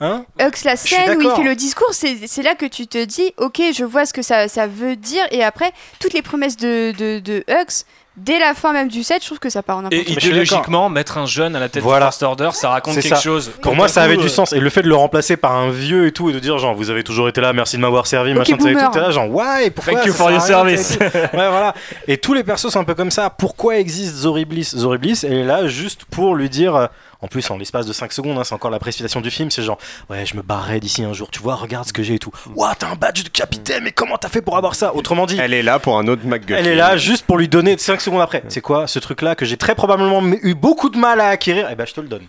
Speaker 9: Hein
Speaker 8: Hux, la scène où il fait le discours, c'est c'est là que tu te dis, ok, je vois ce que ça, ça veut dire, et après, toutes les promesses de, de, de Hux, dès la fin même du set, je trouve que ça part en
Speaker 1: Et
Speaker 8: n'importe quoi.
Speaker 1: idéologiquement, mettre un jeune à la tête
Speaker 9: Voilà.
Speaker 1: du First Order, ça raconte quelque
Speaker 9: ça.
Speaker 1: chose.
Speaker 9: Pour
Speaker 1: Quand
Speaker 9: moi, ça avait du
Speaker 1: euh,
Speaker 9: sens. Et le fait de le remplacer par un vieux et tout, et de dire genre, vous avez toujours été là, merci de m'avoir servi, machin, tu sais, et
Speaker 1: boomer.
Speaker 9: tout, t'es là, genre, ouais, pourquoi
Speaker 1: Thank you for your service.
Speaker 9: et ouais, voilà. Et tous les persos sont un peu comme ça. Pourquoi existe Zoribliss Zoribliss, elle est là juste pour lui dire. En plus, en l'espace de 5 secondes, hein, c'est encore la précipitation du film. C'est genre, ouais, je me barrerai d'ici un jour. Tu vois, regarde ce que j'ai et tout. Ouah, t'as un badge de capitaine, mais comment t'as fait pour avoir ça? Autrement dit,
Speaker 14: Elle est là pour un autre MacGuffin.
Speaker 9: elle est là juste pour lui donner 5 secondes après. C'est quoi ce truc-là que j'ai très probablement eu beaucoup de mal à acquérir? Eh ben, je te le donne.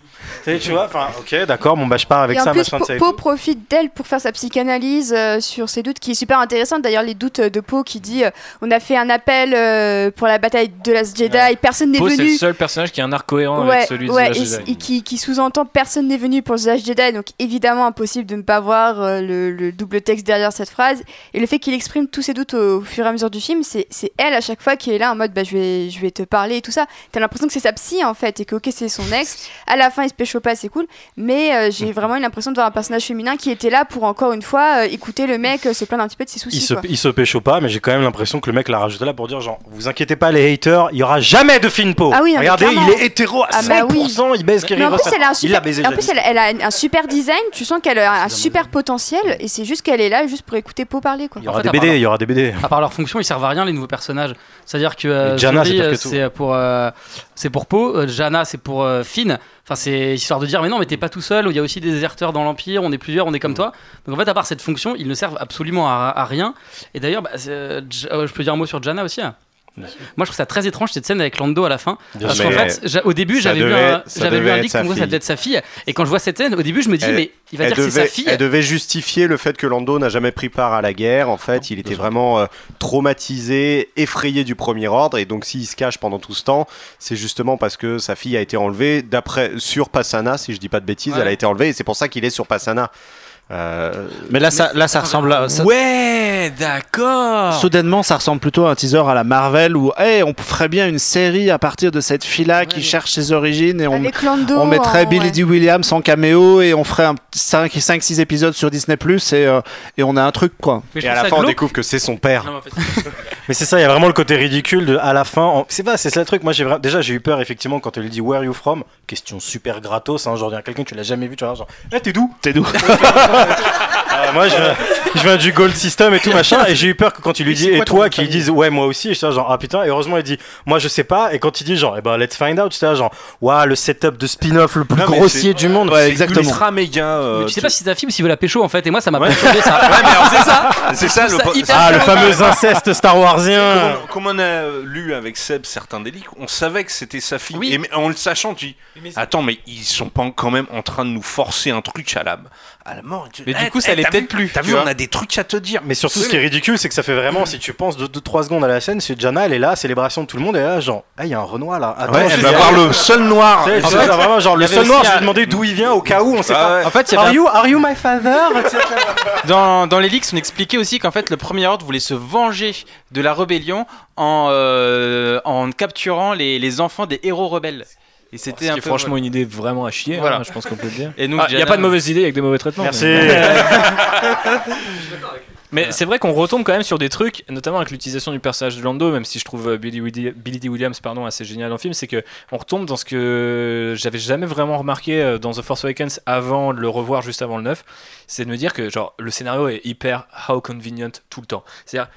Speaker 9: Tu sais, tu vois, enfin, ok, d'accord, bon, bah, je pars avec
Speaker 8: et en
Speaker 9: ça,
Speaker 8: plus,
Speaker 9: machin,
Speaker 8: Po, profite d'elle pour faire sa psychanalyse euh, sur ses doutes, qui est super intéressante. D'ailleurs, les doutes de Po qui dit euh, on a fait un appel euh, pour la bataille de Last Jedi, personne n'est
Speaker 1: Poe, c'est
Speaker 8: venu.
Speaker 1: le seul personnage qui a un arc cohérent
Speaker 8: Ouais,
Speaker 1: avec celui de
Speaker 8: ouais, et, et qui, qui sous-entend personne n'est venu pour The Last Jedi, donc évidemment impossible de ne pas voir euh, le, le double texte derrière cette phrase. Et le fait qu'il exprime tous ses doutes au, au fur et à mesure du film, c'est elle à chaque fois qui est là en mode bah, je, vais, je vais te parler et tout ça. T'as l'impression que c'est sa psy en fait, et que ok, c'est son ex. À la fin, il se pécho pas, c'est cool. Mais euh, j'ai vraiment eu l'impression de voir un personnage féminin qui était là pour encore une fois euh, écouter le mec se plaindre un petit peu de ses soucis.
Speaker 9: Il se,
Speaker 8: quoi.
Speaker 9: il se pécho pas, mais j'ai quand même l'impression que le mec l'a rajouté là pour dire genre, vous inquiétez pas les haters, il y aura jamais de Finpo.
Speaker 8: Ah oui,
Speaker 9: Regardez, il est hétéro à
Speaker 8: Ah bah oui.
Speaker 9: 100%, il baise Kerry
Speaker 8: Mais en plus, elle a un
Speaker 9: Il
Speaker 8: super,
Speaker 9: l'a baisé
Speaker 8: en plus, elle, elle a un super design. Tu sens qu'elle a un super potentiel, et c'est juste qu'elle est là juste pour écouter Po parler. Quoi.
Speaker 9: Il y aura des BD, il y aura des BD.
Speaker 13: À part leur fonction, ils servent à rien les nouveaux personnages. C'est-à-dire que euh,
Speaker 9: Jana, c'est
Speaker 13: euh, c'est pour euh, c'est pour Poe, euh, Jana c'est pour euh, Finn. Enfin c'est histoire de dire mais non mais t'es pas tout seul. Il y a aussi des déserteurs dans l'Empire. On est plusieurs, on est
Speaker 9: Mm.
Speaker 13: comme toi. Donc en fait à part cette fonction, ils ne servent absolument à, à rien. Et d'ailleurs bah, euh, je peux dire un mot sur Jana aussi. hein. Moi je trouve ça très étrange cette scène avec Lando à la fin. Parce qu'en fait au début j'avais vu
Speaker 14: devait-
Speaker 13: un, j'avais vu
Speaker 14: devait
Speaker 13: un leak comme quoi ça devait être sa fille. Et quand je vois cette scène au début je me dis
Speaker 14: Elle-
Speaker 13: mais il va dire que c'est sa
Speaker 14: devait-
Speaker 13: fille.
Speaker 14: Elle devait justifier le fait que Lando n'a jamais pris part à la guerre. En fait, il était vraiment euh, traumatisé, effrayé du premier ordre. Et donc, s'il se cache pendant tout ce temps, c'est justement parce que sa fille a été enlevée d'après sur Passana, si je dis pas de bêtises.
Speaker 13: Ouais.
Speaker 14: Elle a été enlevée et c'est pour ça qu'il est sur Passana. Euh,
Speaker 7: Mais là, ça, là, ça ressemble à. ça-
Speaker 1: Ouais, d'accord.
Speaker 7: Soudainement, ça ressemble plutôt à un teaser à la Marvel où, hey, on ferait bien une série à partir de cette fille-là qui cherche ses origines et on, mettrait
Speaker 8: en-
Speaker 7: Billy
Speaker 8: ouais.
Speaker 7: D. Williams en caméo et on ferait 5-6 épisodes sur Disney Plus et, euh, et on a un truc quoi.
Speaker 14: et à la fin, on découvre que c'est son père.
Speaker 9: Mais c'est ça, il y a vraiment le côté ridicule de à la fin. C'est pas, c'est ça le truc. Moi, j'ai vra- déjà j'ai eu peur effectivement quand elle lui dit Where are you from? Question super gratos. Hein, genre quelqu'un tu l'as jamais vu, tu vois genre Eh, t'es d'où?
Speaker 7: T'es d'où?
Speaker 9: Euh, Moi, je viens, je viens du Gold System et tout machin. Et j'ai eu peur que quand il lui dit et toi qui disent ouais moi aussi. Et j'étais là, genre ah putain. Et heureusement il dit moi je sais pas. Et quand il dit genre eh ben let's find out. J'étais là, genre waouh le setup de spin-off le plus
Speaker 11: Non,
Speaker 9: grossier du monde.
Speaker 11: c'est ultra méga. euh,
Speaker 13: Mais tu sais pas si c'est sa fille ou s'il veut la pécho en fait. Et moi ça m'a perturbé ça.
Speaker 11: Ouais, mais alors, c'est ça. C'est ça le
Speaker 9: Ah le fameux inceste Star Warsien.
Speaker 11: Comme, on a lu avec Seb certains délits, on savait que c'était sa fille.
Speaker 13: Oui.
Speaker 11: Et en le sachant, tu dis Attends, mais ils sont pas quand même en train de nous forcer un truc à la, Tu-
Speaker 10: Mais du
Speaker 11: Eh,
Speaker 10: coup, ça
Speaker 11: eh,
Speaker 10: l'est peut-être plus,
Speaker 11: T'as vu, on a des trucs à te dire.
Speaker 9: Mais surtout, ce qui est ridicule, c'est que ça fait vraiment, si tu penses 2-3 secondes à la scène, c'est Jana, elle est là, célébration de tout le monde, et là, genre, ah, il y a un Renoir là. Attends,
Speaker 11: Ouais,
Speaker 9: je
Speaker 11: elle
Speaker 9: vais
Speaker 11: va voir le seul noir.
Speaker 10: En fait,
Speaker 9: vraiment, genre, le seul noir, je vais
Speaker 10: un-
Speaker 9: demander d'où il vient au cas où, on sait pas.
Speaker 10: En fait, il y
Speaker 9: Are you, are you my father?
Speaker 10: Dans, dans les leaks, on expliquait aussi qu'en fait, le Premier Ordre voulait se venger de la rébellion en, euh, en capturant les, les enfants des héros rebelles. Et c'était
Speaker 1: Ce
Speaker 10: un
Speaker 1: qui est
Speaker 10: peu-
Speaker 1: franchement une idée vraiment à chier,
Speaker 10: Voilà.
Speaker 1: hein, je pense qu'on peut le dire.
Speaker 10: Et
Speaker 1: Ah, Il n'y a
Speaker 10: Jana-
Speaker 1: pas de mauvaise idée avec des mauvais traitements.
Speaker 9: Merci.
Speaker 1: mais- Mais c'est vrai qu'on retombe quand même sur des trucs, notamment avec l'utilisation du personnage de Lando, même si je trouve euh, Billy, Billy D. Williams pardon, assez génial dans le film, c'est que on retombe dans ce que j'avais jamais vraiment remarqué euh, dans The Force Awakens avant de le revoir juste avant le 9, c'est de me dire que genre le scénario est hyper how convenient tout le temps. C'est-à-dire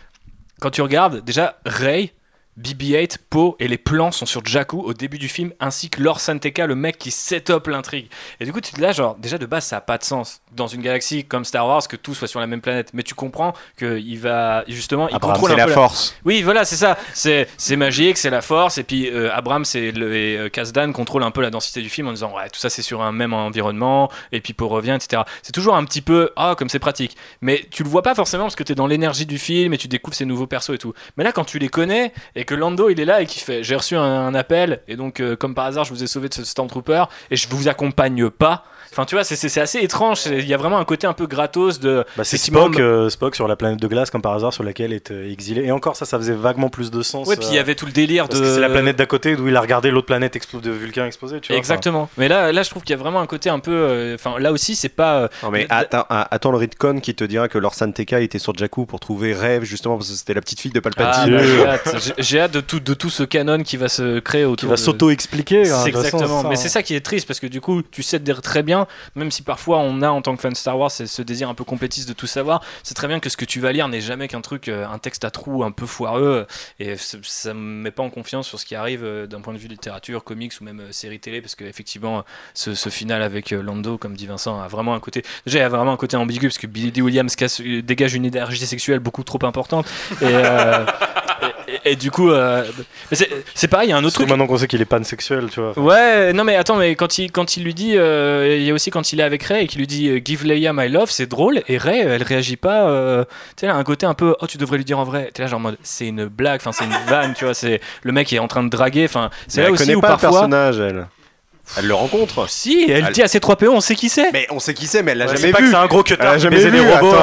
Speaker 1: quand tu regardes déjà Ray BB-8, Poe et les plans sont sur Jakku au début du film, ainsi que Lord Santeka, le mec qui set up l'intrigue. Et du coup, tu te dis là, genre, déjà de base, ça a pas de sens dans une galaxie comme Star Wars que tout soit sur la même planète. Mais tu comprends qu'il va justement, il
Speaker 6: Abraham,
Speaker 1: contrôle un
Speaker 6: la
Speaker 1: peu
Speaker 6: force.
Speaker 1: Oui, voilà, c'est ça. C'est c'est magique, c'est la force. Et puis euh, Abraham c'est le, et euh, Kasdan contrôle un peu la densité du film en disant ouais, tout ça c'est sur un même environnement. Et puis Poe revient, etc. C'est toujours un petit peu ah comme c'est pratique. Mais tu le vois pas forcément parce que tu es dans l'énergie du film et tu découvres ces nouveaux persos et tout. Mais là, quand tu les connais et que Lando il est là et qui fait j'ai reçu un, un appel et donc euh, comme par hasard je vous ai sauvé de ce Stormtrooper et je vous accompagne pas. Enfin, tu vois, c'est- c'est c'est assez étrange. Il y a vraiment un côté un peu gratos de.
Speaker 9: Bah, c'est Spock, euh, Spock sur la planète de glace, comme par hasard, sur laquelle est euh, exilé. Et encore, ça, ça faisait vaguement plus de sens.
Speaker 1: Ouais, puis il y avait tout le délire
Speaker 9: parce
Speaker 1: de.
Speaker 9: que c'est la planète d'à côté d'où il a regardé l'autre planète explo- de Vulcain exploser, tu vois.
Speaker 1: Exactement. Mais là, là, je trouve qu'il y a vraiment un côté un peu. euh, Enfin, là aussi, c'est pas. euh,
Speaker 6: Non mais
Speaker 1: le-
Speaker 6: attends, ah, attends le retcon qui te dira que Lord Santeka était sur Jakku pour trouver Rêve justement parce que c'était la petite fille de
Speaker 1: Ah,
Speaker 6: Palpatine.
Speaker 1: bah, j'ai. J'ai- J'ai hâte de tout, de tout ce canon qui va se créer autour.
Speaker 9: va
Speaker 1: de-
Speaker 9: s'auto-expliquer, hein, façon,
Speaker 1: exactement. Mais
Speaker 9: hein.
Speaker 1: c'est ça qui est triste parce que du coup, tu sais très bien, même si parfois on a en tant que fan de Star Wars ce désir un peu complétiste de tout savoir, c'est très bien que ce que tu vas lire n'est jamais qu'un truc, euh, un texte à trous un peu foireux. Et ça me met pas en confiance sur ce qui arrive euh, d'un point de vue littérature, comics ou même euh, série télé parce qu'effectivement, ce, ce final avec Lando, comme dit Vincent, a vraiment un côté. Déjà, il a vraiment un côté ambigu parce que Billy D. Williams casse- dégage une énergie sexuelle beaucoup trop importante. Et, euh, et- et- et du coup, euh, c'est pareil, il y a un autre
Speaker 9: Surtout
Speaker 1: truc.
Speaker 9: maintenant qu'on sait qu'il est pansexuel, tu vois.
Speaker 1: Ouais, non mais attends, mais quand il, quand il lui dit, euh, il y a aussi quand il est avec Ray et qu'il lui dit euh, Give Leia my love, c'est drôle, et Ray, elle réagit pas, euh, tu sais, là, un côté un peu, oh tu devrais lui dire en vrai, t'es là genre en mode, c'est une blague, enfin c'est une vanne, tu vois, c'est le mec qui est en train de draguer, enfin c'est là
Speaker 6: elle
Speaker 1: aussi
Speaker 6: connaît
Speaker 1: où
Speaker 6: pas
Speaker 1: parfois...
Speaker 6: le personnage elle. Elle le rencontre.
Speaker 1: Si, elle dit à ses 3 PO, on sait qui c'est.
Speaker 6: Mais on sait qui c'est, mais elle l'a
Speaker 9: Ouais,
Speaker 6: jamais
Speaker 9: c'est pas
Speaker 6: vu.
Speaker 9: que c'est un gros cutard
Speaker 6: Elle a jamais vu.
Speaker 9: des robots,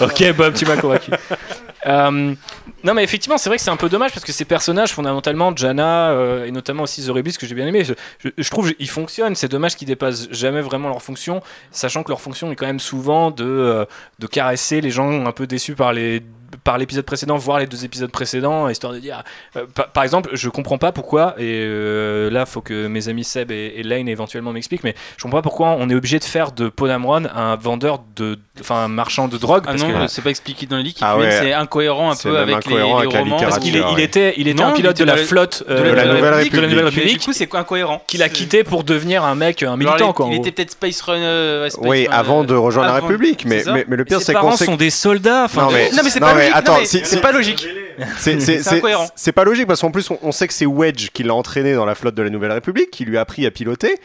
Speaker 1: ok, Bob, tu m'as convaincu. Euh, non, mais effectivement, c'est vrai que c'est un peu dommage parce que ces personnages, fondamentalement, Jana euh, et notamment aussi Zorebis, que j'ai bien aimé, je trouve qu'ils fonctionnent. C'est dommage qu'ils dépassent jamais vraiment leur fonction, sachant que leur fonction est quand même souvent de, euh, de caresser les gens un peu déçus par les par l'épisode précédent, voire les deux épisodes précédents, histoire de dire. euh, par, par exemple, je comprends pas pourquoi, et euh, là, faut que mes amis Seb et, et Lane éventuellement m'expliquent, mais je comprends pas pourquoi on est obligé de faire de Podamron un vendeur de. Enfin, un marchand de drogue.
Speaker 10: Ah
Speaker 1: parce
Speaker 10: non,
Speaker 1: que-
Speaker 10: c'est pas expliqué dans le livre.
Speaker 6: Ah ouais.
Speaker 10: C'est incohérent un peu
Speaker 6: même
Speaker 10: avec les, les
Speaker 6: avec la
Speaker 10: romans.
Speaker 1: Parce qu'il il était, il était
Speaker 10: Non,
Speaker 1: un
Speaker 10: il
Speaker 1: pilote
Speaker 10: était
Speaker 1: de la flotte
Speaker 10: de
Speaker 1: euh,
Speaker 10: la,
Speaker 6: la
Speaker 10: de
Speaker 6: Nouvelle
Speaker 10: de
Speaker 6: République.
Speaker 10: la Nouvelle
Speaker 1: République.
Speaker 10: République. Du coup, c'est incohérent.
Speaker 1: qu'il a quitté pour devenir un mec, un militant. Quoi,
Speaker 10: il, était peut-être Space Runner.
Speaker 6: Oui, avant de rejoindre la République, mais, le pire
Speaker 1: Ses
Speaker 6: c'est
Speaker 1: parents
Speaker 6: qu'on sait
Speaker 1: sont des soldats. Enfin,
Speaker 6: Non, mais-
Speaker 10: c'est pas
Speaker 6: mais
Speaker 10: logique.
Speaker 6: attends,
Speaker 10: c'est pas logique.
Speaker 6: C'est- C'est
Speaker 10: C'est
Speaker 6: c'est-
Speaker 10: incohérent.
Speaker 6: c'est pas logique parce qu'en plus on, on sait que c'est Wedge qui l'a entraîné dans la flotte de la Nouvelle République, qui lui a appris à piloter.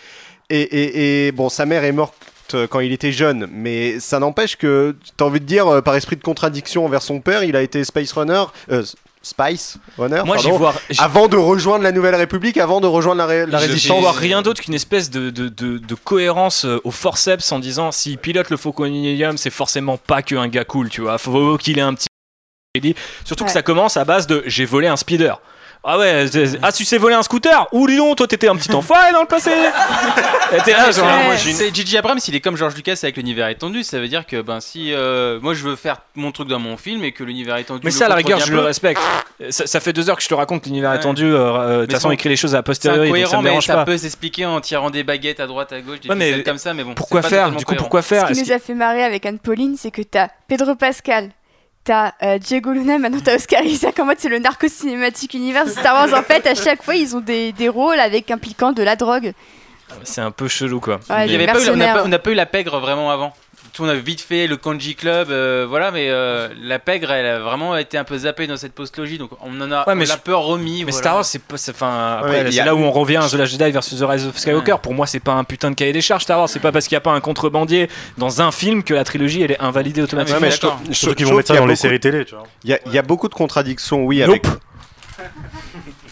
Speaker 6: Et, et- et, bon, sa mère est morte euh, quand il était jeune, mais ça n'empêche que t'as envie de dire euh, par esprit de contradiction envers son père, il a été Space Runner. euh, Spice Runner,
Speaker 1: Moi,
Speaker 6: pardon,
Speaker 1: vois,
Speaker 6: avant de rejoindre la Nouvelle République, avant de rejoindre la, ré- la
Speaker 1: Je
Speaker 6: résistance.
Speaker 1: vois rien d'autre qu'une espèce de, de, de- de cohérence euh, au forceps en disant s'il pilote le Faucon Millennium, c'est forcément pas que un gars cool, tu vois. Faut qu'il ait un petit. Surtout que ça commence à base de j'ai volé un speeder. Ah ouais, ah tu sais voler un scooter? Ou donc, toi t'étais un petit enfoiré dans le passé
Speaker 10: c'est J.J. Abrams, il est comme George Lucas avec l'univers étendu. Ça veut dire que ben si euh, moi je veux faire mon truc dans mon film et que l'univers étendu.
Speaker 1: Mais ça, à la rigueur, je le respecte. Ça, ça fait deux heures que je te raconte l'univers
Speaker 10: Ouais.
Speaker 1: étendu. euh, euh, De toute
Speaker 10: Mais
Speaker 1: façon, écrit les choses à posteriori, donc ça me
Speaker 10: mais
Speaker 1: dérange
Speaker 10: ça
Speaker 1: pas.
Speaker 10: peut s'expliquer en tirant des baguettes à droite à gauche, des
Speaker 1: Ouais, mais
Speaker 10: comme ça. Mais bon,
Speaker 1: Pourquoi faire? Du coup,
Speaker 10: cohérent.
Speaker 1: pourquoi faire?
Speaker 8: Ce qui nous a fait marrer avec Anne-Pauline, c'est que t'as Pedro Pascal, t'as euh, Diego Luna, maintenant t'as Oscar Isaac. En mode, c'est le narco cinématique univers de Star Wars. En fait, à chaque fois, ils ont des, des rôles avec impliquant de la drogue.
Speaker 1: C'est un peu chelou, quoi.
Speaker 8: Ouais,
Speaker 10: Il y
Speaker 8: des
Speaker 10: avait pas eu- on n'a
Speaker 8: mercenaires.
Speaker 10: pas, on n'a pas eu la pègre vraiment avant. Tout, on a vite fait le Kanji Club, euh, voilà, mais euh, la pègre, elle a vraiment été un peu zappée dans cette post-logie, donc on en a,
Speaker 1: Ouais, mais
Speaker 10: on l'a
Speaker 1: je-
Speaker 10: peu remis.
Speaker 1: Mais
Speaker 10: voilà.
Speaker 1: Star Wars, c'est Enfin,
Speaker 6: Ouais, a-
Speaker 1: là où on revient à The Last Jedi versus The Rise of Skywalker. Pour moi, c'est pas un putain de cahier des charges, Star Wars. C'est pas parce qu'il n'y a pas un contrebandier dans un film que la trilogie elle est invalidée automatiquement.
Speaker 6: Ouais, mais je je
Speaker 9: Surtout qu'ils
Speaker 6: trouve
Speaker 9: vont mettre ça dans les séries télé, tu vois.
Speaker 6: Il y, a- il y a beaucoup de contradictions, oui, avec.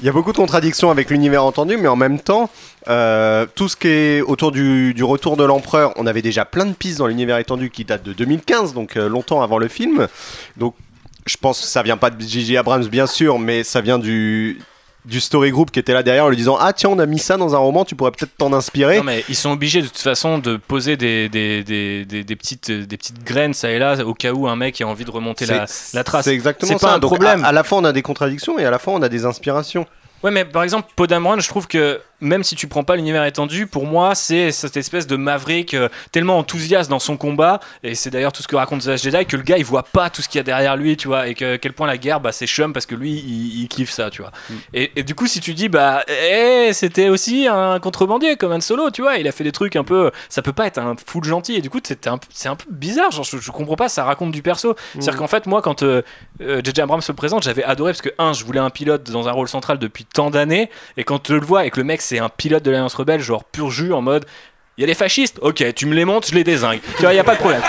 Speaker 6: Il y a beaucoup de contradictions avec l'univers entendu, mais en même temps, euh, tout ce qui est autour du, du retour de l'empereur, on avait déjà plein de pistes dans l'univers étendu qui datent de 2015, donc euh, longtemps avant le film. Donc, je pense que ça vient pas de J.J. Abrams, bien sûr, mais ça vient du
Speaker 14: du story group qui était là derrière en lui disant ah tiens on a mis ça dans un roman tu pourrais peut-être t'en inspirer
Speaker 1: Non, mais ils sont obligés de toute façon de poser des, des, des, des, des petites, des petites graines ça et là au cas où un mec a envie de remonter la, la trace.
Speaker 14: c'est exactement
Speaker 1: C'est
Speaker 14: ça
Speaker 1: pas un
Speaker 14: Donc,
Speaker 1: problème.
Speaker 14: à, à la fois on a des contradictions et à la fois on a des inspirations
Speaker 1: Ouais, mais par exemple, Podamron, je trouve que même si tu prends pas l'univers étendu, pour moi, c'est cette espèce de maverick euh, tellement enthousiaste dans son combat, et c'est d'ailleurs tout ce que raconte The Last Jedi, que le gars il voit pas tout ce qu'il y a derrière lui, tu vois, et que à quel point la guerre, bah, c'est chum parce que lui il, il kiffe ça, tu vois. Et, et du coup, si tu dis, bah, eh, c'était aussi un contrebandier comme un solo, tu vois, il a fait des trucs un peu. Ça peut pas être un full gentil, et du coup, c'est un, un peu bizarre, genre, je, je comprends pas, ça raconte du perso. C'est-à-dire qu'en fait, moi, quand euh, euh, J.J. Abrams se présente, j'avais adoré parce que, un, je voulais un pilote dans un rôle central depuis tant d'années, et quand tu le vois et que le mec c'est un pilote de l'Alliance Rebelle, genre pur jus en mode. Il y a des fascistes, ok, tu me les montes, je les désingue. Tu vois, il y a pas de problème.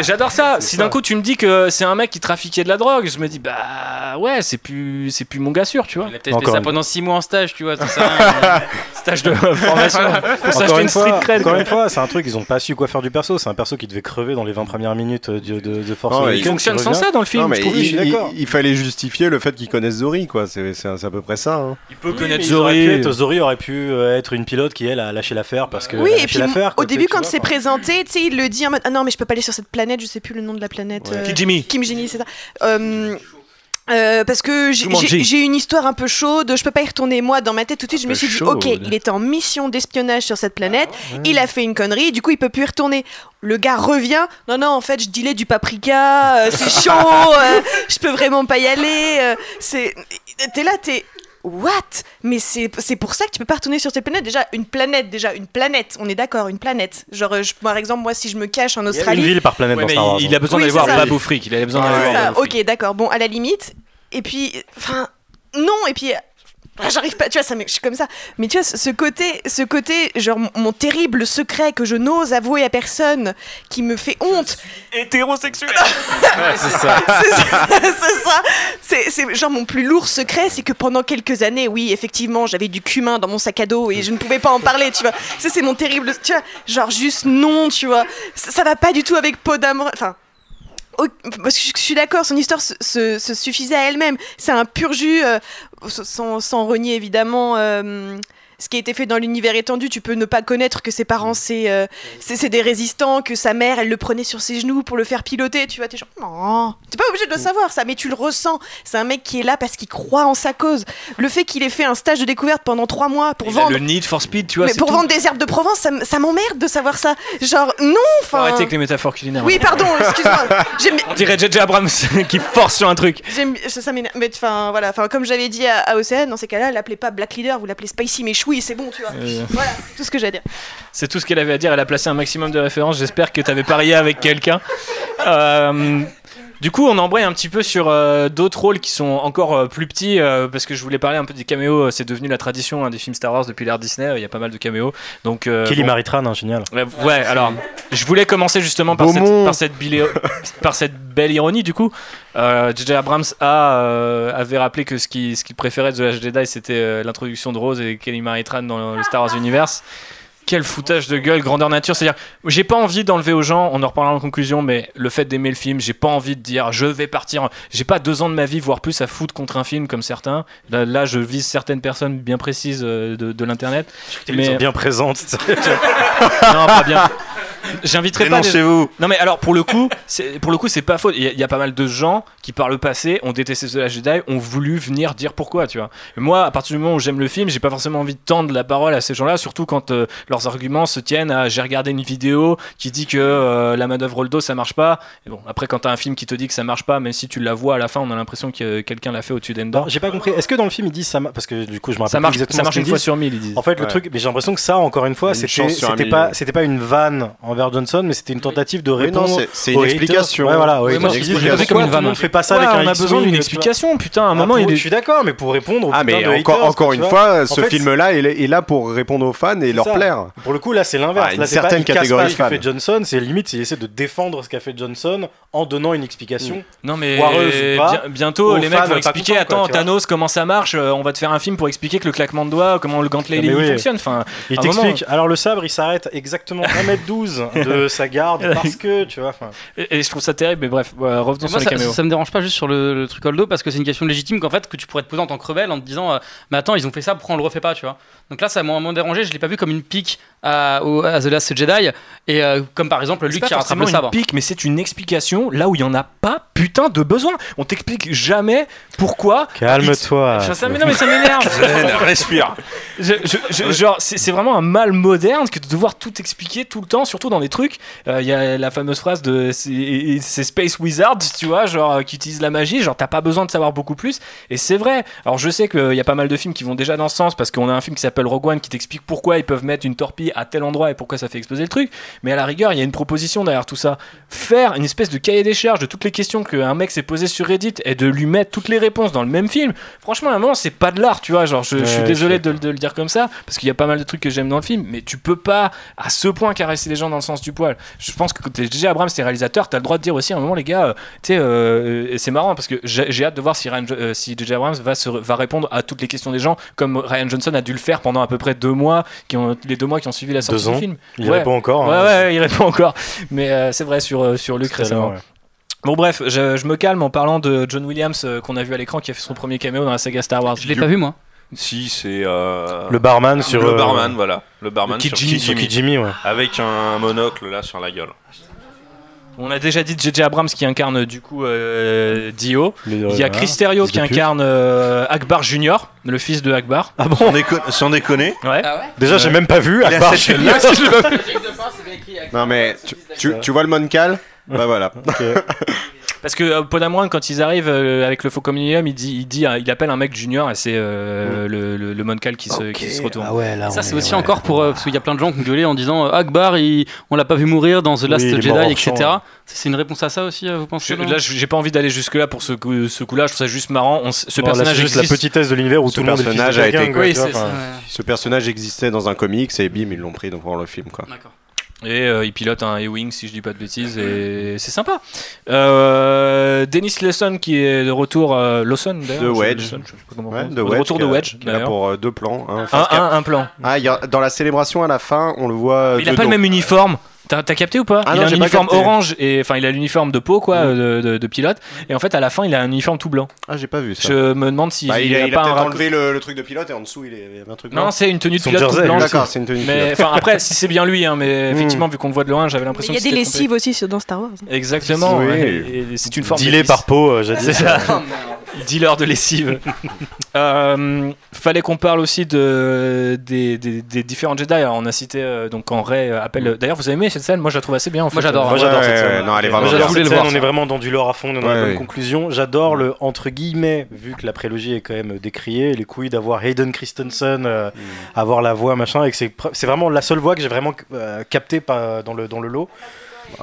Speaker 1: J'adore ça. Si d'un coup tu me dis que c'est un mec qui trafiquait de la drogue, je me dis bah ouais, c'est plus c'est plus mon gars sûr, tu vois.
Speaker 10: Il a peut-être fait ça pendant 6 mois en stage, tu vois. ça.
Speaker 1: Stage de formation pour
Speaker 9: Encore une fois,
Speaker 1: street cred.
Speaker 9: encore une fois, c'est un truc, ils ont pas su quoi faire du perso. C'est un perso qui devait crever dans les 20 premières minutes de, de, de Force
Speaker 14: Non, il fonctionne sans ça dans le film,
Speaker 9: Non, mais
Speaker 14: je trouve.
Speaker 9: il-
Speaker 14: Il,
Speaker 9: je suis d'accord.
Speaker 14: il- il fallait justifier le fait qu'il connaisse Zori, quoi. C'est c'est- c'est à peu près ça. hein.
Speaker 1: Il peut
Speaker 9: Oui,
Speaker 1: connaître Zori.
Speaker 9: pu être- Zori aurait pu euh, être une pilote qui elle a lâché l'affaire parce que
Speaker 2: Oui, et puis au début, quand c'est présenté, tu sais, il le dit en mode Ah non, mais je peux pas aller sur cette planète, je sais plus le nom de la planète.
Speaker 1: Ouais. Kijimi.
Speaker 2: Kim Jini, c'est ça. Euh, euh, parce que j'ai- une histoire un peu chaude, je peux pas y retourner moi dans ma tête tout de suite. Je me suis dit,
Speaker 1: chaude.
Speaker 2: ok, il était en mission d'espionnage sur cette planète, il a fait une connerie, du coup il peut plus y retourner. Le gars revient, non, non, en fait je dealais du paprika, euh, c'est chaud, euh, je peux vraiment pas y aller. euh, c'est, t'es là, t'es. What? Mais c'est c'est pour ça que tu peux pas retourner sur cette planète. Déjà, une planète, déjà, une planète, on est d'accord, une planète. Genre, euh, je- par exemple, moi, si je me cache en
Speaker 9: Il y a
Speaker 2: Australie.
Speaker 9: une ville par planète
Speaker 1: Ouais,
Speaker 9: dans Star Wars.
Speaker 1: il, il a besoin
Speaker 2: Oui,
Speaker 1: d'aller voir. Babou Frick. Il a besoin d'aller voir.
Speaker 2: Ok, d'accord. Bon, à la limite. Et puis, enfin, non. Et puis, j'arrive pas. Tu vois, ça, je suis comme ça. Mais tu vois, ce côté, ce côté, genre mon, terrible secret que je n'ose avouer à personne, qui me fait honte.
Speaker 1: Hétérosexuel.
Speaker 2: c'est ça. c'est ça. c'est ça. C'est- genre mon plus lourd secret, c'est que pendant quelques années, oui, effectivement, j'avais du cumin dans mon sac à dos et je ne pouvais pas en parler, tu vois. Ça, c'est mon terrible. Tu vois, genre juste non, tu vois. Ça, ça va pas du tout avec Podamron. Enfin. au- Parce que je je suis d'accord, son histoire se, se- se suffisait à elle-même. C'est un pur jus, euh, sans, sans renier évidemment euh, ce qui a été fait dans l'univers étendu. Tu peux ne pas connaître que ses parents c'est euh, des résistants, que sa mère elle le prenait sur ses genoux pour le faire piloter. Tu vois, t'es genre non, t'es pas obligé de le savoir ça, mais tu le ressens. C'est un mec qui est là parce qu'il croit en sa cause. Le fait qu'il ait fait un stage de découverte pendant trois mois pour
Speaker 1: Il
Speaker 2: vendre.
Speaker 1: le need for speed, tu vois.
Speaker 2: mais pour
Speaker 1: tout.
Speaker 2: vendre des herbes de Provence, ça, ça m'emmerde de savoir ça. Genre, non, enfin.
Speaker 1: arrêter avec les métaphores culinaires.
Speaker 2: Oui, pardon, excuse-moi.
Speaker 1: On dirait J.J. Abrams qui force sur un truc.
Speaker 2: Ça, ça m'énerve. Mais enfin, voilà. Enfin, comme j'avais dit à, à Océane, dans ces cas-là, l'appelez pas Black Leader, vous l'appelez Spicy Méchoui, c'est bon, tu vois.
Speaker 1: Euh.
Speaker 2: Voilà, tout ce que j'ai à dire.
Speaker 1: C'est tout ce qu'elle avait à dire. Elle a placé un maximum de références. J'espère que tu avais parié avec quelqu'un. Euh, du coup, on embraye un petit peu sur euh, d'autres rôles qui sont encore euh, plus petits, euh, parce que je voulais parler un peu des caméos. C'est devenu la tradition hein, des films Star Wars depuis l'ère Disney. Il y a pas mal de caméos. Donc,
Speaker 9: Kelly
Speaker 1: bon.
Speaker 9: Maritran, hein, génial.
Speaker 1: Ouais, ouais, alors, je voulais commencer justement par cette,
Speaker 14: Beaumont.
Speaker 1: par, cette bile- par cette belle ironie, du coup. J.J. Abrams a, avait rappelé que ce qu'il ce qu'il préférait de The Last Jedi, c'était l'introduction de Rose et Kelly Maritran dans le Star Wars Universe. Quel foutage de gueule, grandeur nature. C'est-à-dire, j'ai pas envie d'enlever aux gens, on en reparlera en conclusion, mais le fait d'aimer le film, j'ai pas envie de dire je vais partir. J'ai pas deux ans de ma vie, voire plus, à foutre contre un film comme certains. Là, là, je vise certaines personnes bien précises euh, de, de l'internet.
Speaker 9: Mais... bien présente.
Speaker 1: non, pas bien. J'inviterai pas. des-
Speaker 11: Dénoncez-vous.
Speaker 1: Non mais alors pour le coup, c'est pour le coup c'est pas faux. Il y, a- il y a pas mal de gens qui par le passé ont détesté The Last Jedi, ont voulu venir dire pourquoi, tu vois. Et moi, à partir du moment où j'aime le film, j'ai pas forcément envie de tendre la parole à ces gens-là, surtout quand euh, leurs arguments se tiennent à j'ai regardé une vidéo qui dit que euh, la manœuvre Roldo ça marche pas. Et bon, après quand t'as un film qui te dit que ça marche pas, même si tu la vois à la fin, on a l'impression que quelqu'un l'a fait au-dessus d'Endor.
Speaker 9: J'ai pas compris. Est-ce que dans le film ils disent ça parce que du coup je me rappelle
Speaker 1: Ça marche,
Speaker 9: exactement
Speaker 1: ça marche une fois sur mille, ils disent.
Speaker 9: En fait, le truc, mais j'ai l'impression que ça, encore une fois,
Speaker 14: Une
Speaker 9: c'était pas c'était pas une vanne envers Johnson, mais c'était une tentative de
Speaker 14: Oui,
Speaker 9: répondre.
Speaker 14: c'est- c'est une explication.
Speaker 9: Ouais, voilà.
Speaker 1: Ouais, moi, je-
Speaker 9: pourquoi
Speaker 1: comme une vanne.
Speaker 9: monde fait pas ça
Speaker 1: Ouais,
Speaker 9: avec un
Speaker 1: on a besoin d'une explication, putain. À un
Speaker 9: Ah,
Speaker 1: moment,
Speaker 9: pour-
Speaker 1: il est.
Speaker 9: Je suis d'accord, mais pour répondre. aux
Speaker 14: Ah, mais
Speaker 9: de
Speaker 14: encore,
Speaker 9: haters,
Speaker 14: encore une fois,
Speaker 9: En
Speaker 14: ce film-là est, est là pour répondre aux fans et leur
Speaker 9: ça.
Speaker 14: plaire.
Speaker 9: Pour le coup, là, c'est l'inverse.
Speaker 14: Ah, une
Speaker 9: là, c'est pas,
Speaker 14: catégorie
Speaker 9: ce
Speaker 14: fans.
Speaker 9: fait Johnson, c'est limite, il essaie de défendre ce qu'a fait Johnson en donnant une explication.
Speaker 1: Non mais bientôt les mecs vont expliquer attends. Thanos comment ça marche euh, on va te faire un film pour expliquer que le claquement de doigts comment le gantelet
Speaker 9: Ah, oui.
Speaker 1: fonctionne enfin
Speaker 9: Il t'explique. Alors, le sabre, il s'arrête exactement 1m12 de sa garde parce que, tu vois.
Speaker 1: Et, et je trouve ça terrible, mais bref, voilà, revenons sur
Speaker 13: Moi,
Speaker 1: les
Speaker 13: ça,
Speaker 1: caméos.
Speaker 13: ça me dérange pas juste sur le, le truc Holdo parce que c'est une question légitime qu'en fait que tu pourrais te poser en tant que rebelle en te disant euh, mais attends ils ont fait ça pourquoi on le refait pas tu vois? Donc là ça m'a moins dérangé je l'ai pas vu comme une pique à, au- à The Last Jedi et euh, comme par exemple
Speaker 1: pas
Speaker 13: qui rattrape le sabre
Speaker 1: une pique, mais c'est une explication là où il y en a pas putain de besoin. On t'explique jamais pourquoi.
Speaker 9: Calme-toi.
Speaker 1: Ça, ça- mais non, mais ça m'énerve.
Speaker 11: Respire.
Speaker 1: Je- je- je- genre, c'est vraiment un mal moderne que de devoir tout expliquer tout le temps, surtout dans des trucs. Euh, Il y a la fameuse phrase de c'est Space Wizards, tu vois, genre euh, qui utilisent la magie. Genre, t'as pas besoin de savoir beaucoup plus. Et c'est vrai. Alors, je sais qu'il y a pas mal de films qui vont déjà dans ce sens parce qu'on a un film qui s'appelle Rogue One qui t'explique pourquoi ils peuvent mettre une torpille à tel endroit et pourquoi ça fait exploser le truc. Mais à la rigueur, il y a une proposition derrière tout ça. Faire une espèce de cahier des charges de toutes les questions qu'un mec s'est posé sur Reddit et de lui mettre toutes les réponses dans le même film. Franchement, à un moment, c'est pas de l'art, tu vois. Genre, je, je suis désolé de, de le dire comme ça parce qu'il y a pas mal de trucs que j'aime dans le film, mais tu peux pas à ce point caresser les gens dans le sens du poil. Je pense que quand t'es DJ Abrams, t'es réalisateur, t'as le droit de dire aussi à un moment, les gars, euh, tu sais, euh, et c'est marrant parce que j'ai hâte de voir si, euh, si DJ Abrams va, se, va répondre à toutes les questions des gens comme Ryan Johnson a dû le faire pendant à peu près deux mois, qui ont, les deux mois qui ont suivi la sortie
Speaker 9: Deux
Speaker 1: du
Speaker 9: ans.
Speaker 1: film.
Speaker 9: Il
Speaker 1: Ouais.
Speaker 9: répond encore,
Speaker 1: Ouais,
Speaker 9: hein.
Speaker 1: ouais, il répond encore. Mais euh, c'est vrai sur, euh, sur Luc récemment. Bon bref, je, je me calme en parlant de John Williams euh, qu'on a vu à l'écran qui a fait son premier caméo dans la saga Star Wars.
Speaker 13: je l'ai pas vu moi
Speaker 11: Si, c'est. euh,
Speaker 9: Le barman sur,
Speaker 11: Le
Speaker 9: euh,
Speaker 11: barman, voilà. Le barman
Speaker 9: le
Speaker 11: sur
Speaker 9: Kijimi, sur
Speaker 11: Kijimi.
Speaker 9: Kijimi, ouais.
Speaker 11: Avec un monocle là sur la gueule.
Speaker 1: On a déjà dit JJ Abrams qui incarne du coup euh, Dio.
Speaker 9: Le-
Speaker 1: Il y a
Speaker 9: voilà,
Speaker 1: Chris Terrio qui incarne euh, Akbar Junior, le fils de Akbar.
Speaker 9: Ah bon
Speaker 11: Sans, déco- sans déconner.
Speaker 1: Ouais.
Speaker 9: Déjà, j'ai même pas vu.
Speaker 11: Il a
Speaker 9: À part,
Speaker 11: cette-
Speaker 9: je-
Speaker 11: il a cette-
Speaker 9: je l'ai pas vu.
Speaker 14: Non mais tu, tu, tu vois le Moncal? Bah voilà.
Speaker 1: Parce que euh, Podamron, quand ils arrivent euh, avec le Faucon Millennium, il dit, il dit, euh, il appelle un mec junior et c'est euh, le, le, le Moncal qui se, qui se retourne.
Speaker 9: Ah ouais, là,
Speaker 13: ça c'est
Speaker 9: est-
Speaker 13: aussi
Speaker 9: ouais.
Speaker 13: encore pour euh, parce qu'il y a plein de gens qui ont gueulé en disant euh, Akbar il- on l'a pas vu mourir dans The Last
Speaker 9: Oui,
Speaker 13: Jedi etc
Speaker 9: champ,
Speaker 13: c'est une réponse à ça aussi vous pensez
Speaker 1: Je- là, j'ai pas envie d'aller jusque là pour ce coup, ce coup-là. Je trouve ça juste marrant. On ce
Speaker 9: Bon, là,
Speaker 1: personnage
Speaker 9: c'est juste
Speaker 1: existe.
Speaker 9: la petitesse de l'univers où
Speaker 14: Ce
Speaker 9: tout le monde
Speaker 14: personnage a été-
Speaker 9: quelqu'un, quoi,
Speaker 13: Oui,
Speaker 9: vois,
Speaker 13: c'est.
Speaker 14: Ce personnage existait dans un comics et bim ils l'ont pris pour le film quoi.
Speaker 13: D'accord.
Speaker 1: Et euh, il pilote un E-Wing, si je dis pas de bêtises, et c'est sympa. Euh, Dennis Lawson qui est de retour, euh, Lawson d'ailleurs.
Speaker 14: De
Speaker 1: je-
Speaker 14: Wedge.
Speaker 1: Lawson, je sais pas comment on
Speaker 14: Ouais,
Speaker 1: prononce.
Speaker 14: de
Speaker 1: De
Speaker 14: Wedge,
Speaker 1: retour de Wedge.
Speaker 14: qui est là
Speaker 1: d'ailleurs.
Speaker 14: pour euh, deux plans. hein,
Speaker 1: Un, plan.
Speaker 14: Ah, il y a- dans la célébration à la fin, on le voit.
Speaker 1: Il a
Speaker 14: de
Speaker 1: pas le même uniforme. T'as capté ou pas
Speaker 14: Ah
Speaker 1: Il
Speaker 14: non,
Speaker 1: a un
Speaker 14: j'ai
Speaker 1: uniforme orange et enfin il a l'uniforme de peau quoi de, de- de pilote et en fait à la fin il a un uniforme tout blanc.
Speaker 14: Ah, j'ai pas vu ça.
Speaker 1: Je me demande si
Speaker 14: Bah, il,
Speaker 1: il,
Speaker 14: a,
Speaker 1: a
Speaker 14: il a
Speaker 1: pas un
Speaker 14: enlevé le, le truc de pilote et en dessous il est- il y avait un truc.
Speaker 1: Non,
Speaker 14: blanc.
Speaker 1: c'est une tenue de
Speaker 9: Son
Speaker 1: pilote
Speaker 9: jersey,
Speaker 1: blanche.
Speaker 14: D'accord, c'est une tenue de
Speaker 1: Mais
Speaker 14: pilote.
Speaker 1: enfin après si c'est bien lui hein, mais effectivement vu qu'on le voit de loin j'avais l'impression
Speaker 2: il y a des lessives aussi sur- dans Star Wars.
Speaker 1: Exactement.
Speaker 14: Oui.
Speaker 1: ouais, et c'est une forme
Speaker 9: Dealé
Speaker 1: de
Speaker 9: par peau, euh, jadis.
Speaker 1: C'est ça. Dealer de lessive. Euh, fallait qu'on parle aussi de, des, des- des différents Jedi. Alors, on a cité euh, donc quand Rey euh, appelle. D'ailleurs, vous avez aimé cette scène Moi, je la trouve assez bien. En
Speaker 13: Moi,
Speaker 1: fait.
Speaker 13: j'adore.
Speaker 9: Moi j'adore cette scène.
Speaker 14: non, elle est
Speaker 9: Moi,
Speaker 14: vraiment
Speaker 9: j'adore
Speaker 14: bien.
Speaker 9: cette
Speaker 13: le
Speaker 9: scène,
Speaker 13: voir,
Speaker 9: on est vraiment dans du lore à fond, on est dans la bonne conclusion. J'adore le entre guillemets, vu que la prélogie est quand même décriée, les couilles d'avoir Hayden Christensen, euh, avoir la voix machin, et que c'est vraiment la seule voix que j'ai vraiment euh, captée pas dans le dans le lot.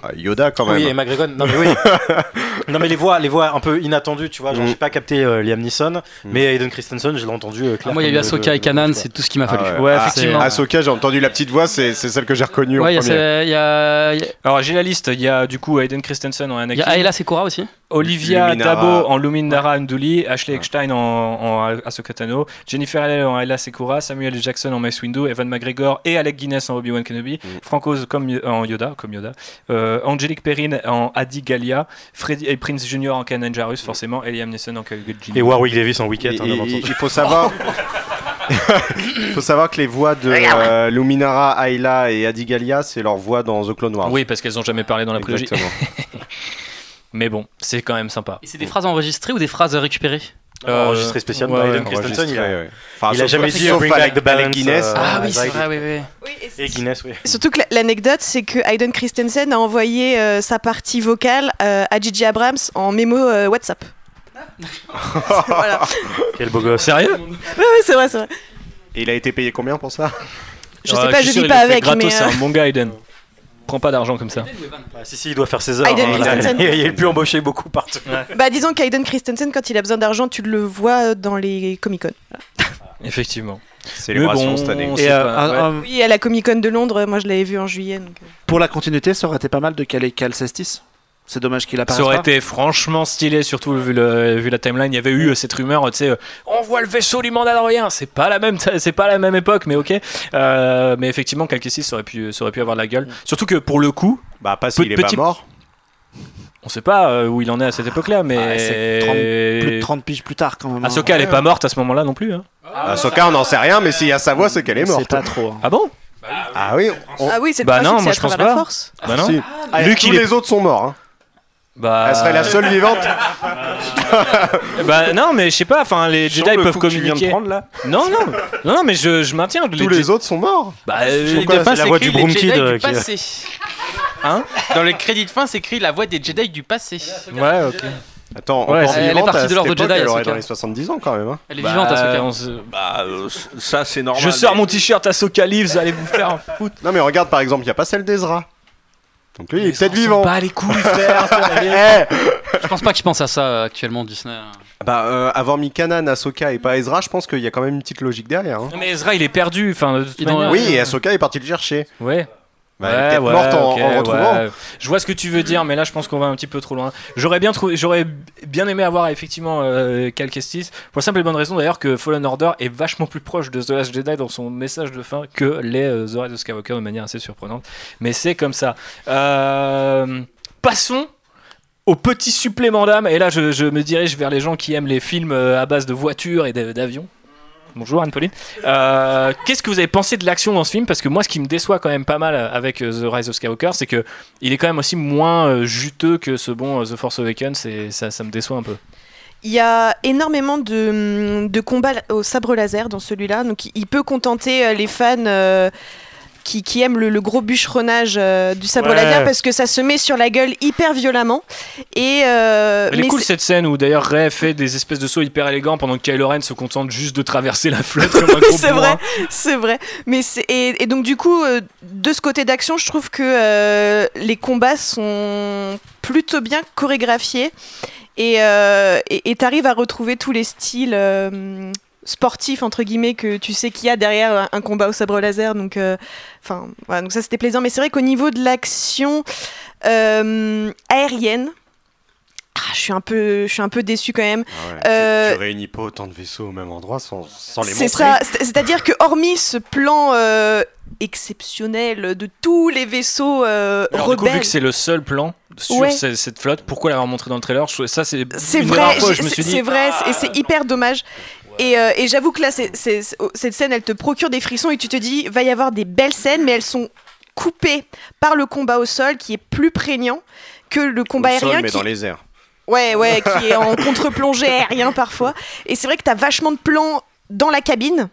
Speaker 14: Ah, Yoda quand même.
Speaker 9: Oui, et McGregor. Non mais oui. non mais les voix, les voix un peu inattendues, tu vois. Genre
Speaker 14: Mm.
Speaker 9: j'ai pas capté euh, Liam Neeson, mais Hayden Christensen, je l'ai entendu. euh,
Speaker 13: Ah, moi il y a eu Ahsoka et Kanan c'est tout ce qui m'a
Speaker 14: Ah
Speaker 13: fallu
Speaker 14: ouais.
Speaker 1: Ouais,
Speaker 14: Ah,
Speaker 1: effectivement.
Speaker 14: Ahsoka, j'ai entendu la petite voix, c'est c'est celle que j'ai reconnue en
Speaker 13: ouais il y a
Speaker 14: premier.
Speaker 13: ce- il y a il y a-
Speaker 1: Alors, j'ai la liste. Il y a du coup Hayden Christensen en
Speaker 13: il
Speaker 1: Anakin.
Speaker 13: y a Ayla Sekura aussi
Speaker 1: Olivia
Speaker 14: Luminara.
Speaker 1: Dabo en Luminara Unduli, Ashley Eckstein en, en Ahsoka Tano, Jennifer Hale en Ayla Sekura, Samuel. Jackson en Mace Windu, Evan McGregor et Alec Guinness en Obi-Wan Kenobi,
Speaker 14: Mm.
Speaker 1: Frank Oz comme, en Yoda, comme Yoda, euh, Angelique Perrine en Adi Gallia, Freddy et Prince Jr. en Kanan Jarrus forcément, et Liam Neeson en Kalgul
Speaker 9: Et Warwick Davis en Wicket,
Speaker 14: Et-
Speaker 9: hein,
Speaker 14: il faut savoir. Il faut savoir que les voix de euh, Luminara, Ayla et Adigalia, c'est leur voix dans The Clone Wars.
Speaker 1: Oui, parce qu'elles ont jamais parlé dans la prélogie.
Speaker 14: Exactement.
Speaker 1: Mais bon, c'est quand même sympa.
Speaker 13: et c'est des phrases enregistrées ou des phrases récupérées?
Speaker 1: Euh,
Speaker 9: enregistré spécialement.
Speaker 1: ouais,
Speaker 9: Hayden Christensen, il a.
Speaker 14: Enfin,
Speaker 9: il a jamais dit
Speaker 14: sauf
Speaker 9: bring back the balance.
Speaker 14: Guinness.
Speaker 9: euh,
Speaker 13: ah oui c'est vrai oui oui
Speaker 2: Oui, et
Speaker 9: Et Guinness, oui.
Speaker 2: Surtout que la- l'anecdote, c'est que Hayden Christensen a envoyé euh, sa partie vocale euh, à Gigi Abrams en mémo euh, WhatsApp. voilà.
Speaker 9: Quel beau gosse.
Speaker 1: Sérieux?
Speaker 2: Ouais, ouais, c'est vrai, c'est vrai.
Speaker 14: Et il a été payé combien pour ça?
Speaker 2: Je sais pas, je
Speaker 1: sûr,
Speaker 2: vis pas avec,
Speaker 1: gratos,
Speaker 2: mais.
Speaker 1: c'est
Speaker 2: euh,
Speaker 1: un bon gars, Hayden. Prends pas d'argent comme ça.
Speaker 9: Ah, si, si, il doit faire ses heures. Hein,
Speaker 2: Christensen.
Speaker 9: là. Il a pu embaucher beaucoup partout.
Speaker 2: Bah, disons qu'Hayden Christensen, quand il a besoin d'argent, tu le vois dans les Comic Con.
Speaker 1: Effectivement.
Speaker 14: Célébration
Speaker 1: bon,
Speaker 14: cette année.
Speaker 7: Et, euh,
Speaker 1: pas-
Speaker 7: un-
Speaker 1: ouais.
Speaker 7: un-
Speaker 2: Oui, à la Comic Con de Londres, moi je l'avais vu en juillet. donc, euh.
Speaker 7: pour la continuité, ça aurait été pas mal de caler Cal Cestis. C'est dommage qu'il
Speaker 1: Ça
Speaker 7: apparaisse
Speaker 1: aurait
Speaker 7: pas.
Speaker 1: été franchement stylé, surtout vu, le- vu la timeline. Il y avait eu euh, cette rumeur, tu sais, euh, on voit le vaisseau du Mandalorien. C'est pas la même, c'est pas la même époque, mais ok. Euh, mais effectivement, Cal Kestis, ça aurait pu, ça aurait pu avoir de la gueule. Surtout que pour le coup,
Speaker 14: bah pas s'il est pas mort.
Speaker 1: On sait pas où il en est à cette époque-là, mais
Speaker 7: c'est 30 plus de 30 piges plus tard quand même. hein.
Speaker 1: Ahsoka, elle est pas morte à ce moment-là non plus. Hein.
Speaker 14: Ahsoka, on n'en sait rien, mais s'il y a sa voix, c'est qu'elle est morte.
Speaker 7: C'est pas trop. hein.
Speaker 1: Ah bon?
Speaker 14: Ah oui. on-
Speaker 2: Ah oui, c'est
Speaker 1: Bah non,
Speaker 2: c'est
Speaker 1: moi
Speaker 2: à
Speaker 1: je pense
Speaker 2: travers la
Speaker 1: pas.
Speaker 2: force.
Speaker 1: Bah non.
Speaker 14: Si. Ah,
Speaker 1: Luke,
Speaker 14: tous
Speaker 1: il est-
Speaker 14: les autres sont morts. hein.
Speaker 1: Bah,
Speaker 14: Elle serait la seule vivante.
Speaker 1: bah non, mais je sais pas. Enfin, les Jedi
Speaker 14: le
Speaker 1: peuvent
Speaker 14: coup que tu viens de
Speaker 1: communiquer.
Speaker 14: prendre, là
Speaker 1: Non, non, non, non, mais je, je maintiens.
Speaker 14: Tous les autres sont morts.
Speaker 1: Bah, euh,
Speaker 10: Les
Speaker 9: quoi,
Speaker 10: de fin,
Speaker 9: la voix du Broom Kid, euh,
Speaker 10: du passé.
Speaker 1: Hein
Speaker 10: Dans les crédits de fin, c'est écrit la voix des Jedi du passé.
Speaker 1: Ouais, ok.
Speaker 14: Attends,
Speaker 1: Ouais,
Speaker 14: encore
Speaker 1: elle est
Speaker 14: vivante
Speaker 13: partie
Speaker 14: à
Speaker 13: de l'ordre Jedi,
Speaker 14: elle aurait dans les 70 ans quand même. hein.
Speaker 13: Elle est
Speaker 1: Bah,
Speaker 13: vivante, Ahsoka.
Speaker 1: on se-
Speaker 11: Bah, euh, ça c'est normal.
Speaker 1: Je sors
Speaker 11: mais-
Speaker 1: mon t-shirt Ahsoka Lives, allez vous faire foutre.
Speaker 14: Non mais regarde par exemple, il n'y a pas celle d'Ezra. Donc lui, il est peut-être vivant.
Speaker 1: Bah les couilles, frère.
Speaker 14: Eh
Speaker 13: Je pense pas qu'ils pensent à ça euh, actuellement, Disney.
Speaker 14: bah, euh, avoir mis Kanan, Ahsoka et pas Ezra, je pense qu'il y a quand même une petite logique derrière. hein.
Speaker 1: Mais Ezra, il est perdu. Enfin.
Speaker 14: Oui, et Ahsoka est parti le chercher.
Speaker 1: Ouais.
Speaker 14: Bah, peut-être morte en, retrouvant.
Speaker 1: ouais. Je vois ce que tu veux dire, mais là, je pense qu'on va un petit peu trop loin. J'aurais bien trouvé, j'aurais bien aimé avoir effectivement euh, Cal Kestis pour la simple et bonne raison d'ailleurs que Fallen Order est vachement plus proche de The Last Jedi dans son message de fin que les euh, The Rise of Skywalker de manière assez surprenante. Mais c'est comme ça. Euh, passons au petit supplément d'âme. Et là, je, je me dirige vers les gens qui aiment les films euh, à base de voitures et d'a- d'avions. Bonjour Anne-Pauline. Euh, Qu'est-ce que vous avez pensé de l'action dans ce film? Parce que moi, ce qui me déçoit quand même pas mal avec euh, The Rise of Skywalker, c'est que il est quand même aussi moins euh, juteux que ce bon The Force Awakens et ça, me déçoit un peu.
Speaker 2: Il y a énormément de, combats au sabre laser dans celui-là, donc il- peut contenter les fans qui, qui aiment le, le gros bûcheronnage euh, du sabre
Speaker 1: Ouais.
Speaker 2: laser parce que ça se met sur la gueule hyper violemment. Et euh,
Speaker 1: Elle est
Speaker 2: mais
Speaker 1: cool
Speaker 2: c'est-
Speaker 1: cette scène où d'ailleurs Rey fait des espèces de sauts hyper élégants pendant que Kylo Ren se contente juste de traverser la flotte comme un gros
Speaker 2: c'est
Speaker 1: bourrin.
Speaker 2: vrai, c'est vrai. Mais c'est et, et donc du coup, euh, de ce côté d'action, je trouve que euh, les combats sont plutôt bien chorégraphiés et euh, et et t'arrives à retrouver tous les styles. euh, sportifs entre guillemets que tu sais qu'il y a derrière un, combat au sabre laser donc euh, enfin voilà, donc ça c'était plaisant mais c'est vrai qu'au niveau de l'action euh, aérienne ah, je suis un peu je suis un peu déçu quand même
Speaker 14: Ah ouais,
Speaker 2: Euh,
Speaker 14: tu, tu réunis pas autant de vaisseaux au même endroit sans, sans les
Speaker 2: c'est
Speaker 14: montrer.
Speaker 2: ça, c'est- c'est-à-dire que hormis ce plan euh, exceptionnel de tous les vaisseaux euh,
Speaker 1: Alors, du coup,
Speaker 2: rebelles,
Speaker 1: vu que c'est le seul plan sur
Speaker 2: Ouais.
Speaker 1: cette flotte, pourquoi l'avoir montré dans le trailer? Ça, c'est
Speaker 2: c'est vrai,
Speaker 1: rare fois où
Speaker 2: j'ai-
Speaker 1: je me suis
Speaker 2: c'est
Speaker 1: dit.
Speaker 2: c'est vrai, et c'est hyper dommage. Et, euh, et j'avoue que là, c'est- cette scène, elle te procure des frissons et tu te dis, va y avoir des belles scènes, mais elles sont coupées par le combat au sol qui est plus prégnant que le combat
Speaker 14: Au sol,
Speaker 2: aérien
Speaker 14: mais
Speaker 2: qui,
Speaker 14: dans les airs.
Speaker 2: Ouais, ouais, qui est en contre-plongée aérien parfois. Et c'est vrai que t'as vachement de plans dans la cabine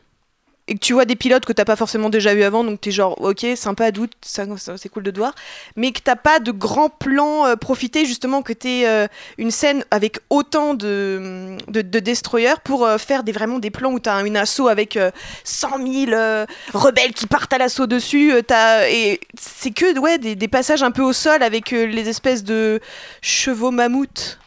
Speaker 2: et que tu vois des pilotes que t'as pas forcément déjà vu avant, donc t'es genre, ok, sympa, doute, ça, c'est cool de te voir, mais que t'as pas de grands plans euh, profiter justement que t'aies euh, une scène avec autant de, de, de destroyers pour euh, faire des, vraiment des plans où t'as une assaut avec euh, 100 000 euh, rebelles qui partent à l'assaut dessus, et c'est que ouais, des, des passages un peu au sol avec les espèces de chevaux mammouths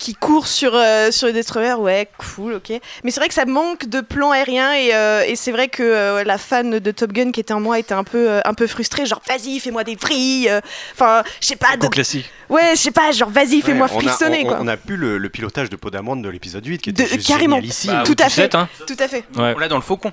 Speaker 2: qui courent sur, euh, sur les destroyers, ouais, cool, ok. Mais c'est vrai que ça manque de plans aériens et, euh, et c'est vrai que euh, la fan de Top Gun qui était en moi était un peu, euh, un peu frustrée, genre vas-y, fais-moi des vrilles, euh, enfin, je sais pas. de-
Speaker 1: classique.
Speaker 2: Ouais, je sais pas, genre vas-y, fais-moi
Speaker 14: Ouais, on a-
Speaker 2: frissonner,
Speaker 14: on,
Speaker 2: quoi.
Speaker 14: on a plus le, le pilotage de Podamon de l'épisode 8 qui
Speaker 2: De-
Speaker 14: était juste
Speaker 2: carrément.
Speaker 10: Bah,
Speaker 2: tout
Speaker 10: ou
Speaker 2: à fait,
Speaker 10: hein.
Speaker 2: tout à fait.
Speaker 1: Ouais.
Speaker 10: On l'a dans le Faucon.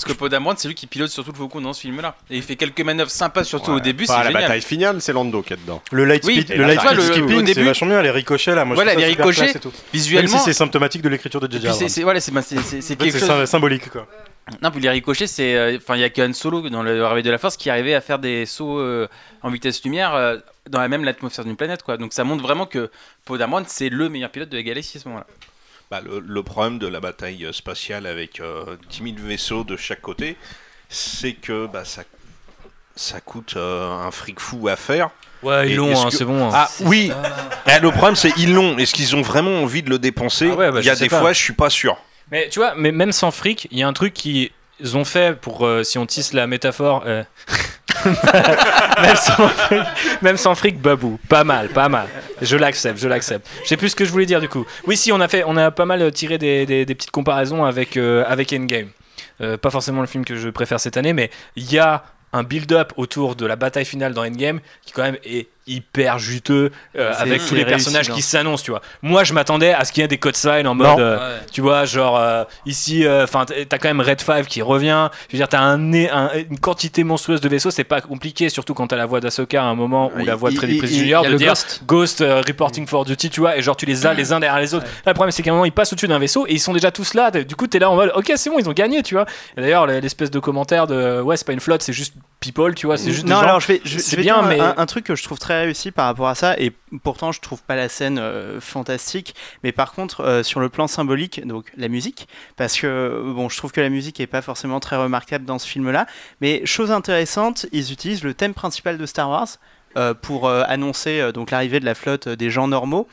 Speaker 10: Parce que Podamron, c'est lui qui pilote surtout le Faucon dans ce film-là. Et il fait quelques manœuvres sympas, surtout au début, c'est
Speaker 14: Pas à la
Speaker 10: génial.
Speaker 14: bataille finale, c'est Lando qui est dedans.
Speaker 9: Le light
Speaker 10: Oui,
Speaker 9: speed, le light speed skipping, c'est vachement bien. Les ricochets là, moi
Speaker 10: Voilà,
Speaker 9: je trouve
Speaker 10: les
Speaker 9: ça super
Speaker 10: ricochets,
Speaker 9: classe et tout.
Speaker 10: visuellement-
Speaker 9: Même si c'est symptomatique de l'écriture de JJ
Speaker 10: c'est- c'est voilà, c'est c'est- c'est- c'est quelque
Speaker 9: c'est
Speaker 10: chose.
Speaker 9: sy- symbolique quoi.
Speaker 10: Non, puis les ricochets, c'est. euh, Enfin, il y a qu'un solo dans le Réveil de la Force qui arrivait à faire des sauts euh, en vitesse lumière euh, dans la même l'atmosphère d'une planète, quoi. Donc ça montre vraiment que Poe Dameron, c'est le meilleur pilote de la galaxie à ce moment-là.
Speaker 11: Bah, le, le problème de la bataille spatiale avec euh, 10 000 vaisseaux de chaque côté, c'est que bah, ça, ça coûte euh, un fric fou à faire.
Speaker 1: Ouais, ils l'ont, hein,
Speaker 11: que-
Speaker 1: c'est bon, hein.
Speaker 11: Ah oui,
Speaker 1: ça.
Speaker 11: Ah, le problème c'est ils l'ont. Est-ce qu'ils ont vraiment envie de le dépenser
Speaker 1: Ah ouais, bah,
Speaker 11: Il y a des
Speaker 1: pas.
Speaker 11: fois, je suis pas sûr.
Speaker 1: Mais tu vois, mais même sans fric, il y a un truc qu'ils ont fait pour, euh, si on tisse la métaphore, euh, même, sans fric, babou, pas mal, pas mal. Je l'accepte, je l'accepte. Je sais plus ce que je voulais dire du coup. Oui, si on a fait, on a pas mal tiré des, petites comparaisons avec euh, Endgame. Euh, pas forcément le film que je préfère cette année, mais il y a un build-up autour de la bataille finale dans Endgame qui quand même est hyper juteux euh, avec tous les
Speaker 15: réussi,
Speaker 1: personnages
Speaker 15: non.
Speaker 1: qui s'annoncent, tu vois. Moi, je m'attendais à ce qu'il y ait des code signs en mode, euh,
Speaker 13: Ouais.
Speaker 1: tu vois, genre euh, ici, enfin, t'as quand même Red 5 qui revient. Je veux dire, t'as un, nez- un- une quantité monstrueuse de vaisseaux, c'est pas compliqué, surtout quand t'as la voix d'Asoka à un moment ou la voix de Freddy
Speaker 6: il-
Speaker 1: Prinze Jr.
Speaker 13: il y a
Speaker 1: de
Speaker 13: Ghost.
Speaker 1: Ghost euh, reporting for duty, tu vois, et genre tu les as les uns derrière les autres. Là, le problème, c'est qu'à un moment, ils passent au-dessus d'un vaisseau et ils sont déjà tous là. Du coup, t'es là en mode, ok, c'est bon, ils ont gagné, tu vois. Et d'ailleurs, l'espèce de commentaire de, ouais, c'est pas une flotte, c'est juste people, tu vois, c'est juste
Speaker 3: non,
Speaker 1: des gens.
Speaker 3: alors je vais, je,
Speaker 1: c'est
Speaker 3: je vais
Speaker 1: bien,
Speaker 3: dire
Speaker 1: mais
Speaker 3: un, un truc que je trouve très réussi par rapport à ça, et pourtant je trouve pas la scène euh, fantastique, mais par contre euh, sur le plan symbolique, donc la musique, parce que bon, je trouve que la musique est pas forcément très remarquable dans ce film-là, mais chose intéressante, ils utilisent le thème principal de Star Wars. euh, pour annoncer donc l'arrivée de la flotte des gens normaux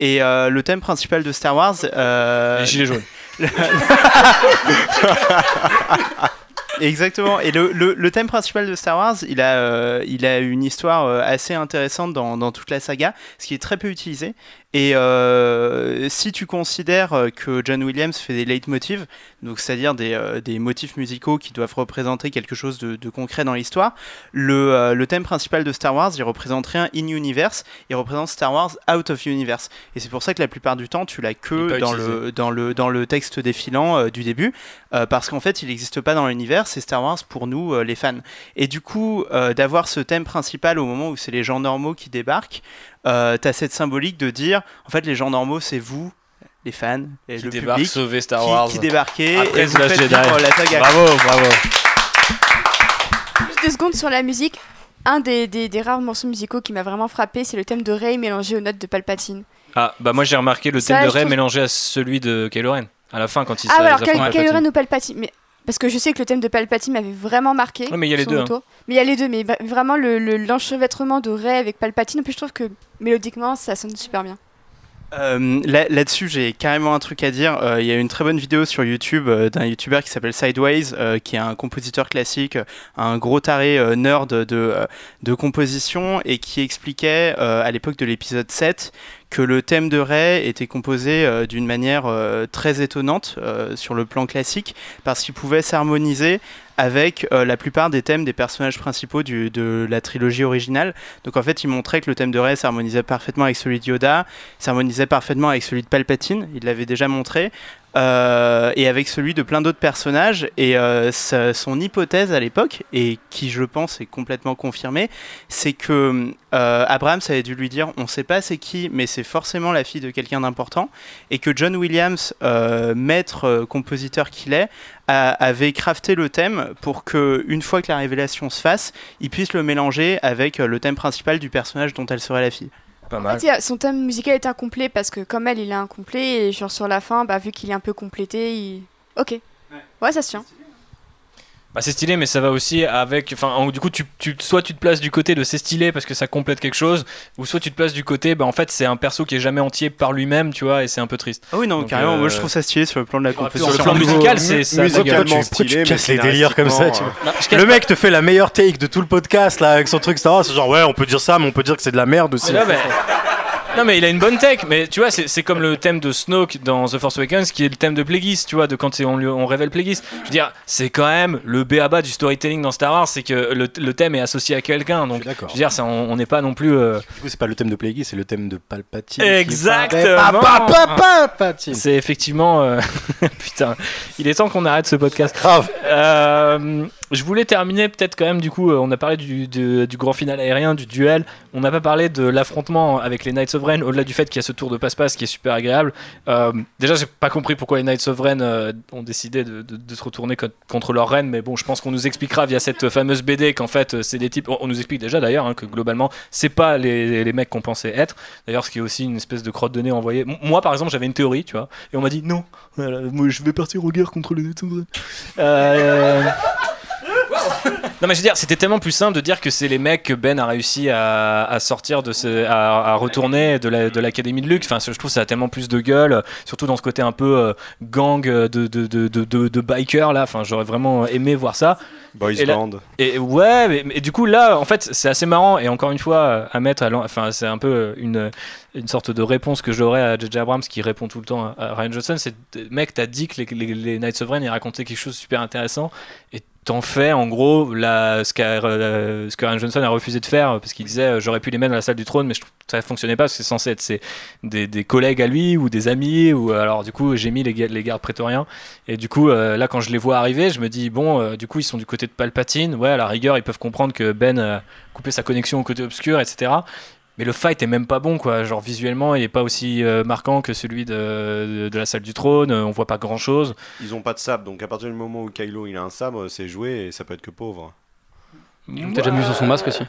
Speaker 3: et le thème principal de Star Wars
Speaker 1: les gilets jaunes.
Speaker 3: Exactement. Et le, le- thème principal de Star Wars, il a, euh, il a une histoire euh, assez intéressante dans, dans toute la saga, ce qui est très peu utilisé. Et euh, si tu considères euh, que John Williams fait des leitmotivs, donc c'est-à-dire des, euh, des motifs musicaux qui doivent représenter quelque chose de, de concret dans l'histoire, le, euh, le thème principal de Star Wars, il représente rien in universe, il représente Star Wars out of universe. Et c'est pour ça que la plupart du temps, tu l'as que dans
Speaker 1: utilisé.
Speaker 3: le, dans, le, dans le texte défilant du début, parce qu'en fait, il n'existe pas dans l'univers, c'est Star Wars pour nous, les fans. Et du coup, d'avoir ce thème principal au moment où c'est les gens normaux qui débarquent, euh, t'as cette symbolique de dire, en fait, les gens normaux, c'est vous, les fans, et
Speaker 1: Qui
Speaker 3: le public,
Speaker 1: sauver Star
Speaker 3: qui,
Speaker 1: Wars.
Speaker 3: qui débarquez
Speaker 1: Après
Speaker 3: et vous faites vivre la saga.
Speaker 1: Bravo, bravo.
Speaker 8: Juste deux secondes sur la musique. Un des, des- des rares morceaux musicaux qui m'a vraiment frappé, c'est le thème de Rey mélangé aux notes de Palpatine.
Speaker 1: Ah, bah moi j'ai remarqué le
Speaker 8: Ça,
Speaker 1: thème de Rey
Speaker 8: trouve-
Speaker 1: mélangé à celui de Kylo Ren. À la fin, quand il
Speaker 8: Ah, alors Kylo. Ren ou Palpatine mais... Parce que je sais que le thème de Palpatine m'avait vraiment marqué.
Speaker 1: Ouais, mais il y a les deux, hein.
Speaker 8: Mais il y a les deux, mais vraiment le- le- l'enchevêtrement de Rey avec Palpatine, en plus je trouve que mélodiquement ça sonne super bien.
Speaker 3: Euh, là- Là-dessus, j'ai carrément un truc à dire. Euh, Il y a une très bonne vidéo sur YouTube euh, d'un YouTuber qui s'appelle Sideways, qui est un compositeur classique, un gros taré nerd de, de composition, et qui expliquait à l'époque de l'épisode 7 que le thème de Ray était composé d'une manière très étonnante sur le plan classique, parce qu'il pouvait s'harmoniser avec euh, la plupart des thèmes des personnages principaux du- de la trilogie originale. Donc en fait, il montrait que le thème de Rey s'harmonisait parfaitement avec celui de Yoda, s'harmonisait parfaitement avec celui de Palpatine, il l'avait déjà montré, euh, et avec celui de plein d'autres personnages. Et euh, son hypothèse à l'époque, et qui je pense est complètement confirmée, c'est que euh, Abrams avait dû lui dire on ne sait pas c'est qui, mais c'est forcément la fille de quelqu'un d'important, et que John Williams, euh, maître compositeur qu'il est, avait crafté le thème pour que une fois que la révélation se fasse, il puisse le mélanger avec le thème principal du personnage dont elle serait la fille.
Speaker 1: Pas
Speaker 8: En fait, il y a- son thème musical est incomplet parce que comme elle, il est incomplet et genre sur la fin, bah vu qu'il est un peu complété, il... Ok. Ouais, ça se tient.
Speaker 1: Bah, c'est stylé, mais ça va aussi avec. Enfin, en- du coup, tu, tu- soit tu te places du côté de c'est stylé parce que ça complète quelque chose, ou soit tu te places du côté, bah en fait, c'est un perso qui est jamais entier par lui-même, tu vois, et c'est un peu triste.
Speaker 3: Ah oui, non,
Speaker 1: Donc,
Speaker 3: carrément,
Speaker 1: euh,
Speaker 3: moi je trouve ça stylé sur le plan de la composition.
Speaker 1: Sur le plan musical, c'est ça.
Speaker 9: Musicalement. Pourquoi tu casses les délires comme ça tu vois
Speaker 1: Non,
Speaker 9: Le
Speaker 1: pas-
Speaker 9: mec te fait la meilleure take de tout le podcast là avec son truc. C'est genre ouais, on peut dire ça, mais on peut dire que c'est de la merde aussi.
Speaker 1: Non mais il a une bonne tech, mais tu vois c'est comme le thème de Snoke dans The Force Awakens qui est le thème de Plagueis, tu vois, de quand on, lui- on révèle Plagueis. Je veux dire, c'est quand même le béaba du storytelling dans Star Wars, c'est que le, le thème est associé à quelqu'un, donc je veux dire, ça, on n'est pas non plus... euh,
Speaker 9: Du coup, c'est pas le thème de Plagueis, c'est le thème de Palpatine.
Speaker 1: Exactement.
Speaker 9: Palpatine.
Speaker 1: C'est effectivement. euh, Putain, il est temps qu'on arrête ce podcast.
Speaker 9: Grave.
Speaker 1: Euh, je voulais terminer peut-être quand même du coup. euh, On a parlé du, du- grand final aérien, du duel. On n'a pas parlé de l'affrontement avec les Knights of Ren. Au-delà du fait qu'il y a ce tour de passe-passe qui est super agréable. Euh, déjà, j'ai pas compris pourquoi les Knights of Ren euh, ont décidé de, de- se retourner co- contre leur reine. Mais bon, je pense qu'on nous expliquera via cette fameuse BD qu'en fait, euh, c'est des types. On, nous explique déjà d'ailleurs hein, que globalement, c'est pas les, les mecs qu'on pensait être. D'ailleurs, ce qui est aussi une espèce de crotte de nez envoyée. Moi, par exemple, j'avais une théorie, tu vois, et on m'a dit non, moi, je vais partir aux guerres contre les Knights of Ren. Euh, Non mais je veux dire, c'était tellement plus simple de dire que c'est les mecs que Ben a réussi à, à sortir de ce, à, à retourner de la- de l'académie de, Luke. Enfin, je trouve que ça a tellement plus de gueule, surtout dans ce côté un peu euh, gang de, de, de, de, bikers là. Enfin, j'aurais vraiment aimé voir ça.
Speaker 14: Boys
Speaker 1: Et là-
Speaker 14: band.
Speaker 1: Et ouais, mais, du coup là, en fait, c'est assez marrant et encore une fois à mettre, à enfin, c'est un peu une une sorte de réponse que j'aurais à J.J. Abrams qui répond tout le temps à à Ryan Johnson. C'est mec, t'as dit que les, les, les Knights of Ren ils racontaient quelque chose de super intéressant et t'en fais en gros la, ce, qu'a, euh, Ryan Johnson a refusé de faire parce qu'il disait euh, j'aurais pu les mettre dans la salle du trône mais je ça fonctionnait pas parce que c'est censé être des, collègues à lui ou des amis ou alors du coup j'ai mis les, les gardes prétoriens. Et du coup euh, là quand je les vois arriver je me dis bon euh, du coup ils sont du côté de Palpatine. Ouais à la rigueur ils peuvent comprendre que Ben a coupé sa connexion au côté obscur etc mais le fight est même pas bon quoi genre visuellement il est pas aussi euh, marquant que celui de, de, de la salle du trône on voit pas grand chose
Speaker 14: Ils ont pas de sabre, donc à partir du moment où Kylo il a un sabre, c'est joué et ça peut être que pauvre.
Speaker 13: T'as déjà mis sur son masque aussi.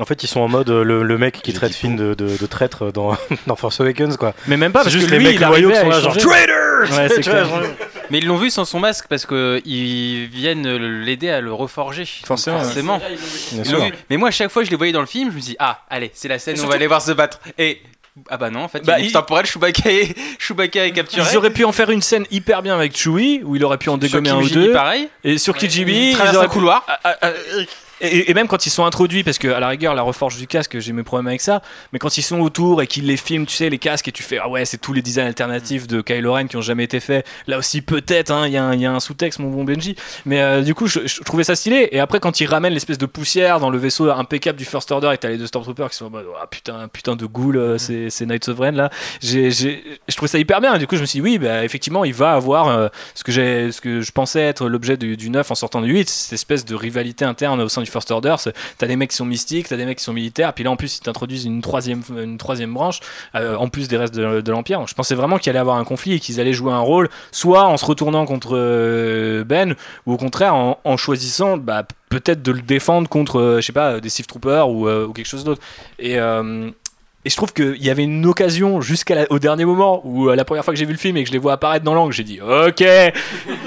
Speaker 9: En fait, ils sont en mode euh, le, le mec qui traite Finn de, de, de traître dans, dans Force Awakens, quoi.
Speaker 1: Mais même pas, parce
Speaker 9: juste
Speaker 1: que
Speaker 9: les mecs
Speaker 1: il
Speaker 9: loyaux qui sont là, genre. Traitors
Speaker 1: Ouais, c'est
Speaker 10: Mais ils l'ont vu sans son masque parce que ils viennent l'aider à le reforger.
Speaker 1: Forcément, ouais.
Speaker 10: Forcément.
Speaker 1: Bien
Speaker 10: Ils l'ont
Speaker 1: sûr.
Speaker 10: vu. Mais moi, à chaque fois que je les voyais dans le film, je me dis ah, allez, c'est la scène
Speaker 1: Et
Speaker 10: où on va aller voir se battre. Et ah bah non, en fait,
Speaker 1: Bah,
Speaker 10: il est
Speaker 1: il-
Speaker 10: temporel. Chewbacca est, Chewbacca est capturé.
Speaker 1: Ils auraient pu en faire une scène hyper bien avec Chewie, où il aurait pu en dégommer un ou deux.
Speaker 10: pareil.
Speaker 1: Et sur Kijimi,
Speaker 10: il traverse
Speaker 1: ils auraient
Speaker 10: un
Speaker 1: pu-
Speaker 10: couloir.
Speaker 1: Ah, ah, ah, Et, même quand ils sont introduits, parce que à la rigueur, la reforge du casque, j'ai mes problèmes avec ça, mais quand ils sont autour et qu'ils les filment, tu sais, les casques, et tu fais, ah ouais, c'est tous les designs alternatifs de Kylo Ren qui ont jamais été faits. Là aussi, peut-être, hein, il y, a un- sous-texte, mon bon Benji. Mais euh, du coup, je, trouvais ça stylé. Et après, quand ils ramènent l'espèce de poussière dans le vaisseau impeccable du First Order, et t'as les deux Stormtroopers qui sont en mode, ah putain, putain de ghoul, euh, c'est c'est Night Sovereign là. J'ai- j'ai- Je trouvais ça hyper bien. Et du coup, je me suis dit, oui, bah, effectivement, il va avoir euh, ce, que j'ai- ce que je pensais être l'objet du, du 9 en sortant du 8, cette espèce de rivalité interne au sein du First Order. T'as des mecs qui sont mystiques, t'as des mecs qui sont militaires, puis là en plus ils t'introduisent une troisième, une troisième branche, euh, en plus des restes de, de l'Empire. Je pensais vraiment qu'il allait avoir un conflit et qu'ils allaient jouer un rôle, soit en se retournant contre euh, Ben, ou au contraire en, choisissant bah, peut-être de le défendre contre, euh, je sais pas, des Sith Troopers ou, quelque chose d'autre. Et. Et je trouve qu'il y avait une occasion jusqu'au dernier moment où euh, la première fois que j'ai vu le film et que je les vois apparaître dans l'angle, j'ai dit Ok,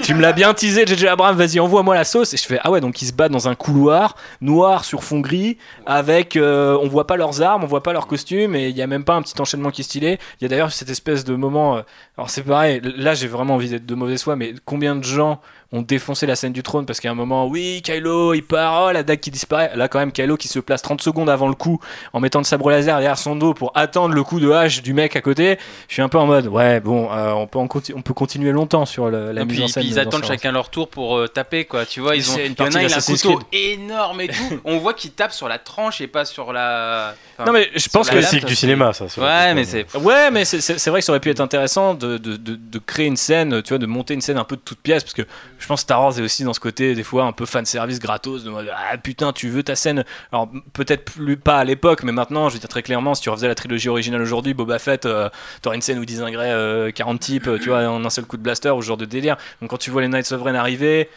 Speaker 1: tu me l'as bien teasé, JJ Abrams, vas-y, envoie-moi la sauce. Et je fais Ah ouais, donc ils se battent dans un couloir noir sur fond gris avec. euh, on voit pas leurs armes, on voit pas leurs costumes et il y a même pas un petit enchaînement qui est stylé. Il y a d'ailleurs cette espèce de moment. euh, alors c'est pareil, là j'ai vraiment envie d'être de mauvaise foi, mais combien de gens ont défoncé la scène du trône parce qu'à un moment, oui, Kylo il part, oh la dague qui disparaît. Là quand même, Kylo qui se place 30 secondes avant le coup en mettant le sabre laser derrière son dos pour attendre le coup de hache du mec à côté. Je suis un peu en mode, ouais, bon, euh, on, peut en conti- on peut continuer longtemps sur le- la
Speaker 10: Et
Speaker 1: mise
Speaker 10: puis,
Speaker 1: en scène.
Speaker 10: puis ils attendent chacun leur tour pour euh, taper quoi. Tu vois, ils ont.
Speaker 1: C'est une
Speaker 10: Il y en a il a un couteau énorme et tout. On voit qu'il tape sur la tranche et pas sur la. Enfin,
Speaker 1: Non mais je pense que
Speaker 9: classique du
Speaker 10: c'est-
Speaker 9: cinéma, ça,
Speaker 10: Ouais, mais c'est.
Speaker 1: Ouais, mais c'est- c'est c'est vrai que ça aurait pu être intéressant de, de, de, de créer une scène, tu vois, de monter une scène un peu de toute pièce, parce que je pense que Star Wars est aussi dans ce côté, des fois, un peu fan service gratos, de ah putain, tu veux ta scène? Alors, peut-être plus pas à l'époque, mais maintenant, je veux dire très clairement, si tu refaisais la trilogie originale aujourd'hui, Boba Fett, euh, t'aurais une scène où désinguerait euh, 40 types, tu vois, en un seul coup de blaster, ou ce genre de délire. Donc, quand tu vois les Knights of Ren arriver,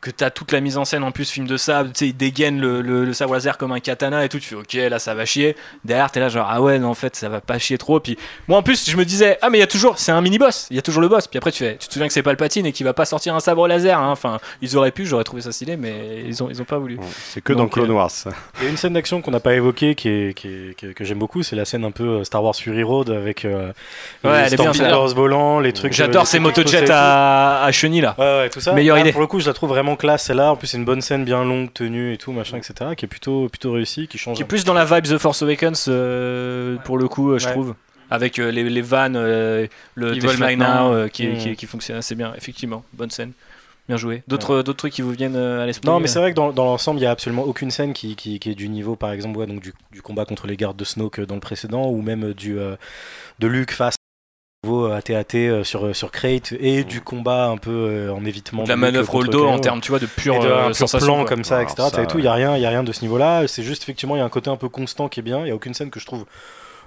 Speaker 1: que t'as toute la mise en scène en plus film de sable, tu sais, ils dégainent le, le, le sabre laser comme un katana et tout, tu fais ok, là ça va chier. Derrière, t'es là genre ah ouais, non, en fait ça va pas chier trop. Puis moi en plus, je me disais ah mais il y a toujours, c'est un mini boss, il y a toujours le boss. Puis après tu fais, tu te souviens que c'est Palpatine et qu'il va pas sortir un sabre laser. hein. Enfin, ils auraient pu, j'aurais trouvé ça stylé, mais ils ont ils ont pas voulu.
Speaker 14: C'est que dans Clone
Speaker 1: euh,
Speaker 14: Wars. ça.
Speaker 9: Il y a une scène d'action qu'on n'a pas évoquée qui est, qui est- que, que j'aime beaucoup, c'est la scène un peu euh, Star Wars Fury Road avec euh,
Speaker 1: Ouais,
Speaker 9: les Stormtroopers volants, les trucs.
Speaker 1: J'adore
Speaker 9: euh,
Speaker 1: ces
Speaker 9: explosés et tout.
Speaker 1: à, à chenilles là.
Speaker 9: Ouais, ouais, tout ça.
Speaker 1: Meilleure
Speaker 9: Là,
Speaker 1: idée.
Speaker 9: Pour le coup, je la trouve vraiment classe, celle-là. En plus, c'est une bonne scène bien longue, tenue et tout, machin, etc. Qui est plutôt, plutôt réussie, qui change.
Speaker 1: Qui est plus dans la vibe The Force Awakens euh, pour le coup, euh, je
Speaker 9: Ouais.
Speaker 1: trouve. Avec euh, les, les vannes, euh, le
Speaker 10: volent
Speaker 1: Fly. Now euh, qui, qui, qui fonctionne assez bien, effectivement. Bonne scène. Bien joué. D'autres d'autres trucs qui vous viennent à l'esprit
Speaker 9: Non, mais c'est vrai que dans, dans l'ensemble, il y a absolument aucune scène qui, qui, qui est du niveau, par exemple, ouais, donc du, du combat contre les gardes de Snoke dans le précédent, ou même du euh, de Luke face au AT-AT euh, sur, euh, sur Crate, et du combat un peu euh, en évitement.
Speaker 1: De la
Speaker 9: de
Speaker 1: manœuvre
Speaker 9: contre
Speaker 1: Holdo en termes, tu vois, de
Speaker 9: de,
Speaker 1: euh,
Speaker 9: pur
Speaker 1: sensation,
Speaker 9: plan
Speaker 1: quoi.
Speaker 9: comme ça,
Speaker 1: Alors
Speaker 9: etc.
Speaker 1: ça,
Speaker 9: et tout, il y a rien, il y a rien de ce niveau-là. C'est juste effectivement, il y a un côté un peu constant qui est bien. Il y a aucune scène que je trouve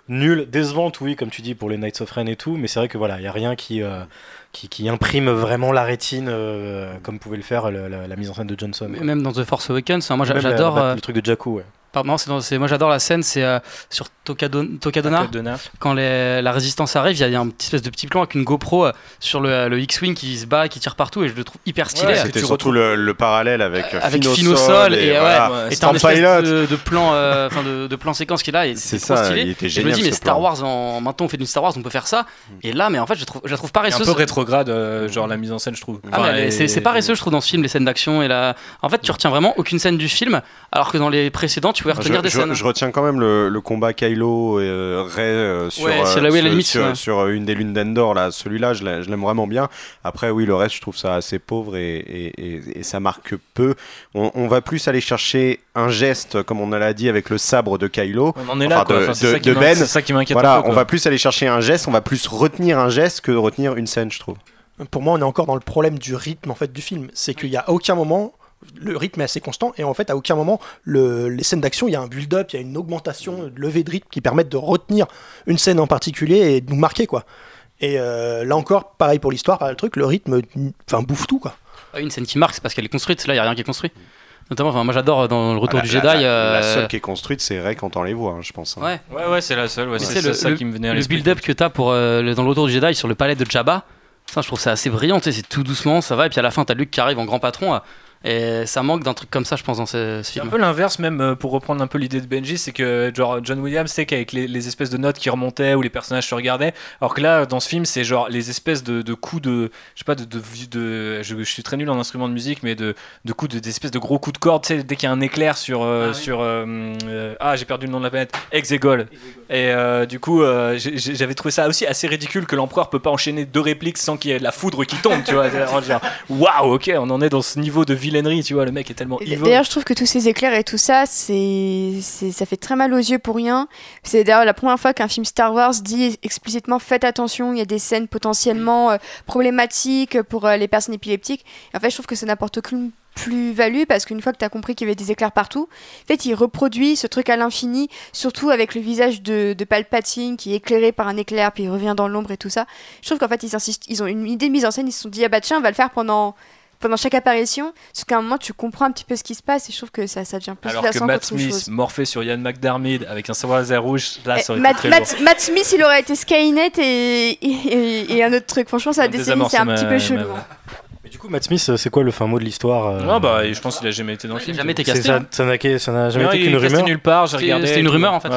Speaker 9: nulle, décevante, oui, comme tu dis pour les Knights of Ren et tout. Mais c'est vrai que voilà, il y a rien qui euh, qui, qui imprime vraiment la rétine euh, comme pouvait le faire le- la, la mise en scène de Johnson. Quoi.
Speaker 13: Même dans The Force Awakens, hein, moi j'adore. euh,
Speaker 9: le truc de Jakku, ouais.
Speaker 13: Pardon, c'est dans- c'est- moi j'adore la scène, c'est euh, sur Tokadona. Quand les- la résistance arrive, il y a- il y, a un petit espèce de petit plan avec une GoPro euh, sur le, le X-Wing qui se bat, qui tire partout, et je le trouve hyper stylé.
Speaker 14: Ouais, C'était surtout le, le parallèle avec, euh,
Speaker 13: avec
Speaker 14: Finn au
Speaker 13: Finn au
Speaker 14: sol
Speaker 13: sol
Speaker 14: et,
Speaker 13: et, ouais,
Speaker 14: voilà.
Speaker 13: et t'as un espèce
Speaker 14: Pilot.
Speaker 13: de, de plan euh, enfin de, de plan séquence qui est là et
Speaker 14: C'est
Speaker 13: trop
Speaker 14: ça,
Speaker 13: stylé
Speaker 14: il était
Speaker 13: Et je me
Speaker 14: génial,
Speaker 13: dis mais Star
Speaker 14: plan.
Speaker 13: Wars en maintenant on fait du Star Wars on peut faire ça et là mais en fait je trouve je la trouve
Speaker 1: Et un
Speaker 13: paresseuse
Speaker 1: peu rétrograde, euh, genre la mise en scène, je trouve.
Speaker 13: ah,
Speaker 1: Enfin, et-
Speaker 13: c'est paresseux je trouve dans ce film les scènes d'action et la en fait tu retiens vraiment aucune scène du film alors que dans les précédents tu pouvais retenir des scènes
Speaker 14: je retiens quand même le, combat Kylo Kylo euh, Rey euh, sur,
Speaker 13: Ouais,
Speaker 14: euh,
Speaker 13: là
Speaker 14: sur-
Speaker 13: limite,
Speaker 14: sur,
Speaker 13: ouais.
Speaker 14: sur, euh, une des lunes d'Endor là celui-là je l'a- je l'aime vraiment bien après oui le reste je trouve ça assez pauvre et, et- et- et ça marque peu on, on va plus aller chercher un geste comme on l'a dit avec le sabre de Kylo
Speaker 1: On en est là, quoi.
Speaker 14: de,
Speaker 1: Enfin,
Speaker 14: de- Ben
Speaker 1: c'est ça qui m'inquiète
Speaker 14: voilà
Speaker 1: peu, quoi.
Speaker 14: on va plus aller chercher un geste on va plus retenir un geste que retenir une scène je trouve
Speaker 4: Pour moi, on est encore dans le problème du rythme en fait du film. C'est qu'il y a aucun moment le rythme est assez constant et en fait à aucun moment le- les scènes d'action il y a un build-up, il y a une augmentation de levée de rythme qui permettent de retenir une scène en particulier et de nous marquer quoi. Et euh, là encore, pareil pour l'histoire, pareil le truc, le rythme, enfin bouffe tout quoi.
Speaker 13: Ah, Une scène qui marque, c'est parce qu'elle est construite. Là, il n'y a rien qui est construit. Notamment, enfin, moi j'adore euh, dans le retour
Speaker 14: Ah,
Speaker 13: du Jedi.
Speaker 14: la,
Speaker 13: euh,
Speaker 14: la seule qui est construite c'est Rey quand on les voit hein, je pense hein.
Speaker 13: Ouais.
Speaker 1: Ouais, ouais, c'est la seule. Ouais, c'est ça qui me venait à
Speaker 13: le build-up que t'as pour euh, le- dans le retour du Jedi sur le palais de Jabba, ça je trouve ça assez brillant. C'est tout doucement, ça va, et puis à la fin t'as Luke qui arrive en grand patron. Et ça manque d'un truc comme ça, je pense, dans ce, ce
Speaker 1: C'est un
Speaker 13: film.
Speaker 1: peu l'inverse, même euh, pour reprendre un peu l'idée de Benji, c'est que genre John Williams, c'est qu'avec les, les espèces de notes qui remontaient où les personnages se regardaient, alors que là, dans ce film, c'est genre les espèces de, de coups de, je sais pas, de, de, de- je, je suis très nul en instrument de musique, mais de, de coups de, des espèces de gros coups de corde, tu sais, dès qu'il y a un éclair sur, euh,
Speaker 13: Ah oui.
Speaker 1: sur, euh, ah, j'ai perdu le nom de la planète, Exegol. Et euh, du coup, j'avais trouvé ça aussi assez ridicule que l'empereur peut pas enchaîner deux répliques sans qu'il y ait de la foudre qui tombe, tu vois. Waouh, ok, on en est dans ce niveau de tu vois, le mec est tellement evil.
Speaker 8: D'ailleurs, je trouve que tous ces éclairs et tout ça, c'est, c'est- ça fait très mal aux yeux pour rien. C'est d'ailleurs la première fois qu'un film Star Wars dit explicitement faites attention, il y a des scènes potentiellement euh, problématiques pour euh, les personnes épileptiques. Et en fait, je trouve que ça n'apporte aucune plus-value parce qu'une fois que tu as compris qu'il y avait des éclairs partout, en fait, il reproduit ce truc à l'infini, surtout avec le visage de, de Palpatine qui est éclairé par un éclair, puis il revient dans l'ombre et tout ça. Je trouve qu'en fait, ils insistent, ils ont une idée de mise en scène, ils se sont dit, ah bah tiens, on va le faire pendant pendant chaque apparition, parce qu'à un moment tu comprends un petit peu ce qui se passe et je trouve que ça, ça devient plus
Speaker 1: Alors que Matt Smith
Speaker 8: chose.
Speaker 1: morphé sur Ian McDermid avec un sabre laser rouge, là
Speaker 8: Eh,
Speaker 1: ça aurait
Speaker 8: Matt,
Speaker 1: été très
Speaker 8: Matt-
Speaker 1: lourd.
Speaker 8: Matt Smith, il aurait été Skynet et, et, et- et un autre truc. Franchement, ça a décennie, c'est un petit peu chelou.
Speaker 1: ma-
Speaker 8: hein.
Speaker 9: Du coup, Matt Smith, c'est quoi le fin mot de l'histoire euh,
Speaker 1: Non, bah, je pense qu'il a jamais été dans le film.
Speaker 13: jamais été casté,
Speaker 9: ça-
Speaker 13: hein.
Speaker 9: Ça n'a jamais
Speaker 1: Non,
Speaker 9: été qu'une rumeur.
Speaker 1: nulle part, j'ai regardé.
Speaker 13: c'était une rumeur, en fait.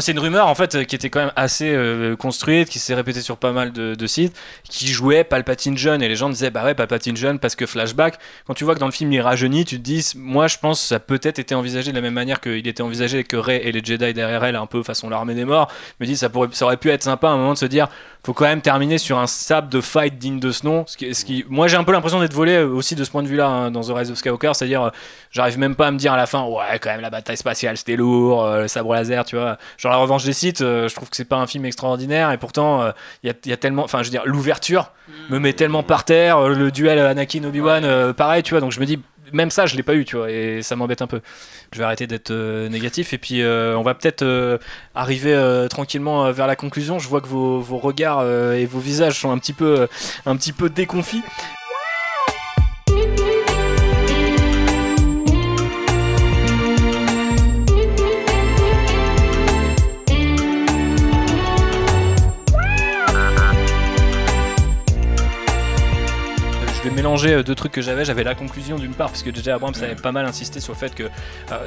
Speaker 1: C'est une rumeur en fait euh, qui était quand même assez euh, construite, qui s'est répétée sur pas mal de, sites, qui jouait Palpatine jeune et les gens disaient bah ouais Palpatine jeune parce que flashback. Quand tu vois que dans le film il rajeunit, tu te dis moi je pense que ça peut-être été envisagé de la même manière qu'il était envisagé que Rey et les Jedi derrière elle un peu façon l'armée des morts. Je me dis ça aurait pu être sympa à un moment de se dire faut quand même terminer sur un sable de fight digne de ce nom. Moi j'ai un peu l'impression d'être volé euh, aussi de ce point de vue là dans The Rise of Skywalker, c'est-à-dire euh, j'arrive même pas à me dire à la fin ouais quand même la bataille spatiale c'était lourd, euh, le sabre laser tu vois. Genre la revanche des sites, euh, je trouve que c'est pas un film extraordinaire et pourtant euh, il y, a, il y a tellement, enfin je veux dire l'ouverture me met tellement par terre, euh, le duel Anakin Obi-Wan pareil tu vois, donc je me dis même ça je l'ai pas eu tu vois et ça m'embête un peu. Je vais arrêter d'être euh, négatif et puis euh, on va peut-être euh, arriver tranquillement vers la conclusion. Je vois que vos, vos regards et vos visages sont un petit peu, un petit peu déconfits. Mélanger euh, deux trucs que j'avais. J'avais la conclusion d'une part, parce que J.J. Abrams avait pas mal insisté sur le fait que euh,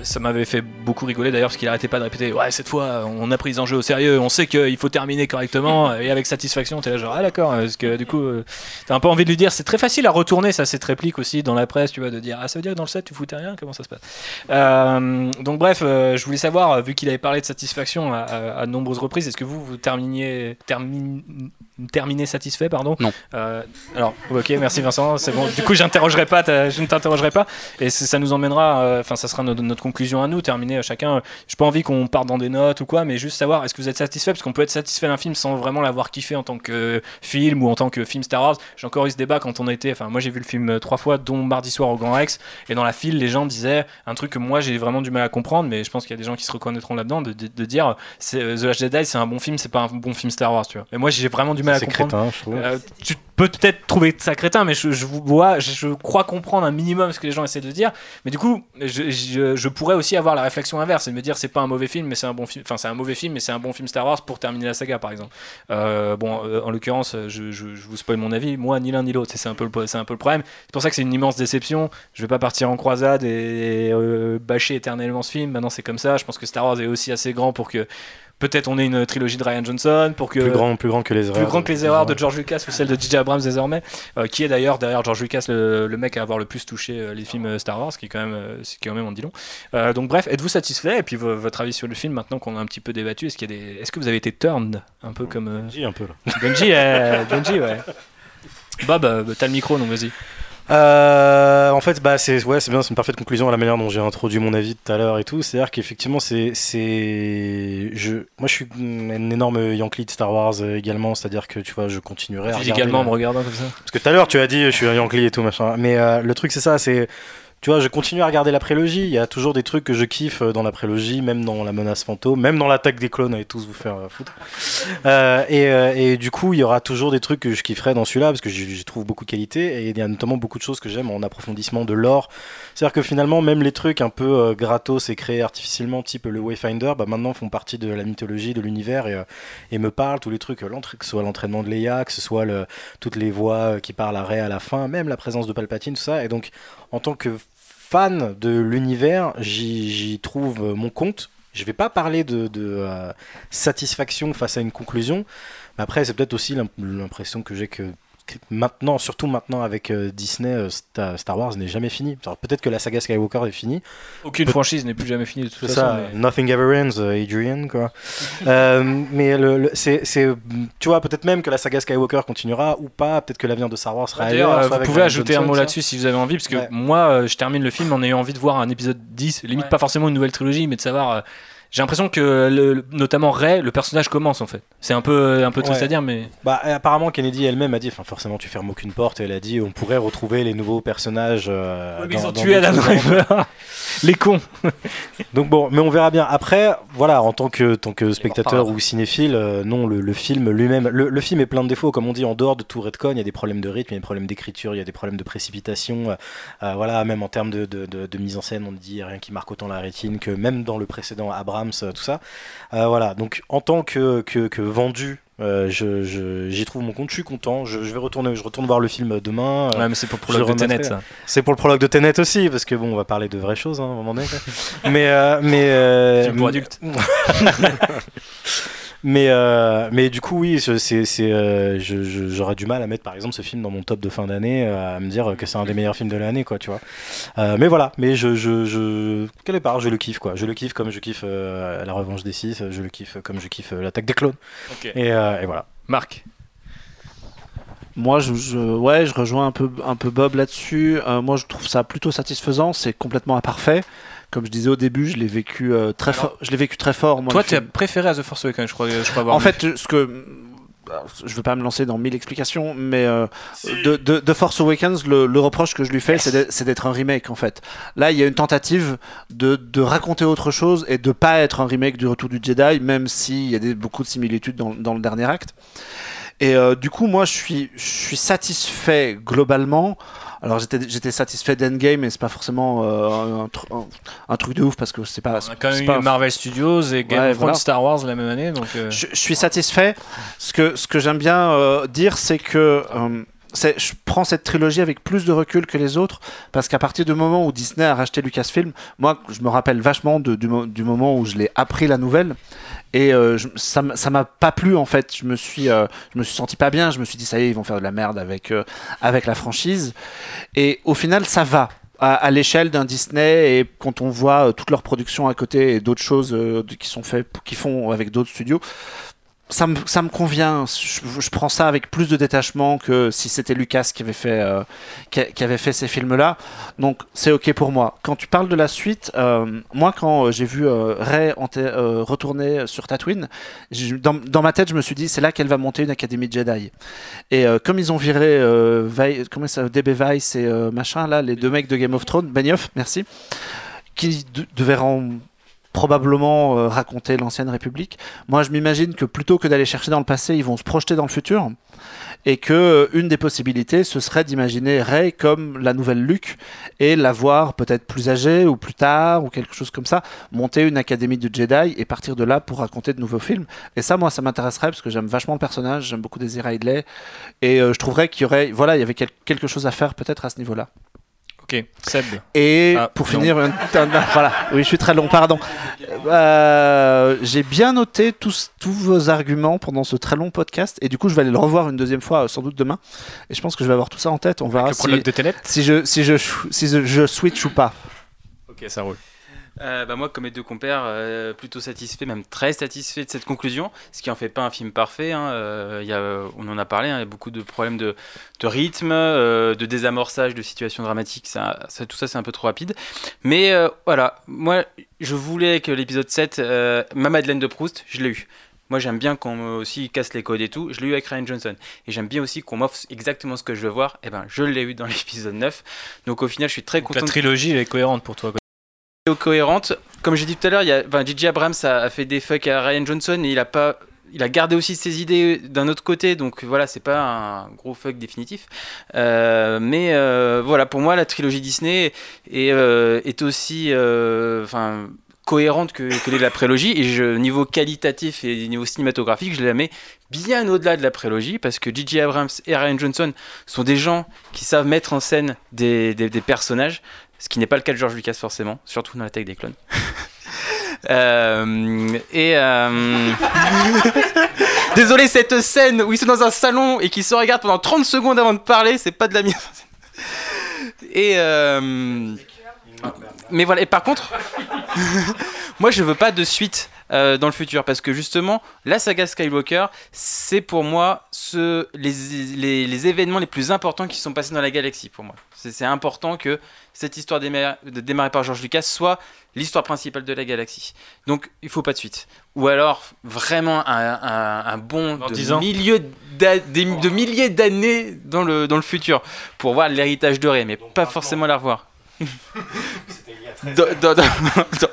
Speaker 1: ça m'avait fait beaucoup rigoler d'ailleurs, parce qu'il arrêtait pas de répéter Ouais, cette fois, on a pris les enjeux au sérieux, on sait qu'il faut terminer correctement, et avec satisfaction, t'es là genre Ah, d'accord, parce que du coup, euh, t'as un peu envie de lui dire C'est très facile à retourner, ça, cette réplique aussi dans la presse, tu vois, de dire Ah, ça veut dire que dans le set, tu foutais rien, comment ça se passe? Euh, Donc, bref, je voulais savoir, vu qu'il avait parlé de satisfaction à, à- à de nombreuses reprises, est-ce que vous, vous terminiez, terminez satisfait, pardon
Speaker 13: Non.
Speaker 1: Euh, alors, ok, merci Vincent, c'est bon. Du coup, j'interrogerai pas, je ne t'interrogerai pas, et ça nous emmènera, euh, enfin, ça sera notre, notre conclusion à nous, terminer euh, chacun. J'ai pas envie qu'on parte dans des notes ou quoi, mais juste savoir, est-ce que vous êtes satisfait? Parce qu'on peut être satisfait d'un film sans vraiment l'avoir kiffé en tant que film ou en tant que film Star Wars. J'ai encore eu ce débat quand on a été, enfin, moi j'ai vu le film euh, trois fois, dont mardi soir au Grand Rex, et dans la file, les gens disaient un truc que moi j'ai vraiment du mal à comprendre, mais je pense qu'il y a des gens qui se reconnaîtront là-dedans, de, de- de dire, euh, The Last Jedi, c'est un bon film, c'est pas un bon film Star Wars, tu vois. Mais moi j'ai vraiment du mal à
Speaker 9: C'est
Speaker 1: comprendre.
Speaker 9: crétin, je trouve.
Speaker 1: Euh, tu peux peut-être trouver ça crétin, mais je, je vois, je, je crois comprendre un minimum ce que les gens essaient de dire. Mais du coup, je, je- pourrais aussi avoir la réflexion inverse et me dire c'est pas un mauvais film, mais c'est un bon film. Enfin, c'est un mauvais film, mais c'est un bon film Star Wars pour terminer la saga, par exemple. Euh, bon, euh, en l'occurrence, je, vous spoil mon avis. Moi, ni l'un ni l'autre. C'est un peu le, c'est un peu le problème. C'est pour ça que c'est une immense déception. Je vais pas partir en croisade et, euh, bâcher éternellement ce film. Maintenant, c'est comme ça. Je pense que Star Wars est aussi assez grand pour que peut-être on ait une trilogie de Ryan Johnson pour que
Speaker 9: Plus grand, plus grand que les erreurs.
Speaker 1: plus grand que les erreurs de George Lucas ou celles de J.J. Abrams désormais, euh, qui est d'ailleurs derrière George Lucas le, le mec à avoir le plus touché euh, les films euh, Star Wars, qui est quand même, c'est quand même en dit long. Euh, donc bref, êtes-vous satisfait? Et puis vo- votre avis sur le film maintenant qu'on a un petit peu débattu, est-ce qu'il y a des, est-ce que vous avez été turned un peu comme
Speaker 9: Benji, un peu là.
Speaker 1: Benji, Benji, ouais. Bob, t'as le micro, donc vas-y.
Speaker 9: Euh, en fait, bah, c'est ouais, bien, c'est une parfaite conclusion à la manière dont j'ai introduit mon avis tout à l'heure et tout. C'est-à-dire qu'effectivement, c'est, c'est, je, moi, je suis un énorme Yankee de Star Wars euh, également. C'est-à-dire que tu vois, je continuerai à
Speaker 1: également en
Speaker 9: la-
Speaker 1: me regardant comme ça?
Speaker 9: Parce que tout à l'heure, tu as dit, je suis un Yankee et tout machin. Mais euh, le truc, c'est ça, c'est tu vois, je continue à regarder la prélogie. Il y a toujours des trucs que je kiffe euh, dans la prélogie, même dans la menace fantôme, même dans l'attaque des clones. Allez tous vous faire euh, foutre. Euh, et, euh, et du coup, il y aura toujours des trucs que je kifferai dans celui-là parce que j'y trouve beaucoup de qualité et il y a notamment beaucoup de choses que j'aime en approfondissement de l'or. C'est-à-dire que finalement, même les trucs un peu euh, gratos et créés artificiellement, type le Wayfinder, bah, maintenant font partie de la mythologie, de l'univers et, euh, et me parlent. Tous les trucs, que ce soit l'entraînement de Leia, que ce soit le, toutes les voix qui parlent à Rey à la fin, même la présence de Palpatine, tout ça. Et donc, en tant que fan de l'univers, j'y trouve mon compte. Je vais pas parler de, euh, satisfaction face à une conclusion. Mais après, c'est peut-être aussi l'im- l'impression que j'ai que maintenant, surtout maintenant avec euh, Disney, euh, Sta- Star Wars n'est jamais fini. Alors, Peut-être que la saga Skywalker est finie.
Speaker 1: Aucune franchise n'est plus jamais finie de toute façon.
Speaker 9: ça,
Speaker 1: mais-
Speaker 9: nothing ever ends, euh, Adrian, quoi. Euh, mais le, le- c'est, c'est, tu vois, peut-être même que la saga Skywalker continuera ou pas. Peut-être que l'avenir de Star Wars sera
Speaker 1: D'ailleurs,
Speaker 9: ailleurs.
Speaker 1: vous
Speaker 9: avec
Speaker 1: pouvez ajouter un mot là-dessus si vous avez envie, parce que
Speaker 9: Ouais.
Speaker 1: moi, euh, je termine le film en ayant envie de voir un épisode 10, limite pas forcément une nouvelle trilogie, mais de savoir. J'ai l'impression que, le- le- notamment Ray, le personnage commence en fait. C'est un peu, un peu triste
Speaker 9: Ouais.
Speaker 1: à dire, mais.
Speaker 9: Bah, apparemment, Kennedy elle-même a dit, enfin, forcément, tu fermes aucune porte. Et elle a dit, on pourrait retrouver les nouveaux personnages. euh,
Speaker 1: Ouais, mais ils ont
Speaker 9: dans
Speaker 1: tué Adam Driver. Les cons.
Speaker 9: Donc bon, mais on verra bien. Après, voilà, en tant que, tant que spectateur ou cinéphile, euh, non, le, le film lui-même, le, le film est plein de défauts, comme on dit, en dehors de tout redcon, il y a des problèmes de rythme, il y a des problèmes d'écriture, il y a des problèmes de précipitation, euh, voilà, même en termes de, de, de- de mise en scène, on dit il y a rien qui marque autant la rétine que même dans le précédent Abrams, euh, tout ça. Euh, voilà, donc en tant que, que, que vendu. euh, je- je- j'y trouve mon compte, je suis content. Je, je vais retourner, je retourne voir le film demain. euh,
Speaker 1: Ouais, mais c'est pour le prologue de. Tenet, ça.
Speaker 9: C'est pour le prologue de Tenet aussi, parce que bon, on va parler de vraies choses hein, à un moment donné. mais euh, mais
Speaker 1: Film pour adultes.
Speaker 9: mais euh, mais du coup oui, je- c'est c'est euh, j'aurais du mal à mettre par exemple ce film dans mon top de fin d'année, euh, à me dire que c'est un des meilleurs films de l'année quoi, tu vois. Euh, mais voilà, mais je je je quelque part je le kiffe quoi, je le kiffe comme je kiffe euh, la revanche des six, je le kiffe comme je kiffe euh, l'attaque des clones. Et, euh, et voilà.
Speaker 1: Marc.
Speaker 7: Moi, je, je- ouais, je rejoins un peu, un peu Bob là-dessus. Euh, moi, je trouve ça plutôt satisfaisant. C'est complètement imparfait. Comme je disais au début, je l'ai vécu euh, très fort. Je l'ai vécu très fort. Moi,
Speaker 1: Toi, tu as préféré à The Force Awakens, je crois, je crois avoir
Speaker 7: En
Speaker 1: lu.
Speaker 7: fait, ce que alors, je veux pas me lancer dans mille explications, mais euh, de, de- de Force Awakens, le, le reproche que je lui fais, c'est d'être- c'est d'être un remake en fait. Là, il y a une tentative de, de raconter autre chose et de pas être un remake du Retour du Jedi, même s'il y a des, beaucoup de similitudes dans, dans le dernier acte. Et euh, du coup, moi, je suis, je suis satisfait globalement. Alors, j'étais satisfait d'Endgame, mais c'est pas forcément euh, un, tr- un- un truc de ouf parce que c'est pas.
Speaker 1: On a quand même eu
Speaker 7: pas
Speaker 1: Marvel Studios et Game
Speaker 7: Ouais,
Speaker 1: of Thrones
Speaker 7: voilà.
Speaker 1: Star Wars la même année, donc. euh,
Speaker 7: Je, je suis satisfait. Ce que, ce que j'aime bien dire, c'est que je prends cette trilogie avec plus de recul que les autres, parce qu'à partir du moment où Disney a racheté Lucasfilm, moi, je me rappelle vachement du, mo- du moment où je l'ai appris la nouvelle. Et euh, je- ça m'a pas plu en fait. Je me suis, euh, je me suis senti pas bien. Je me suis dit ça y est, ils vont faire de la merde avec euh, avec la franchise. Et au final, ça va à, l'échelle d'un Disney et quand on voit euh, toute leur production à côté et d'autres choses qui sont faites, qui font avec d'autres studios. Ça me, ça me convient, je, prends ça avec plus de détachement que si c'était Lucas qui avait fait, euh, qui, avait fait ces films-là. Donc c'est ok pour moi. Quand tu parles de la suite, euh, moi quand euh, j'ai vu euh, euh, retourner sur Tatooine, dans, dans ma tête je me suis dit c'est là qu'elle va monter une académie Jedi. Et comme ils ont viré ça, DB Weiss et machin là, les deux mecs de Game of Thrones, Benioff, merci, qui de- devaient rendre probablement euh, raconter l'ancienne République. Moi, je m'imagine que plutôt que d'aller chercher dans le passé, ils vont se projeter dans le futur. Et que euh, une des possibilités, ce serait d'imaginer Rey comme la nouvelle Luke et la voir peut-être plus âgée ou plus tard ou quelque chose comme ça, monter une académie de Jedi et partir de là pour raconter de nouveaux films. Et ça, moi, ça m'intéresserait parce que j'aime vachement le personnage, j'aime beaucoup Daisy Ridley et euh, je trouverais qu'il y aurait, voilà, il avait quel- quelque chose à faire peut-être à ce niveau-là.
Speaker 1: Ok, Ok, Seb.
Speaker 7: Et
Speaker 1: Ah,
Speaker 7: pour
Speaker 1: non.
Speaker 7: finir, un- voilà, oui, je suis très long, pardon. Euh, J'ai bien noté tous, tous vos arguments pendant ce très long podcast, et du coup, je vais aller le revoir une deuxième fois, euh, sans doute demain. Et je pense que je vais avoir tout ça en tête. On verra si,
Speaker 1: de
Speaker 7: si je si je si je, je switch ou pas.
Speaker 1: Ok, ça roule.
Speaker 10: Euh, bah moi, comme mes deux compères, euh, plutôt satisfait, même très satisfait de cette conclusion, ce qui en fait pas un film parfait. hein. Euh, y a, on en a parlé, hein, il y a beaucoup de problèmes de, de rythme, euh, de désamorçage de situations dramatiques, ça, ça- tout ça c'est un peu trop rapide. Mais voilà, moi je voulais que l'épisode 7, euh, ma Madeleine de Proust, je l'ai eu. Moi j'aime bien qu'on me aussi casse les codes et tout, je l'ai eu avec Ryan Johnson. Et j'aime bien aussi qu'on m'offre exactement ce que je veux voir, et ben je l'ai eu dans l'épisode 9. Donc au final je suis très
Speaker 1: Donc
Speaker 10: content.
Speaker 1: la trilogie, elle est cohérente pour toi.
Speaker 10: Cohérente. Comme j'ai dit tout à l'heure, enfin, J.J. Abrams a, fait des fucks à Ryan Johnson et il a pas, il a gardé aussi ses idées d'un autre côté. Donc voilà, c'est pas un gros fuck définitif. Euh, mais euh, voilà, pour moi, la trilogie Disney est, euh, aussi, enfin. cohérente que, que la prélogie et je, niveau qualitatif et niveau cinématographique je la mets bien au-delà de la prélogie parce que J.J. Abrams et Ryan Johnson sont des gens qui savent mettre en scène des- des personnages ce qui n'est pas le cas de George Lucas forcément, surtout dans l'attaque des clones. Euh, et euh, désolé cette scène où ils sont dans un salon et qu'ils se regardent pendant 30 secondes avant de parler, c'est pas de la mise. en scène. Et euh, mais voilà. Et par contre, moi je veux pas de suite euh, dans le futur parce que justement la saga Skywalker c'est pour moi ce, les, les, les événements les plus importants qui sont passés dans la galaxie pour moi. C'est important que cette histoire démarrée, par George Lucas soit l'histoire principale de la galaxie. Donc il faut pas de suite. Ou alors vraiment un, un, un bon
Speaker 1: Dans
Speaker 10: de,
Speaker 1: 10 ans.
Speaker 10: milieu de milliers d'années dans le, dans le futur pour voir l'héritage doré, mais pas forcément la revoir. dans, dans, dans, dans-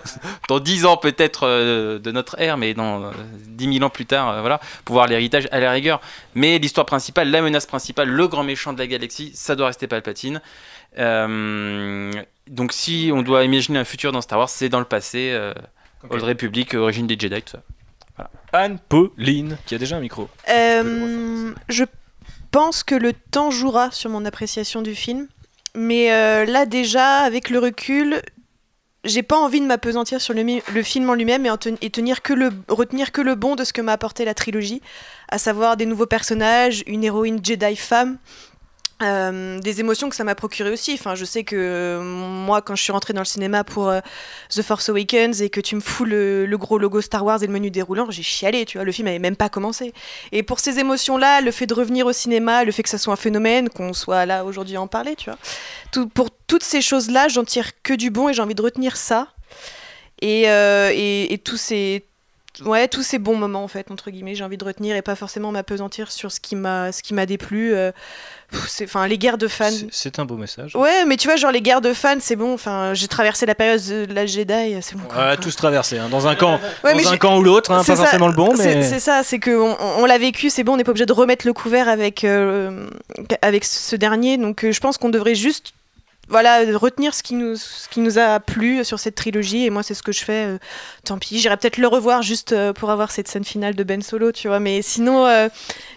Speaker 10: dans 10 ans peut-être euh, de notre ère, mais dans euh, 10 000 ans plus tard, euh, voilà, pour voir l'héritage à la rigueur. Mais l'histoire principale, la menace principale, le grand méchant de la galaxie, ça doit rester Palpatine. Euh, donc si on doit imaginer un futur dans Star Wars, c'est dans le passé, euh, Old Republic, origine des Jedi, tout ça.
Speaker 1: Anne-Pauline, qui a déjà un micro.
Speaker 2: Euh, je pense que le temps jouera sur mon appréciation du film. Mais euh, là, déjà, avec le recul, j'ai pas envie de m'apesantir sur le, film en lui-même et tenir que le, retenir que le bon de ce que m'a apporté la trilogie, à savoir des nouveaux personnages, une héroïne Jedi femme. Euh, des émotions que ça m'a procuré aussi. Enfin, je sais que euh, moi, quand je suis rentrée dans le cinéma pour euh, The Force Awakens et que tu me fous le, gros logo Star Wars et le menu déroulant, j'ai chialé, tu vois, le film avait même pas commencé. Et pour ces émotions-là, le fait de revenir au cinéma, le fait que ça soit un phénomène, qu'on soit là aujourd'hui à en parler, tu vois, pour toutes ces choses-là, j'en tire que du bon et j'ai envie de retenir ça. Et tous ces ouais tous ces bons moments en fait entre guillemets j'ai envie de retenir et pas forcément m'apesantir sur ce qui m'a ce qui m'a déplu euh, enfin les guerres de fans
Speaker 1: C'est- un beau message.
Speaker 2: Ouais, mais tu vois, genre les guerres de fans, c'est bon. Enfin, j'ai traversé la période de la Jedi, c'est bon.
Speaker 1: On a tous traversé, hein, dans un camp,
Speaker 2: Ouais,
Speaker 1: dans un camp ou l'autre, hein,
Speaker 2: C'est
Speaker 1: pas
Speaker 2: ça,
Speaker 1: forcément le bon,
Speaker 2: c'est-
Speaker 1: mais
Speaker 2: C'est ça, c'est que on, on l'a vécu, c'est bon, on n'est pas obligé de remettre le couvert avec, euh, avec ce dernier. Donc euh, je pense qu'on devrait juste voilà, retenir ce qui, nous, ce qui nous a plu sur cette trilogie. Et moi, c'est ce que je fais. euh, tant pis, j'irai peut-être le revoir juste euh, pour avoir cette scène finale de Ben Solo, tu vois. Mais sinon, euh,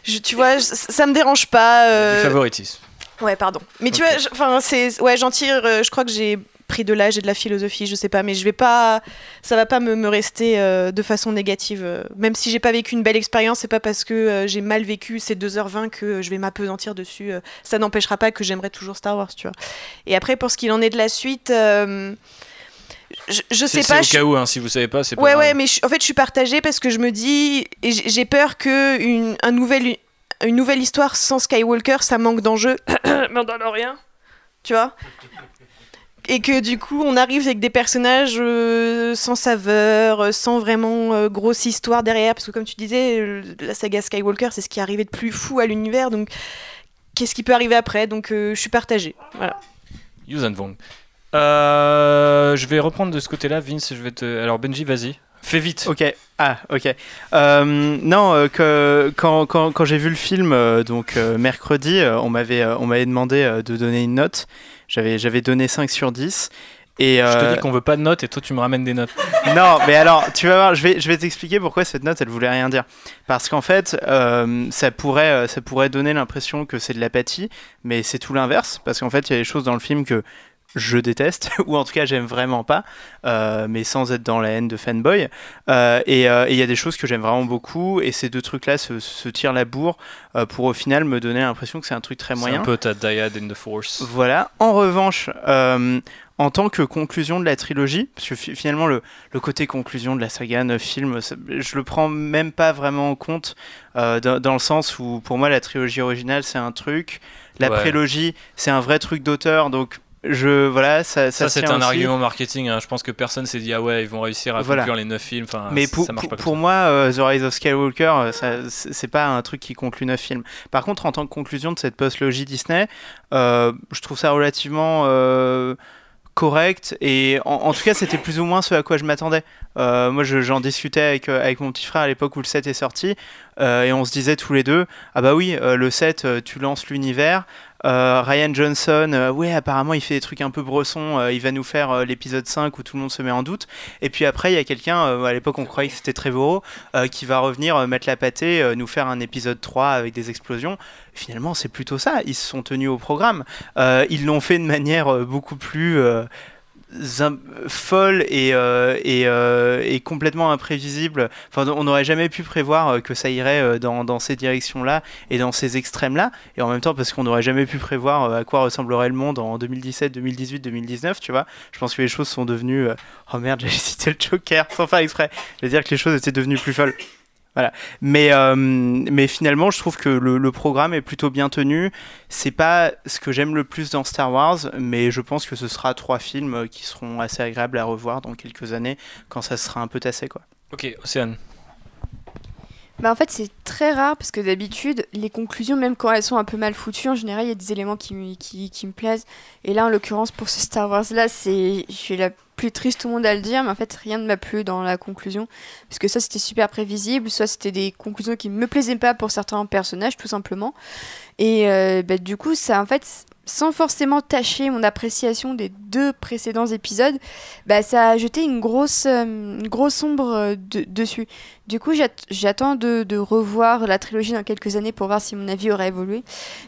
Speaker 2: je- tu vois, je- ça me dérange pas. euh,
Speaker 1: du favoritisme.
Speaker 2: Ouais, pardon. Mais tu vois, enfin, c'est, ouais, j'en tire. euh, je crois que j'ai pris de l'âge et de la philosophie, je sais pas, mais je vais pas, ça va pas me, me rester euh, de façon négative. même si j'ai pas vécu une belle expérience, c'est pas parce que euh, j'ai mal vécu ces 2h20 que je vais m'apesantir dessus. euh. ça n'empêchera pas que j'aimerais toujours Star Wars, tu vois. Et après, pour ce qu'il en est de la suite. euh, je, je sais pas.
Speaker 1: c'est au
Speaker 2: je-
Speaker 1: cas où, hein, si vous savez pas, c'est pas
Speaker 2: Ouais,
Speaker 1: grave.
Speaker 2: ouais, mais je- en fait, je suis partagée parce que je me dis, j'ai peur que une, un nouvel, une nouvelle histoire sans Skywalker, ça manque d'enjeu. Mandalorian, tu vois? Et que du coup on arrive avec des personnages euh, sans saveur, euh, sans vraiment euh, grosse histoire derrière, parce que comme tu disais, euh, la saga Skywalker c'est ce qui est arrivé de plus fou à l'univers, donc qu'est-ce qui peut arriver après? Donc euh, je suis partagée. Voilà.
Speaker 1: Yuuzhan Vong. Euh, je vais reprendre de ce côté-là, Vince. Je vais te. Alors Benji, vas-y. Fais vite.
Speaker 3: Ok. Ah, ok. Euh, non, euh, que, quand, quand, quand j'ai vu le film, euh, donc euh, mercredi, euh, on m'avait euh, on m'avait demandé euh, de donner une note. J'avais j'avais donné 5 sur 10. Et,
Speaker 1: Je te
Speaker 3: euh,
Speaker 1: dis qu'on veut pas de notes et toi tu me ramènes des notes.
Speaker 3: non, mais alors, tu vas voir, je vais, je vais t'expliquer pourquoi cette note, elle voulait rien dire. Parce qu'en fait, euh, ça, pourrait, euh, ça pourrait donner l'impression que c'est de l'apathie, mais c'est tout l'inverse. Parce qu'en fait, il y a des choses dans le film que je déteste, ou en tout cas j'aime vraiment pas, euh, mais sans être dans la haine de fanboy. Euh, et euh, et il y a des choses que j'aime vraiment beaucoup, et ces deux trucs-là se, se tirent la bourre pour au final me donner l'impression que c'est un truc très
Speaker 1: C'est
Speaker 3: moyen.
Speaker 1: un peu ta Dyad in the Force.
Speaker 3: Voilà. En revanche, en tant que conclusion de la trilogie, parce que fi- finalement le, le côté conclusion de la saga 9 films, ça- je le prends même pas vraiment en compte euh, dans, dans le sens où pour moi la trilogie originale c'est un truc, la
Speaker 1: Ouais.
Speaker 3: prélogie c'est un vrai truc d'auteur, donc je voilà ça
Speaker 1: Ça,
Speaker 3: ça,
Speaker 1: c'est un
Speaker 3: aussi.
Speaker 1: argument marketing. hein. Je pense que personne s'est dit ah ouais ils vont réussir à
Speaker 3: Voilà.
Speaker 1: conclure les 9 films. Enfin,
Speaker 3: Mais pour,
Speaker 1: ça marche
Speaker 3: pour,
Speaker 1: pas
Speaker 3: moi, euh, The Rise of Skywalker, euh, c'est pas un truc qui conclut neuf films. Par contre, en tant que conclusion de cette post-logie Disney, euh, je trouve ça relativement euh, correct. Et en, en tout cas, c'était plus ou moins ce à quoi je m'attendais. Moi, je- j'en discutais avec, avec mon petit frère à l'époque où le 7 est sorti. et on se disait tous les deux Ah bah oui, le 7, euh, tu lances l'univers. Euh, Ryan Johnson, euh, ouais, apparemment il fait des trucs un peu bressons, euh, il va nous faire l'épisode 5 où tout le monde se met en doute. Et puis après, il y a quelqu'un, à l'époque on croyait que c'était Trevorrow, qui va revenir mettre la pâtée, nous faire un épisode 3 avec des explosions. Finalement, c'est plutôt ça, ils se sont tenus au programme. Ils l'ont fait de manière beaucoup plus. Folle et, euh, et, euh, et complètement imprévisible. Enfin, on n'aurait jamais pu prévoir euh, que ça irait dans, dans ces directions-là et dans ces extrêmes-là. Et en même temps, parce qu'on n'aurait jamais pu prévoir à quoi ressemblerait le monde en 2017, 2018, 2019, tu vois. Je pense que les choses sont devenues... Oh merde, j'ai cité le Joker sans faire exprès. Je veux dire que les choses étaient devenues plus folles. Voilà. Mais, euh, mais finalement, je trouve que le, le programme est plutôt bien tenu. C'est pas ce que j'aime le plus dans Star Wars, mais je pense que ce sera trois films qui seront assez agréables à revoir dans quelques années quand ça sera un peu tassé, quoi.
Speaker 1: Ok, Océane.
Speaker 8: Bah en fait, c'est très rare parce que d'habitude, les conclusions, même quand elles sont un peu mal foutues, en général, il y a des éléments qui, me- qui, me plaisent. Et là, en l'occurrence, pour ce Star Wars-là, je suis la plus triste au monde à le dire, mais en fait, rien ne m'a plu dans la conclusion. Parce que ça, c'était super prévisible, soit c'était des conclusions qui ne me plaisaient pas pour certains personnages, tout simplement. Et euh, bah, du coup, ça, en fait, sans forcément tâcher mon appréciation des deux précédents épisodes, bah, ça a jeté une grosse, euh, une grosse ombre euh, de- dessus. Du coup, j'at- j'attends de, revoir la trilogie dans quelques années pour voir si mon avis aura évolué.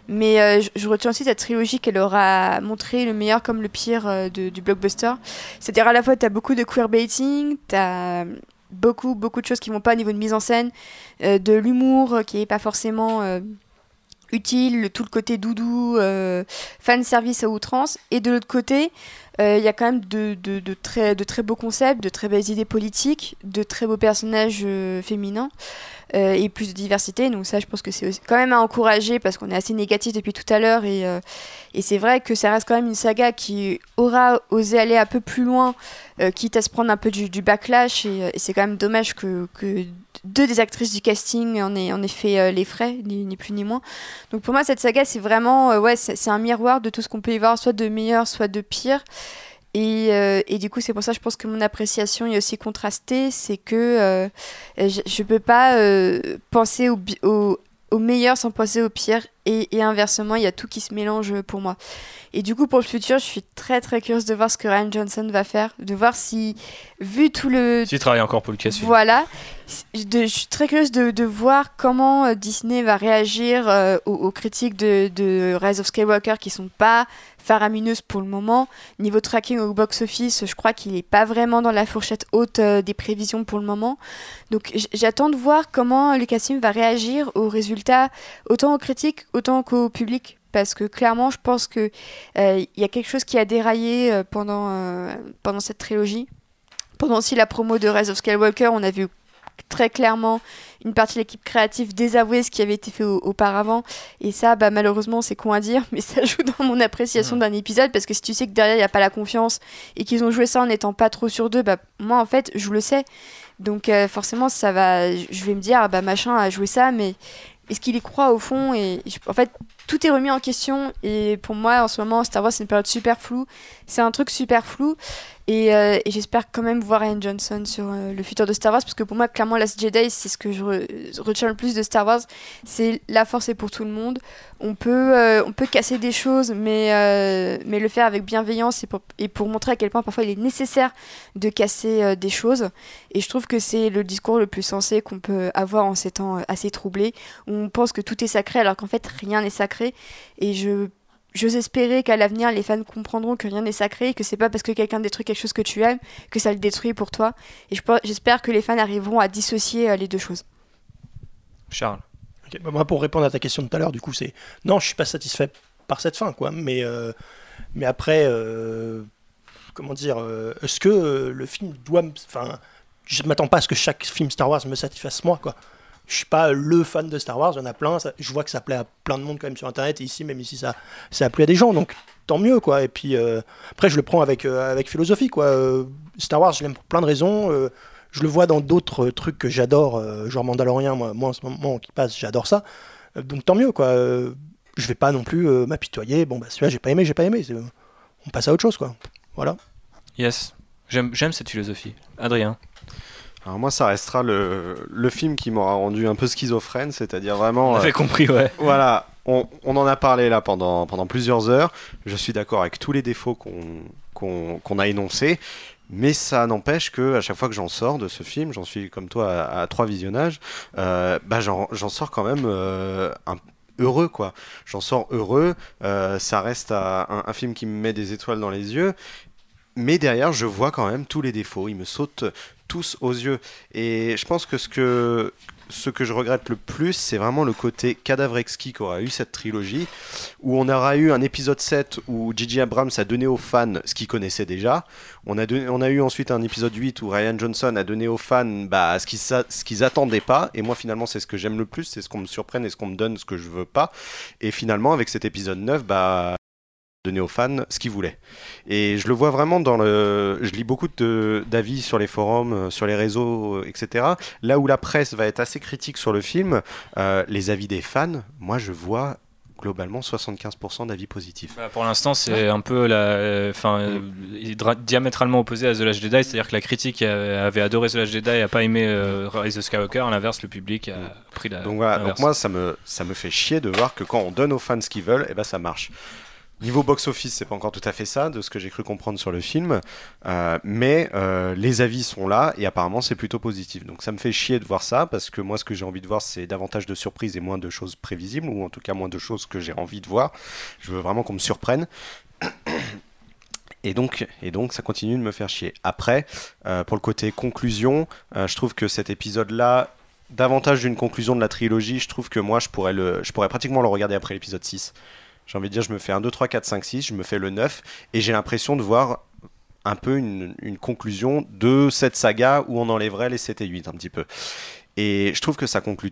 Speaker 8: Mais je, retiens aussi cette trilogie qu'elle aura montré le meilleur comme le pire du blockbuster. C'est-à-dire à la fois, tu as beaucoup de queerbaiting, tu beaucoup, beaucoup de choses qui vont pas au niveau de mise en scène, de l'humour qui est pas forcément... euh, utile, le- tout le côté doudou, euh, fan service à outrance. Et de l'autre côté, euh, il y a quand même de, de- très, de très beaux concepts, de très belles idées politiques, de très beaux personnages euh, féminins euh, et plus de diversité. Donc ça, je pense que c'est quand même à encourager parce qu'on est assez négatif depuis tout à l'heure. Et, euh, et c'est vrai que ça reste quand même une saga qui aura osé aller un peu plus loin, euh, quitte à se prendre un peu du, backlash. Et, euh, c'est quand même dommage que deux des actrices du casting en aient, en fait euh, les frais, ni, plus ni moins. Donc pour moi, cette saga, c'est vraiment euh, ouais, c'est un miroir de tout ce qu'on peut y voir, soit de meilleur, soit de pire. Et, euh, et du coup, c'est pour ça, je pense que mon appréciation est aussi contrastée. C'est que je ne peux pas penser au, au meilleur sans penser au pire. Et, et inversement, il y a tout qui se mélange pour moi. Et du coup, pour le futur, je suis très très curieuse de voir ce que Ryan Johnson va faire, de voir si, vu tout le,
Speaker 1: Tu travailles encore pour Lucasfilm.
Speaker 8: voilà. De- je suis très curieuse de, de voir comment euh, Disney va réagir euh, aux, aux critiques de, de Rise of Skywalker qui sont pas faramineuses pour le moment. Niveau tracking au box-office, je crois qu'il n'est pas vraiment dans la fourchette haute euh, des prévisions pour le moment. Donc j'attends de voir comment Lucasfilm va réagir aux résultats, autant aux critiques, autant qu'au public. Parce que clairement, je pense qu'il il y a quelque chose qui a déraillé euh, pendant, euh, pendant cette trilogie. Pendant aussi la promo de Rise of Skywalker, on a vu très clairement une partie de l'équipe créative désavouer ce qui avait été fait au- auparavant. Et ça, bah, malheureusement, c'est con à dire, mais ça joue dans mon appréciation d'un épisode parce que si tu sais que derrière, il n'y a pas la confiance et qu'ils ont joué ça en n'étant pas trop sur deux, bah, moi, en fait, je le sais. Donc, euh, forcément, ça va. Je vais me dire, ah, bah, machin a joué ça, mais est-ce qu'il y croit au fond et en fait tout est remis en question. Et pour moi en ce moment Star Wars c'est une période super floue. C'est un truc super flou. Et, euh, j'espère quand même voir Ryan Johnson sur euh, le futur de Star Wars parce que pour moi clairement Last Jedi c'est ce que je re- retiens le plus de Star Wars. C'est la force est pour tout le monde. On peut euh, on peut casser des choses mais mais le faire avec bienveillance et pour, et pour montrer à quel point parfois il est nécessaire de casser des choses. Et je trouve que c'est le discours le plus sensé qu'on peut avoir en ces temps assez troublés où on pense que tout est sacré alors qu'en fait rien n'est sacré et je j'ose espérer qu'à l'avenir, les fans comprendront que rien n'est sacré et que c'est pas parce que quelqu'un détruit quelque chose que tu aimes que ça le détruit pour toi. Et j'espère que les fans arriveront à dissocier euh, les deux choses.
Speaker 1: Charles.
Speaker 4: Bah, moi, pour répondre à ta question de tout à l'heure, du coup, c'est non, je suis pas satisfait par cette fin, quoi. Mais, euh, mais après, euh, comment dire, euh, est-ce que le film doit, me- enfin, je m'attends pas à ce que chaque film Star Wars me satisfasse moi, quoi. Je suis pas le fan de Star Wars, il y en a plein. je vois que ça plaît à plein de monde quand même sur Internet et ici, même ici, ça, ça a plu à des gens, donc tant mieux, quoi. Et puis euh, après, je le prends avec euh, avec philosophie, quoi. Euh, Star Wars, je l'aime pour plein de raisons. je le vois dans d'autres trucs que j'adore, genre Mandalorian, moi, moi en ce moment qui passe, j'adore ça. Donc tant mieux, quoi. Je vais pas non plus m'apitoyer. Bon, bah celui-là, j'ai pas aimé, j'ai pas aimé. On passe à autre chose, quoi. Voilà.
Speaker 1: Yes. J'aime cette philosophie. Adrien.
Speaker 6: Alors moi, ça restera le, le film qui m'aura rendu un peu schizophrène, c'est-à-dire vraiment...
Speaker 1: On avait compris, ouais.
Speaker 6: Voilà, on, on en a parlé là pendant, pendant plusieurs heures. Je suis d'accord avec tous les défauts qu'on qu'on qu'on a énoncés. Mais ça n'empêche que à chaque fois que j'en sors de ce film, j'en suis comme toi à, à trois visionnages, euh, bah j'en sors quand même euh, un- heureux quoi. J'en sors heureux. euh, ça reste à- un, un film qui me met des étoiles dans les yeux. Mais derrière, je vois quand même tous les défauts. Ils me sautent tous aux yeux. Et je pense que ce que, ce que je regrette le plus, c'est vraiment le côté cadavre exquis qu'aura eu cette trilogie, où on aura eu un épisode 7 où J.J. Abrams a donné aux fans ce qu'ils connaissaient déjà. On a, on a eu ensuite un épisode 8 où Ryan Johnson a donné aux fans bah, ce qu'ils ce qu'ils attendaient pas. Et moi, finalement, c'est ce que j'aime le plus, c'est ce qu'on me surprenne et ce qu'on me donne ce que je veux pas. Et finalement, avec cet épisode 9, bah donner aux fans ce qu'ils voulaient. Et je le vois vraiment dans le... Je lis beaucoup d'avis sur les forums, euh, sur les réseaux, euh, etc. Là où la presse va être assez critique sur le film, euh, les avis des fans, moi je vois globalement 75% d'avis positifs.
Speaker 1: Bah, pour l'instant, c'est un peu la, euh, enfin, euh, dra- diamétralement opposé à The Last Jedi, c'est-à-dire que la critique avait adoré The Last Jedi et a pas aimé euh, Rise of Skywalker. À l'inverse, le public a pris la.
Speaker 6: Donc voilà, donc moi ça me, ça me fait chier de voir que quand on donne aux fans ce qu'ils veulent, et ben ça marche. Niveau box-office, c'est pas encore tout à fait ça, de ce que j'ai cru comprendre sur le film, euh, mais euh, les avis sont là et apparemment c'est plutôt positif. Donc ça me fait chier de voir ça parce que moi ce que j'ai envie de voir c'est davantage de surprises et moins de choses prévisibles ou en tout cas moins de choses que j'ai envie de voir. Je veux vraiment qu'on me surprenne. Et donc, et donc, ça continue de me faire chier. Après, euh, pour le côté conclusion, je trouve que cet épisode-là, davantage d'une conclusion de la trilogie, je trouve que moi, je pourrais, je pourrais pratiquement le regarder après l'épisode 6. J'ai envie de dire, je me fais un 2, 3, 4, 5, 6, je me fais le 9, et j'ai l'impression de voir un peu une, conclusion de cette saga où on enlèverait les 7 et 8 un petit peu. Et je trouve que ça conclut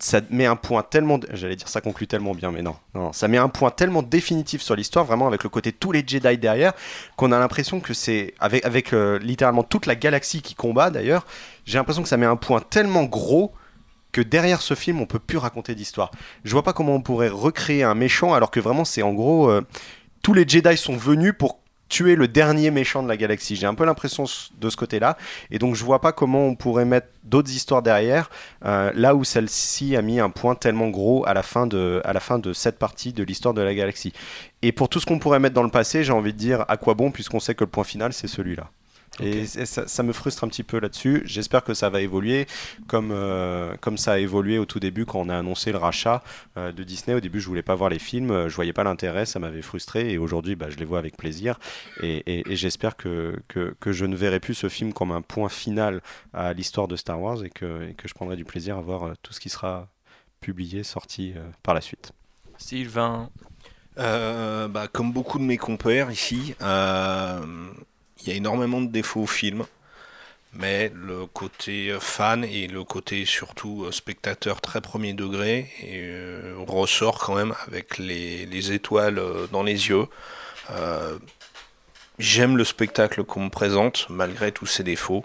Speaker 6: ça met un point tellement, j'allais dire ça conclut tellement bien, mais non, non, ça met un point tellement définitif sur l'histoire, vraiment avec le côté tous les Jedi derrière, qu'on a l'impression que c'est avec, avec euh, littéralement toute la galaxie qui combat d'ailleurs, j'ai l'impression que ça met un point tellement gros que derrière ce film on peut plus raconter d'histoire. Je vois pas comment on pourrait recréer un méchant alors que vraiment c'est en gros euh, tous les Jedi sont venus pour tuer le dernier méchant de la galaxie. J'ai un peu l'impression de ce côté-là. Et donc je vois pas comment on pourrait mettre d'autres histoires derrière, euh, là où celle-ci a mis un point tellement gros à la fin de, à la fin de cette partie de l'histoire de la galaxie. Et pour tout ce qu'on pourrait mettre dans le passé, j'ai envie de dire à quoi bon, puisqu'on sait que le point final, c'est celui-là. Et ça, ça me frustre un petit peu là-dessus. J'espère que ça va évoluer comme, euh, comme ça a évolué au tout début quand on a annoncé le rachat euh, de Disney. Au début, je voulais pas voir les films, euh, je voyais pas l'intérêt, ça m'avait frustré. Et aujourd'hui, bah, je les vois avec plaisir. Et, et- et j'espère que, que, que je ne verrai plus ce film comme un point final à l'histoire de Star Wars et que, et que je prendrai du plaisir à voir tout ce qui sera publié, sorti euh, par la suite.
Speaker 1: Sylvain.
Speaker 11: Euh, bah, comme beaucoup de mes compères ici, euh, il y a énormément de défauts au film, mais le côté euh, fan et le côté surtout euh, spectateur très premier degré euh, ressort quand même avec les, les étoiles dans les yeux. J'aime le spectacle qu'on me présente malgré tous ses défauts.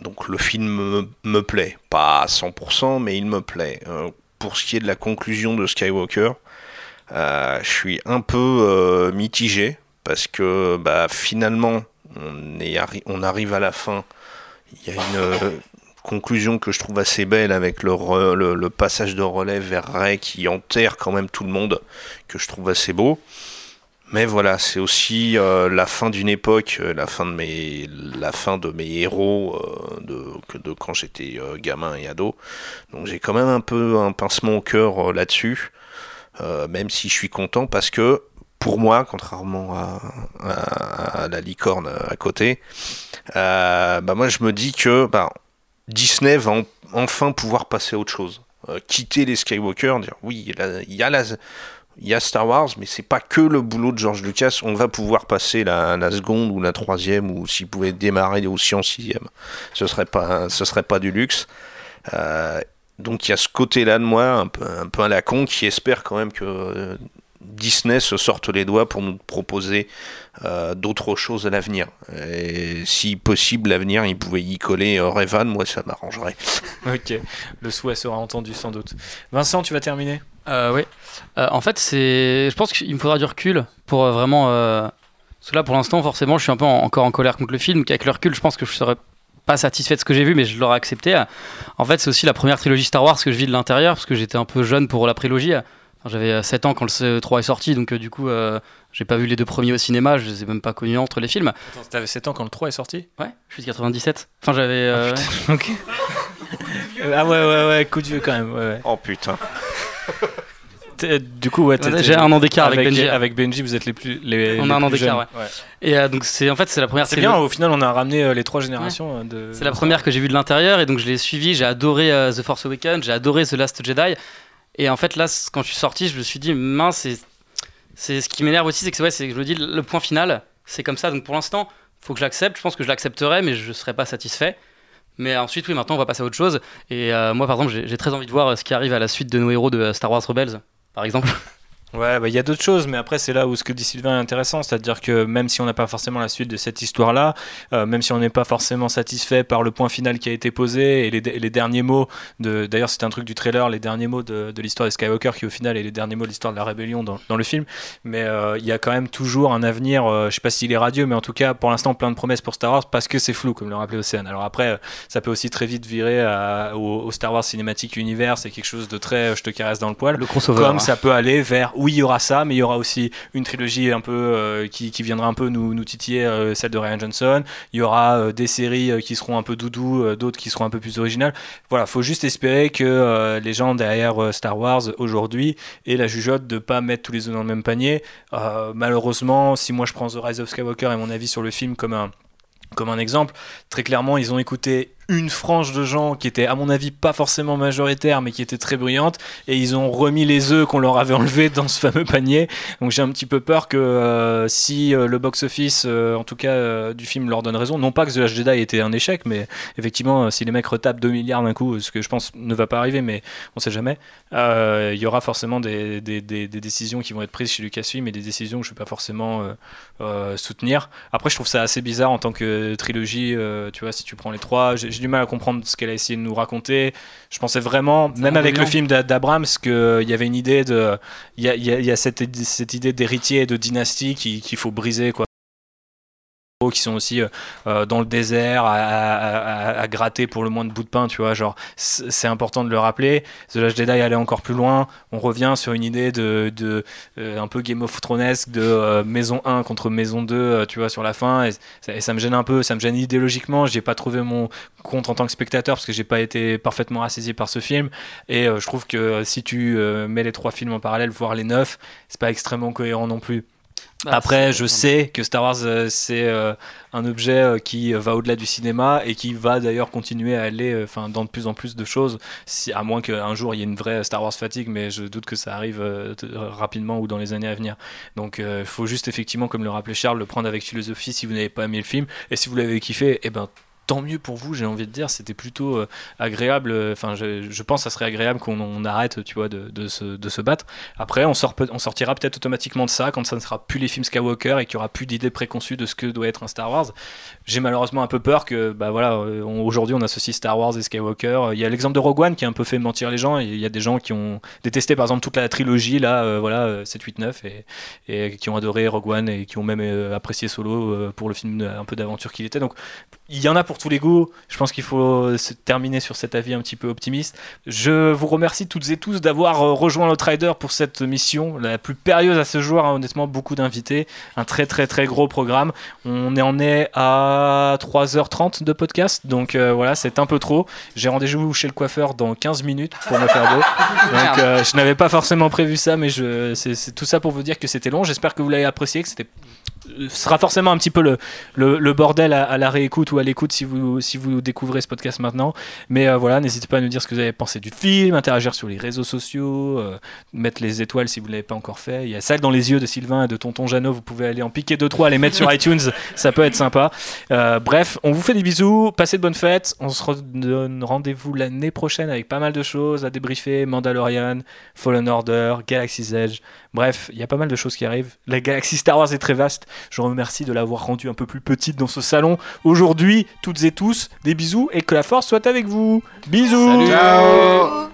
Speaker 11: Donc le film me, plaît, pas à 100%, mais il me plaît. Pour ce qui est de la conclusion de Skywalker, je suis un peu mitigé parce que bah, finalement on, est arrive à la fin. Il y a une euh, conclusion que je trouve assez belle avec le, passage de relais vers Rey qui enterre quand même tout le monde, que je trouve assez beau. Mais voilà, c'est aussi euh, la fin d'une époque, euh, la fin de mes, la de mes héros de, quand j'étais gamin et ado. Donc j'ai quand même un peu un pincement au cœur là-dessus. même si je suis content parce que pour moi, contrairement à, la licorne à côté, euh, bah moi je me dis que bah, Disney va en- enfin pouvoir passer à autre chose. Euh, quitter les Skywalker, dire oui, il y a Star Wars, mais c'est pas que le boulot de George Lucas. On va pouvoir passer la, seconde ou la troisième, ou s'il pouvait démarrer aussi en sixième, ce serait pas, ce serait pas du luxe. Euh, donc il y a ce côté-là de moi, un peu, un peu à la con, qui espère quand même que Disney se sorte les doigts pour nous proposer euh, d'autres choses à l'avenir. Et si possible, l'avenir, il pouvait y coller euh, Revan, moi ça m'arrangerait.
Speaker 1: Ok, le souhait sera entendu sans doute. Vincent, tu vas terminer?
Speaker 13: Euh, oui. Euh, en fait, c'est. Je pense qu'il me faudra du recul pour euh, vraiment. euh, Parce que là, pour l'instant, forcément, je suis un peu en- encore en colère contre le film. Qu'avec le recul, je pense que je serais pas satisfait de ce que j'ai vu, mais je l'aurais accepté. En fait, c'est aussi la première trilogie Star Wars que je vis de l'intérieur, parce que j'étais un peu jeune pour la prélogie. Enfin, J'avais euh, 7 ans quand le 3 est sorti, donc euh, du coup, euh, j'ai pas vu les deux premiers au cinéma, je les ai même pas connus entre les films.
Speaker 1: Attends, t'avais 7 ans quand le 3 est sorti?
Speaker 13: Ouais, je suis de 97. Enfin, j'avais. euh,
Speaker 1: Ok. ah ouais, ouais, ouais, coup de vieux quand même. Ouais, ouais.
Speaker 11: Oh putain.
Speaker 1: T'es- Du coup, ouais,
Speaker 13: J'ai un an d'écart avec Benji.
Speaker 1: Avec Benji, vous êtes les plus. Les,
Speaker 13: On
Speaker 1: les
Speaker 13: a un an
Speaker 1: plus
Speaker 13: d'écart,
Speaker 1: jeunes.
Speaker 13: ouais. Et euh, donc, c'est en fait, c'est la première
Speaker 1: C'est bien, au final, on a ramené euh, les trois générations euh, de.
Speaker 13: C'est la première que j'ai vue de l'intérieur et donc je l'ai suivi. J'ai adoré euh, The Force Awakens, j'ai adoré The Last Jedi. Et en fait, là, quand je suis sorti, je me suis dit, mince, c'est, ce qui m'énerve aussi, c'est que, ouais, je me dis, le point final, c'est comme ça. Donc pour l'instant, faut que je l'accepte. Je pense que je l'accepterai, mais je ne serai pas satisfait. Mais ensuite, oui, maintenant, on va passer à autre chose. Et euh, moi, par exemple, j'ai, j'ai très envie de voir euh, ce qui arrive à la suite de nos héros de euh, Star Wars Rebels, par exemple.
Speaker 1: Ouais, bah, il y a d'autres choses, mais après, c'est là où ce que dit Sylvain est intéressant, c'est-à-dire que même si on n'a pas forcément la suite de cette histoire-là, euh, même si on n'est pas forcément satisfait par le point final qui a été posé et les, et les derniers mots de. D'ailleurs, c'était un truc du trailer, les derniers mots de, de l'histoire des Skywalker qui, au final, est les derniers mots de l'histoire de la rébellion dans, dans le film. Mais euh, il y a quand même toujours un avenir, euh, je sais pas s'il est radieux, mais en tout cas, pour l'instant, plein de promesses pour Star Wars parce que c'est flou, comme le rappelait Océane. Alors après, euh, ça peut aussi très vite virer à- au, au Star Wars Cinematic Universe, c'est quelque chose de très. Je te caresse dans le poil.
Speaker 13: Le crossover.
Speaker 1: Comme ça peut aller vers oui il y aura ça mais il y aura aussi une trilogie un peu euh, qui, viendra un peu nous, titiller euh, celle de Ryan Johnson. Il y aura euh, des séries qui seront un peu doudou d'autres qui seront un peu plus originales. Voilà faut juste espérer que les gens derrière Star Wars aujourd'hui aient la jugeote de pas mettre tous les œufs dans le même panier. Malheureusement si moi je prends The Rise of Skywalker et mon avis sur le film comme un exemple, très clairement, ils ont écouté une frange de gens qui était, à mon avis, pas forcément majoritaire, mais qui était très bruyante, et ils ont remis les œufs qu'on leur avait enlevés dans ce fameux panier. Donc j'ai un petit peu peur que euh, si euh, le box-office, euh, en tout cas du film, leur donne raison, non pas que The Last Jedi était un échec, mais effectivement, si les mecs retapent 2 milliards d'un coup, ce que je pense ne va pas arriver, mais on sait jamais, il y aura forcément des, des- des- décisions qui vont être prises chez Lucasfilm et des décisions que je ne vais pas forcément soutenir. Après, je trouve ça assez bizarre en tant que trilogie, tu vois, si tu prends les trois, j'ai du mal à comprendre ce qu'elle a essayé de nous raconter. Je pensais vraiment, même avec le film d'A- d'Abrams, qu'il y avait une idée de. Il y a, il y a- il y a cette, cette idée d'héritier et de dynastie qui- qu'il faut briser, quoi qui sont aussi euh, euh, dans le désert à, gratter pour le moins de bout de pain tu vois genre c'est important de le rappeler. The Last Jedi allait encore plus loin. On revient sur une idée de, euh, un peu Game of Thronesque de maison 1 contre maison 2 euh, tu vois sur la fin. Et, ça- et ça me gêne un peu ça me gêne idéologiquement. J'ai pas trouvé mon compte en tant que spectateur parce que j'ai pas été parfaitement assaisi par ce film. Et je trouve que si tu mets les trois films en parallèle voire les neuf c'est pas extrêmement cohérent non plus
Speaker 13: Bah,
Speaker 1: après, je sais que Star Wars, euh, c'est euh, un objet euh, qui va au-delà du cinéma et qui va d'ailleurs continuer à aller enfin dans de plus en plus de choses, si, à moins qu'un jour il y ait une vraie Star Wars fatigue, mais je doute que ça arrive rapidement ou dans les années à venir. Donc il faut juste effectivement, comme le rappelait Charles, le prendre avec philosophie si vous n'avez pas aimé le film. Et si vous l'avez kiffé, eh ben tant mieux pour vous, j'ai envie de dire, c'était plutôt euh, agréable, euh, enfin je, pense que ça serait agréable qu'on on arrête, tu vois, de, se, battre. Après, on, sort, sortira peut-être automatiquement de ça quand ça ne sera plus les films Skywalker et qu'il n'y aura plus d'idées préconçues de ce que doit être un Star Wars. J'ai malheureusement un peu peur que, bah voilà, euh, aujourd'hui on associe Star Wars et Skywalker. Il y a l'exemple de Rogue One qui a un peu fait mentir les gens. Il y a des gens qui ont détesté par exemple toute la trilogie, là, voilà, euh, 7, 8, 9, et, qui ont adoré Rogue One et qui ont même apprécié Solo pour le film un peu d'aventure qu'il était. Donc il y en a pour tous les goûts. Je pense qu'il faut se terminer sur cet avis un petit peu optimiste. Je vous remercie toutes et tous d'avoir euh, rejoint l'Outrider pour cette mission, la plus périlleuse à ce jour. hein, honnêtement, beaucoup d'invités, un très très très gros programme. On est en est à 3h30 de podcast, donc euh, voilà, c'est un peu trop. J'ai rendez-vous chez le coiffeur dans 15 minutes pour me faire beau. Donc euh, je n'avais pas forcément prévu ça, mais je, c'est, tout ça pour vous dire que c'était long. J'espère que vous l'avez apprécié, que c'était euh, sera forcément un petit peu le, le, le bordel à, à la réécoute ou à l'écoute si vous, si vous découvrez ce podcast maintenant. Mais euh, voilà, n'hésitez pas à nous dire ce que vous avez pensé du film, interagir sur les réseaux sociaux, euh, mettre les étoiles si vous ne l'avez pas encore fait. Il y a ça dans les yeux de Sylvain et de Tonton Jeannot, vous pouvez aller en piquer 2-3, les mettre sur iTunes, ça peut être sympa. Euh, bref, on vous fait des bisous, passez de bonnes fêtes, on se donne rendez-vous l'année prochaine avec pas mal de choses à débriefer, Mandalorian, Fallen Order, Galaxy's Edge. Bref, il y a pas mal de choses qui arrivent. La galaxie Star Wars est très vaste. Je vous remercie de l'avoir rendue un peu plus petite dans ce salon aujourd'hui, toutes et tous. Des bisous et que la force soit avec vous. Bisous.
Speaker 13: Salut.
Speaker 1: Ciao.